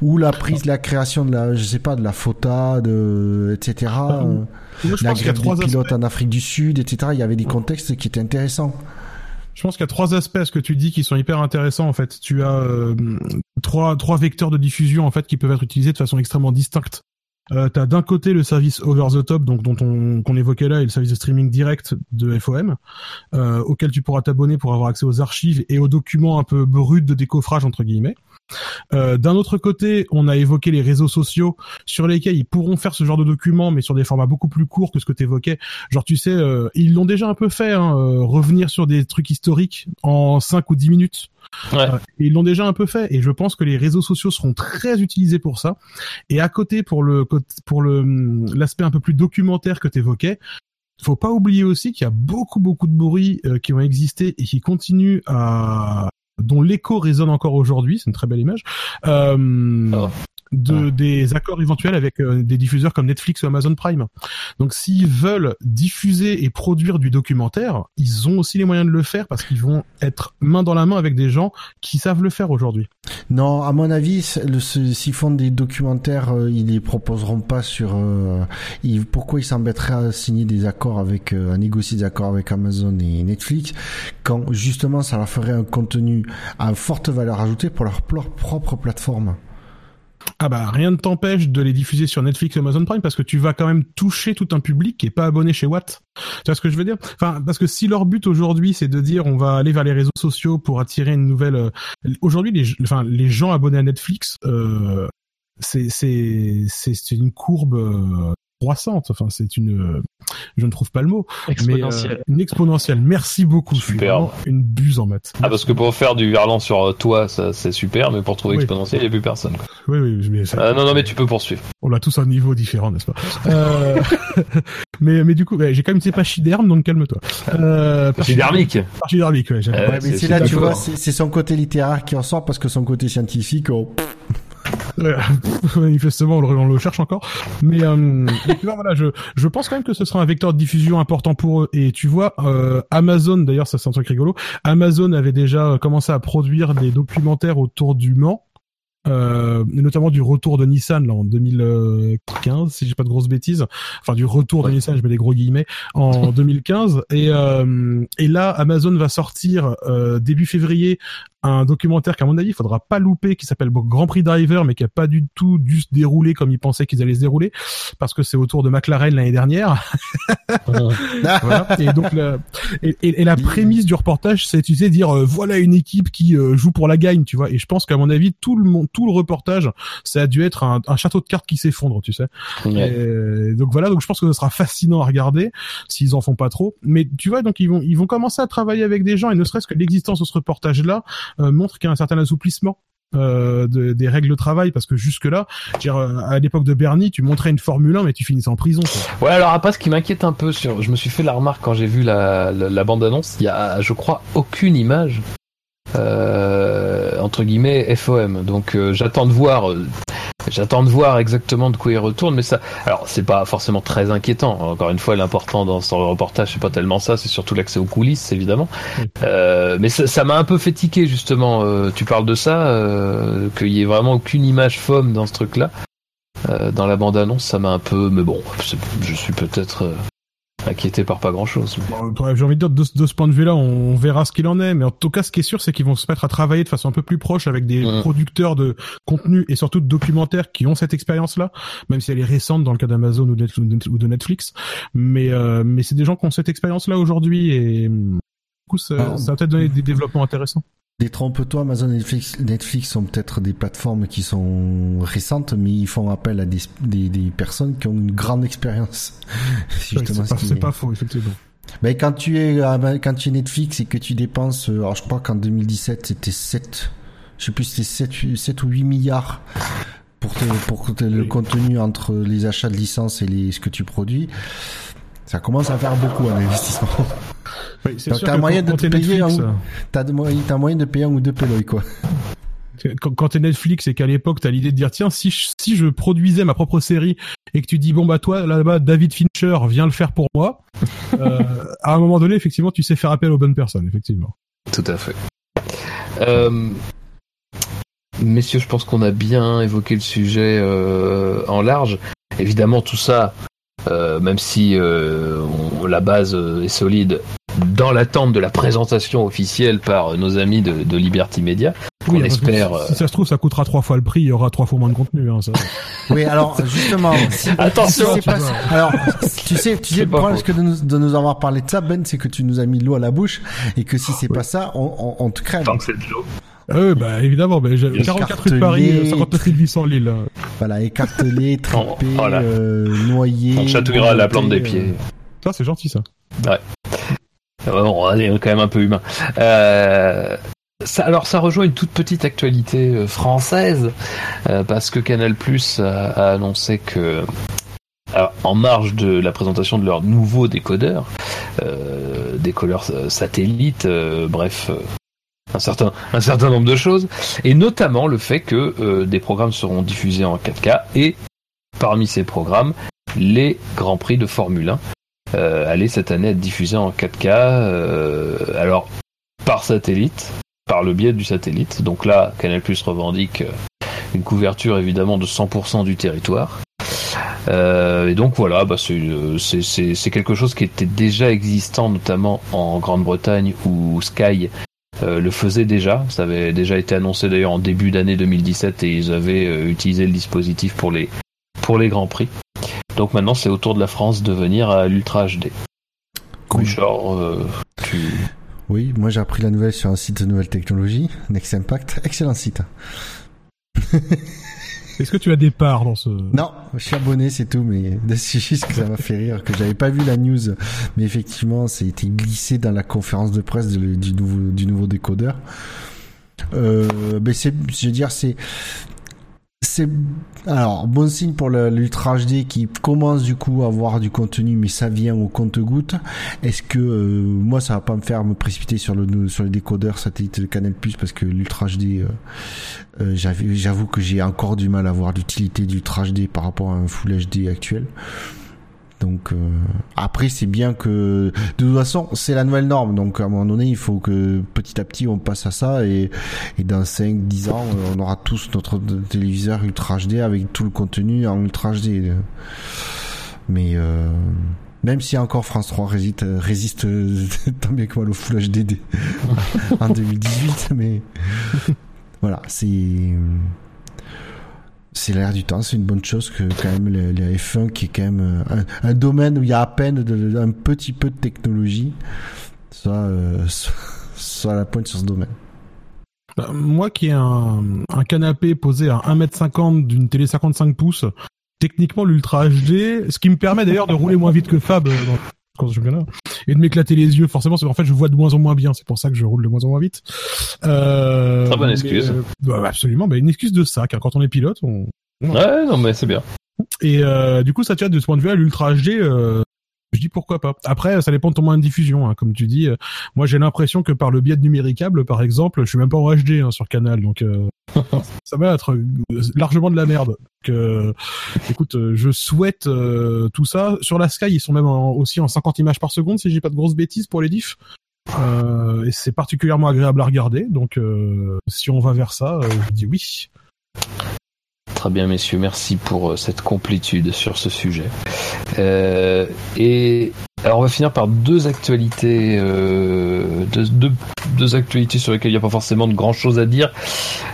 ou la prise la création de la je sais pas de la FOTA de etc euh, Moi, je la pense qu'il y a grève trois des aspects. pilotes en Afrique du Sud etc il y avait des contextes qui étaient intéressants Je pense qu'il y a trois aspects à ce que tu dis qui sont hyper intéressants en fait. Tu as euh, trois trois vecteurs de diffusion en fait qui peuvent être utilisés de façon extrêmement distincte. Euh, T'as d'un côté le service over the top, donc dont on qu'on évoquait là, et le service de streaming direct de FOM, euh, auquel tu pourras t'abonner pour avoir accès aux archives et aux documents un peu bruts de décoffrage entre guillemets. Euh, D'un autre côté, on a évoqué les réseaux sociaux sur lesquels ils pourront faire ce genre de documents, mais sur des formats beaucoup plus courts que ce que tu évoquais. Genre, tu sais, ils l'ont déjà un peu fait, hein, revenir sur des trucs historiques en 5 ou 10 minutes. Ouais. Euh, ils l'ont déjà un peu fait, et je pense que les réseaux sociaux seront très utilisés pour ça. Et à côté, pour le pour le hum, l'aspect un peu plus documentaire que tu évoquais, faut pas oublier aussi qu'il y a beaucoup beaucoup de bruits euh, qui ont existé et qui continuent à dont l'écho résonne encore aujourd'hui, c'est une très belle image, euh, Oh. De, des accords éventuels avec euh, des diffuseurs comme Netflix ou Amazon Prime. Donc s'ils veulent diffuser et produire du documentaire, ils ont aussi les moyens de le faire parce qu'ils vont être main dans la main avec des gens qui savent le faire aujourd'hui. Non, à mon avis, s'ils font des documentaires, euh, ils les proposeront pas sur. euh, ils- pourquoi ils s'embêteraient à signer des accords avec, euh, à négocier des accords avec Amazon et Netflix, quand justement ça leur ferait un contenu à forte valeur ajoutée pour leur propre plateforme? Ah bah rien ne t'empêche de les diffuser sur Netflix et Amazon Prime parce que tu vas quand même toucher tout un public qui est pas abonné chez Watt. Tu vois ce que je veux dire? Enfin parce que si leur but aujourd'hui c'est de dire on va aller vers les réseaux sociaux pour attirer une nouvelle euh, aujourd'hui les enfin les gens abonnés à Netflix euh, c'est c'est c'est une courbe euh, croissante enfin c'est une euh, je ne trouve pas le mot mais euh, une exponentielle. Merci beaucoup. Vraiment une buse en maths. Ah, parce que pour faire du verlan sur euh, toi, ça c'est super, mais pour trouver Oui. exponentiel, il n'y a plus personne. quoi. Oui oui, mais ça- Ah, non, non, mais tu peux poursuivre. On a tous un niveau différent, n'est-ce pas? Euh... mais, mais du coup, ouais, j'ai quand même une pachyderme, donc calme-toi. Euh, Pachydermique. Pachydermique, ouais. j'aime Euh, bien. Ouais, mais c'est- là, tu vois, c'est son côté littéraire qui en sort parce que son côté scientifique, oh, manifestement, on le, on le cherche encore. Mais, euh, tu vois, voilà, je, je pense quand même que ce sera un vecteur de diffusion important pour eux. Et tu vois, euh, Amazon, d'ailleurs, ça c'est un truc rigolo. Amazon avait déjà commencé à produire des documentaires autour du Mans. Euh, notamment du retour de Nissan là, en 2015 si j'ai pas de grosses bêtises. Enfin du retour de. Nissan je mets des gros guillemets en 2015 et euh, et là Amazon va sortir euh, début février un documentaire qu'à mon avis il faudra pas louper qui s'appelle Grand Prix Driver mais qui a pas du tout dû se dérouler comme ils pensaient qu'ils allaient se dérouler parce que c'est autour de McLaren l'année dernière. Voilà. et donc la, et, et- et la prémisse du reportage c'est tu sais dire euh, voilà une équipe qui euh, joue pour la gagne tu vois. Et je pense qu'à mon avis tout le monde tout le reportage ça a dû être un, un château de cartes qui s'effondre tu sais Ouais. et donc voilà, donc je pense que ce sera fascinant à regarder s'ils en font pas trop. Mais tu vois, donc ils vont ils vont commencer à travailler avec des gens et ne serait-ce que l'existence de ce reportage-là euh, montre qu'il y a un certain assouplissement. euh, de- des règles de travail parce que jusque là à l'époque de Bernie tu montrais une Formule 1 mais tu finissais en prison quoi. Ouais, alors après, ce qui m'inquiète un peu, sur, je me suis fait la remarque quand j'ai vu la, la, la bande-annonce, il y a, je crois, aucune image euh, entre guillemets FOM. Donc euh, j'attends de voir, euh, j'attends de voir exactement de quoi il retourne. Mais ça, alors c'est pas forcément très inquiétant. Encore une fois, l'important dans ce reportage, c'est pas tellement ça, c'est surtout l'accès aux coulisses, évidemment. Oui. Euh, mais ça m'a un peu fait tiquer justement. Euh, tu parles de ça, euh, qu'il y ait vraiment aucune image FOM dans ce truc-là. Euh, dans la bande-annonce, ça m'a un peu, mais bon, je suis peut-être euh, inquiété par pas grand-chose. Bon, bref, J'ai envie de dire de, ce- de ce point de vue-là, on verra ce qu'il en est. Mais en tout cas, ce qui est sûr, c'est qu'ils vont se mettre à travailler de façon un peu plus proche avec des producteurs de contenu et surtout de documentaires qui ont cette expérience-là, même si elle est récente dans le cas d'Amazon ou de, ou de Netflix. Mais euh, mais c'est des gens qui ont cette expérience-là aujourd'hui et du coup, ça, Ah. ça va peut-être donner des développements intéressants. Détrompe-toi, Amazon et Netflix, Netflix sont peut-être des plateformes qui sont récentes, mais ils font appel à des, des, des personnes qui ont une grande expérience. C'est ce pas, est- pas faux, effectivement. Mais quand tu es quand tu es Netflix et que tu dépenses, euh, alors je crois qu'en 2017 c'était 7, je sais plus c'était 7, 7 ou 8 milliards pour te, pour te- le Oui. contenu entre les achats de licences et les, ce que tu produis. Ça commence à faire beaucoup un investissement. Oui, c'est Donc, sûr t'as moyen de te payer Netflix, un- euh, T'as de moyen, t'as moyen de payer un ou deux péloïs, quoi. quand, quand t'es Netflix et qu'à l'époque t'as l'idée de dire tiens si je, si je produisais ma propre série et que tu dis bon bah toi là-bas David Fincher viens le faire pour moi euh, à un moment donné effectivement tu sais faire appel aux bonnes personnes effectivement Tout à fait. Euh, messieurs, je pense qu'on a bien évoqué le sujet euh, en large. Évidemment, tout ça, même si euh, on- la base euh, est solide, dans l'attente de la présentation officielle par nos amis de, de Liberty Media, Oui, que espère. si, si ça se trouve ça coûtera trois fois le prix il y aura trois fois moins de contenu hein, ça. Oui, alors justement, si, Attention, si c'est pas- alors tu sais, tu sais le problème que de nous, de nous avoir parlé de ça, Ben, c'est que tu nous as mis l'eau à la bouche et que si c'est pas ça, on, on, on te crève. Tant que c'est de l'eau. Ah ouais, bah évidemment, bah, j'ai 44 rue de Paris, Écartelé. 59 800 Lille. hein. Voilà, écartelé, trempé, Voilà. euh, noyé. On chatouillera la plante des euh, pieds. Ça, c'est gentil, ça. Ouais, bon, on est quand même un peu humain. Euh, ça, alors ça rejoint une toute petite actualité euh, française euh, parce que Canal Plus a, a annoncé que alors, en marge de la présentation de leur nouveau décodeur, euh, décodeur euh, satellite, euh, bref, euh, un certain un certain nombre de choses, et notamment le fait que euh, des programmes seront diffusés en 4K et parmi ces programmes les grands prix de Formule 1 euh, allaient cette année être diffusés en 4K, euh, alors par satellite, par le biais du satellite. Donc là, Canal Plus revendique une couverture évidemment de 100% du territoire. Et donc voilà, bah, c'est quelque chose qui était déjà existant, notamment en Grande-Bretagne où Sky euh, le faisait déjà. Ça avait déjà été annoncé d'ailleurs en début d'année 2017 et ils avaient euh, utilisé le dispositif pour les pour les grands prix. Donc maintenant, c'est au tour de la France de venir à l'Ultra HD. Cool. Bouchard, euh, tu... Oui, moi j'ai appris la nouvelle sur un site de nouvelles technologies, Next Impact. Excellent site. Est-ce que tu as des parts dans ce... Non, je suis abonné, c'est tout, mais c'est juste que ça m'a fait rire, que j'avais pas vu la news, mais effectivement, ça a été glissé dans la conférence de presse du nouveau, décodeur. Euh, mais c'est, je veux dire, c'est, c'est, alors, bon signe pour l'Ultra HD qui commence du coup à avoir du contenu, mais ça vient au compte-goutte. Est-ce que, euh, moi, ça va pas me faire me précipiter sur le, sur le décodeur satellite de Canal+, parce que l'Ultra HD, euh, euh, j'avoue que j'ai encore du mal à voir l'utilité du HD par rapport à un Full HD actuel. Donc euh, après c'est bien que de toute façon c'est la nouvelle norme. Donc à un moment donné il faut que petit à petit on passe à ça. Et, et dans 5 10 ans euh, on aura tous notre téléviseur Ultra HD avec tout le contenu en Ultra HD. Mais euh, même si encore France 3 résiste résiste tant bien que mal au Full HD des- en 2018 mais voilà, c'est c'est l'air du temps, c'est une bonne chose que quand même le, le F1 qui est quand même euh, un, domaine où il y a à peine un petit peu de technologie soit euh, à la pointe sur ce domaine. Bah, moi qui ai un, canapé posé à 1m50 d'une télé 55 pouces, techniquement l'Ultra HD, ce qui me permet d'ailleurs de rouler moins vite que Fab euh, dans ce championnat, et de m'éclater les yeux, forcément, c'est en fait je vois de moins en moins bien, c'est pour ça que je roule de moins en moins vite. Euh, Très bonne mais, excuse. euh, bah, absolument, bah, une excuse de ça, car quand on est pilote, on... Ouais, non, mais c'est bien. Et euh, du coup, ça tient de ce point de vue-là, l'Ultra HD, euh, je dis pourquoi pas. Après, ça dépend de ton moyen de diffusion, hein, comme tu dis. Euh, moi, j'ai l'impression que par le biais de numéricable, par exemple, je suis même pas en HD hein, sur Canal, donc euh, ça va être euh, largement de la merde. Donc, euh, écoute, je souhaite tout ça. Sur la Sky, ils sont même en- aussi en 50 images par seconde, si j'ai pas de grosses bêtises pour les diffs. Et c'est particulièrement agréable à regarder. Donc, si on va vers ça, je dis oui. Très bien, messieurs, merci pour euh, cette complétude sur ce sujet. Euh, et alors, on va finir par deux actualités, euh, deux, deux, deux actualités sur lesquelles il n'y a pas forcément de grand chose à dire.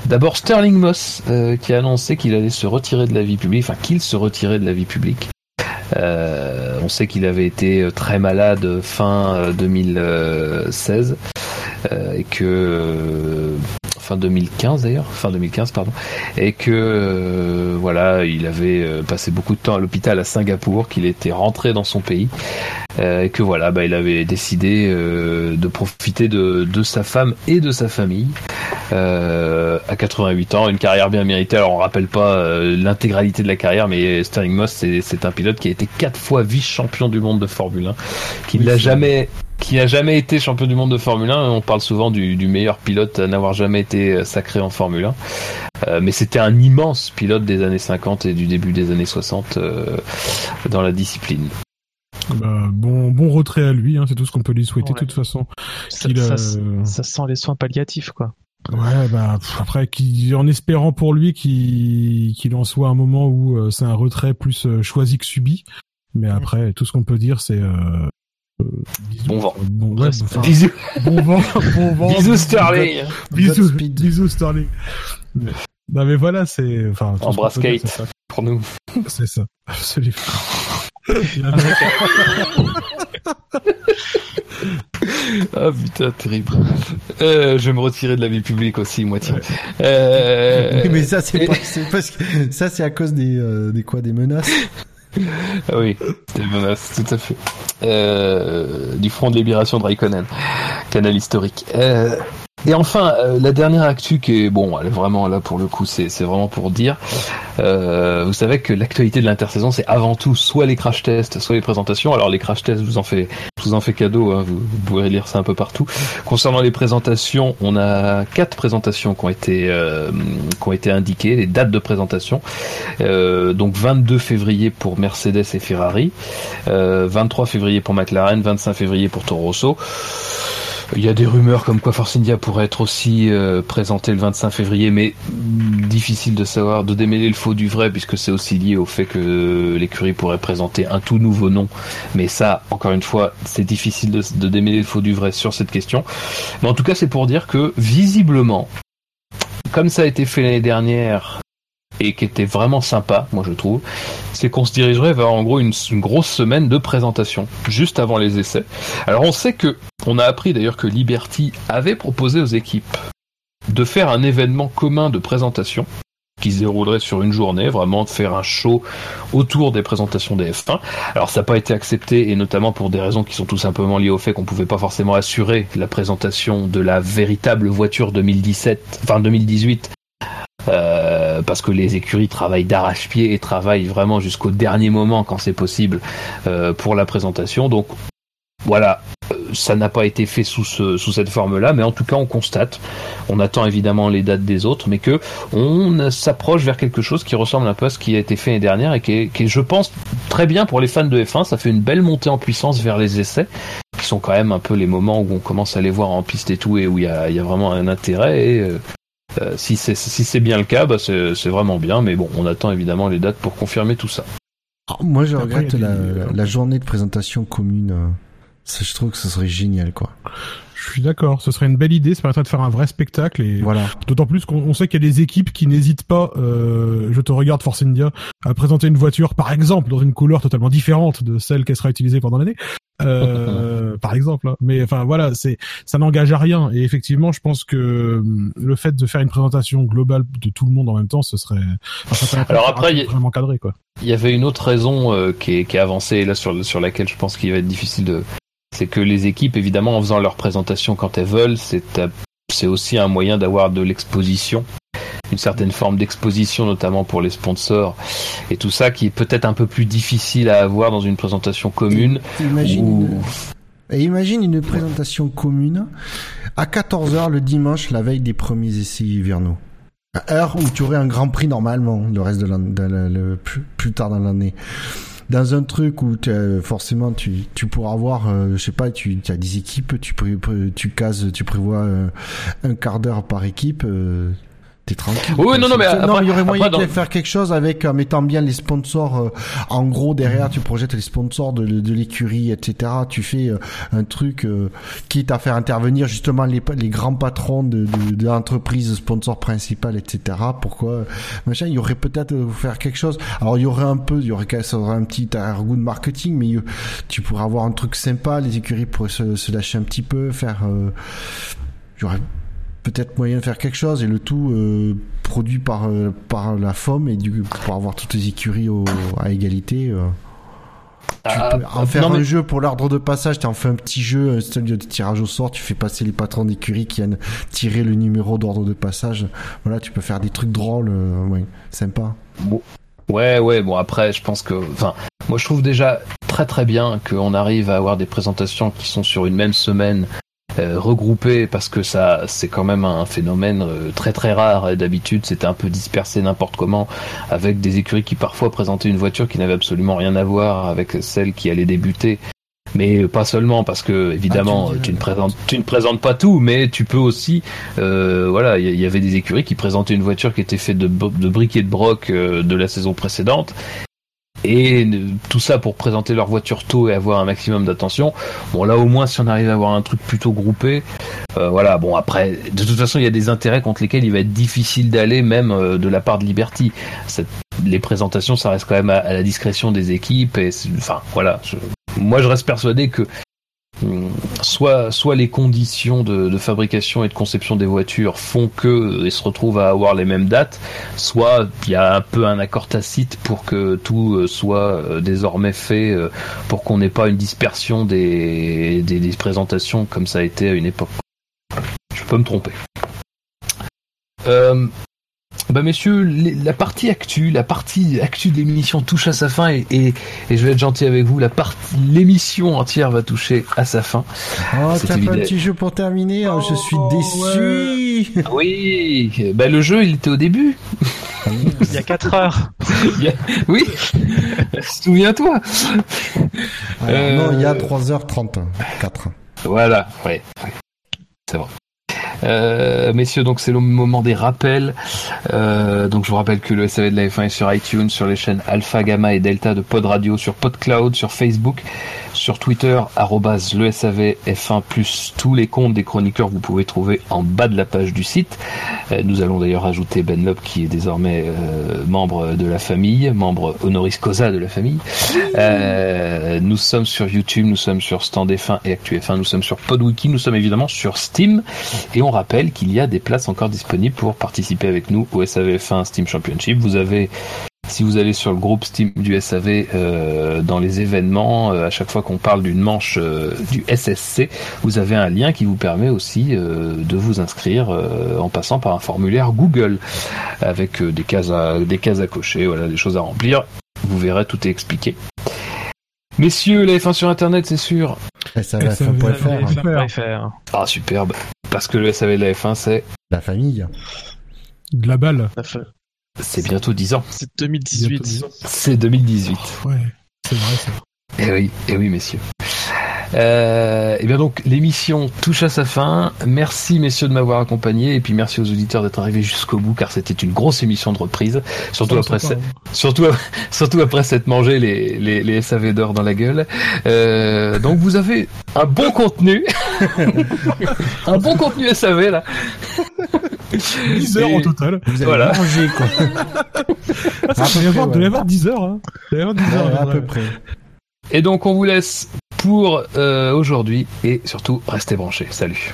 D'abord, Sterling Moss, euh, qui a annoncé qu'il allait se retirer de la vie publique, enfin qu'il se retirait de la vie publique. Euh, on sait qu'il avait été très malade fin euh, 2016 euh, et que euh, fin 2015 d'ailleurs, fin 2015 pardon, et que euh, voilà, il avait euh, passé beaucoup de temps à l'hôpital à Singapour, qu'il était rentré dans son pays, euh, et que voilà, bah, il avait décidé euh, de profiter de, de sa femme et de sa famille à 88 ans, une carrière bien méritée. Alors on rappelle pas l'intégralité de la carrière, mais Sterling Moss c'est, un pilote qui a été quatre fois vice-champion du monde de Formule 1, qui Oui, n'a jamais qui n'a jamais été champion du monde de Formule 1. On parle souvent du, du meilleur pilote à n'avoir jamais été sacré en Formule 1. Euh, mais c'était un immense pilote des années 50 et du début des années 60 euh, dans la discipline. Bah, bon, bon retrait à lui, hein, c'est tout ce qu'on peut lui souhaiter Ouais. de toute façon. Ça, ça, euh, ça sent les soins palliatifs, quoi. Ouais, bah pff, après, qu'il- en espérant pour lui qu'il qu'il en soit un moment où euh, c'est un retrait plus euh, choisi que subi. Mais après, tout ce qu'on peut dire, c'est euh, euh. Bon vent. Bon, ouais, enfin, Bisous, bon vent, bon vent. bisous Sterling. Bisous, bisous Sterling. Non mais voilà, c'est enfin. Embrasse Kate. ça. Pour nous. C'est ça, absolument. Ah putain, terrible. Euh, je vais me retirer de la vie publique aussi, moi, tiens. Euh, mais ça, c'est et- pas, c'est parce que ça, c'est à cause des, euh, des quoi, des menaces. Ah oui, c'était une menace, tout à fait. Euh, du front de libération de Raikkonen, canal historique. Euh, et enfin, euh, la dernière actu qui est, bon, elle est vraiment là pour le coup, c'est vraiment pour dire, euh, vous savez que l'actualité de l'intersaison, c'est avant tout soit les crash tests, soit les présentations. Alors les crash tests, je vous en fais, je vous en fais cadeau, hein, vous, vous pourrez lire ça un peu partout. Concernant les présentations, on a quatre présentations qui ont été, euh, qui ont été indiquées, les dates de présentation. Euh, donc 22 février pour Mercedes et Ferrari, euh, 23 février pour McLaren, 25 février pour Toro Rosso. Il y a des rumeurs comme quoi Force India pourrait être aussi euh, présenté le 25 février, mais difficile de savoir, de démêler le faux du vrai, puisque c'est aussi lié au fait que l'écurie pourrait présenter un tout nouveau nom. Mais ça, encore une fois, c'est difficile de démêler le faux du vrai sur cette question. Mais en tout cas, c'est pour dire que visiblement, comme ça a été fait l'année dernière et qui était vraiment sympa, moi je trouve, c'est qu'on se dirigerait vers en gros une, grosse semaine de présentation, juste avant les essais. Alors on sait que, on a appris d'ailleurs que Liberty avait proposé aux équipes de faire un événement commun de présentation qui se déroulerait sur une journée, vraiment de faire un show autour des présentations des F1. Alors ça n'a pas été accepté, et notamment pour des raisons qui sont tout simplement liées au fait qu'on pouvait pas forcément assurer la présentation de la véritable voiture 2017, enfin 2018, euh, parce que les écuries travaillent d'arrache-pied et travaillent vraiment jusqu'au dernier moment quand c'est possible euh, pour la présentation. Donc voilà, euh, ça n'a pas été fait sous, ce, sous cette forme-là, mais en tout cas on constate, on attend évidemment les dates des autres, mais que on s'approche vers quelque chose qui ressemble un peu à ce qui a été fait l'année dernière et qui est, qui est, je pense, très bien pour les fans de F1. Ça fait une belle montée en puissance vers les essais, qui sont quand même un peu les moments où on commence à les voir en piste et tout, et où il y a, y a vraiment un intérêt. Et, euh, euh, si c'est si c'est bien le cas, bah c'est c'est vraiment bien, mais bon, on attend évidemment les dates pour confirmer tout ça. Alors, Ah, moi, je Après, regrette la, des- la- journée de présentation commune. euh, ça, je trouve que ce serait génial, quoi. Je suis d'accord, ce serait une belle idée, ça permettrait de faire un vrai spectacle et Voilà. d'autant plus qu'on on sait qu'il y a des équipes qui n'hésitent pas, euh, je te regarde Force India, à présenter une voiture par exemple dans une couleur totalement différente de celle qui sera utilisée pendant l'année. Euh, par exemple, hein. mais enfin voilà, c'est ça n'engage à rien et effectivement, je pense que hum, le fait de faire une présentation globale de tout le monde en même temps, ce serait enfin, Alors après, y a- vraiment cadré quoi. Il y avait une autre raison euh, qui, est, qui est avancée et là sur, sur laquelle je pense qu'il va être difficile de. C'est que les équipes, évidemment, en faisant leur présentation quand elles veulent, c'est euh, c'est aussi un moyen d'avoir de l'exposition, une certaine forme d'exposition, notamment pour les sponsors et tout ça, qui est peut-être un peu plus difficile à avoir dans une présentation commune. Imagine, une- et imagine une présentation commune à 14h le dimanche, la veille des premiers essais hivernaux. À heure où tu aurais un grand prix normalement, le reste de l'année, de le- plus, plus tard dans l'année. Dans un truc où t'as- forcément tu, tu pourras avoir, euh, je sais pas, tu as des équipes, tu, pré- tu cases, tu prévois euh, un quart d'heure par équipe. euh, T'es tranquille. Oui, non, non, mais après- il y aurait moyen après, de faire quelque chose avec en mettant bien les sponsors. euh, en gros, derrière, tu projettes les sponsors de, de l'écurie, etc. Tu fais euh, un truc euh, quitte à faire intervenir justement les, les grands patrons de, de, de l'entreprise sponsor principale, etc. Pourquoi machin Il y aurait peut-être euh, faire quelque chose. Alors, il y aurait un peu, il y aurait, ça aurait un petit goût de marketing, mais euh, tu pourrais avoir un truc sympa. Les écuries pourraient se, se lâcher un petit peu, faire. euh, il y aurait peut-être moyen de faire quelque chose et le tout euh, produit par euh, par la FOM et du pour avoir toutes les écuries au, à égalité euh, tu Ah, peux en ah, faire non, un mais- jeu pour l'ordre de passage tu en fais un petit jeu un style de tirage au sort tu fais passer les patrons d'écurie qui viennent tirer le numéro d'ordre de passage voilà tu peux faire des trucs drôles euh, ouais sympa Bon. Ouais, ouais, bon après, je pense que, enfin, moi je trouve déjà très très bien qu'on arrive à avoir des présentations qui sont sur une même semaine euh, regroupées parce que ça, c'est quand même un phénomène euh, très très rare. Et D'habitude, c'était un peu dispersé n'importe comment avec des écuries qui parfois présentaient une voiture qui n'avait absolument rien à voir avec celle qui allait débuter. Mais pas seulement parce que évidemment Ah, tu ne présentes tu ne présentes pas tout, mais tu peux aussi euh, voilà il y, y avait des écuries qui présentaient une voiture qui était faite de, de briques et de broc euh, de la saison précédente et tout ça pour présenter leur voiture tôt et avoir un maximum d'attention. Bon là au moins si on arrive à avoir un truc plutôt groupé, euh, voilà bon après de toute façon il y a des intérêts contre lesquels il va être difficile d'aller même euh, de la part de Liberty. Les présentations ça reste quand même à, à la discrétion des équipes et enfin voilà moi je reste persuadé que soit, soit les conditions de, de fabrication et de conception des voitures font que ils se retrouvent à avoir les mêmes dates, soit il y a un peu un accord tacite pour que tout euh, soit euh, désormais fait euh, pour qu'on n'ait pas une dispersion des, des, des présentations comme ça a été à une époque. Je peux me tromper. Euh, bah messieurs, les- la partie actu, la partie actu de l'émission touche à sa fin et, et, et je vais être gentil avec vous, la partie l'émission entière va toucher à sa fin. Oh, C'est t'as pas un petit jeu pour terminer hein, Je suis déçu. Oui, bah le jeu il était au début. Il y a 4 heures. Oui, souviens-toi. Alors, Euh, Non, il y a 3h30. 4. Voilà, ouais, ouais. c'est vrai. Euh, messieurs, donc c'est le moment des rappels. Euh, donc je vous rappelle que le SAV de la F1 est sur iTunes, sur les chaînes Alpha, Gamma et Delta de Pod Radio, sur PodCloud, sur Facebook, sur Twitter, arrobase le SAV F1 plus tous les comptes des chroniqueurs que vous pouvez trouver en bas de la page du site. Euh, nous allons d'ailleurs ajouter Ben Lop qui est désormais euh, membre de la famille, membre honoris causa de la famille. Euh, nous sommes sur YouTube, nous sommes sur Stand F1 et Actu F1, nous sommes sur PodWiki, nous sommes évidemment sur Steam et on rappelle qu'il y a des places encore disponibles pour participer avec nous au SAV F1 Steam Championship. Vous avez si vous allez sur le groupe Steam du SAV euh, dans les événements, euh, à chaque fois qu'on parle d'une manche euh, du SSC, vous avez un lien qui vous permet aussi de vous inscrire en passant par un formulaire Google avec des cases à des cases à cocher, voilà, des choses à remplir. Vous verrez, tout est expliqué. Messieurs, la F1 sur Internet, c'est sûr. Ça va, Ça F1.fr, va, hein. Ah, superbe. Parce que le SAV de la F1, c'est la famille. De la balle. c'est bientôt 10 ans. C'est Bientôt 2018. dix ans. C'est 2018. Ouais, c'est vrai ça. Eh oui, eh oui, messieurs. Euh, et bien donc l'émission touche à sa fin. Merci messieurs de m'avoir accompagné et puis merci aux auditeurs d'être arrivés jusqu'au bout car c'était une grosse émission de reprise, surtout après ce- pas- surtout surtout après s'être mangé les les, les SAV d'or dans la gueule. Euh, donc vous avez un bon contenu, un bon contenu SAV là. 10 heures Et- en total. Vous Voilà. manger, quoi. Ah, ça, À peu avoir, ouais. avoir 10 heures. Hein. Il doit y avoir 10 heures. Ouais, à peu près. Et donc on vous laisse pour euh, aujourd'hui et surtout restez branchés. Salut.